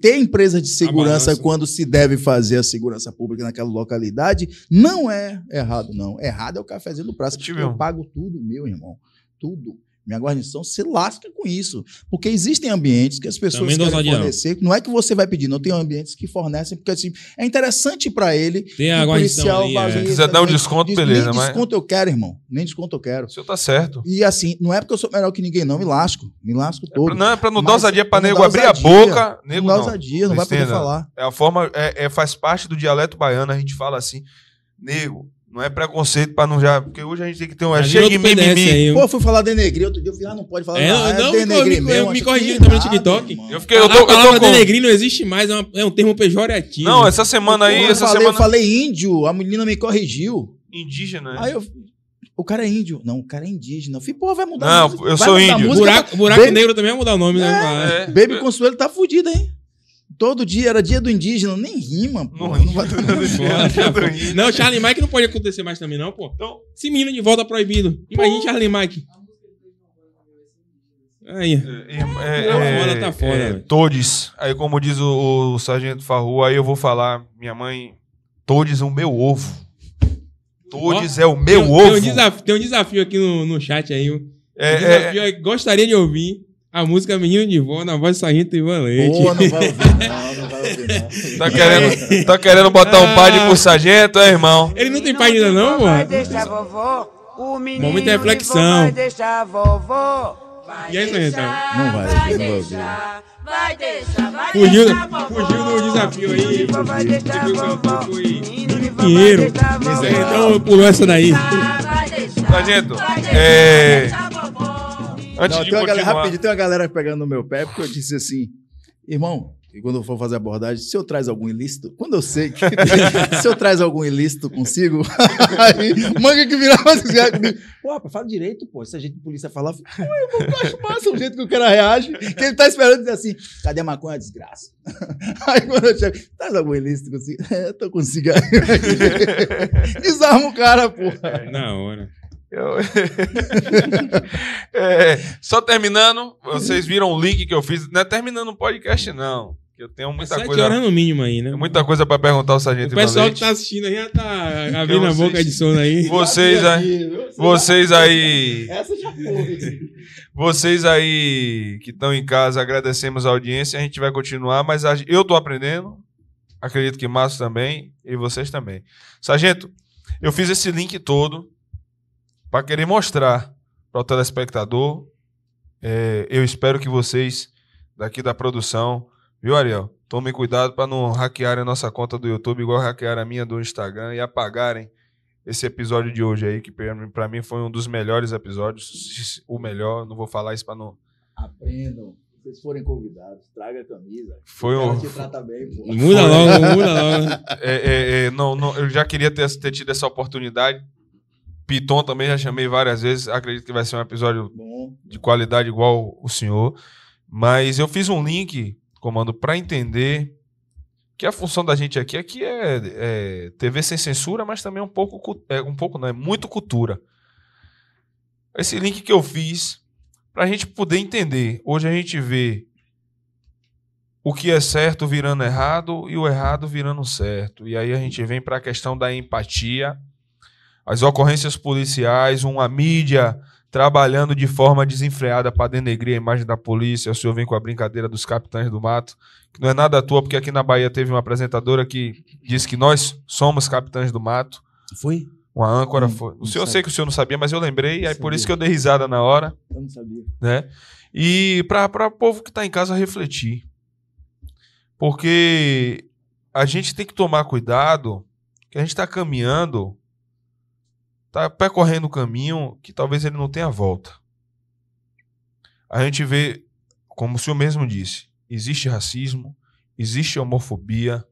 Ter empresa de segurança quando se deve fazer a segurança pública naquela localidade não é errado, não. Errado é o cafezinho do praça. Eu tive Eu um. pago tudo, meu irmão. Tudo. Minha guarnição se lasca com isso. Porque existem ambientes que as pessoas Também querem não. fornecer. Não é que você vai pedir, não. Tem ambientes que fornecem, porque assim, é interessante para ele. Tem a guarnição policial ali, é. ver Quiser dar um desconto, Diz- beleza, Nem mas- desconto eu quero, irmão. Nem desconto eu quero. O senhor tá certo. E assim, não é porque eu sou melhor que ninguém, não. Me lasco. Me lasco É todo. pra, não, é pra não dar ousadia pra não nego abrir a boca. Nego não dá não. ousadia, não vai poder falar. É a forma, é, é- faz parte do dialeto baiano, a gente fala assim, nego, não é preconceito pra não já. Porque hoje a gente tem que ter um. É Mas cheio de outro PDS mimimi. aí, Pô, eu fui falar denegrir outro dia, eu falei, ah, não pode falar É, nada. não, denegrir me- mesmo. me acho corrigiram que também no TikTok. irmão. Eu fiquei, eu a tô, eu palavra tô com. denegrir não existe mais, é, uma- é um termo pejorativo. Não, essa semana aí, eu, essa falei, semana. eu falei índio, a menina me corrigiu. Indígena. né? Aí eu. O cara é índio. Não, o cara é indígena. Eu falei, pô, vai mudar Não, a música. eu sou a índio. buraco buraco Baby- negro também vai mudar o nome, né? Ah, É. Baby Consuelo tá fudido, hein? Todo dia era dia do indígena, nem rima, pô. Não Não, vai. Não, Charlie Mike não pode acontecer mais também, não, pô. Então- Esse menino de volta proibido. Imagina Charlie Mike. Aí. É, é, Tá é, tá foda, é, velho. Todes. Aí, como diz o, o Sargento Farru, aí eu vou falar, minha mãe, Todes o meu ovo. Todes é o meu tem, ovo. Tem um, desafio, tem um desafio aqui no, no chat aí. É, desafio é, é, gostaria de ouvir a música Menino de Vó na voz Sargento Ivan Leite. Pô, não vai ouvir, não, não vai ouvir, não. tá, querendo, tá querendo botar um par de pro sargento, é, irmão? Ele não tem pai ainda não, Vai mano? deixar vovó. O menino Momento de reflexão. Vai deixar vovó. Vai E aí, Sargentão? deixar, Não vai, vai não vai deixar, vai deixar, vai Fugiu, deixar a vovó. fugiu do desafio aí. Vai deixar vovó. vai vovó. Então pulou essa daí. Vai Sargento, vai deixar, é, Antes Não, de tem, uma galera, rapidinho, tem uma galera pegando no meu pé, porque eu disse assim, irmão, e quando eu for fazer a abordagem, se eu traz algum ilícito, quando eu sei que se eu traz algum ilícito consigo, aí manga que virava assim, comigo, pô, rapaz, fala direito, pô, se a gente de polícia falar, eu falo, "Pô, eu acho massa o jeito que o cara reage, que ele tá esperando dizer assim, cadê a maconha, desgraça? Aí quando eu chego, traz algum ilícito consigo? É, eu tô com cigarro aqui. Desarma o cara, pô. Na hora. Eu- É, só terminando, vocês viram o link que eu fiz. Não é terminando o podcast, não. que Eu tenho muita Sete coisa, horas no mínimo aí, né? muita coisa pra perguntar ao O Sargento pessoal Ivan que tá assistindo aí já tá abrindo a boca de sono aí. Vocês aí, vocês aí, Essa já foi. vocês aí que estão em casa, agradecemos a audiência. A gente vai continuar, mas a- eu tô aprendendo. Acredito que Márcio também e vocês também. Sargento, eu fiz esse link todo para querer mostrar para o telespectador. É, eu espero que vocês daqui da produção, viu, Ariel? Tomem cuidado para não hackearem a nossa conta do YouTube, igual hackearam a minha do Instagram e apagarem esse episódio de hoje aí, que para mim foi um dos melhores episódios, o melhor. Não vou falar isso para não Aprendam. vocês forem convidados, traga a camisa. Foi um- te trata bem, pô. Muda logo, muda logo. É, é, é, não, não, eu já queria ter, ter tido essa oportunidade. Piton também já chamei várias vezes. Acredito que vai ser um episódio Bom, de qualidade igual o senhor. Mas eu fiz um link, comando, para entender que a função da gente aqui, aqui é, é TV sem censura, mas também um pouco, é, um pouco não, é muito cultura. Esse link que eu fiz para a gente poder entender. Hoje a gente vê o que é certo virando errado e o errado virando certo. E aí a gente vem para a questão da empatia, as ocorrências policiais, uma mídia trabalhando de forma desenfreada para denegrir a imagem da polícia. O senhor vem com a brincadeira dos capitães do mato, que não é nada à toa, porque aqui na Bahia teve uma apresentadora que disse que nós somos capitães do mato. foi? Uma âncora Hum, foi. O não senhor eu sei que o senhor não sabia, mas eu lembrei, e aí por isso que eu dei risada na hora Eu não sabia. né? E para o povo que está em casa refletir. Porque a gente tem que tomar cuidado, que a gente está caminhando, está percorrendo um caminho que talvez ele não tenha volta. A gente vê, como o senhor mesmo disse, existe racismo, existe homofobia,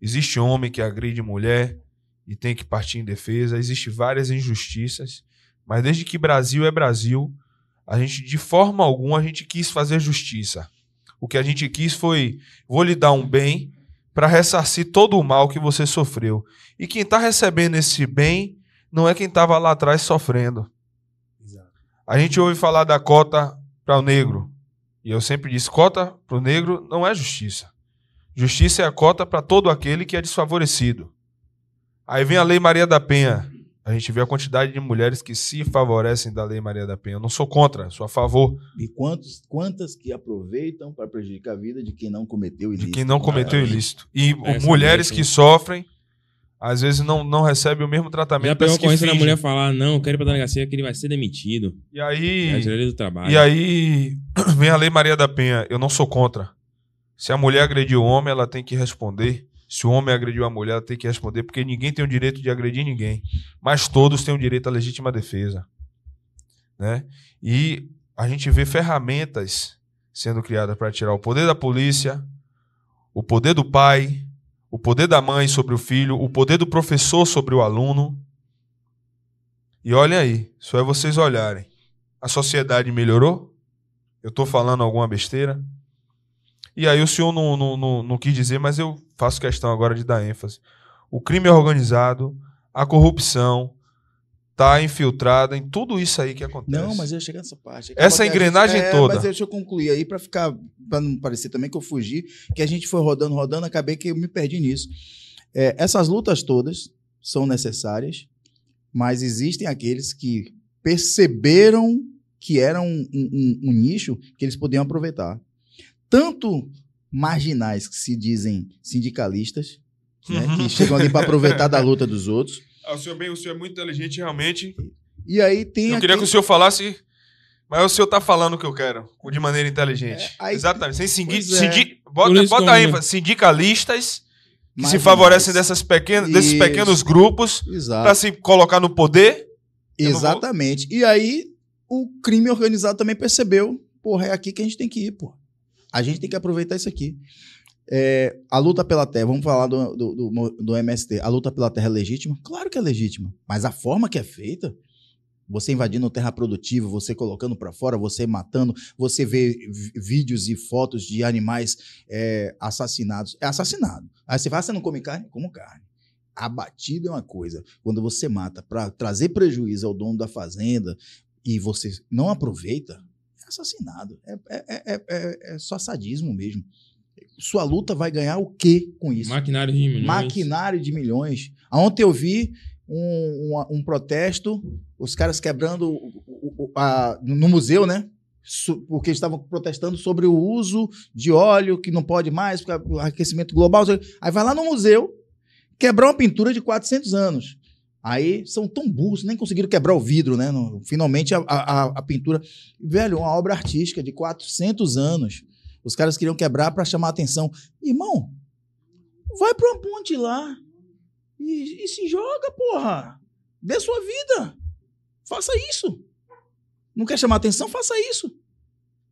existe homem que agride mulher e tem que partir em defesa, existe várias injustiças, mas desde que Brasil é Brasil, a gente, de forma alguma, a gente quis fazer justiça. O que a gente quis foi: vou lhe dar um bem para ressarcir todo o mal que você sofreu. E quem está recebendo esse bem não é quem estava lá atrás sofrendo. A gente ouve falar da cota para o negro. E eu sempre disse: cota para o negro não é justiça. Justiça é a cota para todo aquele que é desfavorecido. Aí vem a Lei Maria da Penha. A gente vê a quantidade de mulheres que se favorecem da Lei Maria da Penha. Eu não sou contra, sou a favor E quantos, quantas que aproveitam para prejudicar a vida de quem não cometeu de ilícito? quem não cometeu ilícito. E Essa mulheres mesmo. que sofrem, às vezes não, não recebem o mesmo tratamento Já pegou a ocorrência da mulher falar, não, quero ir pra delegacia que ele vai ser demitido. E É a aí, lei do trabalho. e aí vem a Lei Maria da Penha. Eu não sou contra. Se a mulher agrediu o homem, ela tem que responder. Se o homem agrediu a mulher, ela tem que responder, porque ninguém tem o direito de agredir ninguém. Mas todos têm o direito à legítima defesa. Né? E a gente vê ferramentas sendo criadas para tirar o poder da polícia, o poder do pai, o poder da mãe sobre o filho, o poder do professor sobre o aluno. E olhem aí, só é vocês olharem. A sociedade melhorou? Eu estou falando alguma besteira? E aí o senhor não, não, não, não quis dizer, mas eu faço questão agora de dar ênfase. O crime organizado, a corrupção, está infiltrada em tudo isso aí que acontece. Não, mas eu chegar nessa parte. Essa Porque a engrenagem é, toda. Mas deixa eu concluir aí para ficar, para não parecer também que eu fugi, que a gente foi rodando, rodando, acabei que eu me perdi nisso. É, essas lutas todas são necessárias, mas existem aqueles que perceberam que era um, um- um- nicho que eles podiam aproveitar. Tanto marginais que se dizem sindicalistas, né, que chegam ali para aproveitar da luta dos outros. Ah, o, senhor bem, o senhor é muito inteligente, realmente. E aí tem eu queria que o aquele- senhor falasse, mas o senhor está falando o que eu quero, de maneira inteligente. É, aí- Exatamente. Sem sindi- Pois é. Por bota bota como, a ênfase, sindicalistas que se favorecem dessas pequenas, desses Isso. pequenos grupos para se colocar no poder. Não vou- Exatamente. E aí o crime organizado também percebeu, porra, é aqui que a gente tem que ir, pô. A gente tem que aproveitar isso aqui. É, a luta pela terra, vamos falar do, do, do- do MST. A luta pela terra é legítima? Claro que é legítima. Mas a forma que é feita, você invadindo terra produtiva, você colocando para fora, você matando, você vê vídeos e fotos de animais é, assassinados. É assassinado. Aí você fala, "Ah, você não come carne? Como carne. Abatido é uma coisa. Quando você mata para trazer prejuízo ao dono da fazenda e você não aproveita, é assassinado. É, é, é, é- é só sadismo mesmo. Sua luta vai ganhar o quê com isso? Maquinário de milhões. Maquinário de milhões. Ontem eu vi um, um, um protesto, os caras quebrando o- o- a- no museu, né? Porque eles estavam protestando sobre o uso de óleo que não pode mais, porque o aquecimento global. Aí vai lá no museu, quebrar uma pintura de 400 anos. Aí são tão burros, nem conseguiram quebrar o vidro, né? Finalmente a, a, a pintura. Velho, uma obra artística de 400 anos. Os caras queriam quebrar para chamar a atenção. Irmão, vai pra uma ponte lá e, e se joga, porra. Dê sua vida. Faça isso. Não quer chamar atenção? Faça isso.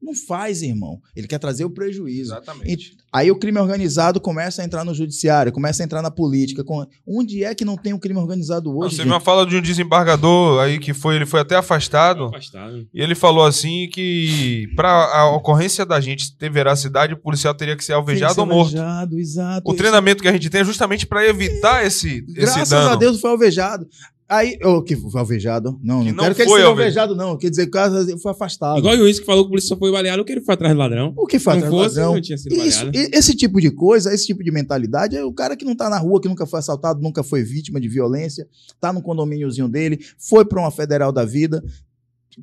Não faz, irmão. Ele quer trazer o prejuízo. Exatamente. Aí o crime organizado começa a entrar no judiciário, começa a entrar na política. Com- Onde é que não tem o crime organizado Não, hoje? Você gente? me fala de um desembargador aí que foi, ele foi até afastado. Afastado. E ele falou assim que para a ocorrência da gente ter veracidade, o policial teria que ser alvejado ou que ser morto. alvejado, exato. O treinamento que a gente tem é justamente para evitar esse, esse Graças dano. a Deus foi alvejado. Aí, oh, que foi alvejado? Não, Que não, não quero que ele foi seja alvejado. alvejado, não. Quer dizer, que o cara foi afastado. Igual o juiz que falou que o polícia só foi baleado, que ele foi atrás do ladrão. O que faz não fosse, ladrão? não tinha sido Isso, baleado. esse tipo de coisa, esse tipo de mentalidade é o cara que não tá na rua, que nunca foi assaltado, nunca foi vítima de violência, tá no condomíniozinho dele, foi pra uma federal da vida,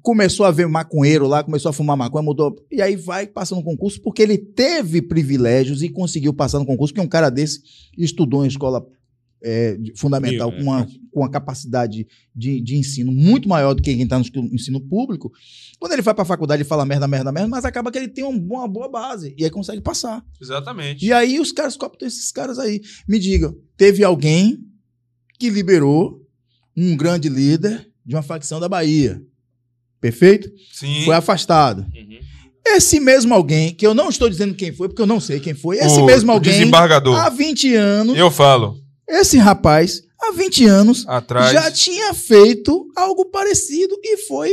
começou a ver maconheiro lá, começou a fumar maconha, mudou. E aí vai passando no concurso porque ele teve privilégios e conseguiu passar no concurso, porque um cara desse estudou em escola é, fundamental é, com uma, com uma capacidade de, de ensino muito maior do que quem está no ensino público. Quando ele vai para a faculdade ele fala merda, merda, merda, mas acaba que ele tem um- uma boa base e aí consegue passar. Exatamente. E aí os caras cooptam esses caras aí. Me digam, teve alguém que liberou um grande líder de uma facção da Bahia. Perfeito? Sim. Foi afastado. Uhum. Esse mesmo alguém, que eu não estou dizendo quem foi, porque eu não sei quem foi, esse O mesmo alguém, Desembargador. há 20 anos, Eu falo. Esse rapaz, há 20 anos, Atrás. já tinha feito algo parecido e foi.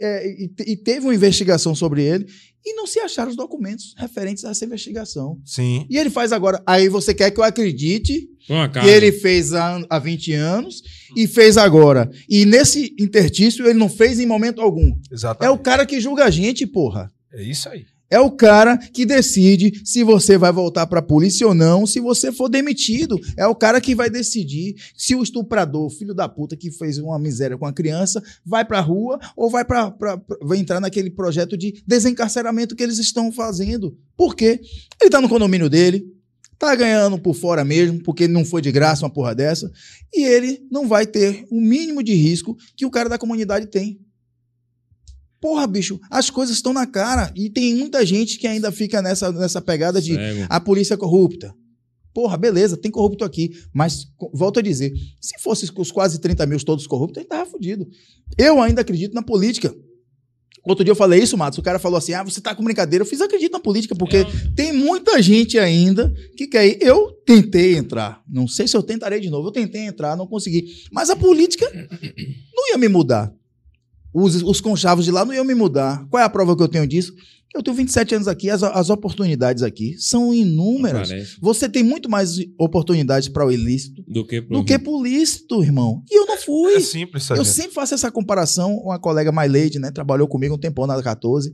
é, e, e teve uma investigação sobre ele e não se acharam os documentos referentes a essa investigação. Sim. E ele faz agora. Aí você quer que eu acredite que ele fez há, há 20 anos e fez agora. E nesse intertício ele não fez em momento algum. É o Exatamente. cara que julga a gente, porra. É, isso aí. É o cara que decide se você vai voltar pra polícia ou não, se você for demitido. É o cara que vai decidir se o estuprador, filho da puta que fez uma miséria com a criança, vai pra rua ou vai para vai entrar naquele projeto de desencarceramento que eles estão fazendo. Por quê? Ele tá no condomínio dele, tá ganhando por fora mesmo, porque não foi de graça uma porra dessa, e ele não vai ter o mínimo de risco que o cara da comunidade tem. Porra, bicho, as coisas estão na cara e tem muita gente que ainda fica nessa, nessa pegada de Cego. a polícia é corrupta. Porra, beleza, tem corrupto aqui. Mas, volto a dizer, se fosse os quase 30 mil todos corruptos, a gente tava fudido. Eu ainda acredito na política. Outro dia eu falei isso, Matos. O cara falou assim: ah, você tá com brincadeira. Eu fiz acredito na política, porque É, tem muita gente ainda que quer ir. Eu tentei entrar. Não sei se eu tentarei de novo. Eu tentei entrar, não consegui. Mas a política não ia me mudar. Os, os conchavos de lá não iam me mudar. Qual é a prova que eu tenho disso? Eu tenho 27 anos aqui, as, as oportunidades aqui são inúmeras. Parece. Você tem muito mais oportunidades para o ilícito Do que pro... do que pro lícito, irmão. E eu não fui. É simples, Eu sargento. sempre faço essa comparação. Uma colega My Lady, né? Trabalhou comigo um tempão na 14.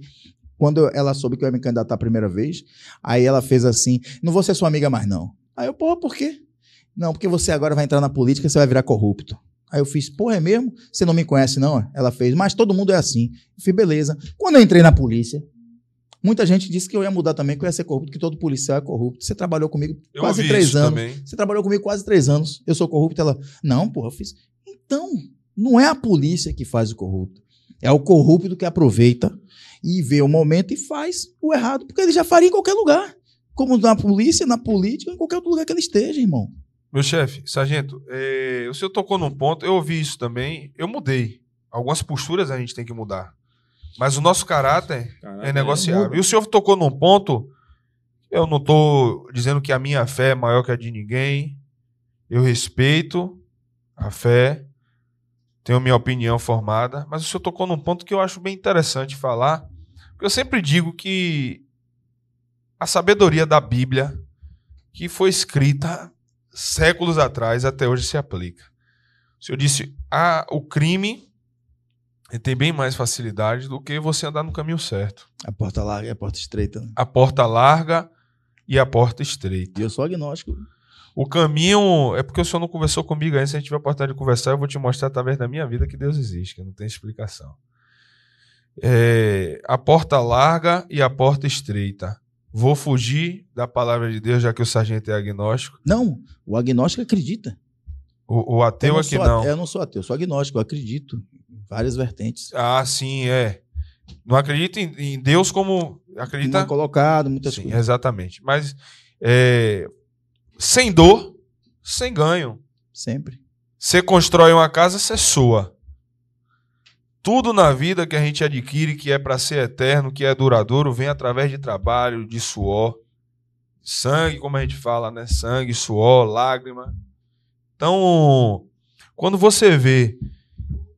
Quando eu- ela soube que eu ia me candidatar a primeira vez, aí ela fez assim: não vou ser sua amiga mais, não. Aí eu, porra, por quê? Não, porque você agora vai entrar na política e você vai virar corrupto. Aí eu fiz, porra, é mesmo? Você não me conhece, não? Ela fez, mas todo mundo é assim. Eu fiz, beleza. Quando eu entrei na polícia, muita gente disse que eu ia mudar também, que eu ia ser corrupto, que todo policial é corrupto. Você trabalhou comigo Eu quase três anos. também. Você trabalhou comigo quase três anos. Eu sou corrupto. Ela, não, porra, eu fiz. Então, não é a polícia que faz o corrupto. É o corrupto que aproveita e vê o momento e faz o errado, porque ele já faria em qualquer lugar. Como na polícia, na política, em qualquer outro lugar que ele esteja, irmão. Meu chefe, sargento, é, o senhor tocou num ponto, eu ouvi isso também, eu mudei. Algumas posturas a gente tem que mudar. Mas o nosso caráter Caraca, é negociável. E o senhor tocou num ponto, eu não estou dizendo que a minha fé é maior que a de ninguém. Eu respeito a fé, tenho minha opinião formada, mas o senhor tocou num ponto que eu acho bem interessante falar, porque eu sempre digo que a sabedoria da Bíblia, que foi escrita séculos atrás, até hoje se aplica. O senhor disse, ah, o crime tem bem mais facilidade do que você andar no caminho certo. A porta larga e a porta estreita. né? A porta larga e a porta estreita. E eu sou agnóstico. O caminho. É porque o senhor não conversou comigo ainda. Se a gente tiver a oportunidade de conversar, eu vou te mostrar através da minha vida que Deus existe, que não tem explicação. É, a porta larga e a porta estreita. Vou fugir da palavra de Deus, já que o sargento é agnóstico. Não, o agnóstico acredita. O, o ateu eu aqui sou não. eu não sou ateu, eu sou agnóstico, eu acredito. em Várias vertentes. Ah, sim, é. Não acredita em, em Deus como. Acredita. Mal colocado, muitas Sim, coisas. exatamente. Mas é, sem dor, sem ganho. Sempre. Você constrói uma casa, você sua. Tudo na vida que a gente adquire, que é para ser eterno, que é duradouro, vem através de trabalho, de suor, sangue, como a gente fala, né? Sangue, suor, lágrima. Então, quando você vê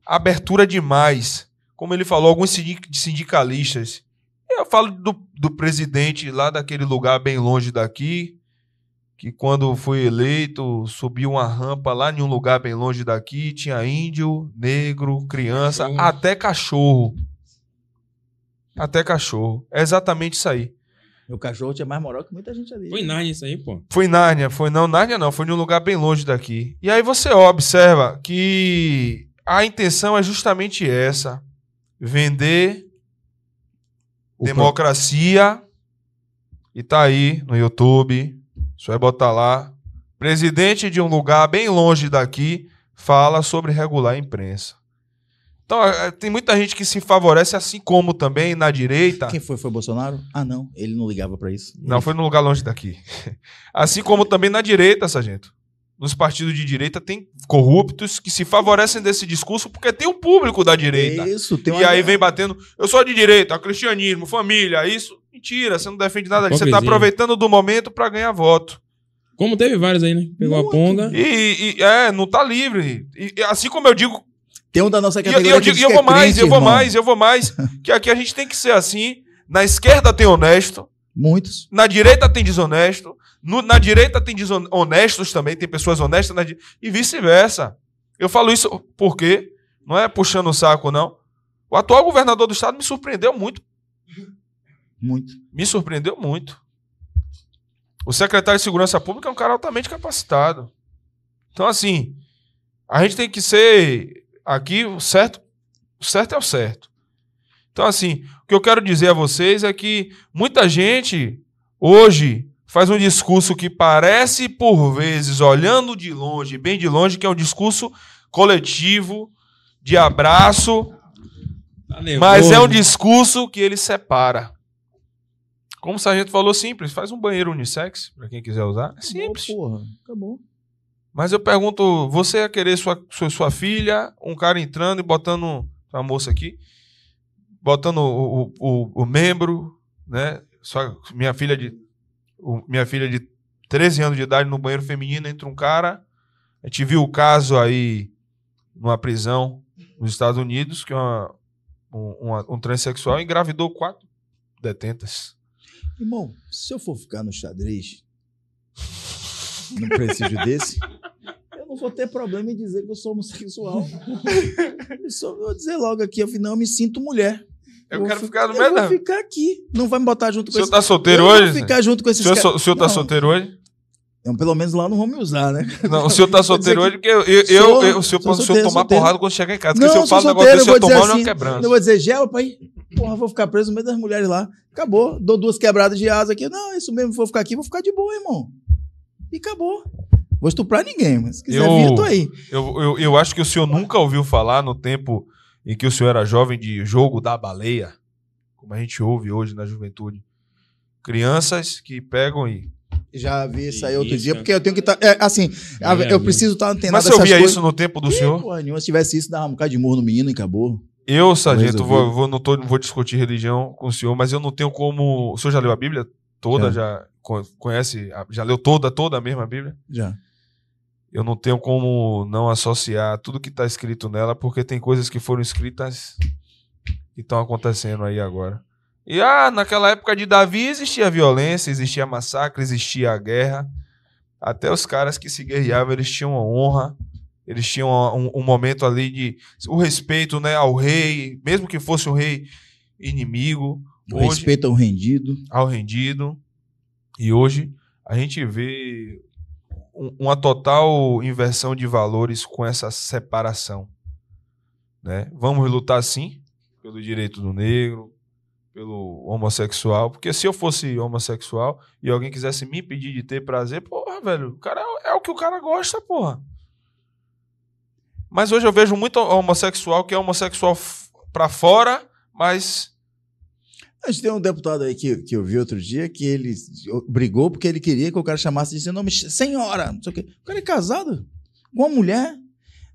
abertura demais, como ele falou, alguns sindic- sindicalistas, eu falo do, do presidente lá daquele lugar bem longe daqui, que quando foi eleito subiu uma rampa lá em um lugar bem longe daqui, tinha índio, negro, criança, Cachorro. até cachorro. Até cachorro. É exatamente isso aí. Meu cachorro tinha mais moral que muita gente ali. Foi Nárnia isso aí, pô. Foi em Nárnia, foi não, Nárnia não, foi em um lugar bem longe daqui. E aí você observa que a intenção é justamente essa: vender O democracia. E tá aí no YouTube, só é botar lá. Presidente de um lugar bem longe daqui fala sobre regular a imprensa. Então, eh, tem muita gente que se favorece, assim como também na direita. Quem foi? Foi Bolsonaro? Ah, não. Ele não ligava pra isso. Não, foi num lugar longe daqui. Assim como também na direita, sargento. Nos partidos de direita tem corruptos que se favorecem desse discurso porque tem o público da direita. Isso, tem E uma... aí vem batendo, eu sou de direita, cristianismo, família, isso. Mentira, você não defende nada disso. Você tá Hipocrisia. aproveitando do momento pra ganhar voto. Como teve vários aí, né? Pegou a Muito. ponga. E, e- é, não tá livre. E, e assim como eu digo, Tem um da nossa eu, categoria e eu que digo, diz e eu vou é mais, crente, eu vou irmão. mais, eu vou mais. que aqui a gente tem que ser assim. Na esquerda tem honesto, Muitos. Na direita tem desonesto. no- na direita tem desonestos também, tem pessoas honestas na e vice-versa. Eu falo isso porque não é puxando o saco, não. O atual governador do estado me surpreendeu muito. Muito. Me surpreendeu muito. O secretário de Segurança Pública é um cara altamente capacitado. Então, assim, a gente tem que ser aqui o certo. O certo é o certo. Então, assim, o que eu quero dizer a vocês é que muita gente hoje faz um discurso que parece, por vezes, olhando de longe, bem de longe, que é um discurso coletivo, de abraço, Tá mas é um discurso que ele separa. Como o sargento falou, simples. Faz um banheiro unissex, para quem quiser usar. É simples. Acabou, porra. Acabou. Mas eu pergunto, você ia querer sua, sua, sua filha, um cara entrando e botando, uma moça aqui, botando o, o, o, membro, né? Sua, minha filha de o- minha filha de 13 anos de idade no banheiro feminino, entra um cara. A gente viu o caso aí numa prisão nos Estados Unidos, que uma, um, uma- um transexual engravidou quatro detentas. Irmão, se eu for ficar no xadrez, num prestígio desse, eu não vou ter problema em dizer que eu sou homossexual. Eu, só, eu vou dizer logo aqui, afinal, eu me sinto mulher. Eu, vou quero fi- ficar no Eu meio vou da. ficar aqui. Não vai me botar junto O com senhor esse... tá solteiro eu hoje? vou ficar junto com O esses senhor, caras. o senhor tá Não, solteiro hoje? Então, pelo menos lá não vão me usar, né? Não, o senhor tá solteiro hoje porque eu, eu, Sou- eu- o senhor pode solteiro, tomar solteiro. porrada quando chegar em casa. Não, Porque se eu falo um negócio solteiro, desse, eu vou tomar uma assim, quebrança. Eu vou dizer, gel, pai. Porra, vou ficar preso no meio das mulheres lá. Acabou. Dou duas quebradas de asa aqui. Não, isso mesmo, vou ficar aqui, vou ficar de boa, irmão. E acabou. Vou estuprar ninguém, mas se quiser Eu- vir, eu tô aí. Eu, eu, eu acho que o senhor nunca ouviu falar no tempo em que o senhor era jovem de jogo da baleia, como a gente ouve hoje na juventude. Crianças que pegam e. Já vi isso aí outro Isso, dia, porque eu tenho que estar. assim, a- Já eu preciso estar antenado Mas você ouvia coisas. isso no tempo do Ih, senhor? Porra, nenhuma, se tivesse isso, dava um bocado de morro no menino e acabou. Eu, sargento, vou, vou- não, tô- não vou discutir religião com o senhor, mas eu não tenho como. O senhor já leu a Bíblia toda? Já, co- conhece? Já leu toda, toda a mesma Bíblia? Já. eu não tenho como não associar tudo que está escrito nela, porque tem coisas que foram escritas que estão acontecendo aí agora. E ah, naquela época de Davi existia violência, existia massacre, existia a guerra. Até os caras que se guerreavam, eles tinham uma honra, eles tinham um, um momento ali de o respeito né, ao rei, mesmo que fosse um rei inimigo. O Hoje, respeito ao rendido. ao rendido. E hoje a gente vê um- uma total inversão de valores com essa separação. Né? Vamos lutar sim pelo direito do negro, pelo homossexual, porque se eu fosse homossexual e alguém quisesse me impedir de ter prazer, porra, velho, o cara é o que o cara gosta, porra. Mas hoje eu vejo muito homossexual que é homossexual pra fora, mas A gente tem um deputado aí que, que eu vi outro dia que ele brigou porque ele queria que o cara chamasse de seu nome senhora, não sei o quê. O cara é casado com uma mulher.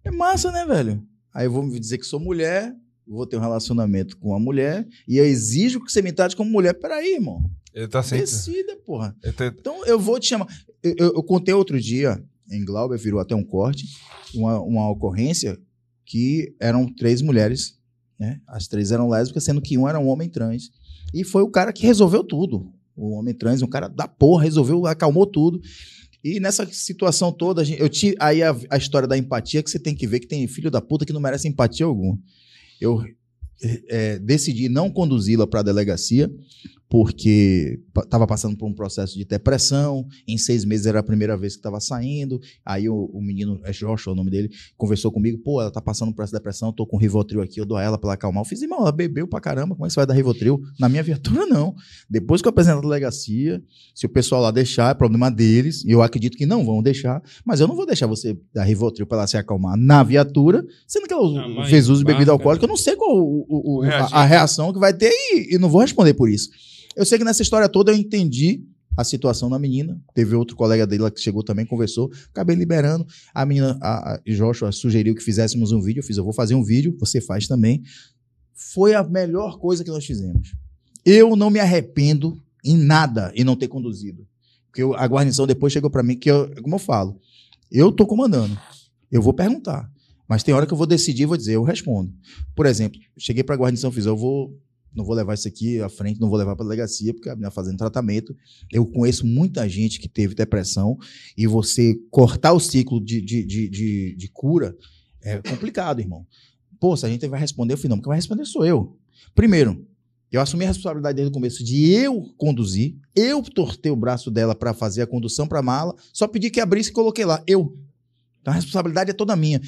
É massa, né, velho? Aí eu vou me dizer que sou mulher, vou ter um relacionamento com uma mulher e eu exijo que você me trate como mulher. Peraí, irmão. Ele tá sem. Decida, porra. ele tá- Então eu vou te chamar. Eu, eu- eu contei outro dia, em Glauber, virou até um corte, uma, uma ocorrência que eram três mulheres, né? As três eram lésbicas, sendo que um era um homem trans. E foi o cara que resolveu tudo. O homem trans, um cara da porra, resolveu, acalmou tudo. E nessa situação toda, a gente- eu tive aí a, a história da empatia que você tem que ver que tem filho da puta que não merece empatia alguma. Eu é, decidi não conduzi-la para a delegacia porque estava passando por um processo de depressão. Em seis meses era a primeira vez que estava saindo. Aí o, o menino, é Joshua o nome dele, conversou comigo. Pô, ela tá passando por essa depressão, eu tô com Rivotril aqui, eu dou a ela pra ela acalmar. Eu fiz, irmão, ela bebeu pra caramba, como é que você vai dar Rivotril? Na minha viatura, não. Depois que eu apresento a delegacia, se o pessoal lá deixar, é problema deles. E eu acredito que não vão deixar. Mas eu não vou deixar você dar Rivotril pra ela se acalmar na viatura, sendo que ela fez uso de bebida alcoólica. Eu não sei qual o- o- a, a reação que vai ter e, e não vou responder por isso. Eu sei que nessa história toda eu entendi a situação da menina. Teve outro colega dele que chegou também, conversou. Acabei liberando. A menina, a, Joshua, sugeriu que fizéssemos um vídeo. Eu fiz, eu vou fazer um vídeo, você faz também. Foi a melhor coisa que nós fizemos. Eu não me arrependo em nada em não ter conduzido. Porque eu- a guarnição depois chegou para mim, que eu, como eu falo, eu tô comandando. Eu vou perguntar. Mas tem hora que eu vou decidir, vou dizer, eu respondo. Por exemplo, cheguei para a guarnição, fiz, eu vou, não vou levar isso aqui à frente, não vou levar para a delegacia, porque a menina fazendo tratamento. Eu conheço muita gente que teve depressão e você cortar o ciclo de, de, de, de, de cura é complicado, irmão. Pô, se a gente vai responder, eu falei, não, quem vai responder sou eu. Primeiro, eu assumi a responsabilidade desde o começo de eu conduzir, eu tortei o braço dela para fazer a condução para a mala, só pedi que abrisse e coloquei lá, eu. Então a responsabilidade é toda minha.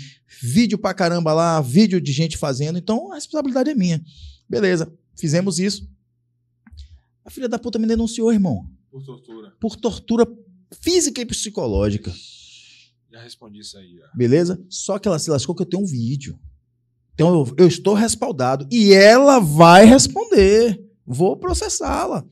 Vídeo pra caramba lá, vídeo de gente fazendo, então a responsabilidade é minha. Beleza, fizemos isso. A filha da puta me denunciou, irmão, Por tortura. por tortura física e psicológica. Já respondi isso aí. ó. Beleza? Só que ela se lascou que eu tenho um vídeo. Então eu, eu estou respaldado. E ela vai responder. Vou processá-la.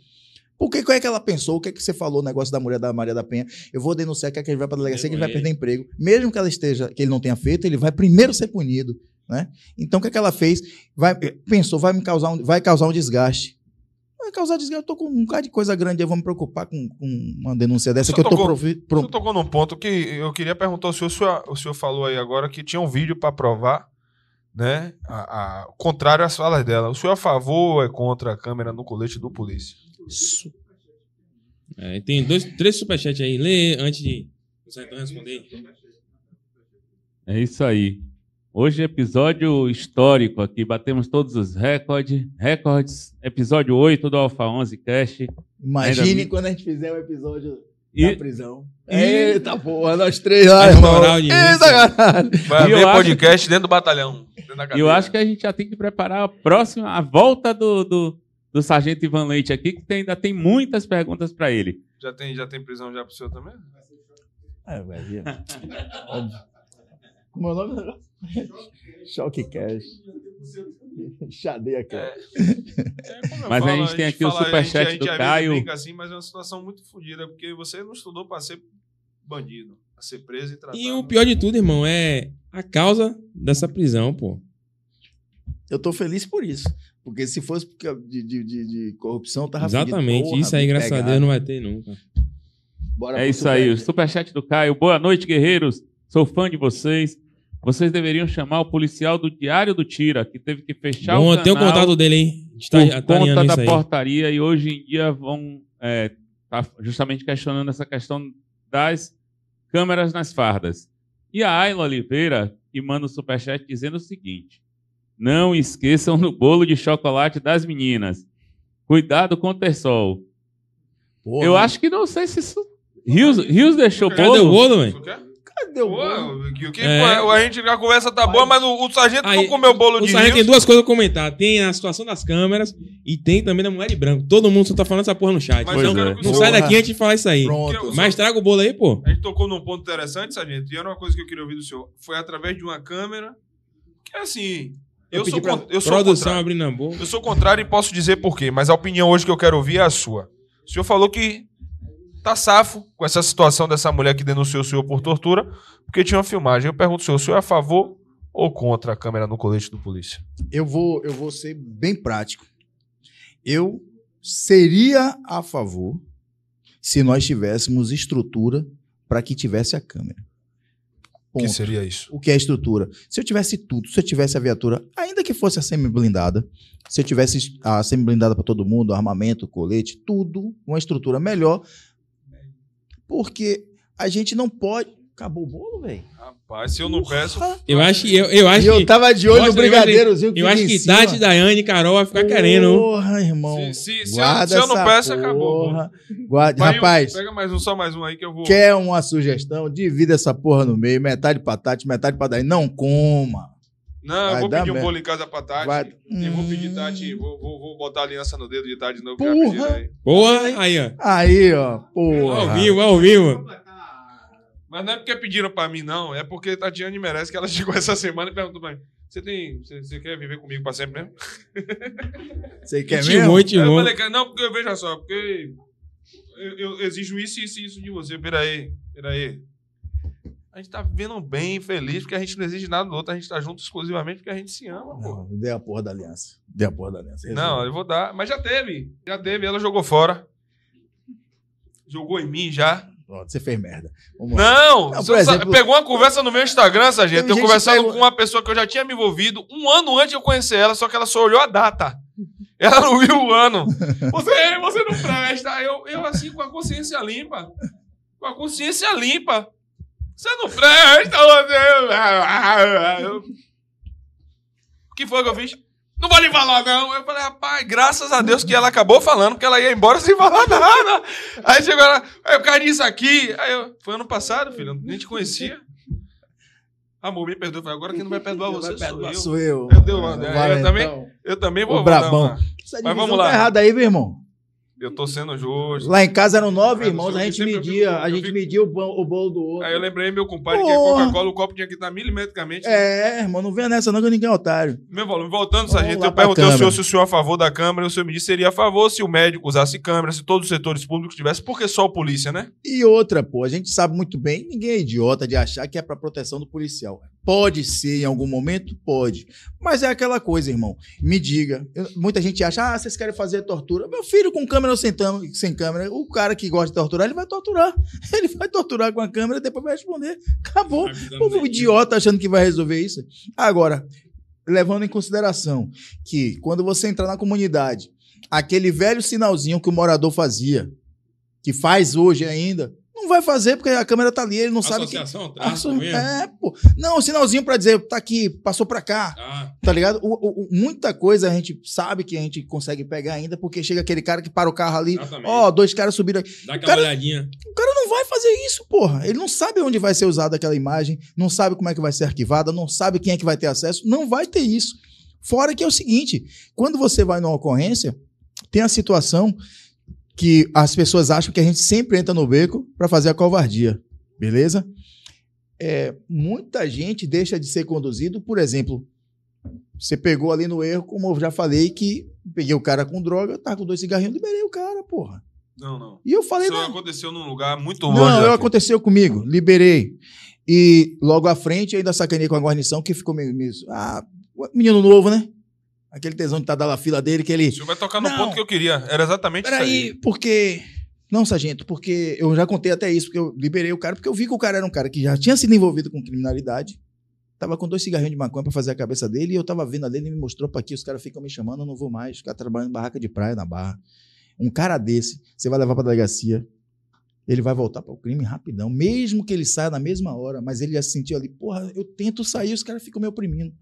Porque qual é que ela pensou? O que é que você falou, o negócio da mulher da Maria da Penha? Eu vou denunciar que ele vai para a delegacia, que ele vai perder emprego. Mesmo que ela esteja, que ele não tenha feito, ele vai primeiro ser punido. Né? Então o que é que ela fez? Vai, pensou, vai me causar um, vai causar um desgaste. Vai causar desgaste. Eu tô com um cara de coisa grande, eu vou me preocupar com, com uma denúncia dessa que eu tô tocou- provi- pro- Você tocou num ponto que eu queria perguntar ao senhor. O senhor, o senhor falou aí agora que tinha um vídeo para provar, né? A, a- o contrário às falas dela. O senhor é a favor ou é contra a câmera no colete do polícia? É, tem dois, três superchats aí. Lê antes de o Sertão responder. É isso aí. Hoje é episódio histórico aqui, batemos todos os recordes. Recordes, episódio 8 do Alpha 11 Cast. Imagine Ainda- quando a gente fizer o episódio E- da prisão. e- Eita porra, nós três lá, Faz irmão. moral de Eita caralho. Vai haver acho- podcast dentro do batalhão. E eu acho que a gente já tem que preparar a próxima, a volta do, do, do Sargento Ivan Leite aqui, que tem- ainda tem muitas perguntas para ele. Já tem, já tem prisão já pro senhor também? É, vai ver. Óbvio. Como é o nome do negócio? Choque Cash. Chadeia Cash. É, eu Mas a falo, gente tem aqui o superchat a gente- a do Caio. brinca assim, mas é uma situação muito fodida, porque você não estudou para ser bandido, a ser preso e tratado. E o pior de tudo, irmão, é a causa dessa prisão, pô. Eu tô feliz por isso. Porque se fosse de, de, de, de corrupção, tava Exatamente. Porra, isso aí, graças a. Deus, não vai ter nunca. Bora É isso aí, o superchat do Caio. Boa noite, guerreiros. Sou fã de vocês. Vocês deveriam chamar o policial do Diário do Tira, que teve que fechar Bom, o tem o canal contato dele, hein? A gente tá, por tá conta da portaria e hoje em dia vão é, tá justamente questionando essa questão das câmeras nas fardas. E a Ayla Oliveira que manda o superchat dizendo o seguinte: Não esqueçam do bolo de chocolate das meninas. Cuidado com o Tersol. Porra, Eu acho que não sei se isso. Rios, Rios deixou Cadê o bolo? bolo, velho? Cadê o bolo? Pô, que, que, É. a gente a conversa tá boa, mas o, o sargento Aí, não comeu bolo O de Sargento tem duas coisas a comentar. Tem a situação das câmeras e tem também da mulher de branco. Todo mundo só tá falando essa porra no chat. Mas então, é. o não sai daqui antes de falar isso aí. Pronto. Mas traga o bolo aí, pô. A gente tocou num ponto interessante, sargento, e era uma coisa que eu queria ouvir do senhor. Foi através de uma câmera, que assim, eu, Eu sou, pra- con- eu sou Produção abrindo a boca. Eu sou contrário e posso dizer por quê, mas a opinião hoje que eu quero ouvir é a sua. O senhor falou que tá safo com essa situação dessa mulher que denunciou o senhor por tortura, porque tinha uma filmagem. Eu pergunto senhor, o senhor é a favor ou contra a câmera no colete do polícia? Eu vou, eu vou ser bem prático. Eu seria a favor se nós tivéssemos estrutura para que tivesse a câmera. O que seria isso? O que é estrutura? Se eu tivesse tudo, se eu tivesse a viatura, ainda que fosse a semi-blindada, se eu tivesse a semi-blindada para todo mundo, armamento, colete, tudo, uma estrutura melhor, porque a gente não pode. Acabou o bolo, velho? Rapaz, se eu não peço. Eu acho que. Eu, eu acho E eu que. tava de olho no brigadeirozinho que Eu acho que. Tati, Daiane e Carol vai ficar querendo. Porra, irmão. Se, se, se eu, se eu não peço, acabou. porra. Guarda- Pai, Rapaz, Pega mais um, só mais um aí que eu vou. quer uma sugestão? Divida essa porra no meio, metade pra Tati, metade pra Daí. Não coma. Não, eu Vai vou dar pedir um bolo em casa pra Tati. Vai- E vou pedir Hum. Tati, vou, vou, vou botar a aliança no dedo de Tati de novo. que ela Porra. aí. Boa, aí, ó. Aí, ó. Ao Porra. vivo, ao vivo. Mas não é porque pediram pra mim, não. É porque Tatiane merece que ela chegou essa semana e perguntou pra mim: Você tem. Você, quer viver comigo pra sempre mesmo? Você quer Timou, mesmo? Aí eu timou. falei, "Cara, não, porque veja só, porque eu, eu exijo isso, isso e isso de você. Peraí, peraí. A gente tá vivendo bem, feliz, porque a gente não exige nada do outro, a gente tá junto exclusivamente porque a gente se ama, pô. Dei a porra da aliança. Dei a porra da aliança. Não, eu vou dar. Mas já teve. Já teve. Ela jogou fora. Jogou em mim já. Pronto, você fez merda. Vamos. Não! Não, você exemplo- pegou uma conversa no meu Instagram, Sargento. Teve Eu gente conversando pegou- com uma pessoa que eu já tinha me envolvido um ano antes de eu conhecer ela, só que ela só olhou a data. Ela não viu o ano. Você, você não presta. Eu, eu assim, com a consciência limpa. Com a consciência limpa. Você não presta, você. Eu- O que foi que eu fiz? Não vou lhe falar, não. Eu falei, rapaz, graças a Deus que ela acabou falando, porque ela ia embora sem falar nada. Aí chegou ela, eu caí nisso aqui. Aí eu, foi ano passado, filho, eu nem te conhecia. Amor, me perdoa. Eu agora quem não vai perdoar você Vai sou perdoar, eu. Sou eu. Deus, mano, Vai, eu também- então. Eu também vou O Brabão. Mas vamos lá. Tá errada aí, meu irmão. Eu tô sendo justo. Lá em casa eram nove irmãos, a gente sempre media, fico- a gente fico- media o, bolo- o bolo do outro. Aí eu lembrei meu compadre que é Porra. Coca-Cola, o copo tinha que estar milimetricamente. É, irmão, não venha nessa não que ninguém é otário. Meu volume, voltando, sargento, eu perguntei ao senhor câmera. se o senhor é a favor da Câmara, e o senhor me disse que seria a favor se o médico usasse câmera, se todos os setores públicos tivessem, porque só a polícia, né? E outra, pô, a gente sabe muito bem, ninguém é idiota de achar que é pra proteção do policial. Pode ser em algum momento? Pode. Mas é aquela coisa, irmão. Me diga. Eu- muita gente acha, ah, vocês querem fazer tortura. Meu filho com câmera ou sentando, sem câmera, o cara que gosta de torturar, ele vai torturar. Ele vai torturar com a câmera e depois vai responder. Acabou. Povo idiota achando que vai resolver isso. Agora, levando em consideração que quando você entrar na comunidade, aquele velho sinalzinho que o morador fazia, que faz hoje ainda, não vai fazer porque a câmera tá ali, ele não sabe que. Associação, é, pô. Não, o sinalzinho pra dizer, tá aqui, passou pra cá, Ah, tá ligado? O- o- o- muita coisa a gente sabe que a gente consegue pegar ainda, porque chega aquele cara que para o carro ali, ó, dois caras subiram aqui. dá aquela cara- olhadinha. O cara não vai fazer isso, porra. Ele não sabe onde vai ser usada aquela imagem, não sabe como é que vai ser arquivada, não sabe quem é que vai ter acesso, não vai ter isso. Fora que é o seguinte, quando você vai numa ocorrência, tem a situação que as pessoas acham que a gente sempre entra no beco para fazer a covardia, beleza? É, muita gente deixa de ser conduzido, por exemplo, você pegou ali no erro, como eu já falei, que peguei o cara com droga, tá com dois cigarrinhos, liberei o cara, porra. Não, não. E eu falei, Isso não, aconteceu num lugar muito longe. não, eu aconteceu comigo, liberei. E logo à frente ainda sacanei com a guarnição que ficou meio, meio ah, menino novo, né? Aquele tesão de estar dando a fila dele, que ele. O senhor vai tocar no Não. ponto que eu queria. Era exatamente isso Peraí, aí. porque. Não, sargento, porque eu já contei até isso, porque eu liberei o cara, porque eu vi que o cara era um cara que já tinha sido envolvido com criminalidade. Tava com dois cigarrinhos de maconha pra fazer a cabeça dele, e eu tava vendo ali, ele me mostrou pra aqui, os caras ficam me chamando, eu não vou mais, ficar trabalhando em barraca de praia na barra. Um cara desse, você vai levar pra delegacia, ele vai voltar para o crime rapidão, mesmo que ele saia na mesma hora, mas ele já se sentiu ali, porra, eu tento sair, os caras ficam me oprimindo.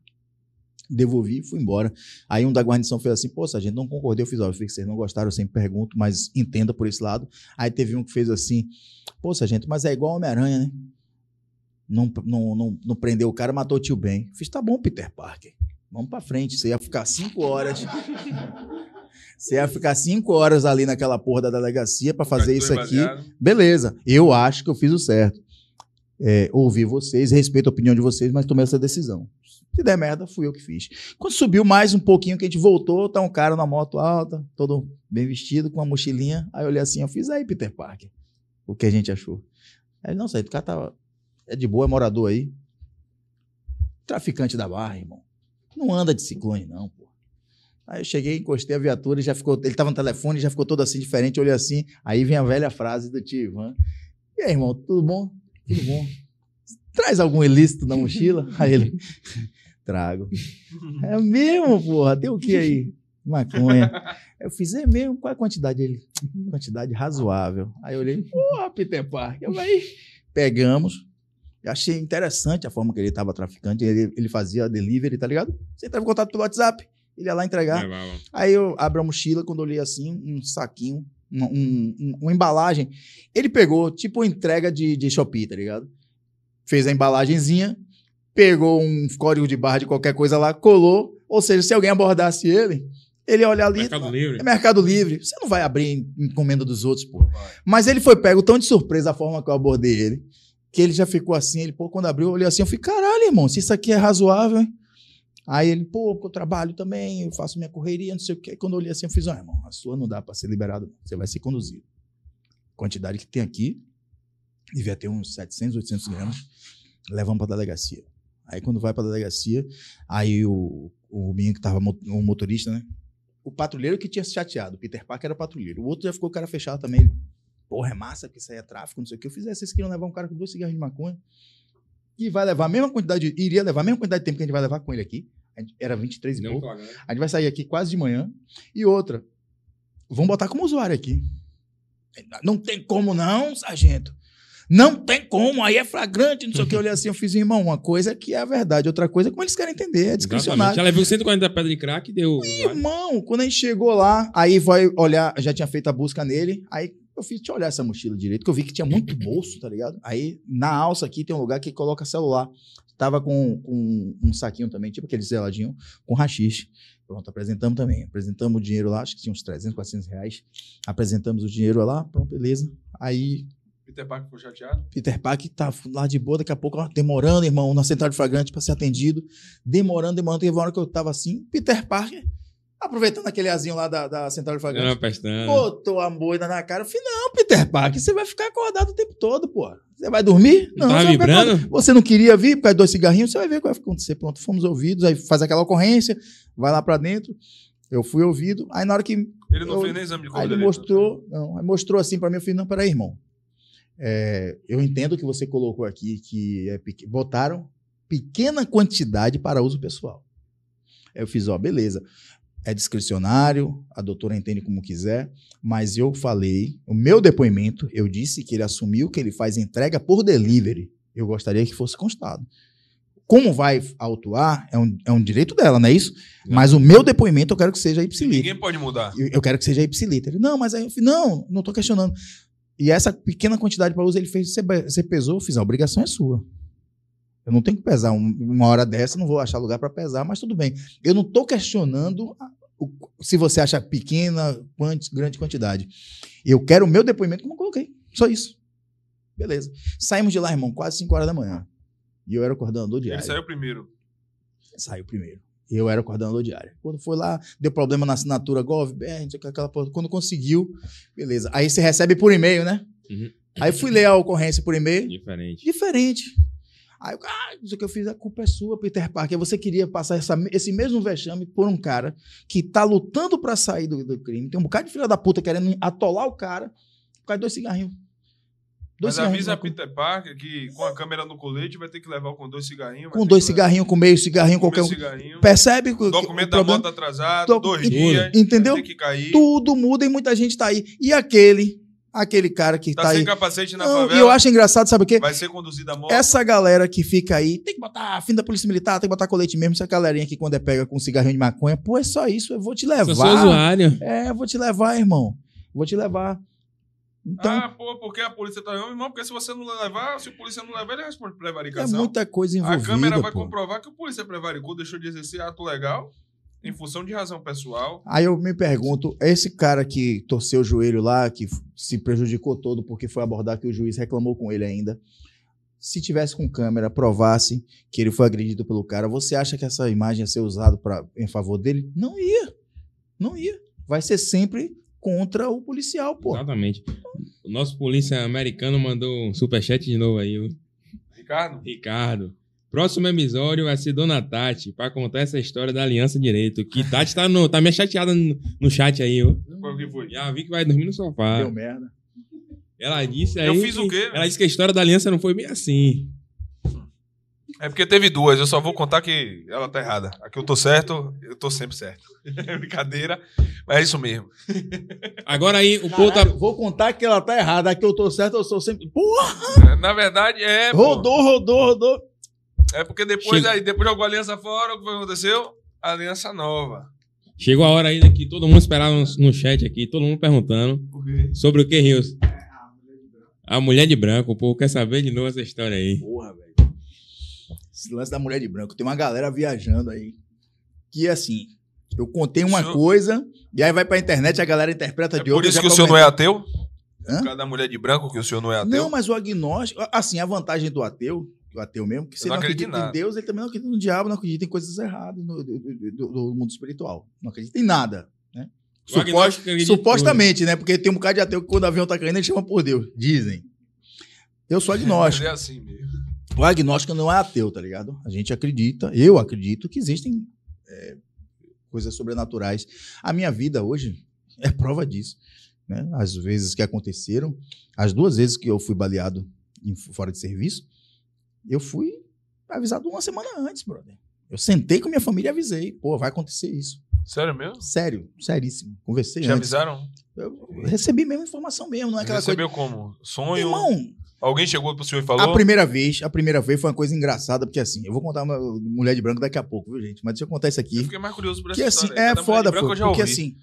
Devolvi e fui embora. Aí um da guarnição fez assim, pô, sargento, não concordei, eu fiz, ó, eu fiz, vocês não gostaram, eu sempre pergunto, mas entenda por esse lado. Aí teve um que fez assim, pô, sargento, mas é igual Homem-Aranha, né? Não, não, não, não prendeu o cara, matou o tio Ben. Fiz, tá bom, Peter Parker, vamos pra frente, você ia ficar cinco horas... Você ia ficar cinco horas ali naquela porra da delegacia pra fazer isso aqui. Baseado. Beleza, eu acho que eu fiz o certo. É, ouvi vocês, respeito a opinião de vocês, mas tomei essa decisão. Se der merda, fui eu que fiz. Quando subiu mais um pouquinho, que a gente voltou, tá um cara na moto alta, todo bem vestido, com uma mochilinha. Aí eu olhei assim, eu fiz aí, Peter Parker. O que a gente achou? Aí não sei, o cara tá. É de boa, é morador aí. Traficante da barra, irmão. Não anda de ciclone, não, pô. Aí eu cheguei, encostei a viatura e já ficou. Ele tava no telefone, já ficou todo assim, diferente. Eu olhei assim. Aí vem a velha frase do tio Ivan. E aí, irmão, tudo bom? Tudo bom. Traz algum ilícito na mochila? Aí ele. Trago. É mesmo, porra. Tem o que aí? Maconha. Eu fiz, é mesmo? Qual é a quantidade? Ele, quantidade razoável. Aí eu olhei, porra, Peter Parker. Aí pegamos. Eu achei interessante a forma que ele estava traficando. Ele, ele fazia delivery, tá ligado? Você entrava em contato pelo WhatsApp, ele ia lá entregar. Levava. Aí eu abro a mochila, quando eu olhei assim, um saquinho, uma, um- um- uma embalagem. Ele pegou, tipo, entrega de, de Shopee, tá ligado? Fez a embalagenzinha, pegou um código de barra de qualquer coisa lá, colou. Ou seja, se alguém abordasse ele, ele ia olhar ali. Mercado Livre. É Mercado Livre. Você não vai abrir encomenda dos outros, pô. Mas ele foi pego tão de surpresa a forma que eu abordei ele, que ele já ficou assim. Ele, pô, quando abriu, eu olhei assim, eu falei, caralho, irmão, se isso aqui é razoável, hein? Aí ele, pô, porque eu trabalho também, eu faço minha correria, não sei o quê. Quando eu olhei assim, eu fiz, ó, irmão, a sua não dá pra ser liberado, não. Você vai ser conduzido. Quantidade que tem aqui, devia ter uns 700, 800 gramas, levamos pra delegacia. Aí quando vai pra delegacia, aí o, o menino que tava, o motorista, né? O patrulheiro que tinha se chateado, o Peter Parker era patrulheiro. O outro já ficou cara fechado também. Porra, é massa, porque isso aí é tráfico, não sei o que. Eu fiz, é, vocês queriam levar um cara com dois cigarros de maconha e vai levar a mesma quantidade, iria levar a mesma quantidade de tempo que a gente vai levar com ele aqui. Gente- Era 23 e Não pouco. flagrante. A gente vai sair aqui quase de manhã. E outra, vamos botar como usuário aqui. Não tem como não, sargento. Não tem como, aí é flagrante, não sei o que. Eu olhei assim, eu fiz, irmão, uma coisa que é a verdade, outra coisa é como eles querem entender, é discricionário. Já levou 140 pedras de crack e deu. Irmão, quando a gente chegou lá, aí vai olhar, já tinha feito a busca nele, aí eu fiz, deixa eu olhar essa mochila direito, que eu vi que tinha muito bolso, tá ligado? Aí na alça aqui tem um lugar que coloca celular. Tava com, com um saquinho também, tipo aquele zeladinho, com rachixe. Pronto, apresentamos também. Apresentamos o dinheiro lá, acho que tinha uns 300, 400 reais. Apresentamos o dinheiro lá, pronto, beleza. Aí Peter Parker ficou chateado. Peter Parker tá lá de boa, daqui a pouco, ó, demorando, irmão, na central de flagrante para ser atendido. Demorando, demorando. Teve uma hora que eu tava assim, Peter Parker, aproveitando aquele azinho lá da, da central de flagrante, pestana. botou a moida na cara. Eu falei, não, Peter Parker, você vai ficar acordado o tempo todo, pô. Você vai dormir? Não tava você vai vibrando? acordado. Você não queria vir por causa de dois cigarrinhos? Você vai ver o que vai acontecer. Pronto, fomos ouvidos, aí faz aquela ocorrência, vai lá pra dentro. Eu fui ouvido. Aí na hora que Ele não Eu- fez nem exame de corpo Aí ele mostrou, não, aí mostrou assim pra mim, eu falei, não, peraí, irmão. É, eu entendo que você colocou aqui que é pequ- botaram pequena quantidade para uso pessoal. Eu fiz, ó, beleza. É discricionário, a doutora entende como quiser, mas eu falei, o meu depoimento, eu disse que ele assumiu que ele faz entrega por delivery. Eu gostaria que fosse constado. Como vai autuar, é um, é um direito dela, não é isso? Mas o meu depoimento eu quero que seja ipsiliter. Ninguém pode mudar. Eu, eu quero que seja ipsiliter. Ele, não, mas aí eu falei, não, não tô questionando. E essa pequena quantidade para uso, ele fez, você, pesou? Fiz, a obrigação é sua. Eu não tenho que pesar um- uma hora dessa, não vou achar lugar para pesar, mas tudo bem. Eu não tô questionando se você acha pequena, grande quantidade. Eu quero o meu depoimento como eu coloquei. Só isso. Beleza. Saímos de lá, irmão, quase 5 horas da manhã. E eu era o coordenador Ele diário. saiu primeiro. Saiu primeiro. Eu era o coordenador diário. Quando foi lá, deu problema na assinatura Gov, BR, não sei o que, aquela. Quando conseguiu, beleza. Aí você recebe por e-mail, né? Uhum. Aí fui ler a ocorrência por e-mail. Diferente. Diferente. Aí, eu, ah, isso que eu fiz, a culpa é sua, Peter Parker. Você queria passar essa- esse mesmo vexame por um cara que tá lutando pra sair do, do crime. Tem um bocado de filha da puta querendo atolar o cara por causa de dois cigarrinhos. Dois Mas avisa a Peter Parker que com a câmera no colete vai ter que levar com dois cigarrinhos. com dois cigarrinhos, com meio cigarrinho, com qualquer meio um. cigarrinho. Percebe? que- Documento o da moto atrasado, Doc- dois dias. Entendeu? Tem que cair. Tudo muda e muita gente tá aí. E aquele, aquele cara que Tá tá, sem aí. capacete na Não, favela. e eu acho engraçado, sabe o quê? Vai ser conduzido a moto. Essa galera que fica aí, tem que botar fim da polícia militar, tem que botar colete mesmo. Essa galerinha que quando é pega com um cigarrinho de maconha, pô, é só isso, eu vou te levar. Sou usuário. É, eu vou te levar, irmão. Vou te levar. Então, Ah, pô, porque a polícia tá. Não, irmão, porque se você não levar, se o polícia não levar, ele responde por é prevaricação. muita coisa A envolvida. câmera vai pô. comprovar que o polícia prevaricou, deixou de exercer ato legal em função de razão pessoal. Aí eu me pergunto, esse cara que torceu o joelho lá, que se prejudicou todo porque foi abordar que o juiz reclamou com ele ainda, se tivesse com câmera, provasse que ele foi agredido pelo cara, você acha que essa imagem ia ser usada pra, em favor dele? Não ia. Não ia. Vai ser sempre contra o policial, pô. Exatamente. O nosso polícia americano mandou um superchat de novo aí, o Ricardo? Ricardo. Próximo episódio vai ser Dona Tati, pra contar essa história da Aliança Direito. Que Tati tá, no, tá meio chateada no, no chat aí, ó. Que? Já vi que vai dormir no sofá. Deu merda. Ela disse aí. Eu fiz que- o quê? Ela disse que a história da Aliança não foi bem assim. É porque teve duas, eu só vou contar que ela tá errada. Aqui eu tô certo, eu tô sempre certo. Brincadeira, mas é isso mesmo. Agora aí, o povo tá. Caralho, Vou contar que ela tá errada. Aqui eu tô certo, eu sou sempre. Porra! Na verdade, é. pô. Rodou, rodou, rodou. É porque depois, Chega. aí, depois jogou a aliança fora, o que aconteceu? Aliança nova. Chegou a hora aí que todo mundo esperava no, no chat aqui, todo mundo perguntando Por quê? sobre o que, Rios? A mulher de branco, o povo quer saber de novo essa história aí. Porra, velho. Esse lance da mulher de branco. Tem uma galera viajando aí. Que assim, eu contei uma Senhor- coisa, e aí vai pra internet a galera interpreta É de por outra. isso já que o senhor não é ateu? Hã? Por causa da mulher de branco que o senhor não é ateu? Não, mas o agnóstico. Assim, a vantagem do ateu, o ateu mesmo, que se não não acredita em. Deus, ele também não acredita no diabo, não acredita em coisas erradas no, do, do- do- do mundo espiritual. Não acredita em nada. Né? O Supo- agnóstico acredita em supostamente, né? Porque tem um bocado de ateu que quando o avião tá caindo, ele chama por Deus. Dizem. Eu sou agnóstico. é assim mesmo. O agnóstico não é ateu, tá ligado? A gente acredita, eu acredito que existem é, coisas sobrenaturais. A minha vida hoje é prova disso. Né? As vezes que aconteceram, as duas vezes que eu fui baleado em- fora de serviço, eu fui avisado uma semana antes, brother. Eu sentei com minha família e avisei. Pô, vai acontecer isso. Sério mesmo? Sério, seríssimo. Conversei Já antes. avisaram? Eu recebi mesmo informação mesmo, não é aquela Recebeu como? coisa. Sonho? Irmão, Alguém chegou pro senhor e A falou? primeira vez, a primeira vez foi uma coisa engraçada, porque assim, eu vou contar uma mulher de branco daqui a pouco, viu, gente? Mas deixa eu contar isso Eu aqui. fiquei mais curioso por essa Que assim, história. é foda, foi, eu porque ouvi. assim,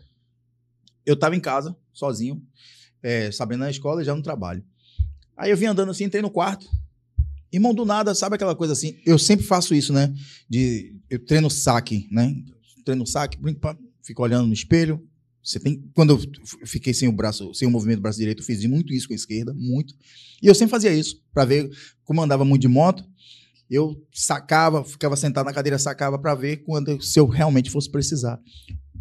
eu tava em casa, sozinho, é, sabendo na escola e já no trabalho. Aí eu vim andando assim, entrei no quarto. Irmão, do nada, sabe aquela coisa assim? Eu sempre faço isso, né? De, eu treino saque, né? Treino saque, brinco, fico olhando no espelho. Você tem, quando eu fiquei sem o braço, sem o movimento do braço direito, eu fiz muito isso com a esquerda, muito. E eu sempre fazia isso, pra ver como andava muito de moto. Eu sacava, ficava sentado na cadeira, sacava pra ver quando se eu realmente fosse precisar.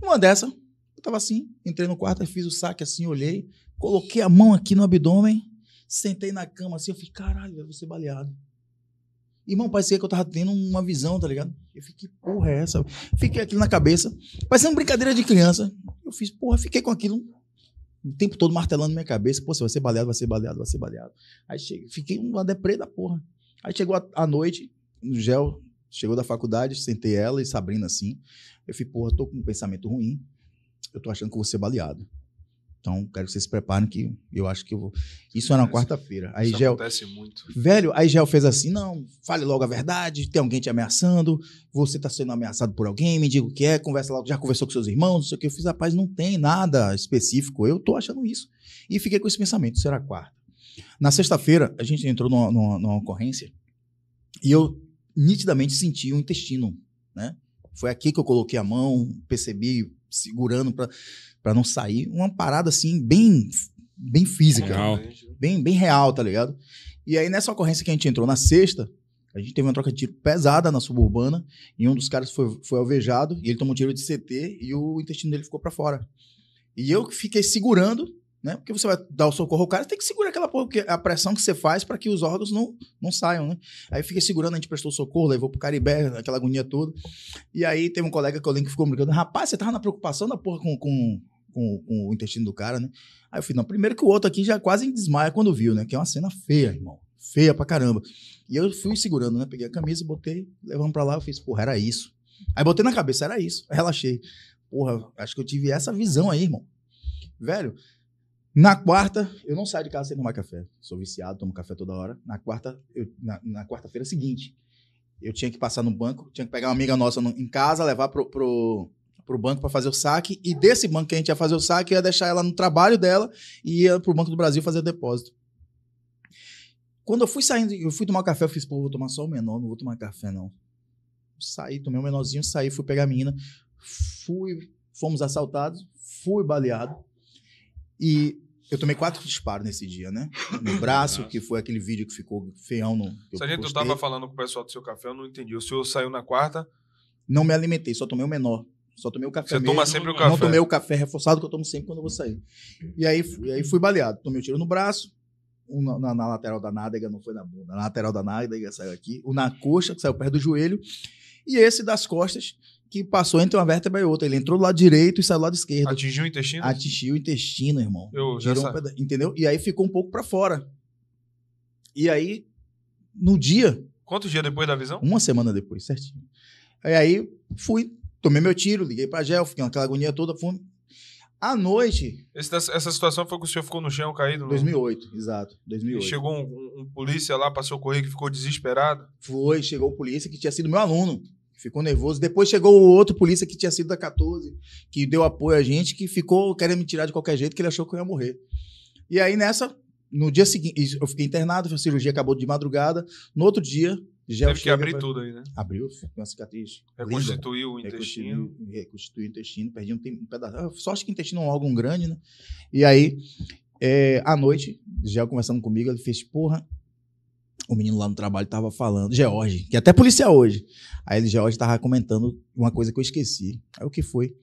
Uma dessa, eu tava assim, entrei no quarto, fiz o saque assim, olhei, coloquei a mão aqui no abdômen, sentei na cama assim, eu falei, caralho, eu vou ser baleado. Irmão, parecia que eu tava tendo uma visão, tá ligado? Eu fiquei, porra, é essa? Fiquei aquilo na cabeça, parecendo brincadeira de criança. Eu fiz, porra, fiquei com aquilo o tempo todo martelando minha cabeça. Pô, você vai ser baleado, vai ser baleado, vai ser baleado. Aí cheguei, fiquei uma deprê da porra. Aí chegou a, a noite, no gel, chegou da faculdade, sentei ela e Sabrina assim. Eu falei, porra, tô com um pensamento ruim. Eu tô achando que eu vou ser baleado. Então, quero que vocês se preparem que eu acho que eu vou. Isso era na quarta-feira. Aí Isso Gel, acontece muito. Velho, aí Gel fez assim: não, fale logo a verdade, tem alguém te ameaçando, você tá sendo ameaçado por alguém, me diga o que é, conversa logo, já conversou com seus irmãos, não sei o que. Eu fiz, rapaz, não tem nada específico, eu tô achando isso. E fiquei com esse pensamento, isso era quarta. Na sexta-feira, a gente entrou numa, numa, numa ocorrência e eu nitidamente senti o intestino, né? Foi aqui que eu coloquei a mão, percebi, segurando pra pra não sair. Uma parada assim, bem, bem física Real. bem, bem real, tá ligado? E aí, nessa ocorrência que a gente entrou na sexta, a gente teve uma troca de tiro pesada na suburbana, e um dos caras foi, foi alvejado, e ele tomou um tiro de CT, e o intestino dele ficou pra fora. E eu fiquei segurando, né? Porque você vai dar o socorro ao cara, tem que segurar aquela porra, a pressão que você faz para que os órgãos não, não saiam, né? Aí fiquei segurando, a gente prestou socorro, levou pro Caribé, aquela agonia toda. E aí teve um colega que eu lembro que ficou brincando, rapaz, você tava na preocupação da porra com, com, com, com o intestino do cara, né? Aí eu falei, não, primeiro que o outro aqui já quase desmaia quando viu, né? Que é uma cena feia, irmão. Feia pra caramba. E eu fui segurando, né? Peguei a camisa, botei, levamos pra lá, eu fiz, porra, era isso. Aí botei na cabeça, era isso. Relaxei. Porra, acho que eu tive essa visão aí, irmão. Velho, na quarta, eu não saio de casa sem tomar café. Sou viciado, tomo café toda hora. Na quarta, eu- na, na quarta-feira seguinte, eu tinha que passar no banco, tinha que pegar uma amiga nossa no- em casa, levar pro, pro, pro banco para fazer o saque. E desse banco que a gente ia fazer o saque, ia deixar ela no trabalho dela e ia pro Banco do Brasil fazer depósito. Quando eu fui saindo, eu fui tomar café, eu fiz, pô, vou tomar só o menor, não vou tomar café, não. Saí, tomei o menorzinho, saí, fui pegar a menina, fui, fomos assaltados, fui baleado. E eu tomei quatro disparos nesse dia, né? No braço, que foi aquele vídeo que ficou feião no. Se a gente postei. tava falando com o pessoal do seu café, eu não entendi. O senhor saiu na quarta, Não me alimentei, só tomei o menor. Só tomei o café você mesmo. toma sempre o Não café. tomei o café reforçado que eu tomo sempre quando eu vou sair. E aí, e aí fui baleado. Tomei o tiro no braço. um na, na- na lateral da nádega, não foi na bunda. Na lateral da nádega saiu aqui. O na coxa, que saiu perto do joelho. E esse das costas, que passou entre uma vértebra e outra. Ele entrou do lado direito e saiu do lado esquerdo. Atingiu o intestino? Atingiu o intestino, irmão. Eu já um peda- entendeu? E aí ficou um pouco pra fora. E aí, no dia, Quantos dias depois da visão? uma semana depois, certinho. Aí, aí fui, tomei meu tiro, liguei pra Gel, fiquei naquela agonia toda. Fui. À noite, Esse- essa situação foi que o senhor ficou no chão caído? no- 2008, exato, E 2008. chegou um, um- um polícia lá pra socorrer que ficou desesperado. Foi, chegou o polícia que tinha sido meu aluno, ficou nervoso. Depois chegou o outro polícia que tinha sido da 14, que deu apoio a gente, que ficou querendo me tirar de qualquer jeito, que ele achou que eu ia morrer. E aí nessa, no dia seguinte, eu fiquei internado, a cirurgia acabou de madrugada. No outro dia, já Teve que abrir tudo aí, né? Abriu, uma cicatriz. linda. Reconstituiu o intestino. Reconstituiu, o intestino, perdi um, um pedaço. Ah, Sorte que o intestino é um órgão grande, né? E aí, é, à noite, já conversando comigo, ele fez, porra, o menino lá no trabalho tava falando, George, que é até policial hoje. Aí ele, George, tava comentando uma coisa que eu esqueci. Aí o que foi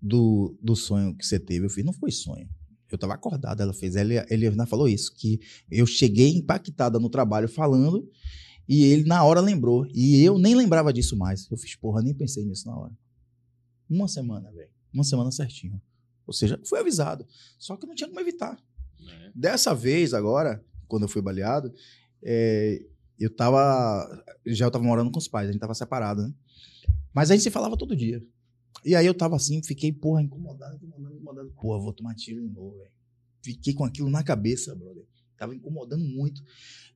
do, do sonho que você teve? Eu fiz, não foi sonho. Eu tava acordado, ela fez. Ele, ele ainda falou isso, que eu cheguei impactada no trabalho falando e ele na hora lembrou. E eu nem lembrava disso mais. Eu fiz, porra, nem pensei nisso na hora. Uma semana, velho. Uma semana certinho. Ou seja, fui avisado. Só que não tinha como evitar. Dessa vez, agora, quando eu fui baleado, é, eu tava. Já eu tava morando com os pais, a gente tava separado, né? Mas a gente se falava todo dia. E aí eu tava assim, fiquei, porra, incomodado, incomodado, incomodado. Porra, vou tomar tiro de novo, velho. Fiquei com aquilo na cabeça, brother. Tava incomodando muito.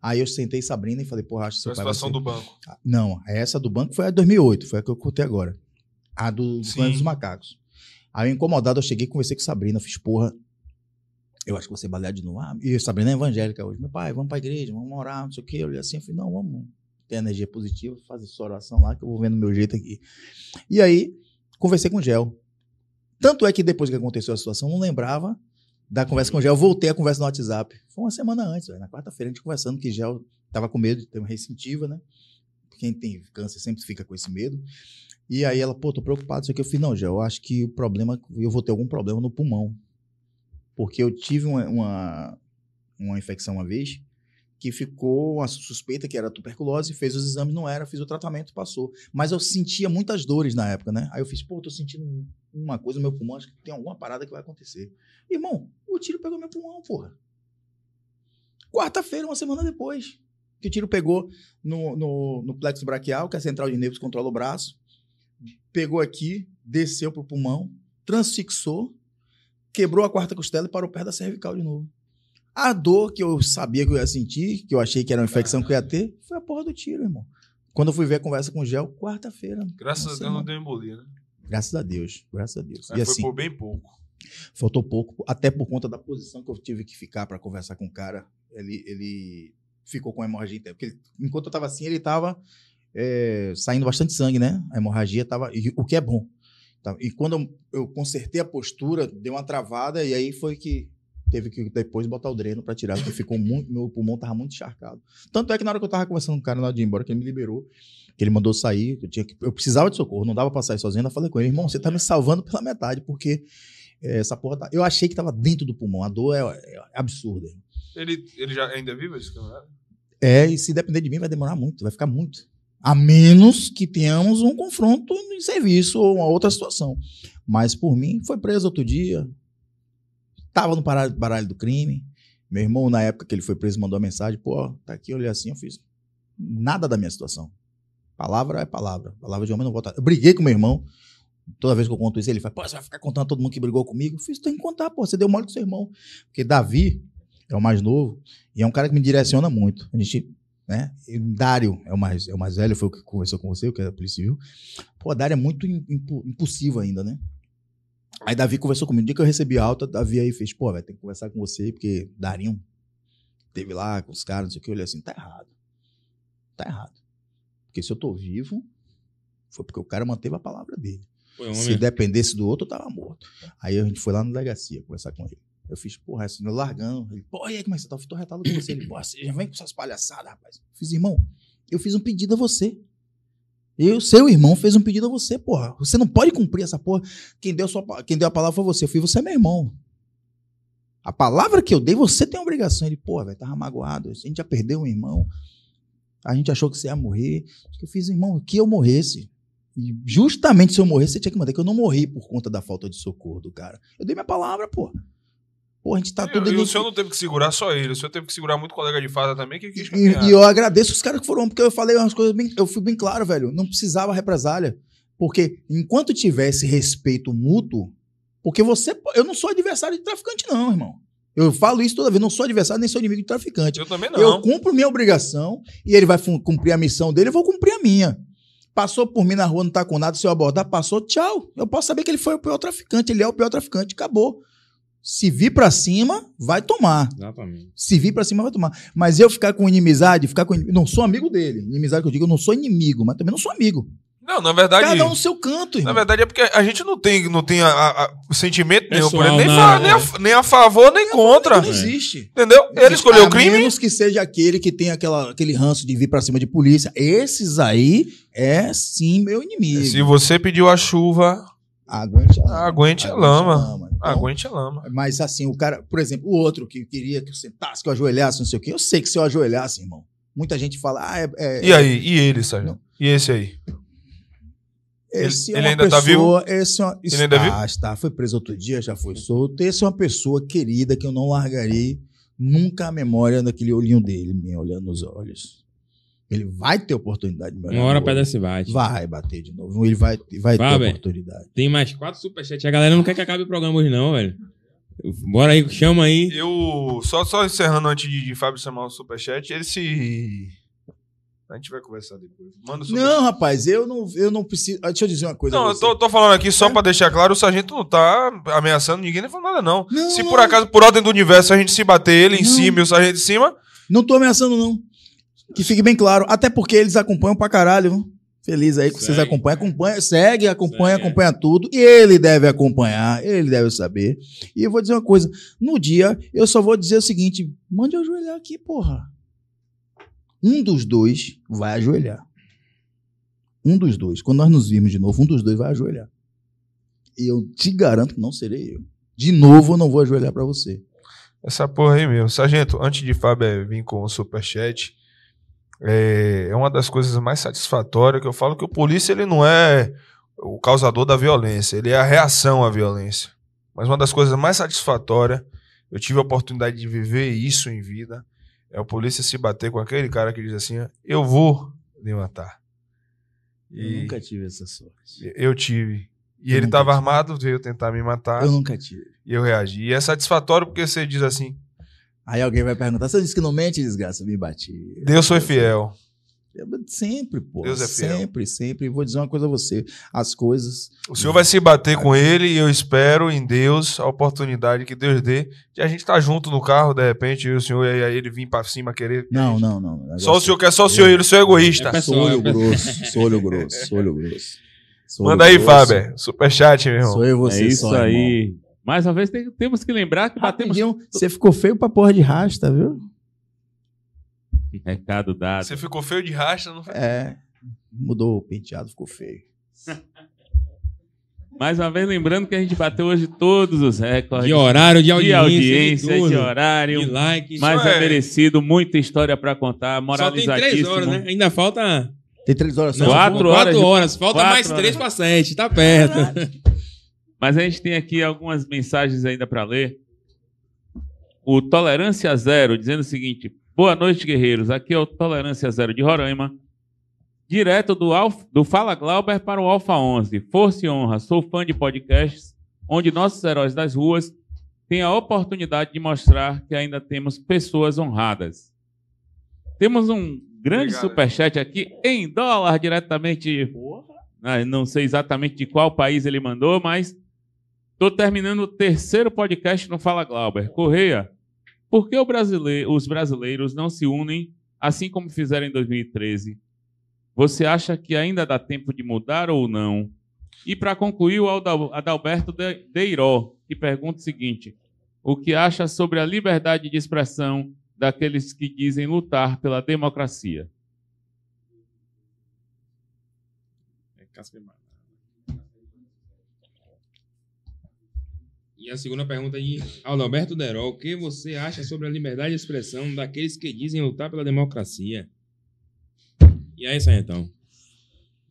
Aí eu sentei Sabrina e falei, porra, acho que Foi seu a pai vai situação ser- do banco. ah, Não, essa do banco foi a de 2008, foi a que eu contei agora. A do, do dos Macacos. Aí, incomodado, eu cheguei e conversei com Sabrina, fiz, porra, eu acho que você balear de novo. Ah, e a Sabrina é evangélica hoje. Meu pai, vamos pra igreja, vamos orar, não sei o quê. Eu olhei assim, eu falei, não, vamos ter energia positiva, fazer sua oração lá, que eu vou vendo meu jeito aqui. E aí, conversei com o Gel. Tanto é que depois que aconteceu a situação, não lembrava da conversa com o Gel. Voltei a conversa no WhatsApp. Foi uma semana antes, na quarta-feira, a gente conversando que Gel tava com medo de ter uma ressentiva, né? Quem tem câncer sempre fica com esse medo. E aí ela, pô, tô preocupado, isso aqui. Eu falei, não, Gel, eu acho que o problema, eu vou ter algum problema no pulmão. Porque eu tive uma, uma, uma infecção uma vez que ficou uma suspeita que era tuberculose, fez os exames, não era, fiz o tratamento, passou. Mas eu sentia muitas dores na época, né? Aí eu fiz, pô, tô sentindo uma coisa no meu pulmão, acho que tem alguma parada que vai acontecer. Irmão, o tiro pegou meu pulmão, porra. Quarta-feira, uma semana depois, que o tiro pegou no, no, no plexo braquial, que é a central de nervos controla o braço, pegou aqui, desceu pro pulmão, transfixou, quebrou a quarta costela e parou perto da cervical de novo. A dor que eu sabia que eu ia sentir, que eu achei que era uma infecção que eu ia ter, foi a porra do tiro, irmão. Quando eu fui ver a conversa com o Gel, quarta-feira. Graças a Deus não deu embolia, né? Graças a Deus, graças a Deus. Mas e foi assim, por bem pouco. faltou pouco, até por conta da posição que eu tive que ficar para conversar com o cara. Ele, ele ficou com hemorragia interna. Porque ele- enquanto eu tava assim, ele tava é, saindo bastante sangue, né? A hemorragia tava. e o que é bom. Tá? E quando eu, eu consertei a postura, deu uma travada, e aí foi que teve que depois botar o dreno para tirar, porque ficou muito. Meu pulmão tava muito encharcado. Tanto é que na hora que eu tava conversando com o cara na hora de ir embora, que ele me liberou, que ele mandou sair, eu, tinha que, eu precisava de socorro, não dava pra sair sozinho. Eu falei com ele, irmão, você tá me salvando pela metade, porque é, essa porra tá. Eu achei que tava dentro do pulmão. A dor é, é absurda. Ele, ele já ainda é vivo esse camarada? É, e se depender de mim, vai demorar muito, vai ficar muito. A menos que tenhamos um confronto em serviço ou uma outra situação. Mas por mim, foi preso outro dia. Tava no baralho, baralho do crime. Meu irmão, na época que ele foi preso, mandou uma mensagem: pô, tá aqui, olhei assim, eu fiz nada da minha situação. Palavra é palavra. Palavra de homem não volta. Eu briguei com meu irmão. Toda vez que eu conto isso, ele fala: pô, você vai ficar contando todo mundo que brigou comigo? Eu fiz: tem que contar, pô, você deu mole com seu irmão. Porque Davi é o mais novo e é um cara que me direciona muito. A gente né? E Dário é o mais, é o mais velho, foi o que conversou com você, o que é da Polícia Civil. Pô, Dário é muito impu- impulsivo ainda, né? Aí Davi conversou comigo. No dia que eu recebi a alta, Davi aí fez, pô, vai ter que conversar com você, porque Darinho teve lá com os caras, não sei o que. Eu olhei assim, tá errado. Tá errado. Porque se eu tô vivo, foi porque o cara manteve a palavra dele. Foi Se dependesse do outro, eu tava morto. Aí a gente foi lá na delegacia conversar com ele. Eu fiz, porra, assim, eu largando. Ele, pô, e aí, como é que você tá? Eu tô retado com você. Ele, pô, você já vem com essas palhaçadas, rapaz. Eu fiz, irmão, eu fiz um pedido a você. Eu, seu irmão, fez um pedido a você, porra. Você não pode cumprir essa porra. Quem deu, sua, quem deu a palavra foi você. Eu fui, você é meu irmão. A palavra que eu dei, você tem obrigação. Ele, pô, velho, tava magoado. A gente já perdeu um irmão. A gente achou que você ia morrer. Eu fiz, irmão, que eu morresse. E justamente se eu morresse, você tinha que mandar que eu não morri por conta da falta de socorro do cara. Eu dei minha palavra, pô. Pô, a gente tá E- tudo e ali. o senhor não teve que segurar só ele, o senhor teve que segurar muito colega de farda também que quis E, e eu agradeço os caras que foram, porque eu falei umas coisas bem. Eu fui bem claro, velho. Não precisava represália. Porque enquanto tivesse respeito mútuo, porque você. Eu não sou adversário de traficante, não, irmão. Eu falo isso toda vez, não sou adversário nem sou inimigo de traficante. Eu também não. Eu cumpro minha obrigação e ele vai cumprir a missão dele, eu vou cumprir a minha. Passou por mim na rua, não tá com nada, se eu abordar, passou, tchau. Eu posso saber que ele foi o pior traficante, ele é o pior traficante, acabou. Se vir pra cima, vai tomar. Exatamente. Se vir pra cima, vai tomar. Mas eu ficar com inimizade, ficar com. Não sou amigo dele. Inimizade que eu digo, eu não sou inimigo, mas também não sou amigo. Não, na verdade. Cada um no seu canto, Na irmão. verdade é porque a gente não tem, não tem a, a- a- sentimento nenhum por Pessoal, ele, nem, não, fa- é. nem a, nem a favor, nem contra. Não existe. Entendeu? Ele escolheu a o crime. menos que seja aquele que tem aquela, aquele ranço de vir pra cima de polícia. Esses aí é sim meu inimigo. Se você pediu a chuva, Aguente a lama. Aguente a lama. Então, aguente a lama. Mas assim, o cara, por exemplo, o outro que queria que eu sentasse, que eu ajoelhasse, não sei o quê. Eu sei que se eu ajoelhasse, irmão, muita gente fala, ah, é. é- E aí? E ele, Sérgio? E esse aí? Esse ele- é ele ainda tá pessoa, Esse é uma, Ele ainda é está, vivo? está, foi preso outro dia, já foi solto. Esse é uma pessoa querida que eu não largarei nunca a memória daquele olhinho dele, me olhando nos olhos. Ele vai ter oportunidade Uma hora olho. desce bate. Vai bater de novo. Ele vai, vai ter velho. oportunidade. Tem mais quatro superchats. A galera não quer que acabe o programa hoje, não, velho. Bora aí, chama aí. Eu, só, só encerrando antes de, de Fábio chamar o superchat, ele se... A gente vai conversar depois. Manda o superchat. Não, rapaz, eu não, eu não preciso. ah, Deixa eu dizer uma coisa. Não, eu tô, tô falando aqui só pra deixar claro, o sargento não tá ameaçando ninguém nem falando nada, não. Não, se por acaso, por ordem do universo, a gente se bater ele em Não. cima e o sargento em cima, Não tô ameaçando, não. Que fique bem claro. Até porque eles acompanham pra caralho. viu? Feliz aí que vocês Segue. acompanham. Acompanha, segue, acompanha, Segue. acompanha tudo. E ele deve acompanhar, ele deve saber. E eu vou dizer uma coisa. No dia, eu só vou dizer o seguinte: mande eu ajoelhar aqui, porra. Um dos dois vai ajoelhar. Um dos dois. Quando nós nos virmos de novo, um dos dois vai ajoelhar. E eu te garanto que não serei eu. De novo, eu não vou ajoelhar pra você. essa porra aí mesmo. Sargento, antes de Fábio vir com o superchat, é, é uma das coisas mais satisfatórias que eu falo que o polícia ele não é o causador da violência, ele é a reação à violência. Mas uma das coisas mais satisfatórias, eu tive a oportunidade de viver isso em vida, é o polícia se bater com aquele cara que diz assim: eu vou lhe matar. Eu E nunca tive essa sorte. eu tive. E Eu ele estava armado, veio tentar me matar Eu nunca tive. e eu reagi. E é satisfatório porque você diz assim: Aí alguém vai perguntar: você disse que não mente, desgraça? Me bati. Deus foi fiel. Eu- Sempre, pô. Deus é fiel. Sempre, sempre. E vou dizer uma coisa a você: as coisas. O senhor vai se bater com ele e eu espero em Deus a oportunidade que Deus dê de a gente estar junto no carro, de repente, e o senhor, e aí ele vir pra cima querer. Não, não, não. Só o senhor quer só o senhor e ele, o senhor é egoísta. É Sou olho grosso, sou olho grosso, sou olho grosso. Sou Manda olho aí, grosso. Fábio. Superchat, meu irmão. Sou eu você é isso só, irmão. Mais uma vez, tem- temos que lembrar que batemos. Rapidinho, você ficou feio pra porra de rasta, viu? Recado dado. Você ficou feio de racha, não foi? É. Mudou o penteado, ficou feio. Mais uma vez, lembrando que a gente bateu hoje todos os recordes. De horário, de de audiência, audiência, de, de, horário. de like. Mas Isso é é- merecido, muita história pra contar, Só tem três moralizadíssimo. horas, né? Ainda falta. Tem três horas só. Não, Quatro quatro horas de- horas. Falta quatro mais três pra sete. Tá perto. Mas a gente tem aqui algumas mensagens ainda para ler. O Tolerância Zero dizendo o seguinte: Boa noite, guerreiros. Aqui é o Tolerância Zero de Roraima. Direto do, Alf- do Fala Glauber para o Alfa 11. Força e honra. Sou fã de podcasts onde nossos heróis das ruas têm a oportunidade de mostrar que ainda temos pessoas honradas. Temos um grande Obrigado. superchat aqui em dólar diretamente ah, não sei exatamente de qual país ele mandou, mas estou terminando o terceiro podcast no Fala Glauber. Correia, por que o brasile- os brasileiros não se unem assim como fizeram em 2013? Você acha que ainda dá tempo de mudar ou não? E para concluir, o Adal- Adalberto De- Deiró, que pergunta o seguinte: o que acha sobre a liberdade de expressão daqueles que dizem lutar pela democracia? E a segunda pergunta de Alberto Derol. O que você acha sobre a liberdade de expressão daqueles que dizem lutar pela democracia? E aí, Sargentão?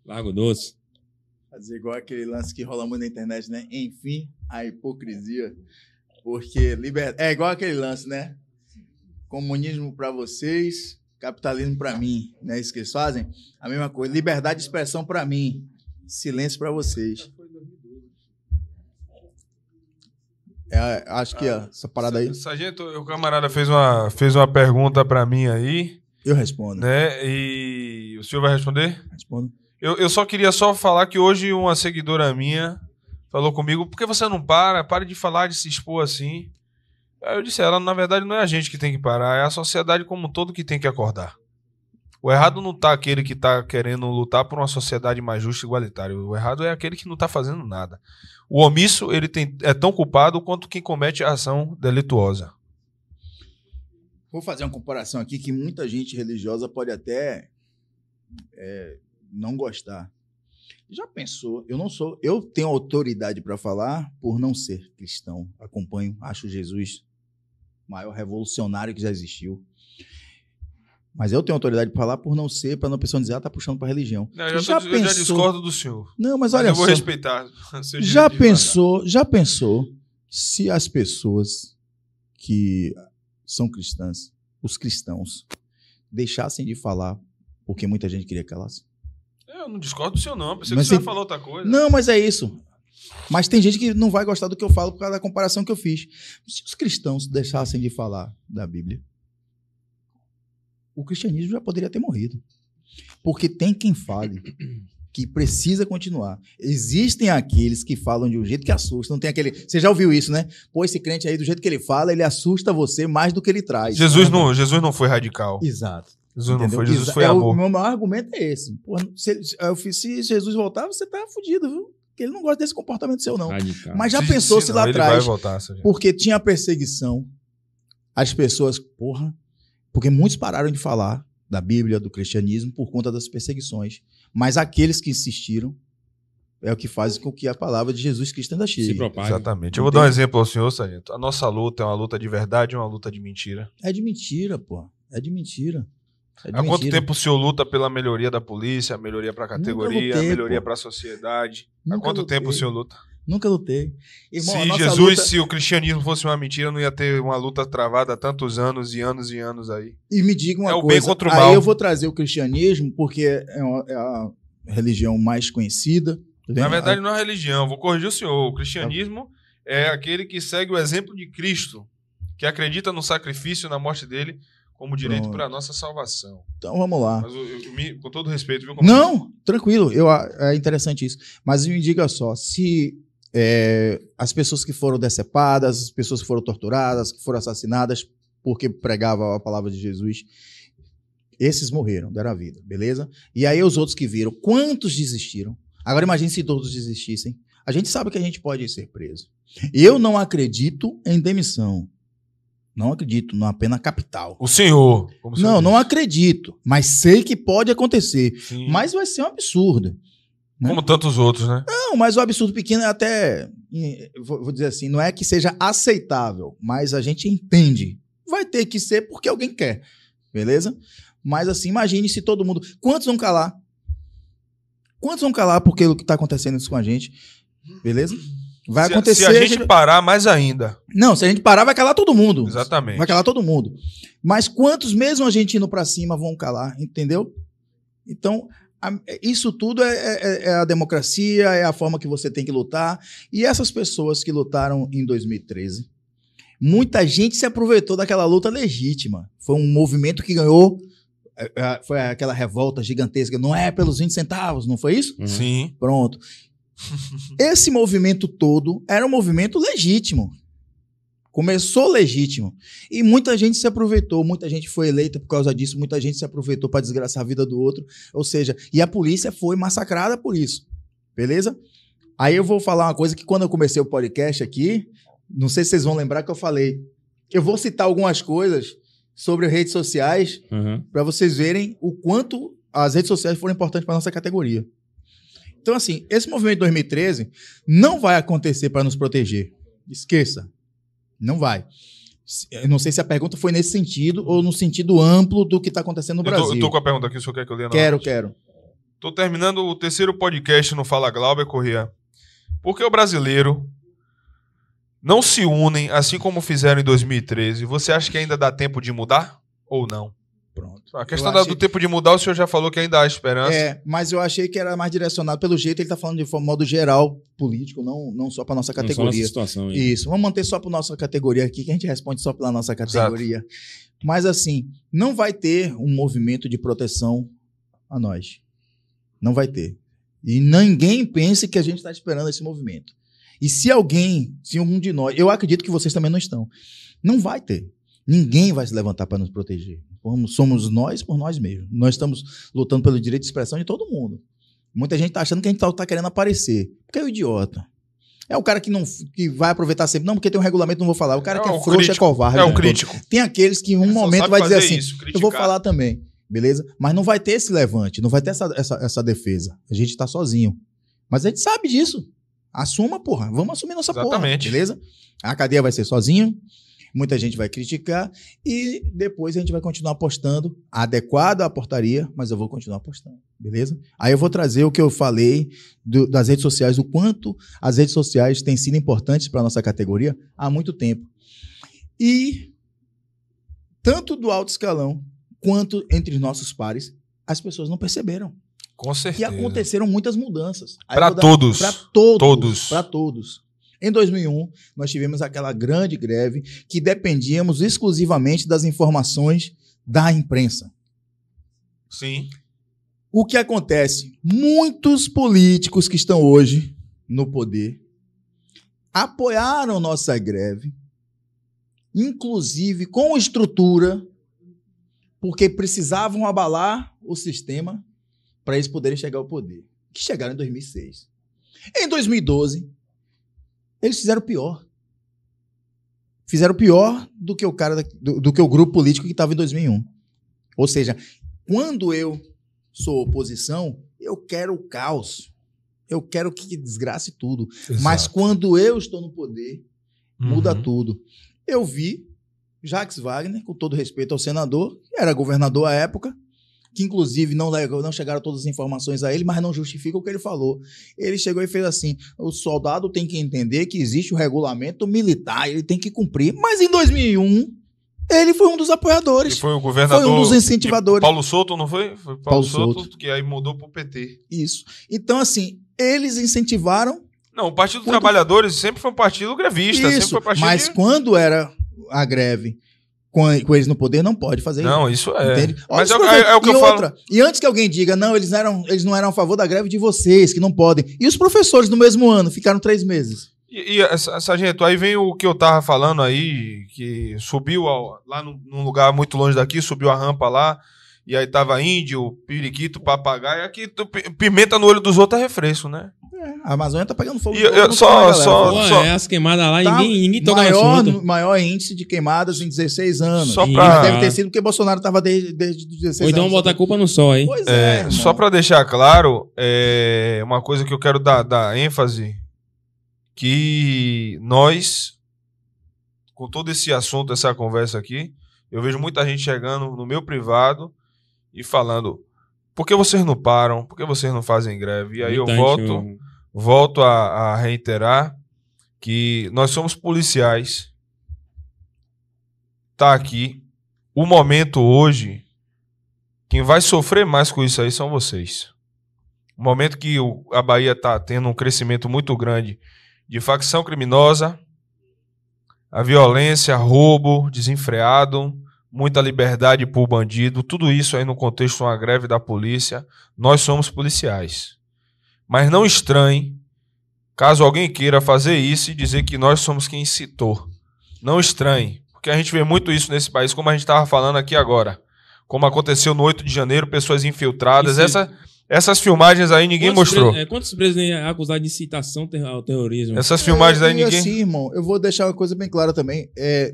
Largo doce. Fazer igual aquele lance que rola muito na internet, né? Enfim, a hipocrisia. Porque liber... é igual aquele lance, né? Comunismo para vocês, capitalismo para mim, né? Isso que eles fazem. A mesma coisa. Liberdade de expressão para mim, silêncio para vocês. É, acho que ó, essa parada aí, Sargento, o camarada fez uma, fez uma pergunta pra mim aí, eu respondo. né? E o senhor vai responder? Respondo. Eu, eu só queria só falar que hoje uma seguidora minha falou comigo, por que você não para? Pare de falar, de se expor assim. Aí eu disse ela, na verdade não é a gente que tem que parar, é a sociedade como um todo que tem que acordar. O errado não tá aquele que tá querendo lutar por uma sociedade mais justa e igualitária. O errado é aquele que não tá fazendo nada. O omisso, ele tem, é tão culpado quanto quem comete ação delituosa. Vou fazer uma comparação aqui que muita gente religiosa pode até é, não gostar. Já pensou? Eu não sou, eu tenho autoridade para falar por não ser cristão. Acompanho, acho Jesus maior revolucionário que já existiu. Mas eu tenho autoridade para falar por não ser, para não pessoa dizer, ah, tá puxando para religião. Não, eu, já, Já tô- eu já pensou- discordo do senhor. Não, mas Mas olha eu vou só. respeitar. seu direito Já falar. pensou, já pensou se as pessoas que são cristãs, os cristãos, deixassem de falar porque muita gente queria calar-se? Eu não discordo do senhor, não. Pensei Mas que senhor tem- falou outra coisa. Não, mas é isso. Mas tem gente que não vai gostar do que eu falo por causa da comparação que eu fiz. Se os cristãos deixassem de falar da Bíblia, o cristianismo já poderia ter morrido. Porque tem quem fale que precisa continuar. Existem aqueles que falam de um jeito que assusta. Não tem aquele. Você já ouviu isso, né? Pô, esse crente aí, do jeito que ele fala, ele assusta você mais do que ele traz. Jesus não, Jesus não foi radical. Exato. Jesus não foi, Jesus Exa- foi é, O amor. meu maior argumento é esse. Porra, se, fiz- se Jesus voltar, você tá fudido, viu? Porque ele não gosta desse comportamento seu, não. Radical. Mas já Se- pensou se, não, lá ele vai atrás, voltar, porque tinha perseguição, as pessoas, porra, porque muitos pararam de falar da Bíblia, do cristianismo, por conta das perseguições. Mas aqueles que insistiram é o que faz com que a palavra de Jesus Cristo ainda Se chegue. propaga. Exatamente. Eu vou dar um exemplo ao senhor, Sargento. A nossa luta é uma luta de verdade ou uma luta de mentira? É de mentira, pô. É de mentira. É de Há quanto mentira. tempo o senhor luta pela melhoria da polícia, a melhoria para a categoria, a lutei, melhoria para a sociedade? Há Nunca quanto lutei. tempo o senhor luta? Nunca lutei. Irmão, se Jesus, luta- se o cristianismo fosse uma mentira, não ia ter uma luta travada há tantos anos e anos e anos aí. E me diga uma É o coisa. bem contra o aí mal. eu vou trazer o cristianismo porque é, uma- é a religião mais conhecida. Na verdade, não é religião. Vou corrigir o senhor. O cristianismo é aquele que segue o exemplo de Cristo, que acredita no sacrifício e na morte dele como direito para a nossa salvação. Então vamos lá. Mas eu- eu- me- com todo respeito, viu? comandante? Não, tranquilo. Eu, é interessante isso. Mas me diga só, se é, as pessoas que foram decepadas, as pessoas que foram torturadas, que foram assassinadas porque pregavam a palavra de Jesus, esses morreram, deram a vida, beleza? E aí os outros que viram, quantos desistiram? Agora imagine se todos desistissem. A gente sabe que a gente pode ser preso. Eu não acredito em demissão. Não acredito numa pena capital. O senhor. como o senhor Não, não acredito. Mas sei que pode acontecer. Sim. Mas vai ser um absurdo. né? Como tantos outros, né? Não, mas o absurdo pequeno é até. Vou dizer assim, não é que seja aceitável, mas a gente entende. Vai ter que ser porque alguém quer. Beleza? Mas assim, imagine se todo mundo. Quantos vão calar? Quantos vão calar porque o que está acontecendo isso com a gente? Beleza? Vai Se- acontecer. Se a gente parar, mais ainda. Não, se a gente parar, vai calar todo mundo. Exatamente. Vai calar todo mundo. Mas quantos, mesmo a gente indo pra cima, vão calar, entendeu? Então, isso tudo é, é- é a democracia, é a forma que você tem que lutar. E essas pessoas que lutaram em 2013, muita gente se aproveitou daquela luta legítima. Foi um movimento que ganhou. é, é, Foi aquela revolta gigantesca. Não é pelos 20 centavos, não foi isso? Uhum. Sim. Pronto. Esse movimento todo era um movimento legítimo. Começou legítimo. E muita gente se aproveitou, muita gente foi eleita por causa disso, muita gente se aproveitou para desgraçar a vida do outro. Ou seja, e a polícia foi massacrada por isso. Beleza? Aí eu vou falar uma coisa que quando eu comecei o podcast aqui, não sei se vocês vão lembrar que eu falei. Eu vou citar algumas coisas sobre redes sociais Uhum. para vocês verem o quanto as redes sociais foram importantes para nossa categoria. Então, assim, esse movimento de 2013 não vai acontecer para nos proteger. Esqueça. Não vai. Eu não sei se a pergunta foi nesse sentido ou no sentido amplo do que está acontecendo no Eu tô, Brasil. eu tô com a pergunta aqui, o senhor quer que eu leia? Quero, hora? quero. Tô terminando o terceiro podcast no Fala Glauber Corrêa. Por que o brasileiro não se unem assim como fizeram em 2013? Você acha que ainda dá tempo de mudar ou não? Pronto. A questão da- do tempo de mudar, o senhor já falou que ainda há esperança. É, mas eu achei que era mais direcionado pelo jeito, ele está falando de forma- modo geral, político, não, não só para nossa Não, só nessa categoria. situação. Isso, vamos manter só para nossa categoria aqui, que a gente responde só pela nossa categoria. Mas assim, não vai ter um movimento de proteção a nós. Não vai ter. E ninguém pense que a gente está esperando esse movimento. E se alguém, se um de nós, eu acredito que vocês também não estão, não vai ter. Ninguém vai se levantar para nos proteger. Somos nós por nós mesmos. Nós estamos lutando pelo direito de expressão de todo mundo. Muita gente está achando que a gente está querendo aparecer. Porque é o idiota. É o cara que não que vai aproveitar sempre. Não, porque tem um regulamento, não vou falar. O cara É que é o frouxo é crítico. covarde. É né, o crítico. todo. Tem aqueles que em um Só momento vai dizer assim: isso, eu vou falar também. Beleza? Mas não vai ter esse levante, não vai ter essa, essa, essa defesa. A gente tá sozinho. Mas a gente sabe disso. Assuma, porra. Vamos assumir nossa Exatamente. porra. Beleza? A cadeia vai ser sozinho. Muita gente vai criticar. E depois a gente vai continuar apostando, adequado à portaria, mas eu vou continuar apostando. Beleza? Aí eu vou trazer o que eu falei do- das redes sociais, o quanto as redes sociais têm sido importantes para nossa categoria há muito tempo. E tanto do alto escalão quanto entre os nossos pares, as pessoas não perceberam. Com E certeza. aconteceram muitas mudanças. Dar- todos. Pra todos. Todos. Para todos. Em 2001, nós tivemos aquela grande greve que dependíamos exclusivamente das informações da imprensa. Sim. O que acontece? Muitos políticos que estão hoje no poder apoiaram nossa greve, inclusive com estrutura, porque precisavam abalar o sistema para eles poderem chegar ao poder, que chegaram em 2006. Em 2012, eles fizeram pior. Fizeram pior do que o cara do, do que o grupo político que estava em 2001. Ou seja, quando eu sou oposição, eu quero o caos. Eu quero que desgrace tudo. Mas Exato. quando eu estou no poder, muda Uhum. tudo. Eu vi Jacques Wagner, com todo respeito ao senador, que era governador à época, que inclusive não, não chegaram todas as informações a ele, mas não justifica o que ele falou. Ele chegou e fez assim: o soldado tem que entender que existe o regulamento militar, ele tem que cumprir. Mas em 2001, ele foi um dos apoiadores. foi o governador. Foi um dos incentivadores. Paulo Souto, não foi? Foi Paulo, Paulo Souto, Souto. que aí mudou pro PT. Isso. Então, assim, eles incentivaram Não, o Partido dos Trabalhadores sempre foi um partido grevista. sempre isso, foi um partido mas de- quando era a greve com, com eles no poder, não pode fazer isso. Não, isso é. Entende? Mas é, é- é o que eu falo. outra, E antes que alguém diga, não, eles não, eram, eles não eram a favor da greve de vocês, que não podem. E os professores no mesmo ano ficaram três meses. E, e essa- sargento, aí vem o que eu tava falando aí, que subiu ao- lá num, num lugar muito longe daqui, subiu a rampa lá, e aí tava índio, periquito, papagaio. Aqui tu- pi- pimenta no olho dos outros é refresco, né? A Amazônia tá pegando fogo. E eu- só- só- Pô, só- é as queimadas lá, Tá ninguém, ninguém toca no maior, assunto. maior índice de queimadas em 16 anos. Só pra- Mas deve ter sido porque Bolsonaro tava desde, desde 16 Ou então anos. botar a culpa no sol aí. Pois é, É, só pra deixar claro, é uma coisa que eu quero dar, dar ênfase, que nós, com todo esse assunto, essa conversa aqui, eu vejo muita gente chegando no meu privado e falando, por que vocês não param? Por que vocês não fazem greve? E aí eu volto, volto a, a reiterar que nós somos policiais. Tá aqui. O momento hoje, quem vai sofrer mais com isso aí são vocês. O momento que o- a Bahia tá tendo um crescimento muito grande de facção criminosa, a violência, roubo desenfreado, muita liberdade por bandido, tudo isso aí no contexto de uma greve da polícia. Nós somos policiais. Mas não estranhe caso alguém queira fazer isso e dizer que nós somos quem incitou. Não estranhe, porque a gente vê muito isso nesse país, como a gente estava falando aqui agora. Como aconteceu no 8 de janeiro, pessoas infiltradas. Essa, essas filmagens aí ninguém Quantos mostrou. é, quantos presos é acusado de incitação ter- ao terrorismo? Essas filmagens aí e ninguém. assim, irmão, eu vou deixar uma coisa bem clara também. É,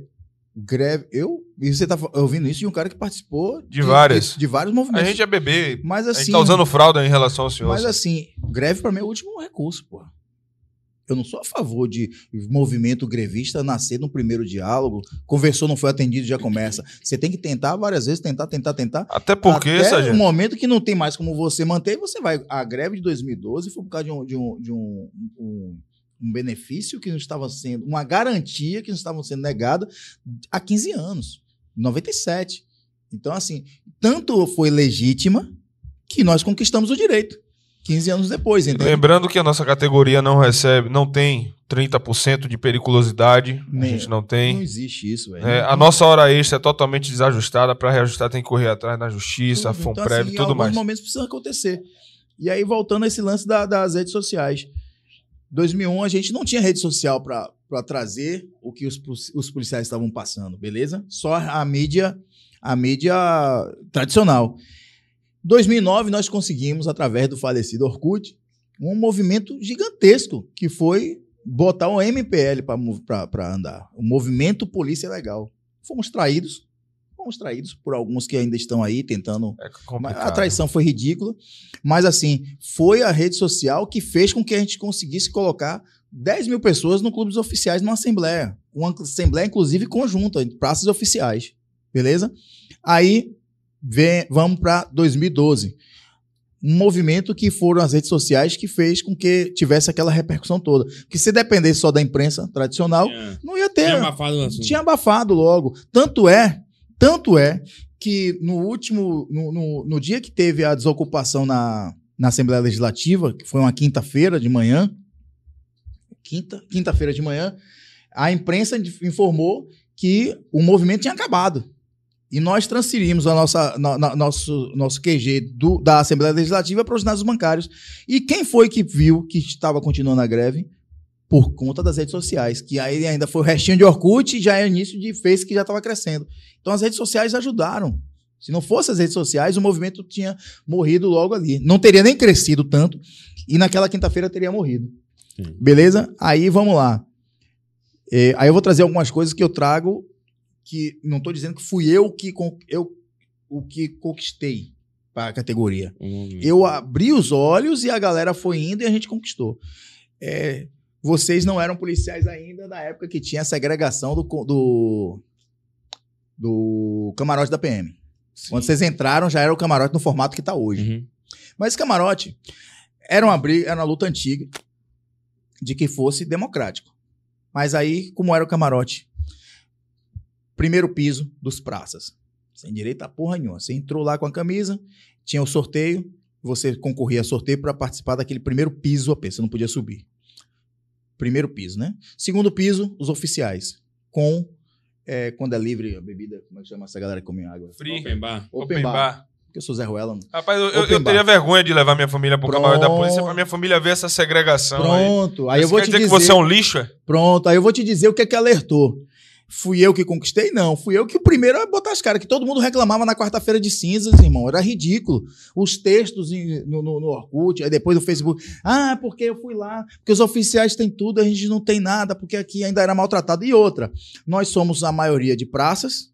greve. Eu. E você tá ouvindo isso de um cara que participou De várias. De, de vários A movimentos. gente é bebê. Mas A assim. gente tá usando fralda em relação ao senhor. Mas assim, greve pra mim é o último recurso, pô. Eu não sou a favor de movimento grevista nascer no primeiro diálogo, conversou, não foi atendido, já começa. Você tem que tentar várias vezes, tentar, tentar, tentar. Até porque, Até Sargento, o momento que não tem mais como você manter, você vai. A greve de 2012 foi por causa de um, de um, de um, um- um benefício que não estava sendo, uma garantia que não estava sendo negada há 15 anos, em 97. Então, assim, tanto foi legítima que nós conquistamos o direito. 15 anos depois, lembrando que a nossa categoria não recebe, não tem 30% de periculosidade. A Nem- gente não Não tem. existe isso, velho. É, a nossa hora extra é totalmente desajustada. Para reajustar, tem que correr atrás na justiça, Tudo. FUNPREV, Então, assim, tudo alguns mais. momentos precisam acontecer. E aí, voltando a esse lance da- das redes sociais. 2001, a gente não tinha rede social para trazer o que os, os policiais estavam passando, beleza? Só a mídia, a mídia tradicional. 2009, nós conseguimos, através do falecido Orkut, um movimento gigantesco, que foi botar o MPL para andar. O Movimento Polícia Legal. Fomos traídos, fomos traídos por alguns que ainda estão aí tentando É. A traição foi ridícula, mas assim, foi a rede social que fez com que a gente conseguisse colocar 10 mil pessoas no clube dos oficiais numa assembleia. Uma assembleia, inclusive, conjunta, em praças oficiais. Beleza? Aí, vem, vamos para 2012. Um movimento que foram as redes sociais que fez com que tivesse aquela repercussão toda. Porque se dependesse só da imprensa tradicional, Tinha, não ia ter. tinha abafado o assunto. Tinha abafado logo. Tanto é, tanto é que no último, no, no, no dia que teve a desocupação na, na Assembleia Legislativa, que foi uma quinta-feira de manhã, quinta, quinta-feira de manhã, a imprensa informou que o movimento tinha acabado. E nós transferimos a nossa, no- no- nosso, nosso QG do- da Assembleia Legislativa para os ginásio bancários. E quem foi que viu que estava continuando a greve? Por conta das redes sociais, que aí ainda foi o restinho de Orkut e já é início de Face que já estava crescendo. Então as redes sociais ajudaram. Se não fosse as redes sociais, o movimento tinha morrido logo ali. Não teria nem crescido tanto e naquela quinta-feira teria morrido. Sim. Beleza? Aí vamos lá. É, aí eu vou trazer algumas coisas que eu trago que não estou dizendo que fui eu que eu o que conquistei para a categoria. Movimento. Eu abri os olhos e a galera foi indo e a gente conquistou. É, vocês não eram policiais ainda na época que tinha a segregação do, do, do camarote da PM. Quando vocês entraram, já era o camarote no formato que está hoje. Uhum. Mas esse camarote era uma briga, era uma luta antiga de que fosse democrático. Mas aí, como era o camarote? Primeiro piso dos praças. Sem direito a porra nenhuma. Você entrou lá com a camisa, tinha o sorteio, você concorria a sorteio para participar daquele primeiro piso AP, você não podia subir. Primeiro piso, né? Segundo piso, os oficiais. Com, é, quando é livre a bebida, como é que chama essa galera que come água? Free. Open bar. Open, bar. Porque eu sou Zé Ruela. não. Rapaz, eu, eu- eu teria vergonha de levar minha família pro camarote da polícia pra minha família ver essa segregação aí. Pronto. Aí eu Isso vou quer te dizer dizer. que você é um lixo, é? Pronto, aí eu vou te dizer o que é que alertou. Fui eu que conquistei? Não. Fui eu que o primeiro a botar as caras, que todo mundo reclamava na quarta-feira de cinzas, irmão. Era ridículo. Os textos no, no, no Orkut, aí depois do Facebook. Ah, porque eu fui lá, porque os oficiais têm tudo, a gente não tem nada, porque aqui ainda era maltratado. E outra, nós somos a maioria de praças.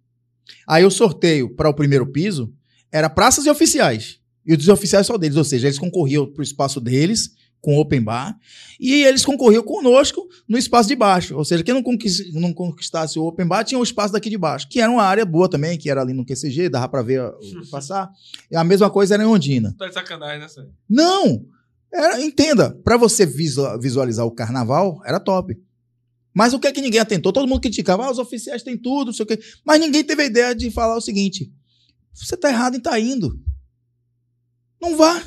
Aí o sorteio para o primeiro piso era praças e oficiais. E os oficiais só deles, ou seja, eles concorriam para o espaço deles, com open bar, e eles concorriam conosco no espaço de baixo. Ou seja, quem não, conquis- não conquistasse o open bar tinha o espaço daqui de baixo, que era uma área boa também, que era ali no QCG, dava para ver o- passar. E a mesma coisa era em Ondina. Tá de sacanagem, né, Sérgio? Não! Era, entenda, para você visu- visualizar o carnaval, era top. Mas o que é que ninguém atentou? Todo mundo criticava, ah, os oficiais têm tudo, não sei o quê. Mas ninguém teve a ideia de falar o seguinte: você tá errado em tá indo. Não vá.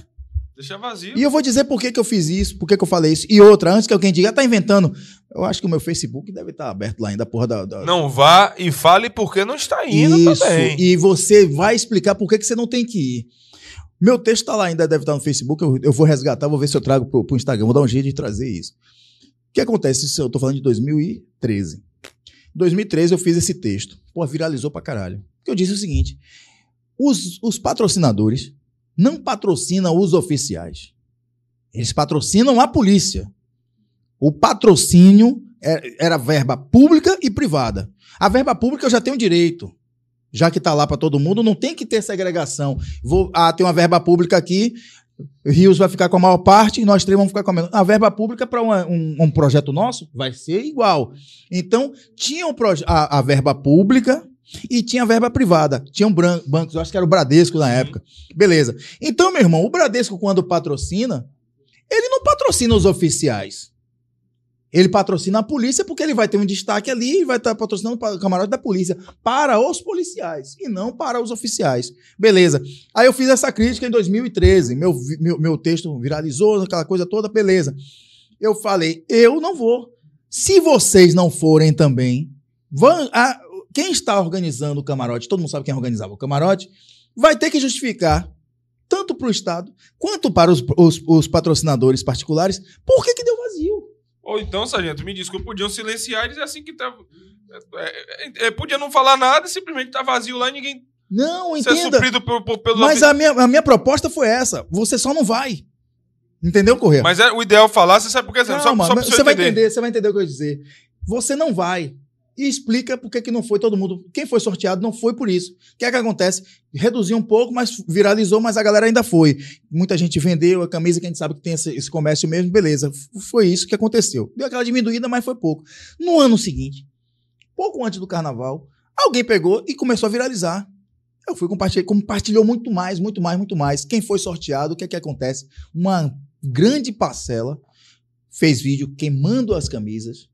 Deixa vazio. E eu vou dizer por que, que eu fiz isso, por que, que eu falei isso. E outra, antes que alguém diga, ah, tá inventando. Eu acho que o meu Facebook deve estar aberto lá ainda, porra da. da- Não vá e fale porque não está indo isso. também. E você vai explicar por que, que você não tem que ir. Meu texto tá lá ainda, deve estar no Facebook. Eu, eu vou resgatar, vou ver se eu trago pro, pro Instagram. Vou dar um jeito de trazer isso. O que acontece? Isso eu tô falando de 2013. Em 2013 eu fiz esse texto. Pô, viralizou pra caralho. Porque eu disse o seguinte: os, os patrocinadores não patrocinam os oficiais. Eles patrocinam a polícia. O patrocínio é- era verba pública e privada. A verba pública eu já tenho direito. Já que está lá para todo mundo, não tem que ter segregação. Vou, ah, tem uma verba pública aqui, Rios vai ficar com a maior parte e nós três vamos ficar com a menor. A verba pública para um, um projeto nosso vai ser igual. Então, tinha um a, a verba pública e tinha verba privada. Tinham bancos, eu acho que era o Bradesco na época. Beleza. Então, meu irmão, o Bradesco, quando patrocina, ele não patrocina os oficiais. Ele patrocina a polícia porque ele vai ter um destaque ali e vai estar patrocinando para o camarote da polícia para os policiais e não para os oficiais. Beleza. Aí eu fiz essa crítica em 2013. Meu, meu, meu texto viralizou, aquela coisa toda, beleza. Eu falei, eu não vou. Se vocês não forem também, vão, a- quem está organizando o camarote, todo mundo sabe quem organizava o camarote, vai ter que justificar, tanto para o Estado quanto para os, os- os patrocinadores particulares, por que, que deu vazio. Ou então, sargento, me desculpe, podiam silenciar e dizer assim que tá. é, é, é, podia não falar nada e simplesmente tá vazio lá e ninguém Não, ser entenda. suprido por- por- pelos Mas a minha, a minha proposta foi essa. Você só não vai. Entendeu, Correia? Mas é o ideal falar, você sabe por? Só, Calma, só mas você você vai entender. entender, você vai entender o que eu ia dizer. Você não vai. E explica por que não foi todo mundo. Quem foi sorteado não foi por isso. O que é que acontece? Reduziu um pouco, mas viralizou, mas a galera ainda foi. Muita gente vendeu a camisa, que a gente sabe que tem esse, esse comércio mesmo, beleza. Foi isso que aconteceu. Deu aquela diminuída, mas foi pouco. No ano seguinte, pouco antes do carnaval, alguém pegou e começou a viralizar. Eu fui compartilhar, compartilhou muito mais, muito mais, muito mais. Quem foi sorteado, o que é que acontece? Uma grande parcela fez vídeo queimando as camisas,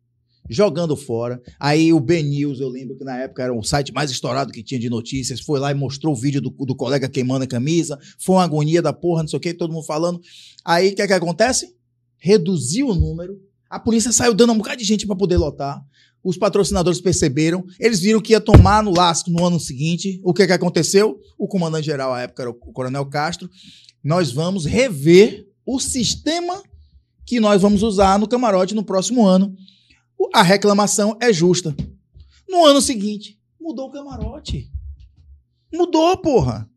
jogando fora. Aí o B News, eu lembro que na época era o site mais estourado que tinha de notícias, foi lá e mostrou o vídeo do, do colega queimando a camisa. Foi uma agonia da porra, não sei o que, todo mundo falando. Aí o que é que acontece? Reduziu o número. A polícia saiu dando um bocado de gente para poder lotar. Os patrocinadores perceberam, eles viram que ia tomar no lasco no ano seguinte. O que, que aconteceu? O comandante-geral à época era o Coronel Castro. Nós vamos rever o sistema que nós vamos usar no camarote no próximo ano. A reclamação é justa. No ano seguinte, mudou o camarote. Mudou, porra.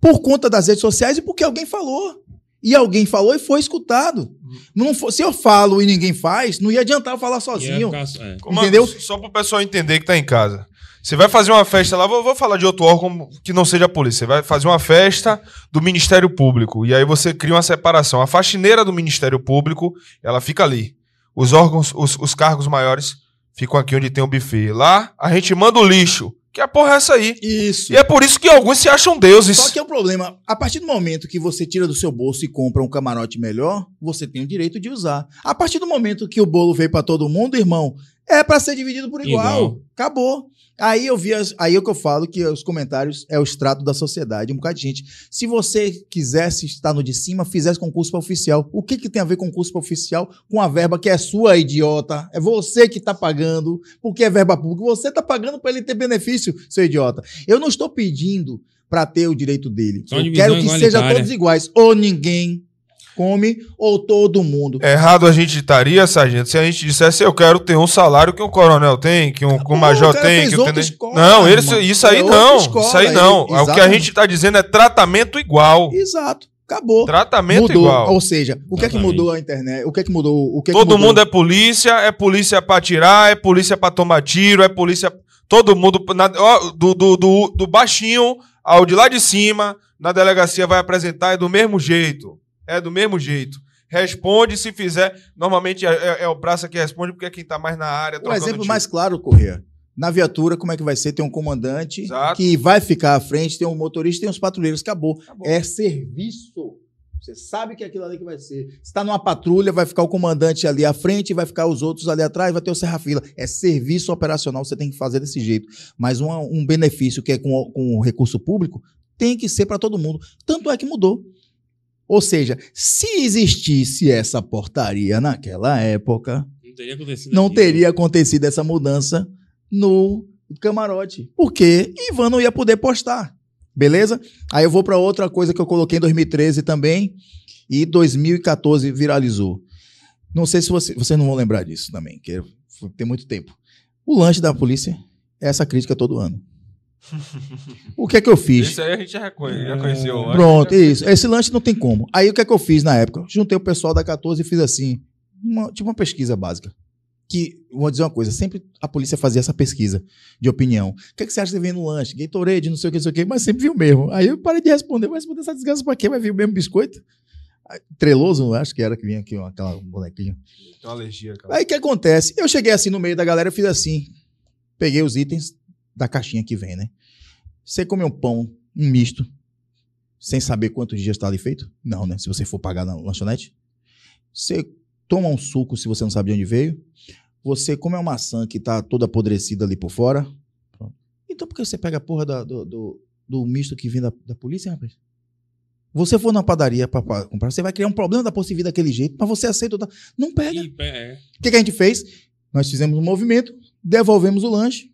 Por conta das redes sociais e porque alguém falou. E alguém falou e foi escutado. Não fo- se eu falo e ninguém faz, não ia adiantar eu falar sozinho. ficar- é. Entendeu? Só pro pessoal entender que tá em casa. Você vai fazer uma festa lá, vou, vou falar de outro órgão que não seja a polícia. Você vai fazer uma festa do Ministério Público. E aí você cria uma separação. A faxineira do Ministério Público, ela fica ali. Os órgãos, os, os cargos maiores ficam aqui onde tem o buffet. Lá, a gente manda o lixo. Que a porra é essa aí? Isso. E é por isso que alguns se acham deuses. Só que é o problema, a partir do momento que você tira do seu bolso e compra um camarote melhor, você tem o direito de usar. A partir do momento que o bolo veio pra todo mundo, irmão, é pra ser dividido por igual. Igual. Acabou. Aí eu vi, as- aí é o que eu falo que os comentários é o extrato da sociedade, um bocado de gente. Se você quisesse estar no de cima, fizesse concurso para oficial. O que que tem a ver concurso para oficial com a verba que é sua, idiota? É você que tá pagando, porque é verba pública. Você tá pagando para ele ter benefício, seu idiota. Eu não estou pedindo para ter o direito dele. Eu quero que sejam todos iguais. Ou ninguém come, ou todo mundo. Errado a gente estaria, sargento, se a gente dissesse eu quero ter um salário que um coronel tem, que um, que um major tem. Que um tenente- escola, não, ele- isso aí É não. escola, isso aí não. ele- É o que a gente está dizendo é tratamento igual. Exato. Acabou. Tratamento mudou. igual. Ou seja, o que é que mudou a internet? O que é que mudou? O que é que Todo mudou? mundo é polícia, é polícia pra atirar, é polícia pra tomar tiro, é polícia. Todo mundo. na- ó, do, do, do, do baixinho ao de lá de cima, na delegacia vai apresentar, é do mesmo jeito. É do mesmo jeito. Responde se fizer. Normalmente é, é- é o praça que responde, porque é quem tá mais na área. Trocando exemplo tiro. mais claro, Corrêa. Na viatura, como é que vai ser? Tem um comandante Exato. que vai ficar à frente, tem um motorista, tem os patrulheiros. Acabou. Acabou. É serviço. Você sabe que é aquilo ali que vai ser. Se tá numa patrulha, vai ficar o comandante ali à frente, vai ficar os outros ali atrás, vai ter o serra-fila. É serviço operacional, você tem que fazer desse jeito. Mas um, um benefício que é com, com o recurso público tem que ser para todo mundo. Tanto é que mudou. Ou seja, se existisse essa portaria naquela época, Não teria acontecido não teria acontecido essa mudança no camarote. Porque Ivan não ia poder postar. Beleza? Aí eu vou para outra coisa que eu coloquei em 2013 também e 2014 viralizou. Não sei se você, vocês não vão lembrar disso também, que foi- tem muito tempo. O lanche da polícia é essa crítica todo ano. O que é que eu fiz? Isso aí a gente já, já conheceu. né? Pronto, isso. Esse lanche não tem como. Aí o que é que eu fiz na época? Juntei o pessoal da 14 e fiz assim, uma- tipo uma pesquisa básica. Que, vou dizer uma coisa, sempre a polícia fazia essa pesquisa de opinião. O que, é que você acha que vem no lanche? Gatorade, não sei o que, não sei o que, mas sempre viu o mesmo. Aí eu parei de responder, vai responder essa desgraça pra quê? Vai vir o mesmo biscoito? Treloso, acho que era que vinha aqui, ó, aquela bonequinha. Tem uma alergia, cara. Aí o que acontece? Eu cheguei assim no meio da galera, eu fiz assim. Peguei os itens da caixinha que vem, né? Você come um pão, um misto, sem saber quantos dias está ali feito? Não, né? Se você for pagar na lanchonete. Você toma um suco se você não sabe de onde veio. Você come uma maçã que tá toda apodrecida ali por fora. Pronto. Então por que você pega a porra da- do, do, do misto que vem da, da polícia, rapaz? Você for na padaria pra comprar, você vai criar um problema da posse de vida daquele jeito, mas você aceita. Não pega. É. O que, que a gente fez? Nós fizemos um movimento, devolvemos o lanche,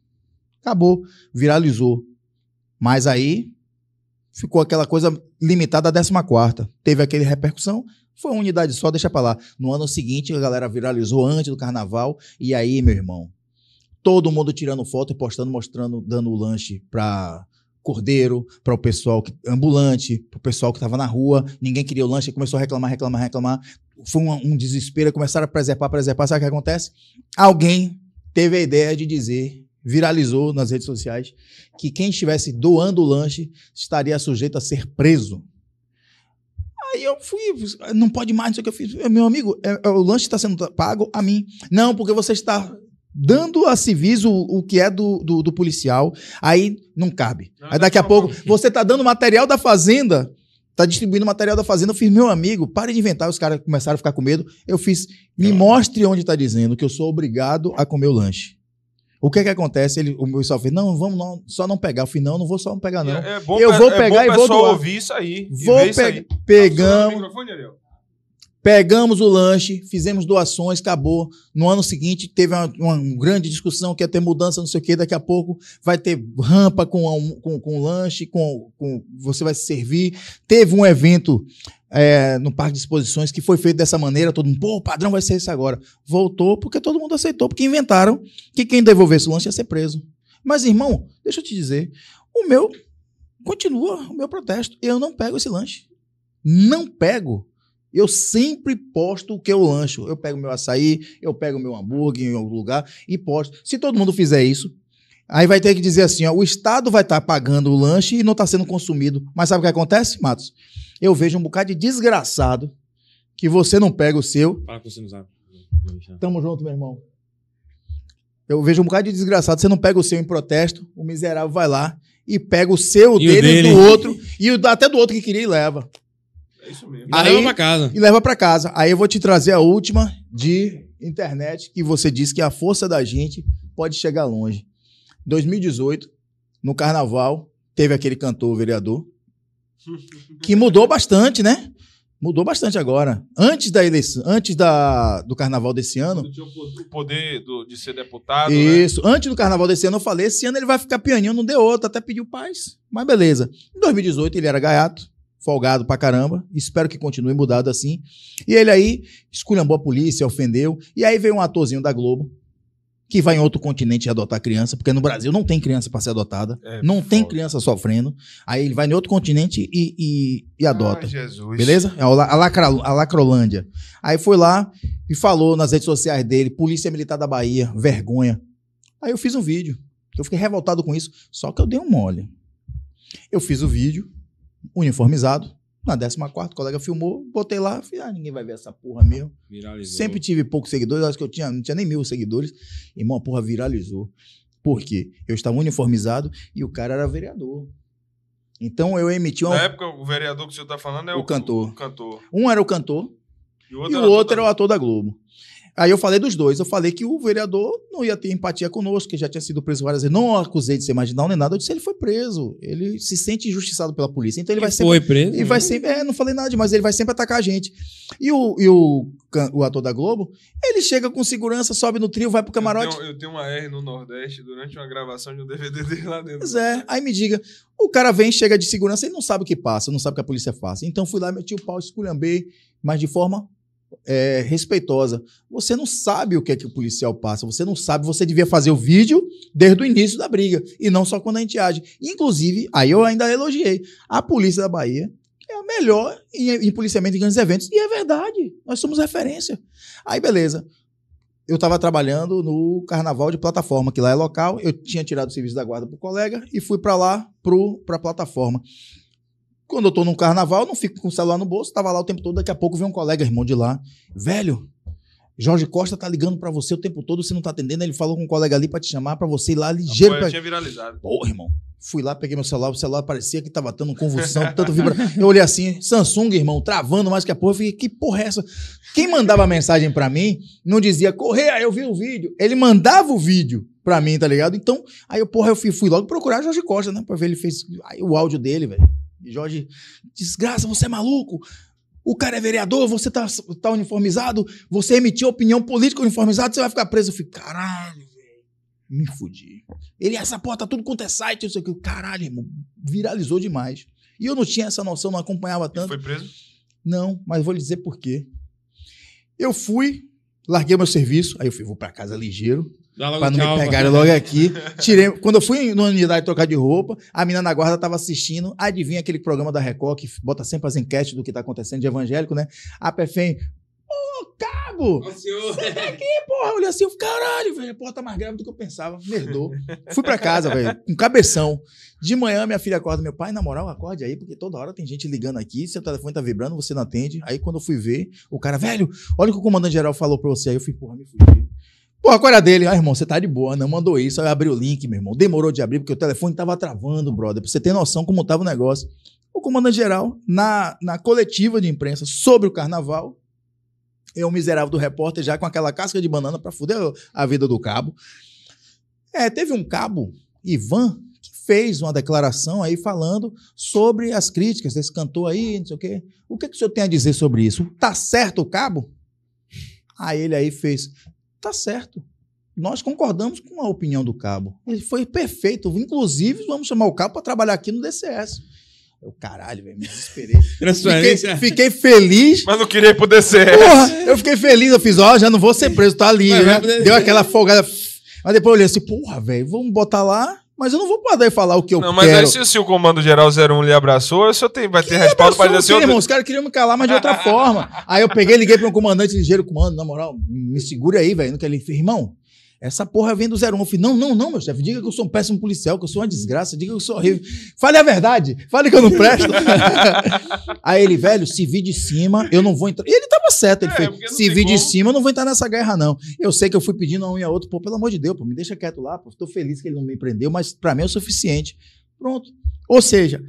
acabou, viralizou. Mas aí ficou aquela coisa limitada à 14. Teve aquele repercussão, foi uma unidade só, deixa pra lá. No ano seguinte, a galera viralizou antes do carnaval, e aí, meu irmão, todo mundo tirando foto e postando, mostrando, dando o lanche pra cordeiro, para o pessoal que, ambulante, para o pessoal que estava na rua, ninguém queria o lanche, começou a reclamar, reclamar, reclamar. Foi um, um desespero, começaram a preservar, preservar. Sabe o que acontece? Alguém teve a ideia de dizer, viralizou nas redes sociais, que quem estivesse doando o lanche estaria sujeito a ser preso. Aí eu fui, não pode mais, não sei o que eu fiz. Meu amigo, é- é, o lanche está sendo pago a mim. Não, porque você está dando a civis o, o que é do, do, do policial, aí não cabe. Aí daqui a pouco, você está dando material da fazenda, está distribuindo material da fazenda. Eu fiz, meu amigo, pare de inventar. Os caras começaram a ficar com medo. Eu fiz, me mostre onde está dizendo que eu sou obrigado a comer o lanche. O que é que acontece? Ele, o pessoal fez, não, vamos não, só não pegar. Eu falei, não, não vou só não pegar, não. É, é bom, Eu pe- vou é pegar bom e vou doar. ouvir isso aí. Vou ver isso pegar. aí. Pegamos, Microfone, Ariel. Pegamos o lanche, fizemos doações, acabou. No ano seguinte, teve uma, uma grande discussão que ia ter mudança, não sei o quê. Daqui a pouco vai ter rampa com, com, com lanche, com, com você vai se servir. Teve um evento é, no Parque de Exposições que foi feito dessa maneira. Todo mundo, pô, o padrão vai ser esse agora. Voltou porque todo mundo aceitou, porque inventaram que quem devolvesse o lanche ia ser preso. Mas, irmão, deixa eu te dizer, o meu continua o meu protesto. Eu não pego esse lanche. Não pego. Eu sempre posto o que eu lancho. Eu pego meu açaí, eu pego meu hambúrguer em algum lugar e posto. Se todo mundo fizer isso, aí vai ter que dizer assim: ó, o Estado vai estar pagando o lanche e não está sendo consumido. Mas sabe o que acontece, Matos? Eu vejo um bocado de desgraçado que você não pega o seu. Fala com você no zap. Tamo junto, meu irmão. Eu vejo um bocado de desgraçado, você não pega o seu em protesto, o miserável vai lá e pega o seu, E o dele, dele. do outro, e o, até do outro que queria e leva. É isso mesmo. Aí, Aí- leva pra casa. e leva pra casa. Aí eu vou te trazer a última de internet, que você disse que a força da gente pode chegar longe. 2018, no carnaval, teve aquele cantor vereador que mudou bastante, né? Mudou bastante agora. Antes da eleição, antes da, do carnaval desse ano, Tinha o po- o poder do- de ser deputado, né? isso. Antes do carnaval desse ano, eu falei: esse ano ele vai ficar pianinho, não deu outro, até pediu paz. Mas beleza. Em 2018, ele era gaiato, folgado pra caramba. Espero que continue mudado assim. E ele aí esculhambou a polícia, ofendeu. E aí veio um atorzinho da Globo, que vai em outro continente adotar criança, porque no Brasil não tem criança pra ser adotada. É não tem foda. criança sofrendo. Aí ele vai em outro continente e, e, e adota. Ai, Jesus. Beleza? É a, Lacra, a Lacrolândia. Aí foi lá e falou nas redes sociais dele, Polícia Militar da Bahia, vergonha. Aí eu fiz um vídeo. Eu fiquei revoltado com isso, só que eu dei um mole. Eu fiz o vídeo, uniformizado, na 14 o colega filmou, botei lá, falei, ah, ninguém vai ver essa porra mesmo. Viralizou. Sempre tive poucos seguidores, acho que eu tinha, não tinha nem mil seguidores. Irmão, a porra viralizou. Por quê? Eu estava uniformizado e o cara era vereador. Então eu emiti uma, Na época, o vereador que o senhor tá falando é O o, cantor. o cantor. um era o cantor, E o e outro, o era outro era o ator da Globo. Aí eu falei dos dois. Eu falei que o vereador não ia ter empatia conosco, que já tinha sido preso várias vezes. Não acusei de ser marginal nem nada. Eu disse ele foi preso. Ele se sente injustiçado pela polícia. Então ele vai sempre. Foi preso. Ele vai sempre. É, não falei nada demais. Ele vai sempre atacar a gente. E o, e o, o ator da Globo, ele chega com segurança, sobe no trio, vai pro camarote. Eu tenho, eu tenho uma R no Nordeste durante uma gravação de um DVD dele lá dentro. Pois é, aí me diga, o cara vem, chega de segurança, ele não sabe o que passa, não sabe o que a polícia faz. Então fui lá, meti o pau, esculhambei, mas de forma é, respeitosa. Você não sabe o que é que o policial passa, você não sabe, você devia fazer o vídeo desde o início da briga, e não só quando a gente age. Inclusive, aí eu ainda elogiei, a polícia da Bahia é a melhor em, em policiamento de grandes eventos, e é verdade, nós somos referência. Aí beleza, eu estava trabalhando no carnaval de plataforma, que lá é local. Eu tinha tirado o serviço da guarda pro colega e fui para lá para a plataforma. Quando eu tô no carnaval, eu não fico com o celular no bolso, tava lá o tempo todo, daqui a pouco vem um colega, irmão de lá. Velho, Jorge Costa tá ligando pra você o tempo todo, você não tá atendendo, ele falou com um colega ali pra te chamar, pra você ir lá ligeiro. Pô, Pra... tinha viralizado. Porra, irmão. Fui lá, peguei meu celular, o celular parecia que tava dando convulsão, tanto vibra. Eu olhei assim, Samsung, irmão, travando mais que a porra. Eu fiquei, que porra é essa? Quem mandava mensagem pra mim não dizia, correr, aí eu vi o vídeo. Ele mandava o vídeo pra mim, tá ligado? Então, aí eu, porra, eu fui, fui logo procurar Jorge Costa, né? Pra ver ele fez aí, o áudio dele, velho. E Jorge, desgraça, você é maluco? O cara é vereador, você tá, tá uniformizado, você emitiu opinião política uniformizada, você vai ficar preso. Eu fiquei, caralho, velho. Me fudi. Ele, essa porra tá tudo quanto é site, não sei o que. Caralho, irmão, viralizou demais. E eu não tinha essa noção, não acompanhava tanto. Foi preso? Não, mas vou lhe dizer por quê. Eu fui, larguei meu serviço, aí eu fui, vou pra casa ligeiro, Pra não me pegarem logo aqui. Tirei, quando eu fui na unidade trocar de roupa, a menina na guarda tava assistindo, adivinha aquele programa da Record que bota sempre as enquetes do que tá acontecendo de evangélico, né? A PFEM, ô, cabo! Ô, senhor. Porra, eu olhei assim, eu falei, caralho, velho, a porra tá mais grave do que eu pensava. Merdou. Fui pra casa, velho, com cabeção. De manhã, minha filha acorda, meu pai, na moral, acorde aí, porque toda hora tem gente ligando aqui, seu telefone tá vibrando, você não atende. Aí quando eu fui ver, o cara, velho, olha o que o comandante geral falou pra você. Aí eu fui, porra, me fudi. Porra, qual era dele? Ah, irmão, você tá de boa, não mandou isso. Aí eu abri o link, meu irmão. Demorou de abrir, porque o telefone tava travando, brother. Pra você ter noção como tava o negócio. O comandante geral, na, na coletiva de imprensa sobre o carnaval, eu, miserável do repórter, já com aquela casca de banana pra fuder a vida do cabo. É, teve um cabo, Ivan, que fez uma declaração aí falando sobre as críticas desse cantor aí, não sei o quê. O que, que o senhor tem a dizer sobre isso? Tá certo o cabo? Aí ele aí fez, tá certo. Nós concordamos com a opinião do cabo. Ele foi perfeito. Inclusive, vamos chamar o cabo para trabalhar aqui no DCS. Eu, caralho, velho, me desesperei. Fiquei, Transferência. fiquei feliz. Mas não queria ir pro DCS. Porra, eu fiquei feliz. Eu fiz, ó, já não vou ser preso, tá ali. Né? Deu aquela folgada. Mas depois eu olhei assim, porra, velho, vamos botar lá, mas eu não vou poder falar o que eu Não, mas quero. aí se, se o Comando Geral 01 lhe abraçou, o senhor tem, vai ter respaldo para dizer o assim, irmão? "Ô, Os caras queriam me calar, mas de outra forma. Aí eu peguei, liguei para um comandante ligeiro, comando, na moral, me segura aí, velho. Não quer ele fez, irmão. Essa porra vem do 01. Eu falei, não, não, não, meu chefe. Diga que eu sou um péssimo policial, que eu sou uma desgraça. Diga que eu sou horrível. Fale a verdade. Fale que eu não presto. aí ele, velho, se vir de cima, eu não vou entrar. E ele tava certo. Ele É, fez, se vir de cima, eu não vou entrar nessa guerra, não. Eu sei que eu fui pedindo a um e a outro. Pô, pelo amor de Deus, pô, me deixa quieto lá. Pô, tô feliz que ele não me prendeu, mas pra mim é o suficiente. Pronto. Ou seja,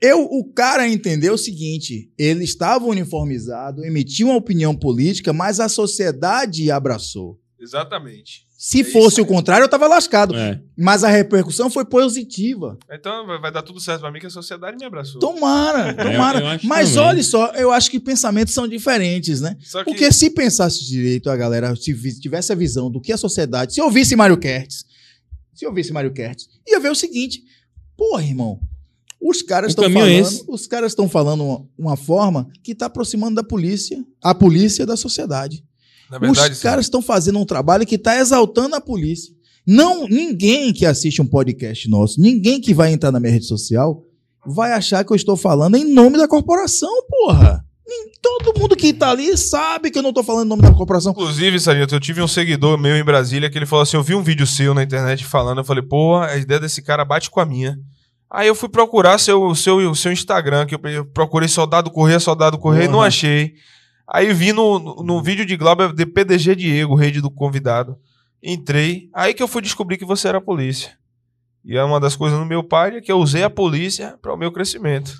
eu, o cara entendeu o seguinte: ele estava uniformizado, emitiu uma opinião política, mas a sociedade abraçou. Exatamente. Se É fosse isso o contrário, eu estava lascado. É. Mas a repercussão foi positiva. Então vai, dar tudo certo pra mim que a sociedade me abraçou. Tomara, eu tomara. acho mas também. olha só, eu acho que pensamentos são diferentes, né? Que Porque se pensasse direito, a galera se tivesse a visão do que a sociedade. Se ouvisse Mário Kertz, se ouvisse Mário Kertz, ia ver o seguinte: porra, irmão, os caras estão é falando, os caras estão falando uma, uma forma que está aproximando da polícia, a polícia da sociedade. Verdade, os caras estão fazendo um trabalho que está exaltando a polícia. Não, ninguém que assiste um podcast nosso, ninguém que vai entrar na minha rede social vai achar que eu estou falando em nome da corporação, porra. Nem- Todo mundo que tá ali sabe que eu não tô falando em nome da corporação. Inclusive, Sarito, eu tive um seguidor meu em Brasília que ele falou assim: eu vi um vídeo seu na internet falando, eu falei, pô, a ideia desse cara bate com a minha. Aí eu fui procurar seu, seu, seu Instagram, que eu procurei Soldado Correia, Soldado Correia, e não achei. Aí vi no, no, no vídeo de Glauber de PDG Diego, rede do convidado. Entrei, aí que eu fui descobrir que você era polícia. E é uma das coisas no meu pai é que eu usei a polícia para o meu crescimento.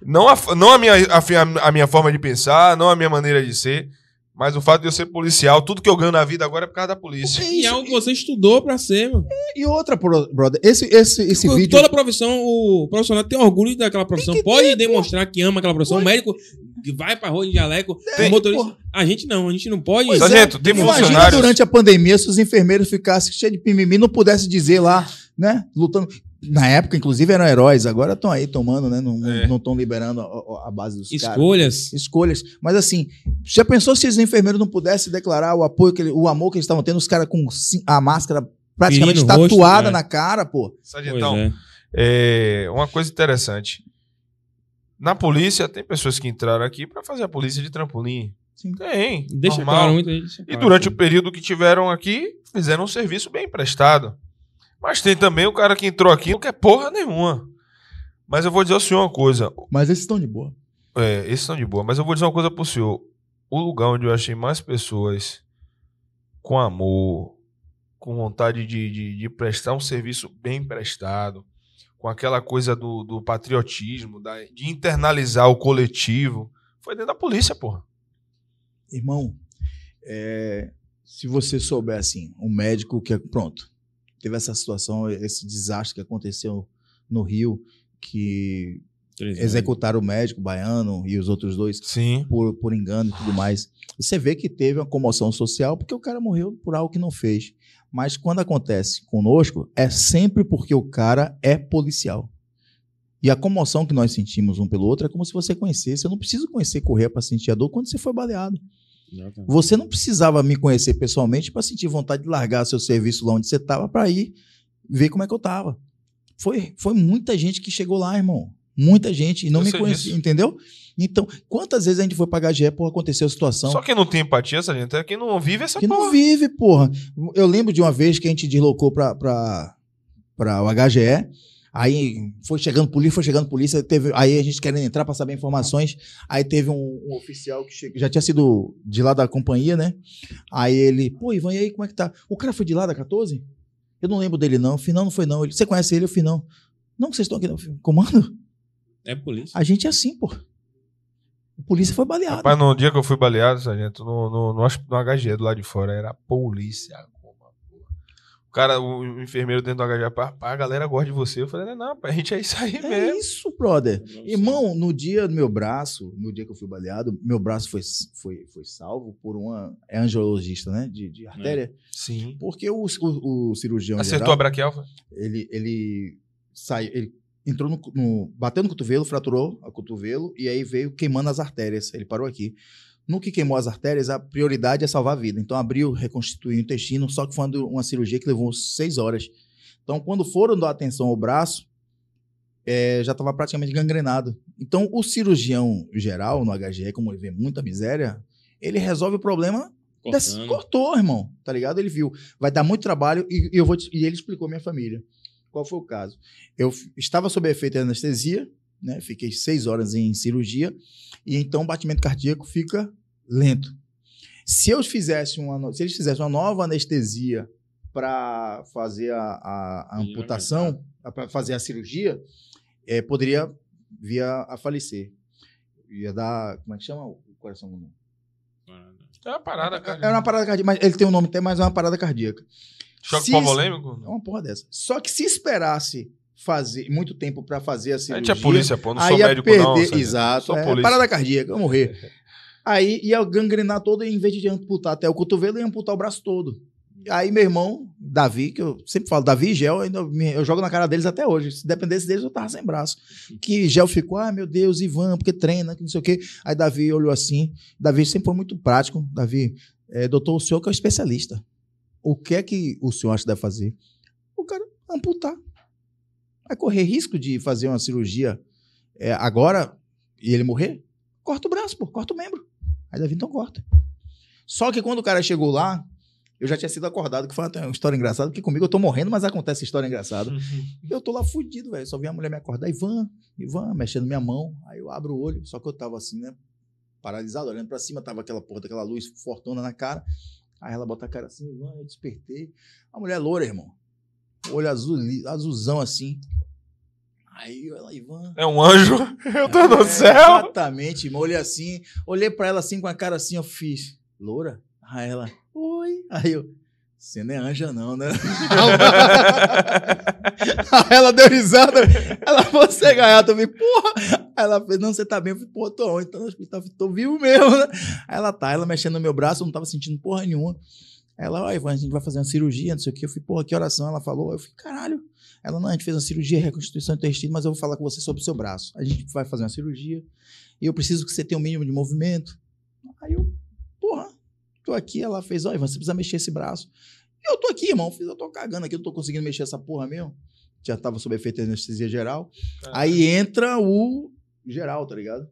Não, a, não a, minha, a, a minha forma de pensar, não a minha maneira de ser, mas o fato de eu ser policial, tudo que eu ganho na vida agora é por causa da polícia. E é algo que você estudou pra ser, mano. E outra, bro- brother, esse, esse, esse Com vídeo. Toda profissão, o profissional tem orgulho daquela profissão. Pode demonstrar que ama aquela profissão. O médico que vai pra rua de jaleco, Tem- o motorista. porra. A gente não, a gente não pode. Pois Sargento, é, tem Imagina funcionários. durante a pandemia se os enfermeiros ficassem cheios de pimimi e não pudessem dizer lá, né? Lutando. Na época, inclusive, eram heróis, agora estão aí tomando, né? Não É. estão liberando a, a- base dos caras. Escolhas. escolhas. Mas assim, já pensou se os enfermeiros não pudessem declarar o apoio, que ele- o amor que eles estavam tendo, os caras com a máscara praticamente Ferindo o rosto, tatuada né? na cara, pô. Sargentão, Pois é. é, uma coisa interessante. Na polícia, tem pessoas que entraram aqui para fazer a polícia de trampolim. Sim. Tem. Deixa normal. claro muito. Deixa E claro. durante o período que tiveram aqui, fizeram um serviço bem prestado. Mas tem também o cara que entrou aqui não quer porra nenhuma. Mas eu vou dizer ao senhor uma coisa. Mas esses estão de boa. É, esses são de boa. Mas eu vou dizer uma coisa pro senhor. O lugar onde eu achei mais pessoas com amor, com vontade de, de, de prestar um serviço bem prestado, com aquela coisa do, do patriotismo, da- de internalizar o coletivo, foi dentro da polícia, porra. Irmão, é, se você souber assim, um médico que. Pronto, teve essa situação, esse desastre que aconteceu no Rio, que Três executaram o médico baiano e os outros dois Sim. por, por engano e tudo mais. Você vê que teve uma comoção social porque o cara morreu por algo que não fez. Mas quando acontece conosco, é sempre porque o cara é policial. E a comoção que nós sentimos um pelo outro é como se você conhecesse. Eu não preciso conhecer Correia para sentir a dor quando você foi baleado. Exatamente. Você não precisava me conhecer pessoalmente para sentir vontade de largar seu serviço lá onde você estava para ir ver como é que eu estava. Foi, foi muita gente que chegou lá, irmão. Muita gente e não Eu me conhecia, disso. entendeu? Então, quantas vezes a gente foi pagar GE por acontecer a situação? Só quem não tem empatia, essa gente, é quem não vive essa que porra. não vive, porra. Eu lembro de uma vez que a gente deslocou pra, pra, pra o HGE. Aí foi chegando polícia, foi chegando polícia. Teve, aí a gente querendo entrar pra saber informações. Aí teve um, um oficial que che- já tinha sido de lá da companhia, né? Aí ele, pô, Ivan, e aí como é que tá? O cara foi de lá da 14? Eu não lembro dele, não. Finão não foi, não. Ele, você conhece ele, o Finão? Não, que vocês estão aqui no comando? É polícia. A gente é assim, pô. O polícia foi baleado. Rapaz, no dia que eu fui baleado, sargento, no, no, no, no HG do lado de fora, era polícia. a. O cara, o, enfermeiro dentro do HG, pá, pá, a galera gosta de você. Eu falei, não, pá, a gente é isso aí É mesmo. isso, brother. Irmão, no dia do meu braço, no dia que eu fui baleado, meu braço foi, foi, foi salvo por uma. É angiologista, né? De, de artéria. Sim. Porque o, o, o cirurgião. Acertou geral, a braquial? ele, ele saiu. Ele entrou no, no. Bateu no cotovelo, fraturou o cotovelo e aí veio queimando as artérias. Ele parou aqui. No que queimou as artérias, a prioridade é salvar a vida. Então abriu, reconstituiu o intestino, só que foi uma- cirurgia que levou seis horas. Então, quando foram dar atenção ao braço, eh, já estava praticamente gangrenado. Então, o cirurgião geral no HGE, como ele vê muita miséria, ele resolve o problema Des- Cortando. Cortou, irmão, tá ligado? Ele viu. Vai dar muito trabalho e, eu vou te- e ele explicou à minha família. Qual foi o caso? Eu estava sob efeito de anestesia, né? Fiquei seis horas em cirurgia e então o batimento cardíaco fica lento. Se eu fizesse uma, se eles fizessem uma nova anestesia para fazer a, a- a amputação, para fazer a cirurgia, eh, poderia vir a, a falecer. Ia dar, como é que chama o coração? É uma parada, cara. Era uma parada cardíaca, mas ele tem um nome até, mas é uma parada cardíaca. Choque Se-? É uma porra dessa. Só que se esperasse fazer muito tempo pra fazer a A cirurgia, gente é polícia, pô. Não sou médico, perder, não. exato, Sou é, polícia. parada cardíaca, eu morrer. Aí ia gangrenar todo, em vez de amputar até o cotovelo, ia amputar o braço todo. Aí meu irmão, Davi, que eu sempre falo, Davi e Gel, ainda me- eu jogo na cara deles até hoje. Se dependesse deles, eu tava sem braço. Que Gel ficou, ah, meu Deus, Ivan, porque treina, que não sei o quê. Aí Davi olhou assim. Davi sempre foi muito prático. Davi, é, doutor, o senhor que é o especialista. O que é que o senhor acha que deve fazer? O cara amputar. Vai correr risco de fazer uma cirurgia é, agora e ele morrer? Corta o braço, pô, corta o membro. Aí Davi, então corta. Só que quando o cara chegou lá, eu já tinha sido acordado, que foi uma história engraçada, porque comigo eu tô morrendo, mas acontece história engraçada. Eu tô lá fudido, velho. Só vi a mulher me acordar, Ivan, Ivan, mexendo minha mão. Aí eu abro o olho, só que eu tava assim, né? Paralisado, olhando pra cima, tava aquela porra daquela luz fortuna na cara. Aí ela bota a cara assim, Ivan, eu despertei. A mulher loura, irmão. Olho azul, azulzão assim. Aí ela, Ivan. É um anjo. Eu tô no É, céu. Exatamente, irmão. Olhei assim, olhei pra ela assim com a cara assim, eu fiz. Loura? Aí ela, oi. Aí eu, você não é anja, não, né? Aí ela deu risada. Ela, você é gaiato. Eu falei, porra. Aí ela fez, não, você tá bem. Eu falei, pô, tô onde? Tô no hospital. Eu falei, tô vivo mesmo, né? Aí ela tá, ela mexendo no meu braço, eu não tava sentindo porra nenhuma. Ela, ó, Ivan, a gente vai fazer uma cirurgia, não sei o quê. Eu falei, porra, que oração? Ela falou. Eu falei, caralho. Ela, não, a gente fez uma cirurgia, reconstituição do intestino, mas eu vou falar com você sobre o seu braço. A gente vai fazer uma cirurgia e eu preciso que você tenha um mínimo de movimento. Aí eu, porra, tô aqui. Ela fez, ó, Ivan, você precisa mexer esse braço. E eu tô aqui, irmão. Eu tô cagando aqui, não tô conseguindo mexer essa porra mesmo. Já tava sob efeito de anestesia geral. Aí entra o geral, tá ligado?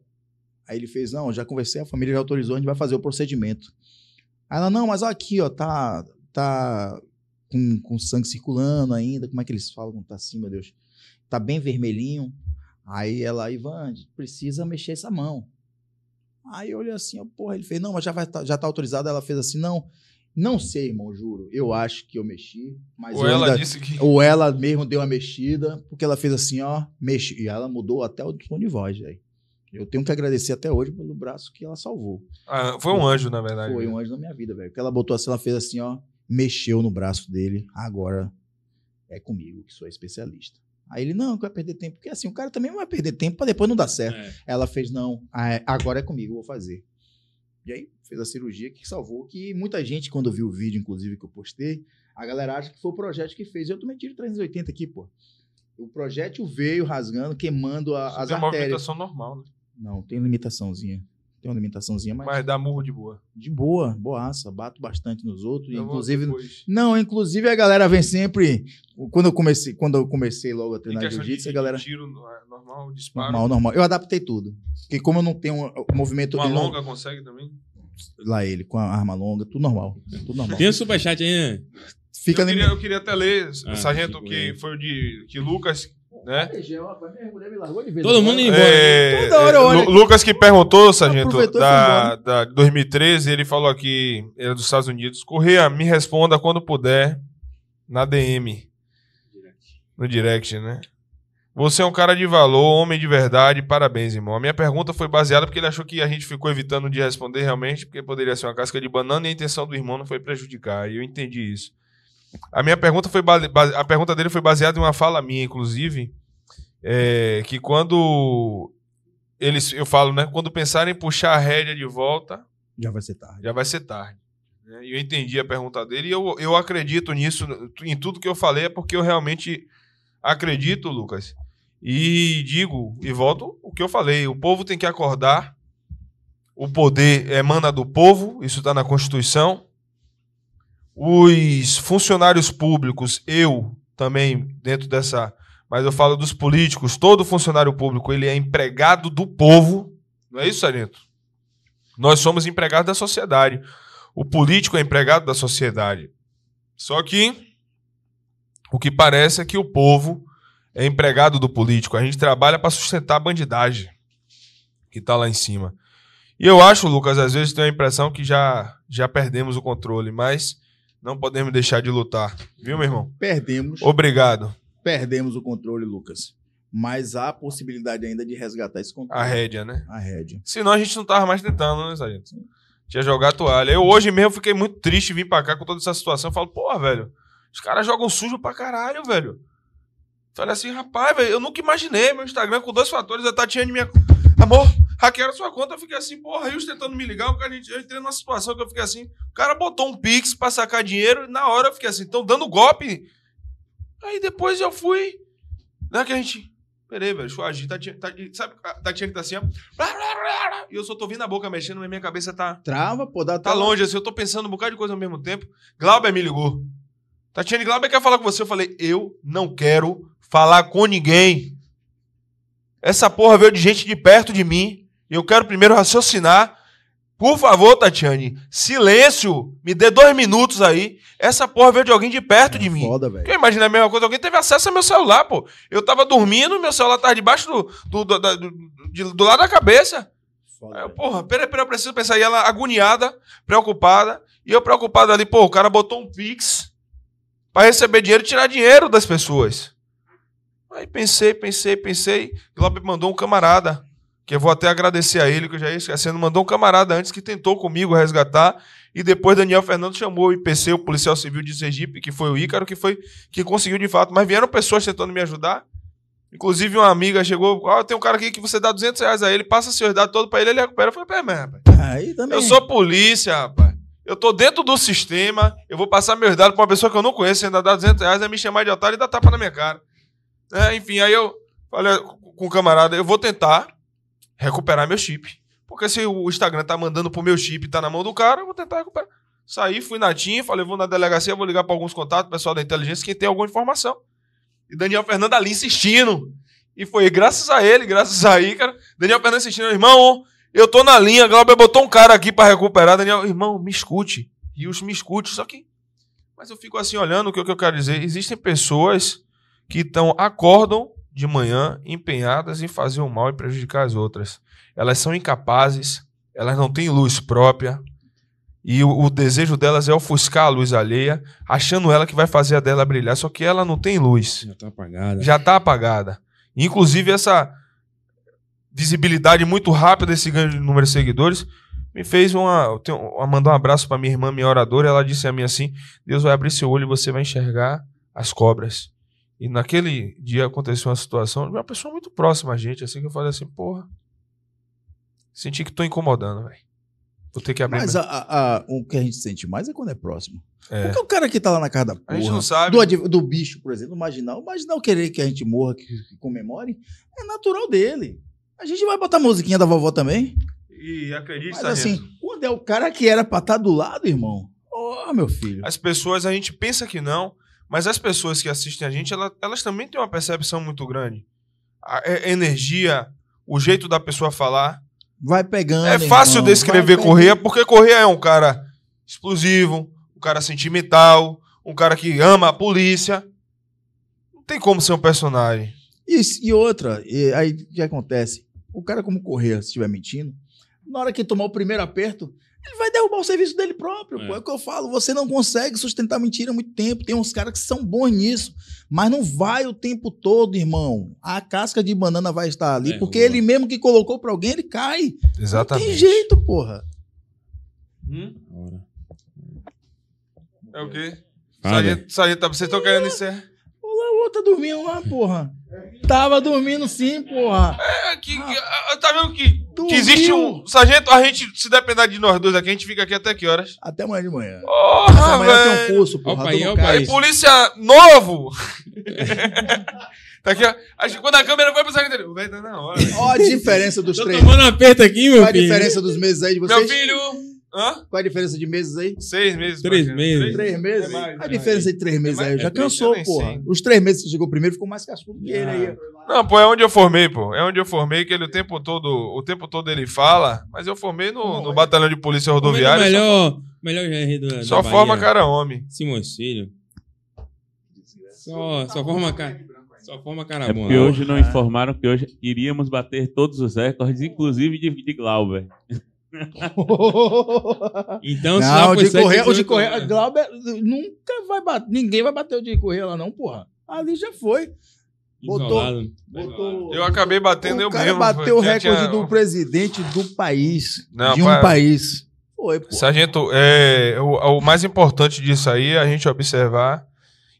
Aí ele fez, não, já conversei, a família já autorizou, a gente vai fazer o procedimento. Aí ela, não, mas ó, aqui, ó, tá, tá com, com sangue circulando ainda. Como é que eles falam tá assim, meu Deus? Tá bem vermelhinho. Aí ela, Ivan, precisa mexer essa mão. Aí eu olhei assim, ó, porra, ele fez, não, mas já, vai, tá- já tá autorizado. Ela fez assim, não, não sei, irmão, juro. Eu acho que eu mexi, mas Ou eu ela ainda- disse que. ou ela mesmo deu uma mexida, porque ela fez assim, ó, mexe. E ela mudou até o tom de voz, velho. Eu tenho que agradecer até hoje pelo braço que ela salvou. Ah, foi um anjo, na verdade. Foi um anjo na minha vida, velho. Porque ela botou assim, ela fez assim, ó, mexeu no braço dele. Agora é comigo, que sou especialista. Aí ele, não, que vai perder tempo. Porque assim, o cara também não vai perder tempo pra depois não dar certo. É. Ela fez, não, é, agora é comigo, eu vou fazer. E aí fez a cirurgia que salvou, que muita gente, quando viu o vídeo, inclusive, que eu postei, a galera acha que foi o projétil que fez. Eu também tiro 380 aqui, pô. O projétil veio rasgando, queimando a- as tem uma artérias. normal, né? Não, tem limitaçãozinha. Tem uma limitaçãozinha, mas, Mas dá murro de boa. de boa, boaça. Bato bastante nos outros. Eu inclusive, não, inclusive a galera vem sempre. Quando eu comecei, quando eu comecei logo a treinar jiu-jitsu, a galera. tiro é, normal, disparo. Normal, normal. Eu adaptei tudo. Porque como eu não tenho o movimento. Uma longa consegue também? lá ele, com a arma longa, tudo normal. Tudo normal. Tem um superchat aí, né? Fica eu, queria, eu queria até ler, Ah, sargento, que foi o de que Lucas, né? Todo mundo indo embora. É, Toda hora eu olho Lu- Lucas que perguntou, sargento, da, da 2013, ele falou aqui, ele é dos Estados Unidos. Correia, me responda quando puder na DM. No direct, né? Você é um cara de valor, homem de verdade, parabéns, irmão. A minha pergunta foi baseada porque ele achou que a gente ficou evitando de responder realmente, porque poderia ser uma casca de banana e a intenção do irmão não foi prejudicar. E eu entendi isso. A minha pergunta foi base- a pergunta dele foi baseada em uma fala minha, inclusive, é, que quando eles, eu falo, né, quando pensarem em puxar a rédea de volta, Já vai ser tarde. já vai ser tarde. né? E eu entendi a pergunta dele e eu, eu acredito nisso, em tudo que eu falei, é porque eu realmente acredito, Lucas. E digo, e volto o que eu falei: o povo tem que acordar, o poder emana do povo, isso está na Constituição. Os funcionários públicos, eu também, dentro dessa. Mas eu falo dos políticos, todo funcionário público ele é empregado do povo. Não é isso, Sargento? Nós somos empregados da sociedade. O político é empregado da sociedade. Só que o que parece é que o povo é empregado do político. A gente trabalha para sustentar a bandidagem que está lá em cima. E eu acho, Lucas, às vezes tenho a impressão que já, já perdemos o controle, mas não podemos deixar de lutar. Viu, meu irmão? Perdemos, Obrigado. perdemos o controle, Lucas. Mas há a possibilidade ainda de resgatar esse controle. A rédea, né? A rédea. Senão a gente não tava mais tentando, né, Sargento? Tinha jogar a toalha. Eu hoje mesmo fiquei muito triste vir pra cá com toda essa situação. Eu falo, porra, velho, os caras jogam sujo pra caralho, velho. Falei assim, rapaz, velho, eu nunca imaginei meu Instagram com dois fatores, a Tatiane minha. Amor, hackearam sua conta, eu fiquei assim, porra, Rios tentando me ligar, porque a gente, eu entrei numa situação que eu fiquei assim, o cara botou um Pix pra sacar dinheiro, e na hora eu fiquei assim, estão dando golpe. Aí depois eu fui, né, que a gente. Peraí, velho, deixa eu agir. Tatiane, Tatiane, sabe, a Tatiane tá assim, ó. E eu só tô ouvindo a boca mexendo, mas minha cabeça tá. Trava, pô, dá Tá longe, assim, eu tô pensando um bocado de coisa ao mesmo tempo. Glauber me ligou. Tatiane Glauber quer falar com você. Eu falei, eu não quero falar com ninguém. Essa porra veio de gente de perto de mim. E eu quero primeiro raciocinar. Por favor, Tatiane, silêncio. Me dê dois minutos aí. Essa porra veio de alguém de perto de mim. Foda, velho. Eu imaginei a mesma coisa, alguém teve acesso ao meu celular, pô. Eu tava dormindo, meu celular tava debaixo do, do, do, do, do lado da cabeça. Foda, eu, porra, peraí, peraí, eu preciso pensar. E ela agoniada, preocupada. E eu preocupado ali, pô, o cara botou um Pix pra receber dinheiro e tirar dinheiro das pessoas. Aí pensei, pensei, pensei. Glauber mandou um camarada, que eu vou até agradecer a ele, que eu já ia esquecendo. Mandou um camarada antes que tentou comigo resgatar. E depois Daniel Fernando chamou o IPC, o policial civil de Sergipe, que foi o Ícaro, que foi que conseguiu de fato. Mas vieram pessoas tentando me ajudar. Inclusive, uma amiga chegou, ó, tem um cara aqui que você dá 200 reais a ele, passa seus dados todos pra ele, ele recupera. Eu falei, pera, mas, rapaz, Aí também. eu sou polícia, rapaz. Eu tô dentro do sistema, eu vou passar meus dados pra uma pessoa que eu não conheço, ainda dá 200 reais, é me chamar de otário e dar tapa na minha cara. É, enfim, aí eu falei com o camarada, eu vou tentar recuperar meu chip. Porque se o Instagram tá mandando pro meu chip e tá na mão do cara, eu vou tentar recuperar. Saí, fui na TIM, falei, vou na delegacia, vou ligar pra alguns contatos, pessoal da inteligência, quem tem alguma informação. E Daniel Fernando ali insistindo. E foi graças a ele, graças a Ícaro, Daniel Fernando insistindo, irmão, eu tô na linha, Glauber botou um cara aqui pra recuperar. Daniel, irmão, me escute. Rios, me escute. Só que. Mas eu fico assim olhando o que eu quero dizer. Existem pessoas que estão, acordam de manhã empenhadas em fazer o mal e prejudicar as outras. Elas são incapazes, elas não têm luz própria. E o, o desejo delas é ofuscar a luz alheia, achando ela que vai fazer a dela brilhar, só que ela não tem luz Já tá apagada. já está apagada. Inclusive, essa visibilidade muito rápida desse grande número de seguidores me fez uma. eu mandar um abraço para minha irmã, minha oradora. Ela disse a mim assim: Deus vai abrir seu olho e você vai enxergar as cobras. E naquele dia aconteceu uma situação de uma pessoa muito próxima a gente, assim, que eu falei assim: porra, senti que tô incomodando, velho. Vou ter que abrir. Mas a- a- a- o que a gente sente mais é quando é próximo. É. Porque o cara que tá lá na casa da porra, A gente não sabe. do, do bicho, por exemplo, imaginar, o marginal querer que a gente morra, que, que comemore, é natural dele. A gente vai botar a musiquinha da vovó também. E acredite, Mas assim, quando é o cara que era pra estar do lado, irmão, ó, meu filho. As pessoas, a gente pensa que não, mas as pessoas que assistem a gente, ela- elas também têm uma percepção muito grande. A, a energia, o jeito da pessoa falar. Vai pegando. É fácil irmão, descrever Correia, porque Correia é um cara explosivo, um cara sentimental, um cara que ama a polícia. Não tem como ser um personagem. E, e outra, e aí o que acontece? O cara, como Correia, se estiver mentindo, na hora que tomar o primeiro aperto, ele vai derrubar o serviço dele próprio. É. Pô. É o que eu falo. Você não consegue sustentar mentira há muito tempo. Tem uns caras que são bons nisso. Mas não vai o tempo todo, irmão. A casca de banana vai estar ali, É, porque boa. ele mesmo que colocou pra alguém, ele cai. Exatamente. Não tem jeito, porra. Ora. É o quê? Sargento, sargento, tá- vocês estão querendo encerrar? O outro tá dormindo lá, porra. Tava dormindo sim, porra. É, que, que- ah, tá vendo que, que existe um. Sargento, a gente, se depender de nós dois aqui, a gente fica aqui até que horas? Até amanhã de manhã. Porra, amanhã tem um velho. curso, porra. Opa, aí, opa. Aí, polícia novo! tá aqui, ó. Acho que quando a câmera foi pro sargento, velho tá na hora. Ó a diferença dos Tô três. tomando um aperto aqui, meu Qual a filho. diferença dos meses aí de Meu vocês? filho. Hã? Qual a diferença de meses aí? Seis meses. Três meses. Três meses? É mais, a é diferença de três meses mais, aí já é cansou, sei. Os três meses que você chegou primeiro ficou mais cascudo que ele aí. Não, pô, é onde eu formei, pô. É onde eu formei, que ele o tempo todo, o tempo todo ele fala, mas eu formei no, no batalhão de polícia rodoviária. Melhor, melhor GR do, Só da forma Bahia. cara homem. Simões Filho. Só, só forma cara. Só forma cara É porque hoje não informaram que hoje iríamos bater todos os recordes, inclusive de, de Glauber. Então, se não, o de correr, o de correr. Glauber nunca vai bater, ninguém vai bater o de correr lá não, porra. Ali já foi. Botou, Isolado. botou. Eu acabei batendo o eu cara mesmo. bateu o recorde tinha- do presidente do país, Não, de um pai- país. Foi, pô. Sargento, é, o, o mais importante disso aí é a gente observar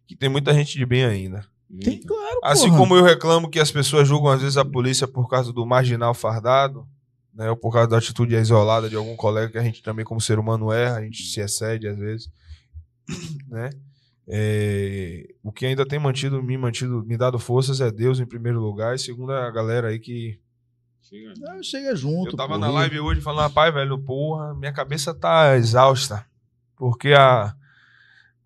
que tem muita gente de bem ainda. Tem claro, Assim porra. como eu reclamo que as pessoas julgam às vezes a polícia por causa do marginal fardado, né, ou por causa da atitude isolada de algum colega que a gente também como ser humano erra, a gente se excede às vezes, né? É, o que ainda tem mantido me mantido me dado forças é Deus em primeiro lugar e segundo a galera aí que Não, chega junto. eu tava porra. na live hoje falando, rapaz, velho, porra, minha cabeça tá exausta. Porque há,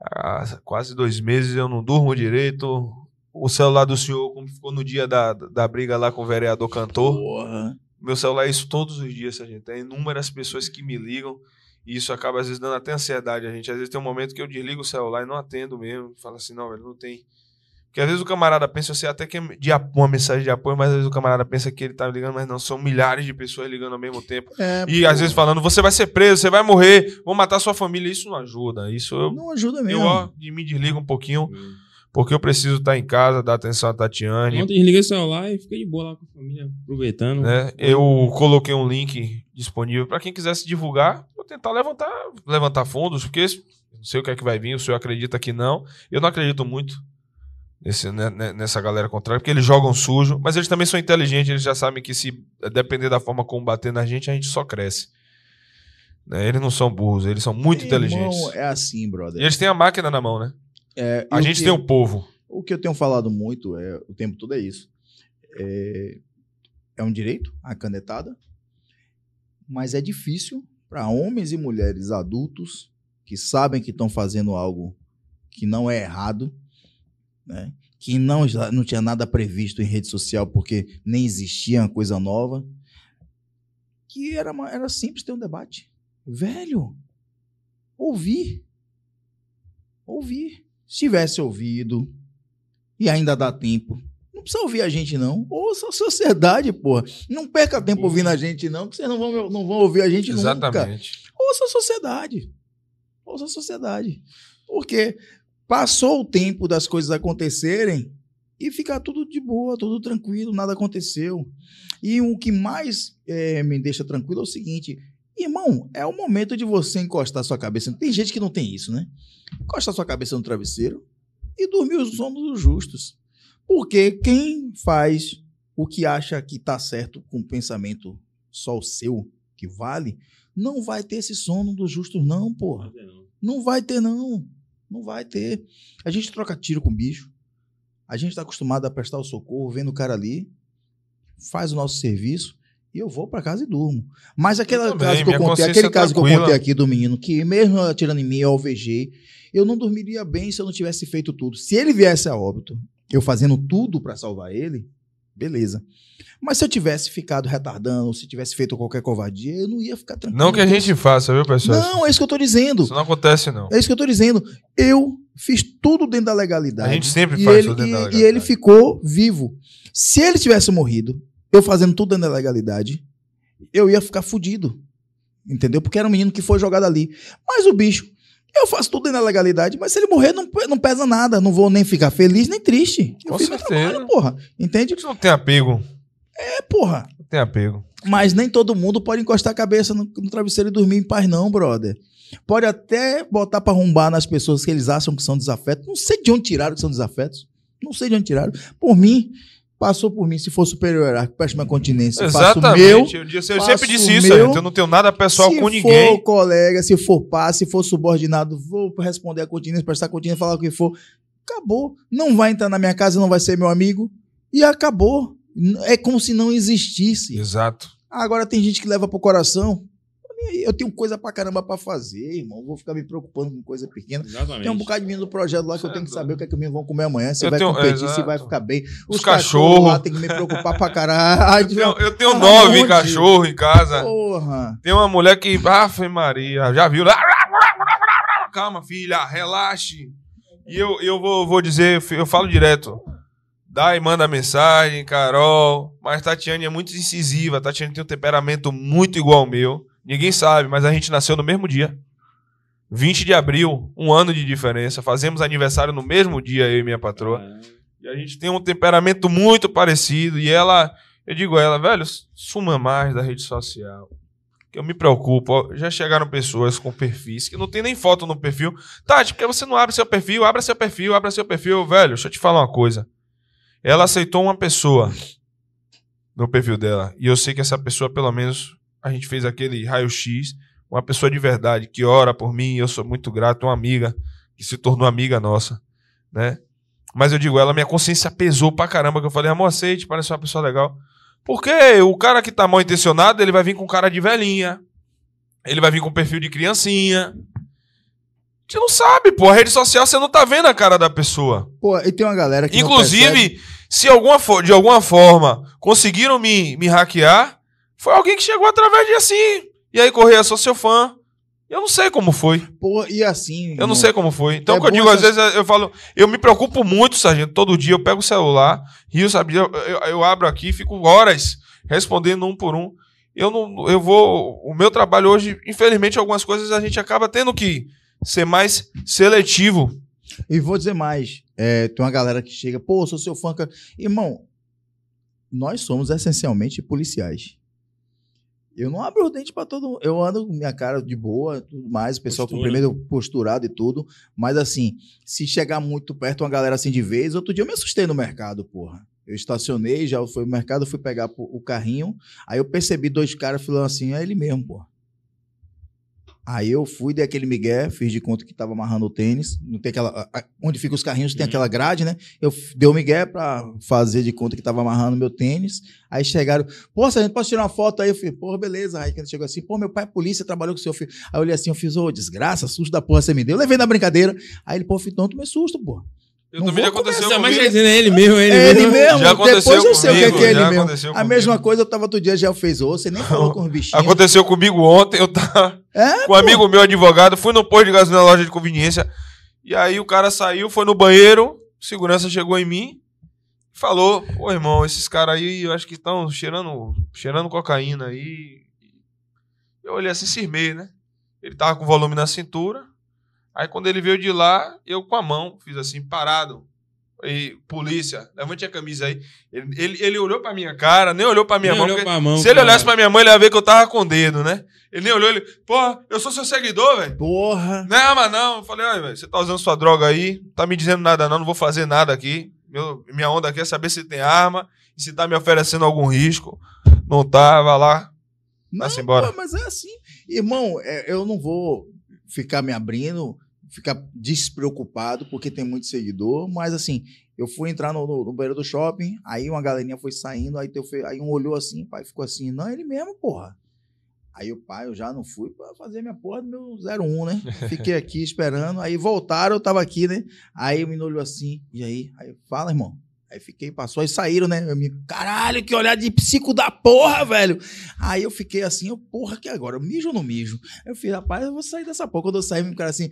há quase dois meses eu não durmo direito. O celular do senhor, como ficou no dia da, da briga lá com o vereador cantor. Porra. Meu celular é isso todos os dias, gente. Tem inúmeras pessoas que me ligam. E isso acaba, às vezes, dando até ansiedade a gente. Às vezes tem um momento que eu desligo o celular e não atendo mesmo. Falo assim, não, velho, não tem. Porque às vezes o camarada pensa, eu sei até que é de ap- uma mensagem de apoio, mas às vezes o camarada pensa que ele tá ligando, mas não, são milhares de pessoas ligando ao mesmo tempo. É, E pô. às vezes falando, você vai ser preso, você vai morrer, vão matar sua família. Isso não ajuda. Isso eu, Não ajuda eu mesmo. ó, de me desligo um pouquinho, porque eu preciso estar em casa, dar atenção a Tatiane. Ontem desliguei o celular e fiquei de boa lá com a família, aproveitando. né? Eu coloquei um link disponível para quem quisesse divulgar, vou tentar levantar, levantar fundos, porque não sei o que é que vai vir, o senhor acredita que não. Eu não acredito muito nesse, né, né, nessa galera contrária, porque eles jogam sujo, mas eles também são inteligentes, eles já sabem que se depender da forma como bater na gente, a gente só cresce. Né? Eles não são burros, eles são muito Irmão, inteligentes. é assim, brother. E eles têm a máquina na mão, né? É, A gente tem o povo. O que eu tenho falado muito é, o tempo todo é isso. É, é um direito, a canetada, mas é difícil para homens e mulheres adultos que sabem que estão fazendo algo que não é errado, né? que não, não tinha nada previsto em rede social porque nem existia uma coisa nova, que era, uma- era simples ter um debate. Velho, ouvir. Ouvir. Se tivesse ouvido, e ainda dá tempo. Não precisa ouvir a gente, não. Ouça a sociedade, porra. Não perca tempo ouvindo a gente, não, que vocês não vão, não vão ouvir a gente nunca. Exatamente. Ouça a sociedade. Ouça a sociedade. Porque passou o tempo das coisas acontecerem e ficar tudo de boa, tudo tranquilo, nada aconteceu. E o que mais eh, me deixa tranquilo é o seguinte. Irmão, é o momento de você encostar sua cabeça. Tem gente que não tem isso, né? Encostar sua cabeça no travesseiro e dormir os sonos dos justos. Porque quem faz o que acha que tá certo com o pensamento só o seu, que vale, não vai ter esse sono dos justos, não, porra. Não vai ter, não. Não vai ter. A gente troca tiro com bicho. A gente está acostumado a prestar o socorro, vendo o cara ali, faz o nosso serviço e eu vou para casa e durmo. Mas aquele também, caso que eu contei, aquele é caso que eu contei aqui do menino, que mesmo atirando em mim, eu alvejei, eu não dormiria bem se eu não tivesse feito tudo. Se ele viesse a óbito, eu fazendo tudo para salvar ele, beleza. Mas se eu tivesse ficado retardando, se tivesse feito qualquer covardia, eu não ia ficar tranquilo. Não que a gente faça, viu, pessoal? Não, é isso que eu tô dizendo. Isso não acontece, não. É isso que eu tô dizendo. Eu fiz tudo dentro da legalidade. A gente sempre faz ele, tudo dentro da e- legalidade. E ele ficou vivo. Se ele tivesse morrido, eu fazendo tudo dentro da legalidade, eu ia ficar fudido. Entendeu? Porque era um menino que foi jogado ali. Mas o bicho, eu faço tudo dentro da legalidade, mas se ele morrer, não, não pesa nada. Não vou nem ficar feliz nem triste. Eu Com certeza. trabalho, porra. Entende? Isso não tem apego. É, porra. Não tem apego. Mas nem todo mundo pode encostar a cabeça no, no travesseiro e dormir em paz, não, brother. Pode até botar pra arrombar nas pessoas que eles acham que são desafetos. Não sei de onde tiraram que são desafetos. Não sei de onde tiraram. Por mim, passou por mim. Se for superior hierárquico, preste minha continência. eu Faço o meu. Exatamente. eu, disse- eu faço sempre disse isso, meu. Eu não tenho nada pessoal se com for ninguém. colega, se for pá, se for subordinado, vou responder a continência, prestar continência, falar o que for. Acabou. Não vai entrar na minha casa, não vai ser meu amigo. E acabou. É como se não existisse. Exato. Agora tem gente que leva pro coração. Eu tenho coisa pra caramba pra fazer, irmão. Vou ficar me preocupando com coisa pequena. Exatamente. Tem um bocado de menino do projeto lá que eu tenho que saber o que é que os meninos vão comer amanhã. Se Eu vai tenho- competir, se exato. vai ficar bem. Os, Os cachorros cachorro. lá tem que me preocupar pra caralho. Eu, eu tenho Ah, nove onde? cachorros em casa. Porra. Tem uma mulher que. Ave Maria, já viu? Calma, filha, relaxe. E eu, eu vou, vou dizer, eu falo direto. Dai manda mensagem, Carol. Mas Tatiane é muito incisiva. Tatiane tem um temperamento muito igual ao meu. Ninguém sabe, mas a gente nasceu no mesmo dia. 20 de abril, um ano de diferença. Fazemos aniversário no mesmo dia, eu e minha patroa. E a gente tem um temperamento muito parecido. E ela, eu digo a ela, velho, suma mais da rede social. Que eu me preocupo. Já chegaram pessoas com perfis que não tem nem foto no perfil. Tati, por que você não abre seu perfil? Abra seu perfil, abra seu perfil. Velho, deixa eu te falar uma coisa. Ela aceitou uma pessoa no perfil dela. E eu sei que essa pessoa, pelo menos, a gente fez aquele raio-x. Uma pessoa de verdade que ora por mim. Eu sou muito grato. Uma amiga que se tornou amiga nossa. Né? Mas eu digo, ela, minha consciência pesou pra caramba. Que eu falei, amor, aceite, parece uma pessoa legal. Porque o cara que tá mal intencionado, ele vai vir com cara de velhinha. Ele vai vir com perfil de criancinha. Você não sabe, pô. A rede social você não tá vendo a cara da pessoa. Pô, e tem uma galera que. Inclusive, se alguma de alguma forma conseguiram me, me hackear, foi alguém que chegou através de assim. E aí, Correia, sou seu fã. Eu não sei como foi. Pô, e assim. Eu não sei como foi. Então, É o que eu digo, às vezes eu falo, eu me preocupo muito, sargento. Todo dia eu pego o celular, rio, sabe? Eu, eu, eu abro aqui, fico horas respondendo um por um. Eu não, eu vou. O meu trabalho hoje, infelizmente, algumas coisas a gente acaba tendo que ser mais seletivo. E vou dizer mais. é, tem uma galera que chega, pô, sou seu fã. cara." Irmão, nós somos essencialmente policiais. Eu não abro o dente pra todo mundo. Eu ando com minha cara de boa, tudo mais, o pessoal Postura. cumprimentando posturado e tudo. Mas assim, se chegar muito perto, uma galera assim de vez, outro dia eu me assustei no mercado, porra. Eu estacionei, já fui no mercado, fui pegar o carrinho. Aí eu percebi dois caras falando assim, é ele mesmo, porra. Aí eu fui, dei aquele migué, fiz de conta que tava amarrando o tênis. Não tem aquela. onde fica os carrinhos tem Uhum. aquela grade, né? Eu dei o migué pra fazer de conta que tava amarrando meu tênis. Aí chegaram, pô, a gente pode tirar uma foto aí? Eu falei, porra, beleza. Aí quando chegou assim, pô, meu pai é polícia, trabalhou com o seu filho. Aí eu olhei assim, eu fiz, ô, desgraça, susto da porra você me deu. Eu levei na brincadeira. Aí ele, pô, filho, não tomei susto, porra. Eu Não também já vou aconteceu Não, mas comigo. dizer, é ele mesmo, é ele É ele mesmo. mesmo. Já aconteceu Depois eu sei o que é, comigo, que é ele mesmo. A comigo. mesma coisa, eu tava outro dia, já fez, ô, você nem falou com os bichinhos. Aconteceu comigo ontem, eu tava É, com um amigo meu advogado, fui no posto de gasolina na loja de conveniência, e aí o cara saiu, foi no banheiro, segurança chegou em mim, falou, ô irmão, esses caras aí, eu acho que estão cheirando, cheirando cocaína aí. Eu olhei assim, cirmei, né? Ele tava com volume na cintura. Aí quando ele veio de lá, eu com a mão, fiz assim, parado. E, polícia, levante a camisa aí. Ele, ele, ele olhou pra minha cara, nem olhou pra minha Nem mão. olhou pra mão, se ele cara. olhasse pra minha mão, ele ia ver que eu tava com o dedo, né? Ele nem olhou, ele, porra, eu sou seu seguidor, velho. Porra. Não, mas não. Eu falei, olha, velho, você tá usando sua droga aí, não tá me dizendo nada não, não vou fazer nada aqui. Meu, minha onda aqui é saber se tem arma e se tá me oferecendo algum risco. Não tá, vai lá. Não, Vai-se embora. pô, mas é assim. Irmão, é, eu não vou ficar me abrindo, ficar despreocupado, porque tem muito seguidor, mas assim, eu fui entrar no, no- no banheiro do shopping, aí uma galerinha foi saindo, aí, teu, aí um olhou assim, pai ficou assim, não, ele mesmo, porra. Aí o pai, eu já não fui pra fazer minha porra do meu 01, né? Fiquei aqui esperando, aí voltaram, eu tava aqui, né? Aí o menino olhou assim, e aí? Aí, fala, irmão. Aí fiquei, passou, aí saíram, né? Eu me, caralho, que olhar de psico da porra, velho. Aí eu fiquei assim, eu, porra, que agora? Eu mijo ou não mijo? Eu falei, rapaz, eu vou sair dessa porra. Quando eu saí, me cara assim,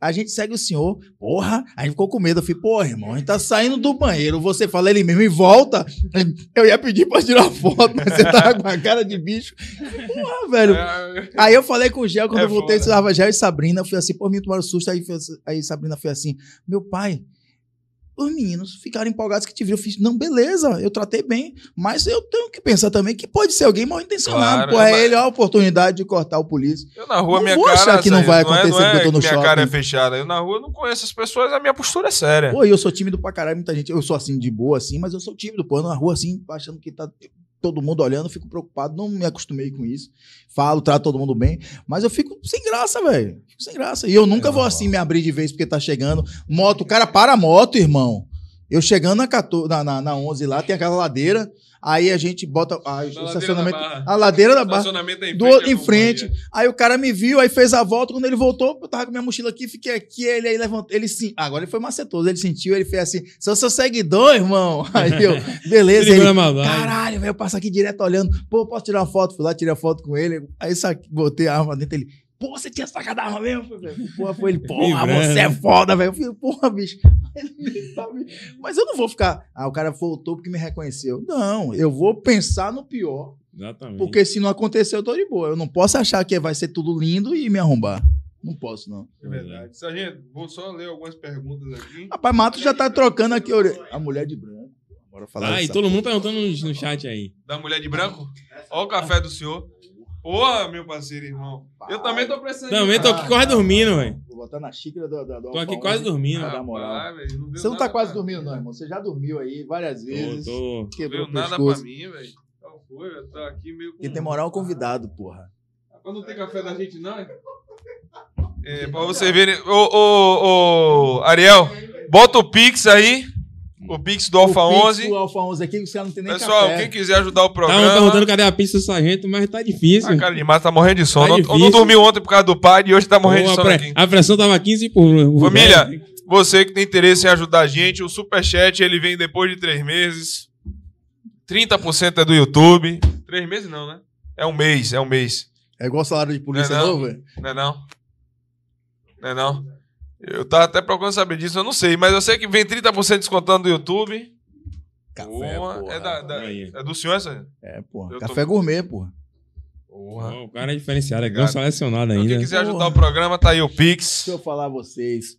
a gente segue o senhor, porra. Aí ficou com medo. Eu falei, porra, irmão, a gente tá saindo do banheiro. Você fala ele mesmo e volta. Eu ia pedir pra tirar foto, mas você tava com a cara de bicho. Eu Porra, velho. Aí eu falei com o Gel, quando É eu voltei, foda. estava Gel e Sabrina. Eu fui assim, pô, me tomaram susto. Aí, aí Sabrina foi assim, meu pai, os meninos ficaram empolgados que te viram. Eu fiz, não, beleza, eu tratei bem. Mas eu tenho que pensar também que pode ser alguém mal intencionado. Claro, pô, é mas- ele a oportunidade de cortar o polícia. Eu na rua, Não minha vou cara. achar que não assim, vai é- acontecer não é porque eu tô no que minha cara é shopping. fechada. Eu na rua não conheço as pessoas, a minha postura é séria. Pô, eu sou tímido pra caralho, muita gente. Eu sou assim, de boa, assim, mas eu sou tímido, pô. Eu Na rua, assim, achando que tá todo mundo olhando, fico preocupado, não me acostumei com isso. Falo, trato todo mundo bem, mas eu fico sem graça, velho. Fico sem graça. E eu nunca vou assim me abrir de vez porque tá chegando. Moto, o cara para a moto, irmão. Eu chegando na, 14, na, na, na 11 lá, tem aquela ladeira, aí a gente bota o estacionamento. A ladeira da barra. Estacionamento é em frente em frente. Aí o cara me viu, aí fez a volta. Quando ele voltou, eu tava com minha mochila aqui, fiquei aqui. Ele aí levantou. Ele sim. Agora ele foi macetoso. Ele sentiu, ele fez assim: sou seu seguidor, irmão. Aí eu, beleza. Ele. Caralho, velho, eu passo aqui direto olhando. Pô, posso tirar uma foto? Fui lá, tirei a foto com ele. Aí saquei, botei a arma dentro. Ele, pô, você tinha sacado a arma mesmo? Porra, foi ele, porra, você é foda, velho. Eu falei, porra, bicho. Sabe. Mas eu não vou ficar. Ah, o cara voltou porque me reconheceu. Não, eu vou pensar no pior. Exatamente. Porque se não acontecer, eu tô de boa. Eu não posso achar que vai ser tudo lindo e me arrombar. Não posso, não. É verdade. Sargento, vou só ler algumas perguntas aqui. Rapaz, Mato já tá trocando aqui a mulher de branco. Bora falar Ah, e todo mundo perguntando no, no chat aí. Da mulher de branco? Ó o café do senhor. Porra, meu parceiro, irmão. Eu também tô precisando. Também tô aqui quase dormindo, velho. Vou botar na xícara do, do, do Tô aqui quase 11. dormindo. Dar moral. Velho, não Você não tá quase dormindo, não, irmão. Você já dormiu aí várias vezes. Tô, tô. Não Quebrou veio o nada pescoço. pra mim, velho. Qual foi? Eu tô aqui meio com. Tem moral convidado, porra. Quando não tem café da gente, não? é? É, pra você ver. Ô, ô, ô, Ariel, bota o Pix aí. O Pix do Alfa O Pix 11. do Alfa 11 aqui, caras não tem nem Pessoal, café. quem quiser ajudar o programa. perguntando cadê a pista do sargento, mas tá difícil. Ah, cara de massa tá morrendo de sono. Tá Não- não, dormiu ontem por causa do pai e hoje tá morrendo Pô, de a, sono pre- aqui. a pressão tava 15 por. Família, você que tem interesse em ajudar a gente, o Superchat ele vem depois de três meses. 30% é do YouTube. Três meses não, né? É um mês, é um mês. É igual salário de polícia Não é não? novo, velho. Não é não? Não é não? Eu tava até procurando saber disso, eu não sei. Mas eu sei que vem 30% descontando do YouTube. Café, Porra, porra. é, da- da- é do senhor essa? É, porra. Eu tô- Café gourmet, porra. Porra. Ó, O cara é diferenciado, é tão selecionado Então, ainda. quem quiser ajudar Porra. o programa, tá aí o Pix. Se eu falar a vocês,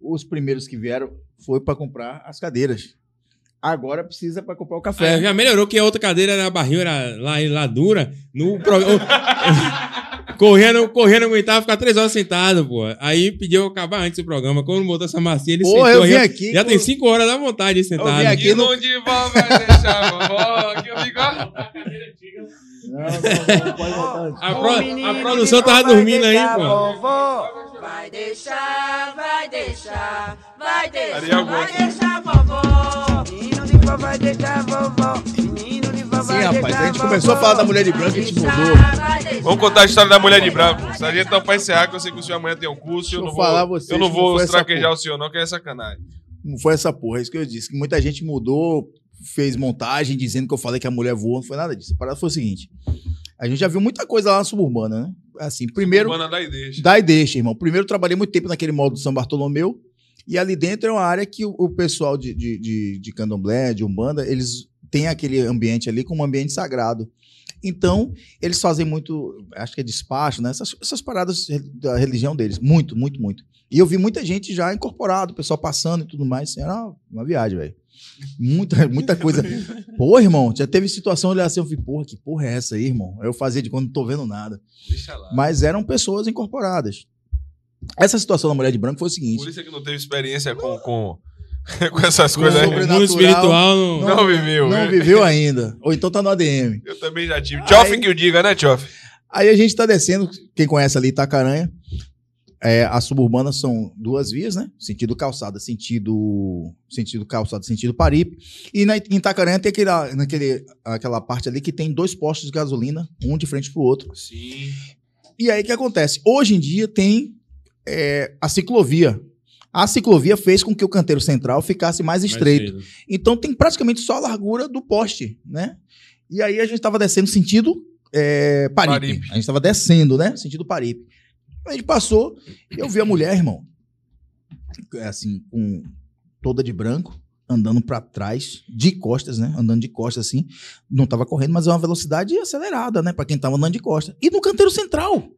os primeiros que vieram foi pra comprar as cadeiras. Agora precisa pra comprar o É, café. já melhorou que a outra cadeira era barril, era lá, lá dura. No programa. correndo, correndo, aguentava ficar três horas sentado, pô. Aí pediu acabar antes do programa. Quando botou essa macia, ele Porra, sentou. eu vim já, aqui. já com- tem cinco horas da vontade de sentado. vim aqui E no- no de vó vai deixar vovó. Aqui eu fico, ó. Não, não, pode. A, pro- a produção tava dormindo aí, pô. Vai deixar, vai deixar, vai deixar, Ariel vai gosta. deixar vovó. Menino de vó vai deixar vovó. Menino de vó Sim, rapaz, deixar a gente começou a falar da mulher de branco e a gente mudou. Vamos contar a história da mulher de branco. Sargento, então, pra encerrar, que eu sei que o senhor amanhã tem um curso. Eu não vou, falar a vocês eu não vou traquejar o senhor, não, que é sacanagem. Não foi essa porra, é isso que eu disse. Que muita gente mudou, fez montagem dizendo que eu falei que a mulher voou, não foi nada disso. A parada foi o seguinte: a gente já viu muita coisa lá na suburbana, né? Assim, primeiro. Urbana dá e deixa. Dá e deixa, irmão. Primeiro, eu trabalhei muito tempo naquele modo do São Bartolomeu. E ali dentro é uma área que o, o pessoal de, de, de, de candomblé, de umbanda, eles têm aquele ambiente ali como um ambiente sagrado. Então, eles fazem muito, acho que é despacho, né? Essas, essas paradas da religião deles. Muito, muito, muito. E eu vi muita gente já incorporado, o pessoal passando e tudo mais. Era uma, uma viagem, velho. Muita, muita coisa. Pô, irmão, já teve situação olhar assim, eu falei, porra, que porra é essa aí, irmão? Eu fazia de quando não tô vendo nada. Deixa lá. Mas eram pessoas incorporadas. Essa situação da mulher de branco foi o seguinte. Polícia que não teve experiência com, com, com essas coisas aí. Mundo espiritual não. Não viveu. Não né? viveu ainda. Ou então tá no ADM. Eu também já tive. Tchoff que o diga, né, Tchoff? Aí a gente tá descendo, quem conhece ali Itacaranha, é, a suburbana são duas vias, né? Sentido calçada, sentido sentido calçada, sentido Paripe. E na, em Itacaranha tem aquela, naquele, aquela parte ali que tem dois postos de gasolina, um de frente pro outro. Sim. E aí o que acontece? Hoje em dia tem é, a ciclovia. A ciclovia fez com que o canteiro central ficasse mais estreito. Cedo. Então tem praticamente só a largura do poste, né? E aí a gente tava descendo sentido é, Paripe. Paripe. A gente tava descendo, né? Sentido Paripe. A gente passou, eu vi a mulher, irmão, é, assim, com toda de branco, andando pra trás, de costas, né? Andando de costas, assim. Não tava correndo, mas é uma velocidade acelerada, né? Pra quem tava andando de costas. E no canteiro central.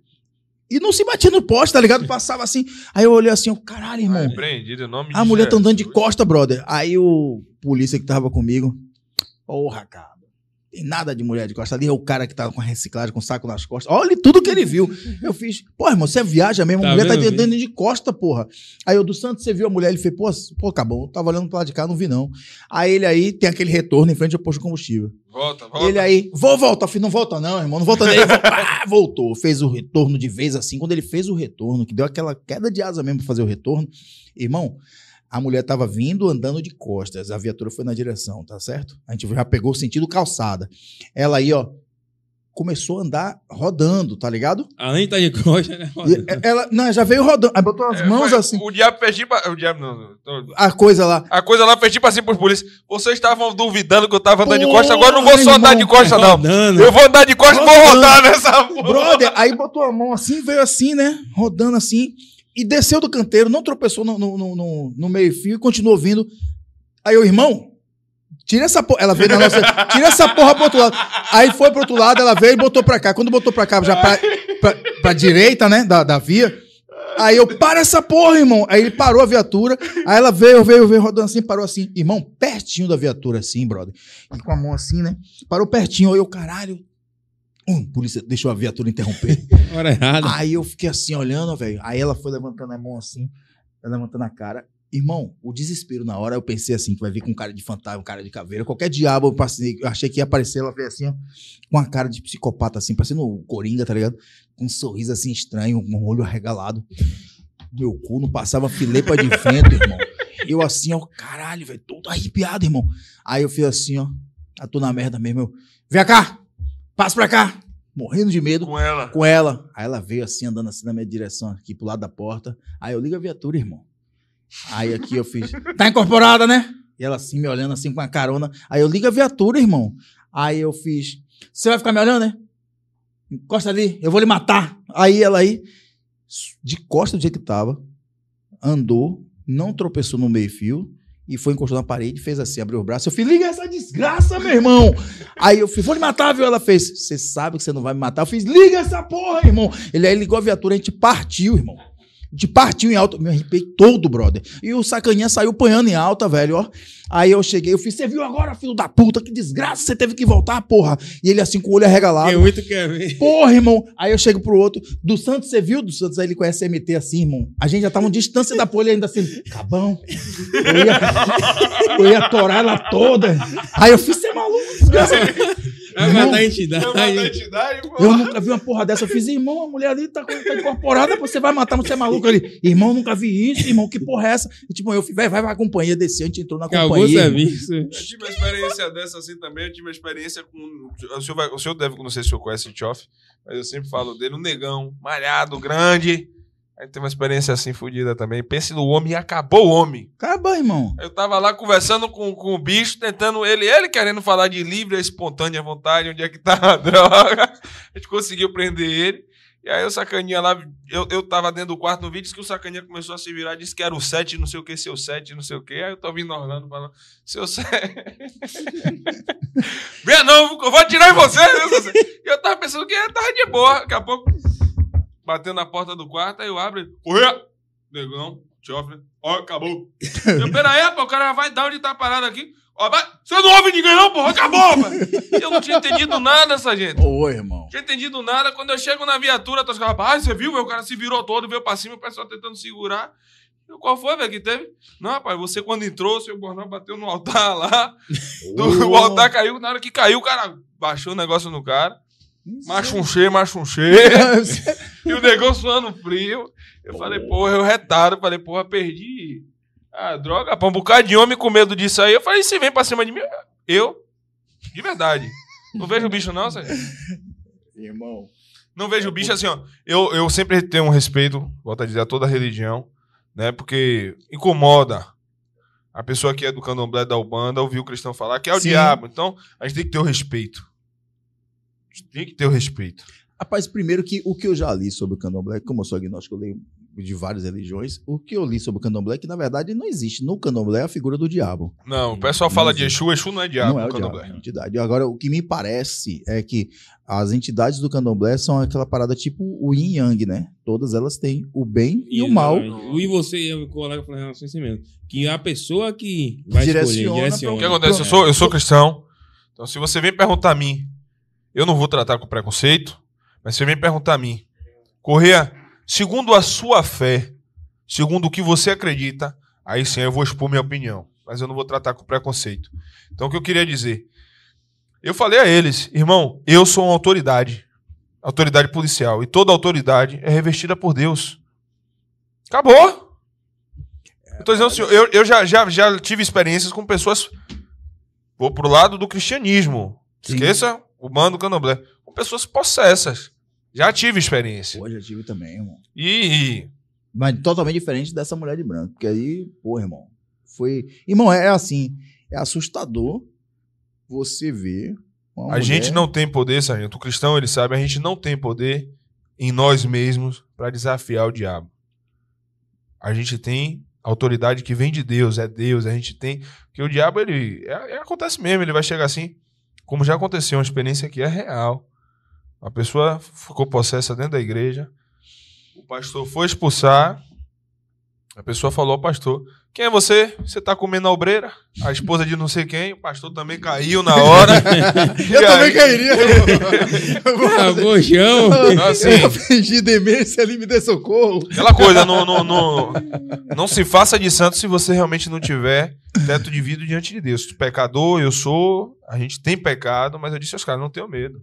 E não se batia no poste, tá ligado? Passava assim. Aí eu olhei assim, ó, caralho, irmão. Repreendido em nome A mulher tá andando de costa, brother. Aí o polícia que tava comigo, porra, cara. Tem nada de mulher de costa. Ali é o cara que tava com a reciclagem, com o saco nas costas. Olha tudo que ele viu. Eu fiz, pô, irmão, você viaja mesmo, a Tá mulher tá vendo, andando de costa, porra. Aí o do Santos, você viu a mulher, ele fez, pô, pô, acabou. Eu tava olhando pro lado de cá, não vi não. Aí ele aí tem aquele retorno em frente ao posto de combustível. Volta, volta. Ele aí, vou voltar. Eu falei, não volta não, irmão, não volta nem. Pá, voltou, fez o retorno de vez assim. Quando ele fez o retorno, que deu aquela queda de asa mesmo pra fazer o retorno, irmão, a mulher tava vindo andando de costas, a viatura foi na direção, tá certo? A gente já pegou o sentido calçada. Ela aí, ó, começou a andar rodando, tá ligado? Além de estar de costa, né? Ela, não, já veio rodando, aí botou as É, mãos assim, O diabo fez tipo. O diabo não. a coisa lá. A coisa lá fez tipo assim pros polícias. Vocês estavam duvidando que eu tava andando de Porra, costa, agora eu não vou só andar de irmão. costa, não. Rodando. Eu vou andar de costa e vou rodar nessa porra. Brother, aí botou a mão assim, veio assim, né? Rodando assim. E desceu do canteiro, não tropeçou no, no, no- no, meio-fio e continuou vindo. Aí o irmão, tira essa porra. Ela veio na nossa. Tira essa porra pro outro lado. Aí foi pro outro lado, ela veio e botou pra cá. Quando botou pra cá, já pra, pra, pra direita, né? Da, da via. Aí eu, para essa porra, irmão. Aí ele parou a viatura. Aí ela veio, veio, veio rodando assim, parou assim. Irmão, pertinho da viatura, assim, brother. E com a mão assim, né? Parou pertinho. Aí eu, caralho. Hum, polícia deixou a viatura interromper. Hora errada. Aí eu fiquei assim, olhando, velho. Aí ela foi levantando a mão assim, levantando a cara. Irmão, o desespero na hora, eu pensei assim, que vai vir com cara de fantasma, cara de caveira, qualquer diabo, eu, passei, eu achei que ia aparecer, ela veio assim, ó, com a cara de psicopata, assim, parecendo o Coringa, tá ligado? Com um sorriso assim estranho, um olho arregalado. Meu cu não passava filepa de vento, irmão. Eu assim, ó, caralho, velho, todo arrepiado, irmão. Aí eu fiz assim, ó, ah, tô na merda mesmo. Eu, Vem cá, passa pra cá. Morrendo de medo Com ela. com ela. Aí ela veio assim, andando assim na minha direção, aqui pro lado da porta. Aí eu ligo a viatura, irmão. Aí aqui eu fiz, tá incorporada, né? E ela assim, me olhando assim com a carona. Aí eu ligo a viatura, irmão. Aí eu fiz, você vai ficar me olhando, né? Encosta ali, eu vou lhe matar. Aí ela aí, de costa do jeito que tava, andou, não tropeçou no meio-fio e foi encostou na parede fez assim, abriu o braço. Eu fiz, liga essa desgraça, meu irmão. Aí eu fiz, vou lhe matar, viu? Ela fez, você sabe que você não vai me matar. Eu fiz, liga essa porra, irmão. Ele aí ligou a viatura, a gente partiu, irmão. Gente partiu em alta, me arrepiei todo, brother. E o sacaninha saiu panhando em alta, velho, ó. Aí eu cheguei, eu fiz, você viu agora, filho da puta, que desgraça, você teve que voltar, porra. E ele assim, com o olho arregalado. Quem muito quer ver. Porra, irmão. Aí eu chego pro outro. Do Santos, você viu? Do Santos, aí ele conhece MT assim, irmão. A gente já tava em distância da polha ainda assim. Cabão. Eu ia, eu ia torar ela toda. Aí eu fiz, você é maluco, desgraça. Vai Irmão, matar a entidade. Eu mandei entidade, pô. Eu nunca vi uma porra dessa. Eu fiz, irmão, a mulher ali tá, tá incorporada, você vai matar, você é maluco ali. Irmão, nunca vi isso, irmão, que porra é essa? E tipo, eu fui, vai, vai pra companhia, desceu, a gente entrou na Acabou companhia. irmão. serviço. Eu tive uma experiência dessa assim também. Eu tive uma experiência com. O senhor, vai- o senhor deve, não sei se o senhor conhece o Tchoff, mas eu sempre falo dele, um negão, malhado, grande. Aí tem uma experiência assim fodida também. Pense no homem e acabou o homem. Acaba, irmão. Eu tava lá conversando com, com o bicho, tentando ele, ele querendo falar de livre, espontânea vontade, onde é que tá a droga. A gente conseguiu prender ele. E aí o sacaninha lá, eu, eu tava dentro do quarto no vídeo, disse que o sacaninha começou a se virar, disse que era o 7, não sei o que, seu 7, não sei o que. Aí eu tô ouvindo Orlando falando, seu 7. Venha não, eu vou atirar em você, seu? E eu tava pensando que tava de boa. Daqui a pouco, bateu na porta do quarto, aí eu abro, ele, correr, negão, chofre, ó, acabou. Eu, peraí, rapaz, o cara vai dar onde tá parado aqui. Ó, vai, você não ouve ninguém não, porra, acabou, rapaz. Eu não tinha entendido nada, sargento. Ô, irmão. Tinha entendido nada. Quando eu chego na viatura, tô falando, rapaz, você viu? O cara se virou todo, veio pra cima, o pessoal tentando segurar. Eu, Qual foi, velho, que teve? Não, rapaz, você quando entrou, seu bornal bateu no altar lá. Do- o altar caiu, na hora que caiu, o cara baixou o negócio no cara. Machunchê, machunchê. e o negão suando frio. Eu falei, porra, eu retado. Falei, porra, perdi. Ah, droga, pra um bocado de homem com medo disso aí. Eu falei, você vem pra cima de mim? Eu, de verdade. Não vejo o bicho, não, Sérgio. Irmão. Não vejo o bicho assim, ó. Eu, eu sempre tenho um respeito, volto a dizer, a toda religião, né? Porque incomoda a pessoa que é do candomblé da Ubanda ouvir o cristão falar que é o Sim. diabo. Então, a gente tem que ter o respeito. A tem que ter o respeito. Rapaz, primeiro que o que eu já li sobre o candomblé, como eu sou agnóstico, eu leio de várias religiões, o que eu li sobre o candomblé é que, na verdade, não existe no candomblé a figura do diabo. Não, o pessoal fala de Exu, Exu não é diabo não é no o diabo, candomblé. é entidade. Agora, o que me parece é que as entidades do candomblé são aquela parada tipo o yin e yang, né? Todas elas têm o bem e o mal. O E você e o colega falaram assim assim mesmo. Que a pessoa que vai Direciona escolher, O direciona. que acontece? Eu sou, eu sou cristão. Então, se você vem perguntar a mim, eu não vou tratar com preconceito, mas se você vem perguntar a mim, Correia, segundo a sua fé, segundo o que você acredita, aí sim eu vou expor minha opinião. Mas eu não vou tratar com preconceito. Então, o que eu queria dizer? Eu falei a eles, irmão, eu sou uma autoridade, autoridade policial, e toda autoridade é revestida por Deus. Acabou. Eu tô dizendo assim, eu, eu já, já, já tive experiências com pessoas. Vou pro lado do cristianismo. Esqueça o bando do candomblé. Com pessoas possessas. Já tive experiência. Pô, já tive também, irmão. E. Mas totalmente diferente dessa mulher de branco. Porque aí, pô, irmão, foi. Irmão, é assim, é assustador você ver. A mulher- gente não tem poder, sargento. O cristão, ele sabe, a gente não tem poder em nós mesmos para desafiar o diabo. A gente tem autoridade que vem de Deus, é Deus. A gente tem. Porque o diabo, ele. é- é- acontece mesmo, ele vai chegar assim. Como já aconteceu, uma experiência que é real. A pessoa ficou possessa dentro da igreja. O pastor foi expulsar. A pessoa falou ao pastor: Quem é você? Você tá comendo a obreira? A esposa de não sei quem. O pastor também caiu na hora. Eu também cairia. Ah, bojão. Assim, Eu fingi demência, ele me dê socorro. aquela coisa, não, não, não, não se faça de santo se você realmente não tiver teto de vidro diante de Deus. Pecador, eu sou, a gente tem pecado, mas eu disse aos caras, não tenho medo.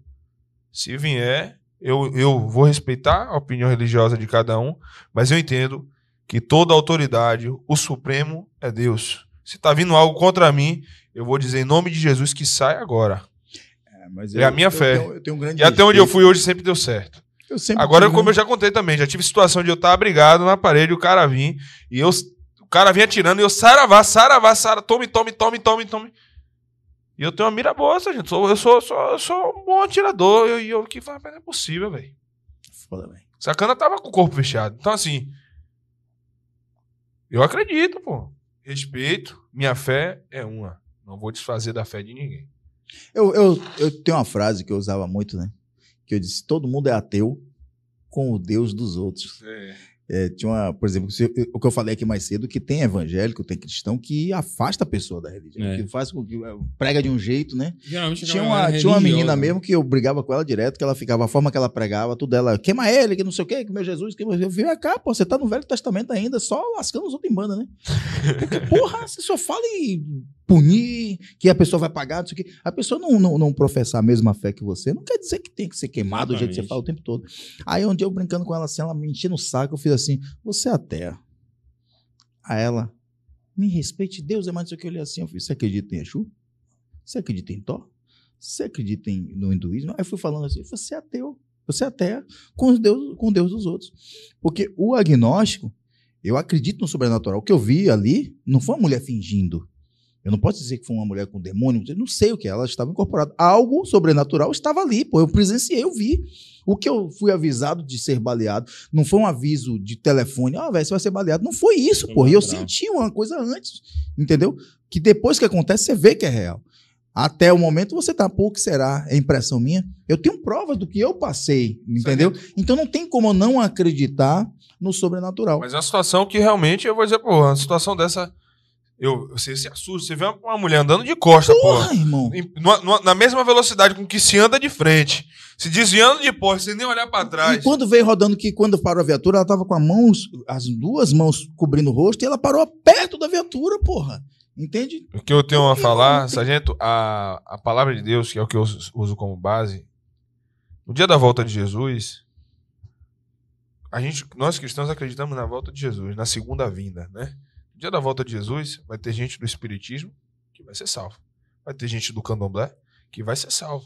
Se vier, eu, eu vou respeitar a opinião religiosa de cada um, mas eu entendo que toda autoridade, o Supremo é Deus. Se tá vindo algo contra mim, eu vou dizer em nome de Jesus que sai agora. É, É a minha fé. tenho- eu tenho um E até onde eu fui hoje sempre deu certo. Eu sempre Agora, como eu já contei também, já tive situação de eu estar abrigado na parede, o cara vir, e eu, o cara vinha atirando, e eu, saravá, saravá, sara, tome, tome, tome, tome, tome. E eu tenho uma mira boa, gente. Eu, sou, sou, eu sou um bom atirador, eu- e eu, que falo, "Mas não é possível, velho. Foda, velho. Sacana tava com o corpo fechado. Então, assim, eu acredito, pô. Respeito, minha fé é uma. Não vou desfazer da fé de ninguém. Eu, eu, eu tenho uma frase que eu usava muito, né? Que eu disse: todo mundo é ateu com o Deus dos outros. É, tinha uma, por exemplo, se- o que eu falei aqui mais cedo, que tem evangélico, tem cristão que afasta a pessoa da religião, É. que faz com que eh, prega de um jeito, né? Geralmente Tinha uma, galera tinha uma menina mesmo que eu brigava com ela direto, que ela ficava, a forma que ela pregava, tudo ela, queima ele, que não sei o quê, que meu Jesus, que meu... Eu vi, cá, pô, você tá no Velho Testamento ainda, só lascando os outros em banda, né? Porque, porra, você só fala em punir, que a pessoa vai pagar, não sei o quê. A pessoa não, não, não professar a mesma fé que você, não quer dizer que tem que ser queimado do jeito que você Exatamente. fala o tempo todo. Aí um dia eu brincando com ela assim, ela me enchendo o saco, eu fiz assim, você é ateia. A ela, me respeite, Deus é mais do que eu olhei assim, eu fiz, você acredita em Exu? Você acredita em Thor? Você acredita em, no hinduísmo? Aí eu fui falando assim, você é ateu, você é ateia com, Deus, com Deus dos outros. Porque o agnóstico, eu acredito no sobrenatural. O que eu vi ali não foi uma mulher fingindo. Eu não posso dizer que foi uma mulher com demônio, eu não sei o que, é, ela estava incorporada. Algo sobrenatural estava ali, pô. Eu presenciei, eu vi. O que eu fui avisado de ser baleado não foi um aviso de telefone, ah, velho, você vai ser baleado. Não foi isso, pô. E eu senti uma coisa antes, entendeu? Que depois que acontece, você vê que é real. Até o momento você tá, pô, o que será? É impressão minha? Eu tenho provas do que eu passei, entendeu? Então não tem como eu não acreditar no sobrenatural. Mas é uma situação que realmente, eu vou dizer, pô, uma situação dessa. Eu, você se assusta, você vê uma, mulher andando de costa, pô. Porra, irmão. Em- numa- numa- na mesma velocidade com que se anda de frente, se desviando de porta, sem nem olhar pra E trás. quando veio rodando que quando parou a viatura, ela tava com a mãos, as duas mãos cobrindo o rosto e ela parou perto da viatura, porra. Entende? O que eu tenho a falar, Não, sargento, a, a palavra de Deus, que é o que eu uso uso como base, no dia da volta de Jesus, a gente, nós cristãos acreditamos na volta de Jesus, na segunda vinda, né? No dia da volta de Jesus, vai ter gente do Espiritismo que vai ser salvo. Vai ter gente do Candomblé que vai ser salvo.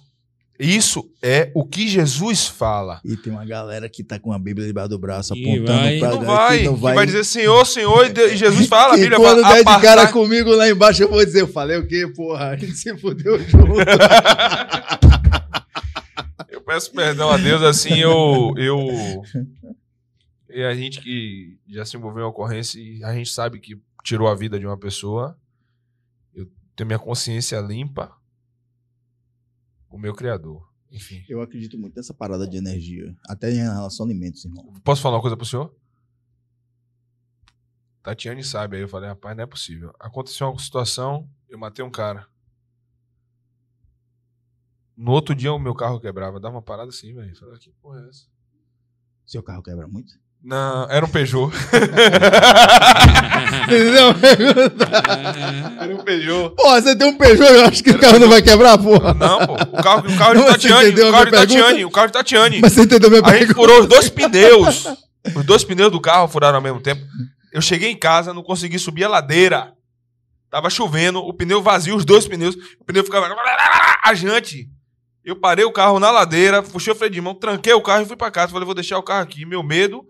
Isso é o que Jesus fala. E tem uma galera que tá com a Bíblia debaixo do braço, E apontando vai- pra Não que vai, não que vai dizer Senhor, Senhor, e e Jesus fala, a e Bíblia quando fala, der de cara comigo lá embaixo, eu vou dizer, eu falei o quê, porra? A gente se fudeu junto. Eu peço perdão a Deus, assim, eu. eu e a gente que já se envolveu em ocorrência e a gente sabe que tirou a vida de uma pessoa, eu tenho minha consciência limpa com o meu Criador. Enfim. Eu acredito muito nessa parada de energia, até em relação a alimentos, irmão. Posso falar uma coisa pro senhor? Tatiane sabe, aí eu falei, rapaz, não é possível. Aconteceu uma situação, eu matei um cara. No outro dia o meu carro quebrava. Dava uma parada assim, velho. Falei, que porra é essa? Seu carro quebra muito? Não, era um Peugeot. Entendeu? Era um Peugeot. Porra, você tem um Peugeot, eu acho que o carro não vai quebrar, porra. Não, pô. O carro, o carro de Você Tatiane. entendeu O a carro de? Tatiane. O carro de Tatiane. Mas você entendeu minha A gente pergunta? furou os dois pneus. Os dois pneus do carro furaram ao mesmo tempo. Eu cheguei em casa, não consegui subir a ladeira. Tava chovendo, o pneu vazio, os dois pneus. O pneu ficava ajante. Eu parei o carro na ladeira, puxei o freio de mão, tranquei o carro e fui pra casa. Falei, vou deixar o carro aqui. Meu medo,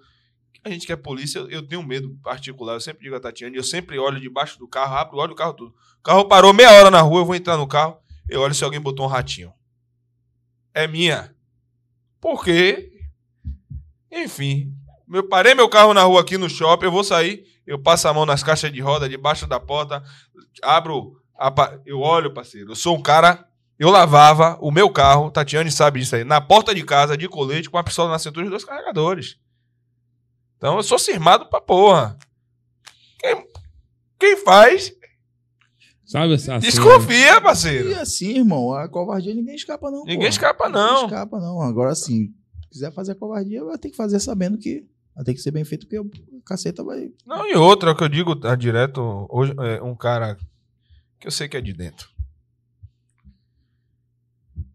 a gente que é polícia, eu, eu tenho medo particular. Eu sempre digo a Tatiane, eu sempre olho debaixo do carro, abro, olho o carro tudo. O carro parou meia hora na rua, eu vou entrar no carro, eu olho se alguém botou um ratinho. É minha. Por quê? Enfim, eu parei meu carro na rua aqui no shopping, eu vou sair, eu passo a mão nas caixas de roda, debaixo da porta, abro, a eu olho, parceiro, eu sou um cara, eu lavava o meu carro, Tatiane sabe disso aí, na porta de casa, de colete, com a pistola na cintura e dois carregadores. Então eu sou firmado pra porra. Quem, quem faz, Sabe essa cena? desconfia, E parceiro. assim, irmão, a covardia ninguém escapa, não. Ninguém porra. escapa, não. Ninguém escapa, não. Agora, assim, se quiser fazer a covardia, vai ter que fazer sabendo que vai ter que ser bem feito, porque o caceta vai. Não, e outra, o que eu digo tá, direto, hoje, é um cara que eu sei que é de dentro.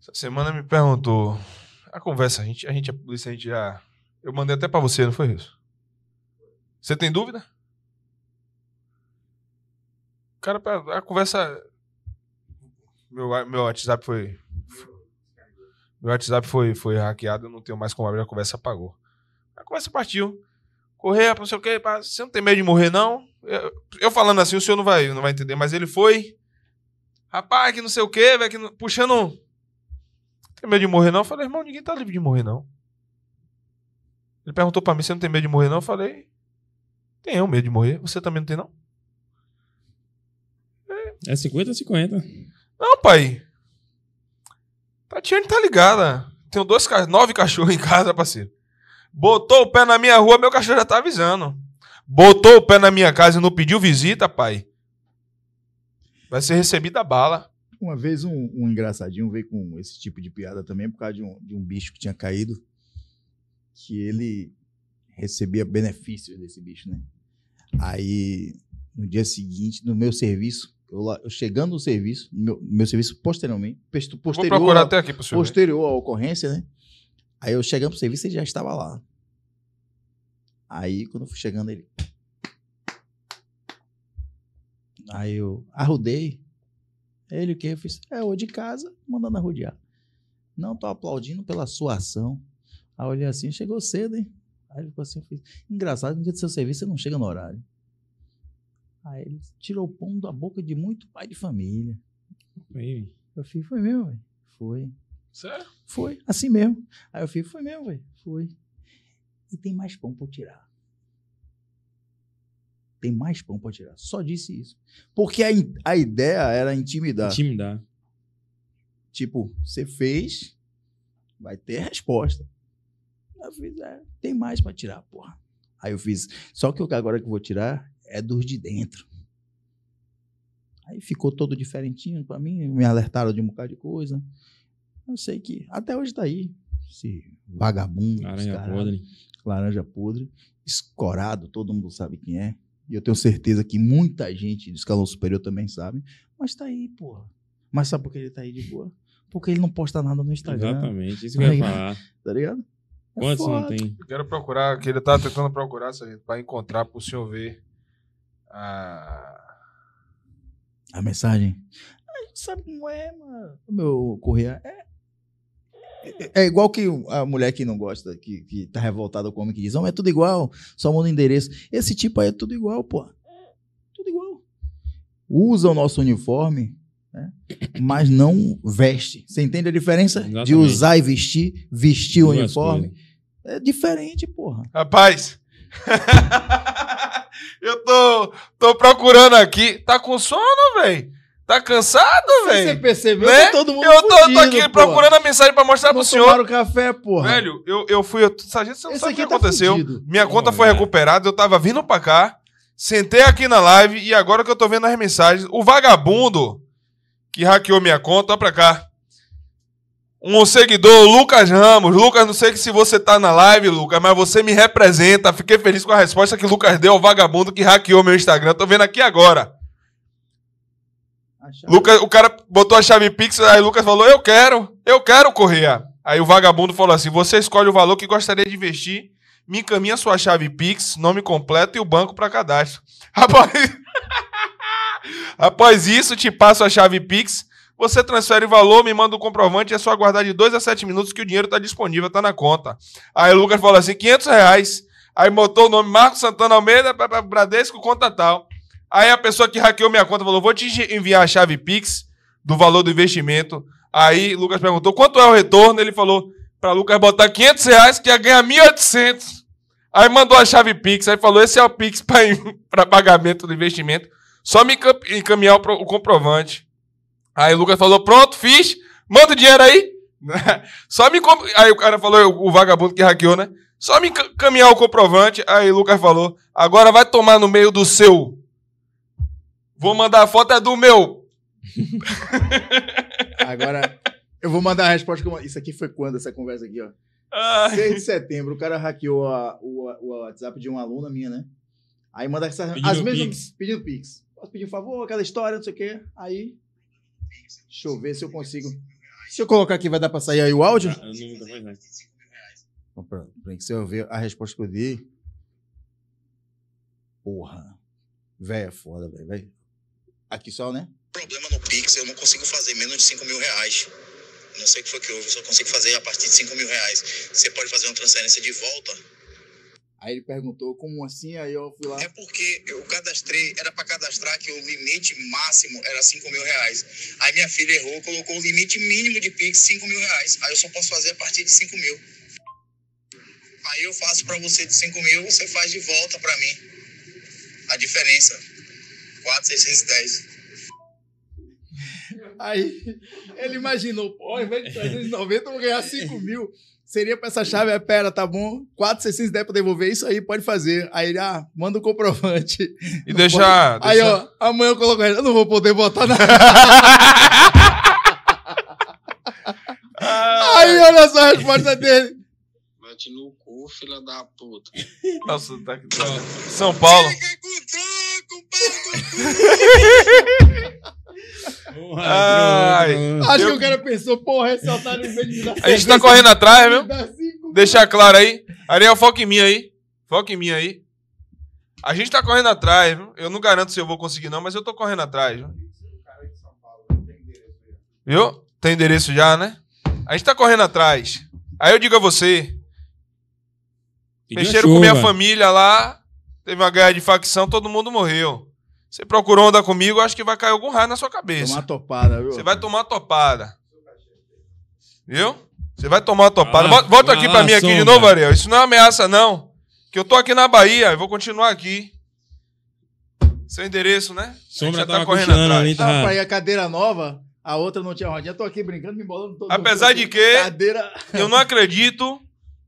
Essa semana me perguntou. A conversa, a gente, a gente, a polícia, a gente já. Eu mandei até pra você, não foi isso? Você tem dúvida? Cara, a conversa. Meu, wa- meu WhatsApp foi. Meu WhatsApp foi, foi hackeado, eu não tenho mais como abrir, a conversa apagou. A conversa partiu. Correr, não sei o quê, você não tem medo de morrer, não? Eu, eu falando assim, o senhor não vai, não vai entender, mas ele foi. Rapaz, que não sei o quê, velho, que não- puxando. Tem medo de morrer, não? Eu falei, irmão, ninguém tá livre de morrer, não. Ele perguntou pra mim, você não tem medo de morrer, não? Eu falei, tenho medo de morrer. Você também não tem, não? É 50 50. Não, pai. Tatiane tá ligada. Tenho dois, nove cachorros em casa, parceiro. Botou o pé na minha rua, meu cachorro já tá avisando. Botou o pé na minha casa e não pediu visita, pai. Vai ser recebida a bala. Uma vez um, um engraçadinho veio com esse tipo de piada também por causa de um, de um bicho que tinha caído. Que ele recebia benefícios desse bicho, né? Aí, no dia seguinte, no meu serviço, eu, lá- eu chegando no serviço, no meu, meu serviço posteriormente, posto- Vou posterior, procurar a- até aqui pro senhor. posterior à ocorrência, né? Aí eu chegando pro serviço, ele já estava lá. Aí, quando eu fui chegando, ele. Aí eu arrudei. Ele o que? Eu fiz, é, eu de casa, mandando arrodear. Não tô aplaudindo pela sua ação. Aí eu olhei assim, chegou cedo, hein? Aí ele ficou assim, engraçado, no dia do seu serviço você não chega no horário. Aí ele tirou o pão da boca de muito pai de família. Aí, Eu fiz, foi mesmo, velho. Foi. Sério? Foi, assim mesmo. Aí eu fiz, foi mesmo, velho. Foi. E tem mais pão pra eu tirar. Tem mais pão pra eu tirar. Só disse isso. Porque a, a ideia era intimidar. Intimidar. Tipo, você fez, vai ter resposta. Eu fiz, é, tem mais pra tirar, porra. Aí eu fiz, só que agora que eu vou tirar é dos de dentro. Aí ficou todo diferentinho pra mim, me alertaram de um bocado de coisa. Eu sei que até hoje tá aí. Esse vagabundo, Laranja caralho, podre. laranja podre, escorado, todo mundo sabe quem é. E eu tenho certeza que muita gente do escalão superior também sabe. Mas tá aí, porra. Mas sabe por que ele tá aí de boa? Porque ele não posta nada no Instagram. Exatamente, isso que eu ia falar. Tá ligado? É Quantos não foda. tem? Eu quero procurar, que ele tá tentando procurar, pra encontrar pro senhor ver. Ah, A mensagem. A gente sabe como é, mano. O meu correia é. É é igual que a mulher que não gosta, que, que tá revoltada com o homem que diz, não, é tudo igual, só muda o endereço. Esse tipo aí é tudo igual, pô. Tudo igual. Usa o nosso uniforme, né? mas não veste. Você entende a diferença de Exatamente. usar e vestir, vestir o Duas uniforme? coisas. É diferente, porra. Rapaz, eu tô, tô procurando aqui. Tá com sono, velho? Tá cansado, Você velho? percebeu Né? que todo mundo Eu tô, tô fudido, aqui porra. procurando a mensagem pra mostrar Não pro senhor. tomaram café, porra. Velho, eu, eu fui. Eu, Sargento, você não Esse sabe o que tá aconteceu. fudido. Minha conta foi recuperada, eu tava vindo pra cá, sentei aqui na live e agora que eu tô vendo as mensagens, o vagabundo que hackeou minha conta, ó pra cá. Um seguidor, Lucas Ramos. Lucas, não sei se você tá na live, Lucas, mas você me representa. Fiquei feliz com a resposta que o Lucas deu ao vagabundo que hackeou meu Instagram. Tô vendo aqui agora. Lucas, o cara botou a chave Pix, aí o Lucas falou: Eu quero, eu quero Correia. Aí o vagabundo falou assim: Você escolhe o valor que gostaria de investir, me encaminha sua chave Pix, nome completo e o banco para cadastro. Após... Após isso, te passo a chave Pix, você transfere o valor, me manda o comprovante e é só aguardar de 2 a 7 minutos que o dinheiro tá disponível, tá na conta. Aí o Lucas falou assim: 500 reais. Aí botou o nome Marcos Santana Almeida, pra- Bradesco, conta tal. Aí a pessoa que hackeou minha conta falou: vou te enviar a chave Pix do valor do investimento. Aí Lucas perguntou: quanto é o retorno? Ele falou: para Lucas botar 500 reais que ia ganhar 1.800. Aí mandou a chave Pix. Aí falou: esse é o Pix para pagamento do investimento. Só me encam- encaminhar o comprovante. Aí o Lucas falou: pronto, fiz. Manda o dinheiro aí. Só me. com- Aí o cara falou: o vagabundo que hackeou, né? Só me encaminhar o comprovante. Aí o Lucas falou: agora vai tomar no meio do seu. Vou mandar a foto é do meu. Agora, eu vou mandar a resposta. que eu- Isso aqui foi quando essa conversa aqui, ó? Ai. 6 de setembro, o cara hackeou a- o, o WhatsApp de uma aluna minha, né? Aí manda essa, Pedindo as mesmas. Pix. Pedindo Pix. Posso pedir um favor, aquela história, não sei o quê. Aí. Deixa eu ver se eu consigo. Se eu colocar aqui, vai dar pra sair aí o áudio? Ah, né? Ó, Pra, pra você eu ver a resposta que eu dei. Porra. Véia, é foda, velho. velho. Aqui só, né? problema no Pix, eu não consigo fazer menos de 5 mil reais. Não sei o que foi que houve, eu só consigo fazer a partir de 5 mil reais. Você pode fazer uma transferência de volta? Aí ele perguntou como assim, aí eu fui lá. É porque eu cadastrei, era para cadastrar que o limite máximo era 5 mil reais. Aí minha filha errou, colocou o limite mínimo de Pix 5 mil reais. Aí eu só posso fazer a partir de 5 mil. Aí eu faço para você de 5 mil, você faz de volta para mim. A diferença. 4,610. Aí ele imaginou, pô, ao invés de 390, eu vou ganhar 5 mil. Seria pra essa chave, é, pera, tá bom? 4,610 pra devolver, isso aí pode fazer. Aí ele, ah, manda o comprovante. E deixa. Aí, deixa- ó, amanhã eu coloco ele, eu não vou poder botar nada. Aí, olha só a resposta dele. Bate no cu, filha da puta. Nossa, tá aqui. São Paulo. Porra, Ai. Acho Eu- que o cara pensou, porra, esse otário em vez de me dar A gente tá correndo atrás, viu? Deixar claro aí. Ariel, foca em mim aí. Foca em mim aí. A gente tá correndo atrás, viu? Eu não garanto se eu vou conseguir, não, mas eu tô correndo atrás, viu? Viu? Tem endereço já, né? A gente tá correndo atrás. Aí eu digo a você, Pediu mexeram com minha família lá, teve uma guerra de facção, todo mundo morreu. Você procurou onda comigo, acho que vai cair algum raio na sua cabeça. Tomar topada, viu? Você vai tomar uma topada. Viu? Você vai tomar uma topada. Ah, Volta- aqui lá, pra mim aqui de novo, Ariel. Isso não é ameaça, não. Que eu tô aqui na Bahia, eu vou continuar aqui. Seu endereço, né? Sombra já tá correndo atrás. ali, Ah, tá? pra ir a cadeira nova, a outra não tinha rodinha. Tô aqui brincando, me embolando todo. Apesar de que- Cadeira. Eu não acredito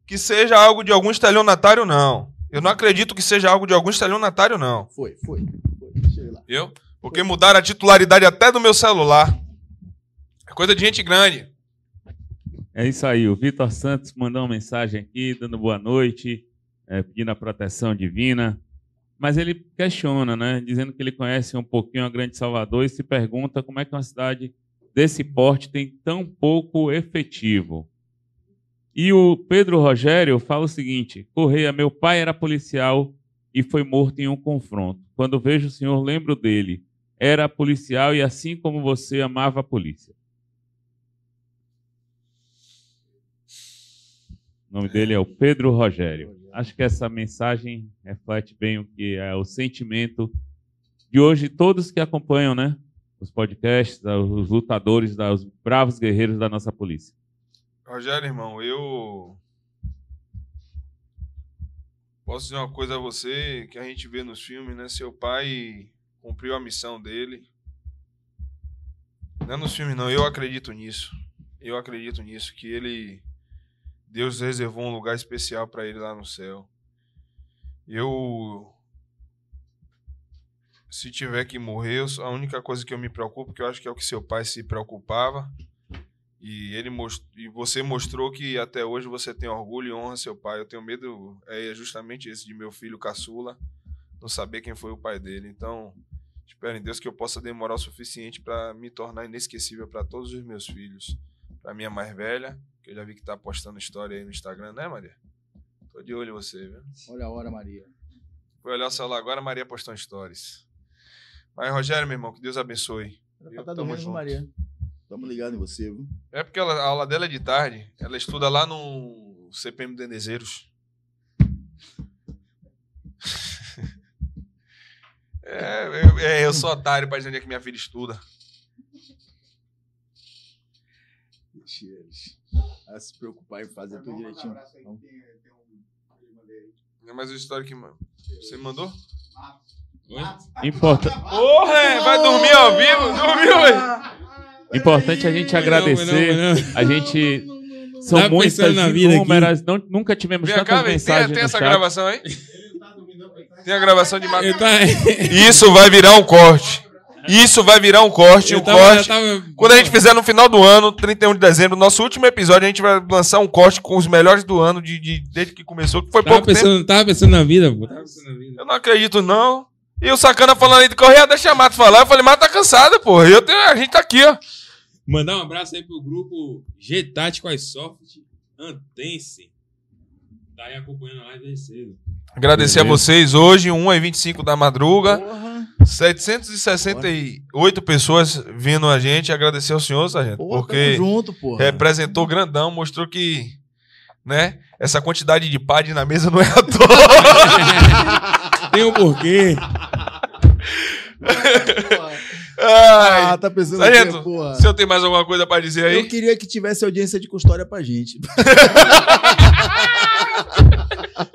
que seja algo de algum estelionatário, não. Eu não acredito que seja algo de algum estelionatário, não. Foi, foi. Viu? Porque mudaram a titularidade até do meu celular. É coisa de gente grande. É isso aí. O Vitor Santos mandou uma mensagem aqui, dando boa noite, é, pedindo a proteção divina. Mas ele questiona, né? Dizendo que ele conhece um pouquinho a Grande Salvador e se pergunta como é que uma cidade desse porte tem tão pouco efetivo. E o Pedro Rogério fala o seguinte: Correia, meu pai era policial e foi morto em um confronto. Quando vejo o senhor, lembro dele. Era policial e, assim como você, amava a polícia. O nome dele é o Pedro Rogério. Acho que essa mensagem reflete bem o que é o sentimento de hoje, todos que acompanham, né? Os podcasts, os lutadores, os bravos guerreiros da nossa polícia. Rogério, irmão, eu. Posso dizer uma coisa a você que a gente vê nos filmes, né? Seu pai cumpriu a missão dele. Não é nos filmes, não. Eu acredito nisso. Eu acredito nisso. Que ele. Deus reservou um lugar especial para ele lá no céu. Eu. Se tiver que morrer, a única coisa que eu me preocupo, que eu acho que é o que seu pai se preocupava, e ele most... e você mostrou que até hoje você tem orgulho e honra seu pai. Eu tenho medo é justamente esse de meu filho caçula não saber quem foi o pai dele. Então, espero em Deus que eu possa demorar o suficiente para me tornar inesquecível para todos os meus filhos. Para minha mais velha, que eu já vi que tá postando história aí no Instagram, né, Maria? Tô de olho em você, viu? Olha a hora, Maria. Foi olhar o celular agora, Maria postou stories. Mas Rogério, meu irmão, que Deus abençoe. Era pra estar dormindo, junto. Maria. Tamo ligado em você, viu? É porque ela- a aula dela é de tarde. Ela estuda lá no CPM Denezeiros. É, eu, é, eu sou otário pra dizer onde é que minha filha estuda. Deixa eles. A se preocupar em fazer tudo direitinho. Então, Não é mais uma história que você me mandou? Importa... Porra, é, vai dormir ao vivo? Dormiu, velho? Importante a gente agradecer. Não, não, não. A gente. São Tava muitas pensando na vida inúmeras. Não, nunca tivemos Vem tantas cá. Tem, tem essa chat. gravação aí? Tem a gravação de tava, Isso vai virar um corte. Isso vai virar um corte, eu um tava, corte. tava- Quando a gente fizer no final do ano, 31 de dezembro, nosso último episódio, a gente vai lançar um corte com os melhores do ano, de, de- desde que começou, que foi tava pouco tempo. pensando, tava pensando na vida, pô. Tava pensando na vida. Eu não acredito, não. E o Sacana falando aí de Correia, deixa a Mato falar. Eu falei, Mato tá cansada, porra. Eu tenho, a gente tá aqui, ó. Mandar um abraço aí pro grupo G Tático iSoft Antense. Tá aí acompanhando a live desde cedo. Agradecer a Beleza. vocês hoje, 1h25 da madruga. Porra. 768 pessoas vindo a gente. Agradecer ao senhor, Sargento, Porra, porque tamo junto, porra. representou grandão, mostrou que, né, essa quantidade de pad na mesa não é à toa. Tem um porquê. Ah, Ai, tá pensando Sargento, o quê, porra? o senhor tem mais alguma coisa pra dizer aí? Eu queria que tivesse audiência de custódia pra gente.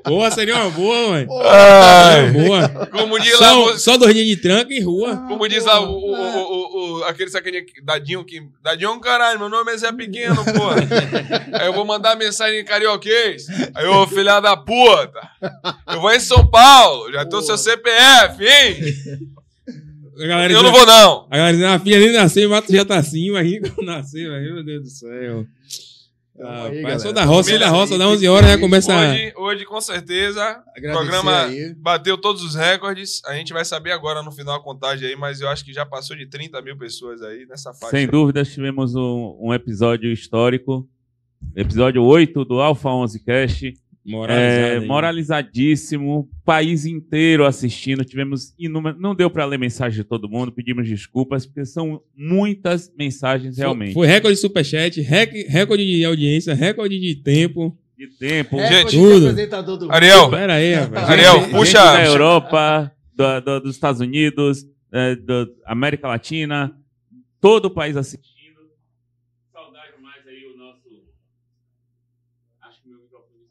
Boa, seria uma boa, mãe. Ai, Boa. como diz lá, Só, o- só de tranca em rua. como diz lá o, o, o, o- o- aquele sacaninha, Dadinho, que, Dadinho é um caralho, meu nome é Zé Pequeno, porra. Aí eu vou mandar mensagem em carioquês. Aí, ô filha da puta, eu vou em São Paulo, já tô seu CPF, hein? A galera Eu não vou não. A galera dizendo, a filha nem nasceu, o mato já tá assim, imagina quando nascer, velho. Meu Deus do céu. Ah, aí, pai, sou da roça, sou da roça, dá tem 11 que horas, já ir. começa. Hoje, hoje, com certeza, o programa aí. bateu todos os recordes. A gente vai saber agora no final a contagem aí, mas eu acho que já passou de 30 mil pessoas aí nessa faixa. Sem dúvidas, tivemos um, um episódio histórico. Episódio 8 do Alpha 11 Cast. Moralizado É, aí. moralizadíssimo, país inteiro assistindo. Tivemos inúmeras. Não deu para ler mensagem de todo mundo, pedimos desculpas, porque são muitas mensagens realmente. Foi recorde de superchat, rec- recorde de audiência, recorde de tempo. De tempo. Gente, tudo. apresentador do Ariel, Pera aí, rapaz. Ariel, Gente puxa- da Europa, da- da- dos Estados Unidos, é, da América Latina, todo o país assistindo. Saudade mais aí o nosso. Acho que meu microfone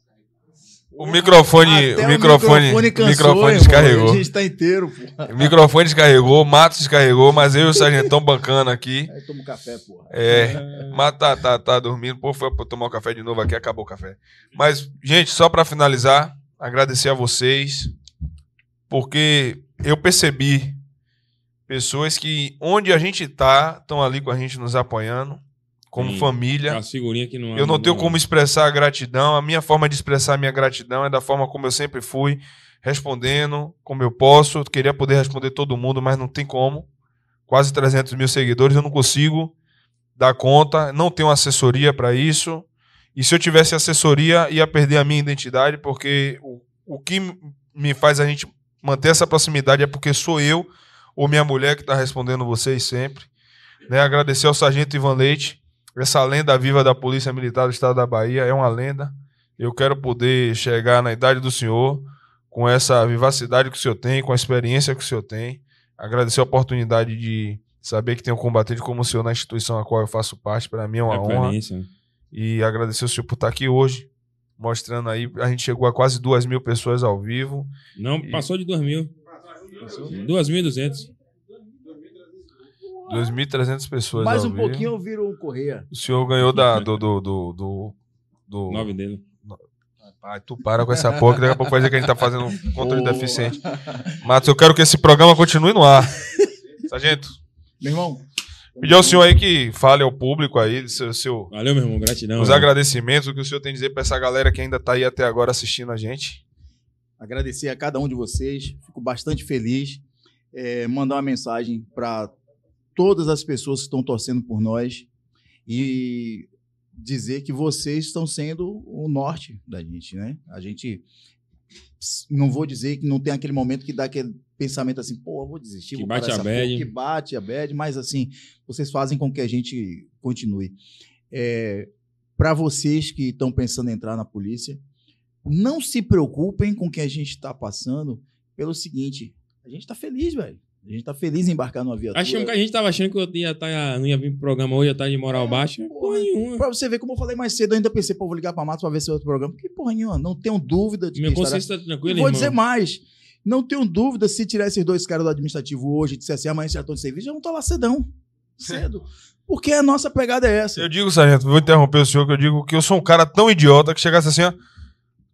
O microfone, o microfone, o cansou, microfone irmão. descarregou. A gente tá inteiro. O microfone descarregou, o Matos descarregou, mas eu e o Sargentão bancando aqui. Aí toma um café, porra. É, mas tá, tá, tá dormindo. Pô, foi pra tomar um café de novo aqui, acabou o café. Mas, gente, só pra finalizar, agradecer a vocês, porque eu percebi pessoas que, onde a gente tá, estão ali com a gente nos apoiando, como Sim. família. Não Eu não tenho como expressar a gratidão. A minha forma de expressar a minha gratidão é da forma como eu sempre fui, respondendo como eu posso. Eu queria poder responder todo mundo, mas não tem como. Quase 300 mil seguidores, eu não consigo dar conta. Não tenho assessoria para isso. E se eu tivesse assessoria, ia perder a minha identidade, porque o, o que me faz a gente manter essa proximidade é porque sou eu ou minha mulher que está respondendo vocês sempre. Né? Agradecer ao Sargento Ivan Leite, essa lenda viva da Polícia Militar do Estado da Bahia, é uma lenda. Eu quero poder chegar na idade do senhor com essa vivacidade que o senhor tem, com a experiência que o senhor tem. Agradecer a oportunidade de saber que tenho combatido como o senhor na instituição a qual eu faço parte. Para mim é uma honra. Referência. E agradecer o senhor por estar aqui hoje, mostrando aí. A gente chegou a quase duas mil pessoas ao vivo. Não, E- passou de 2 mil. 2.200. 2.300 pessoas Mais um vivo. pouquinho eu viro o Correia. O senhor ganhou da, do, do, do, do, do- 9 dele. Pai, tu para com essa porra, que daqui a pouco vai dizer que a gente tá fazendo um controle Boa. deficiente. Matos, eu quero que esse programa continue no ar. Sargento, Meu irmão. pedir ao senhor aí que fale ao público aí, seu, seu, Valeu, meu irmão. Gratidão. os velho. agradecimentos, o que o senhor tem a dizer pra essa galera que ainda tá aí até agora assistindo a gente. agradecer a cada um de vocês. Fico bastante feliz. É, mandar uma mensagem para todas as pessoas que estão torcendo por nós e dizer que vocês estão sendo o norte da gente, né? A gente não vou dizer que não tem aquele momento que dá aquele pensamento assim, pô, vou desistir, Que vou bate a bad. porra, que bate a bad, mas assim, vocês fazem com que a gente continue. É, para vocês que estão pensando em entrar na polícia, não se preocupem com o que a gente está passando pelo seguinte, a gente está feliz, velho. A gente está feliz em embarcar numa viatura. Achamos que a gente tava achando que eu ia tá, não ia vir pro programa hoje, ia estar de moral baixa. Porra nenhuma. Pra você ver, como eu falei mais cedo, eu ainda pensei, pô, vou ligar pra Matos pra ver se é outro programa. Que porra nenhuma, não tenho dúvida de Minha que estará- consciência tá tranquila, E vou irmão. dizer mais, não tenho dúvida se tirar esses dois caras do administrativo hoje e disser assim, amanhã já estão de serviço, já vão estar lá cedão. Cedo. Porque a nossa pegada é essa. Eu digo, Sargento, vou interromper o senhor, que eu digo que eu sou um cara tão idiota que chegasse assim, ó.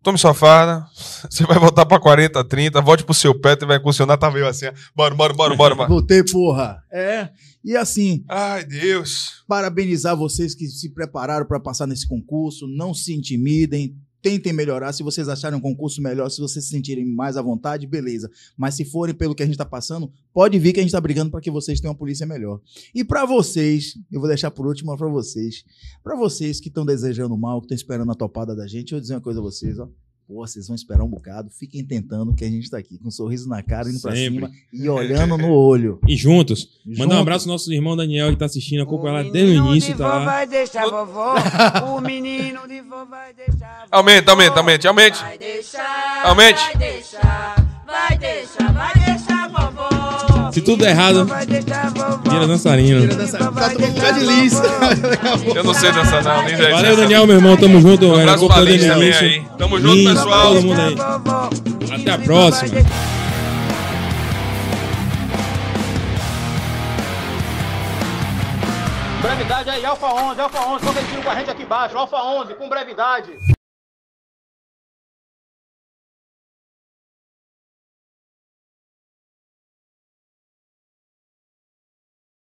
Tome sua farda, você vai voltar pra 40, 30, volte pro seu pé e vai funcionar, tava eu assim, ó. Bora, bora, bora, bora, bora. Voltei, porra. É. E assim, Ai, Deus. parabenizar vocês que se prepararam para passar nesse concurso. Não se intimidem. Tentem melhorar. Se vocês acharem um concurso melhor, se vocês se sentirem mais à vontade, beleza. Mas se forem pelo que a gente está passando, pode vir que a gente está brigando para que vocês tenham uma polícia melhor. E para vocês, eu vou deixar por último para vocês. Para vocês que estão desejando mal, que estão esperando a topada da gente, eu vou dizer uma coisa a vocês, ó. Pô, vocês vão esperar um bocado. Fiquem tentando que a gente está aqui com um sorriso na cara, indo para cima e olhando no olho. E juntos. Mandar um Juntos. abraço ao nosso irmão Daniel que tá assistindo, acompanha lá desde o início, tá lá. vai deixar vovó. O menino de vó vai deixar. Aumente, aumente, aumente, aumente. Vai deixar. Aumente. Vai deixar. Vai deixar. Vai deixar vovó. Se tudo der errado, vira dançarino. Tá tomando de lice. Eu não sei dançar, não, nem. Valeu, Daniel, meu irmão. Tamo junto, Um abraço pra Acompanhando Liz também aí. Tamo junto, Liz, pessoal. Todo mundo aí. Até a próxima. Brevidade aí, Alfa 11, Alfa 11, competindo com a gente aqui embaixo, Alfa 11, com brevidade.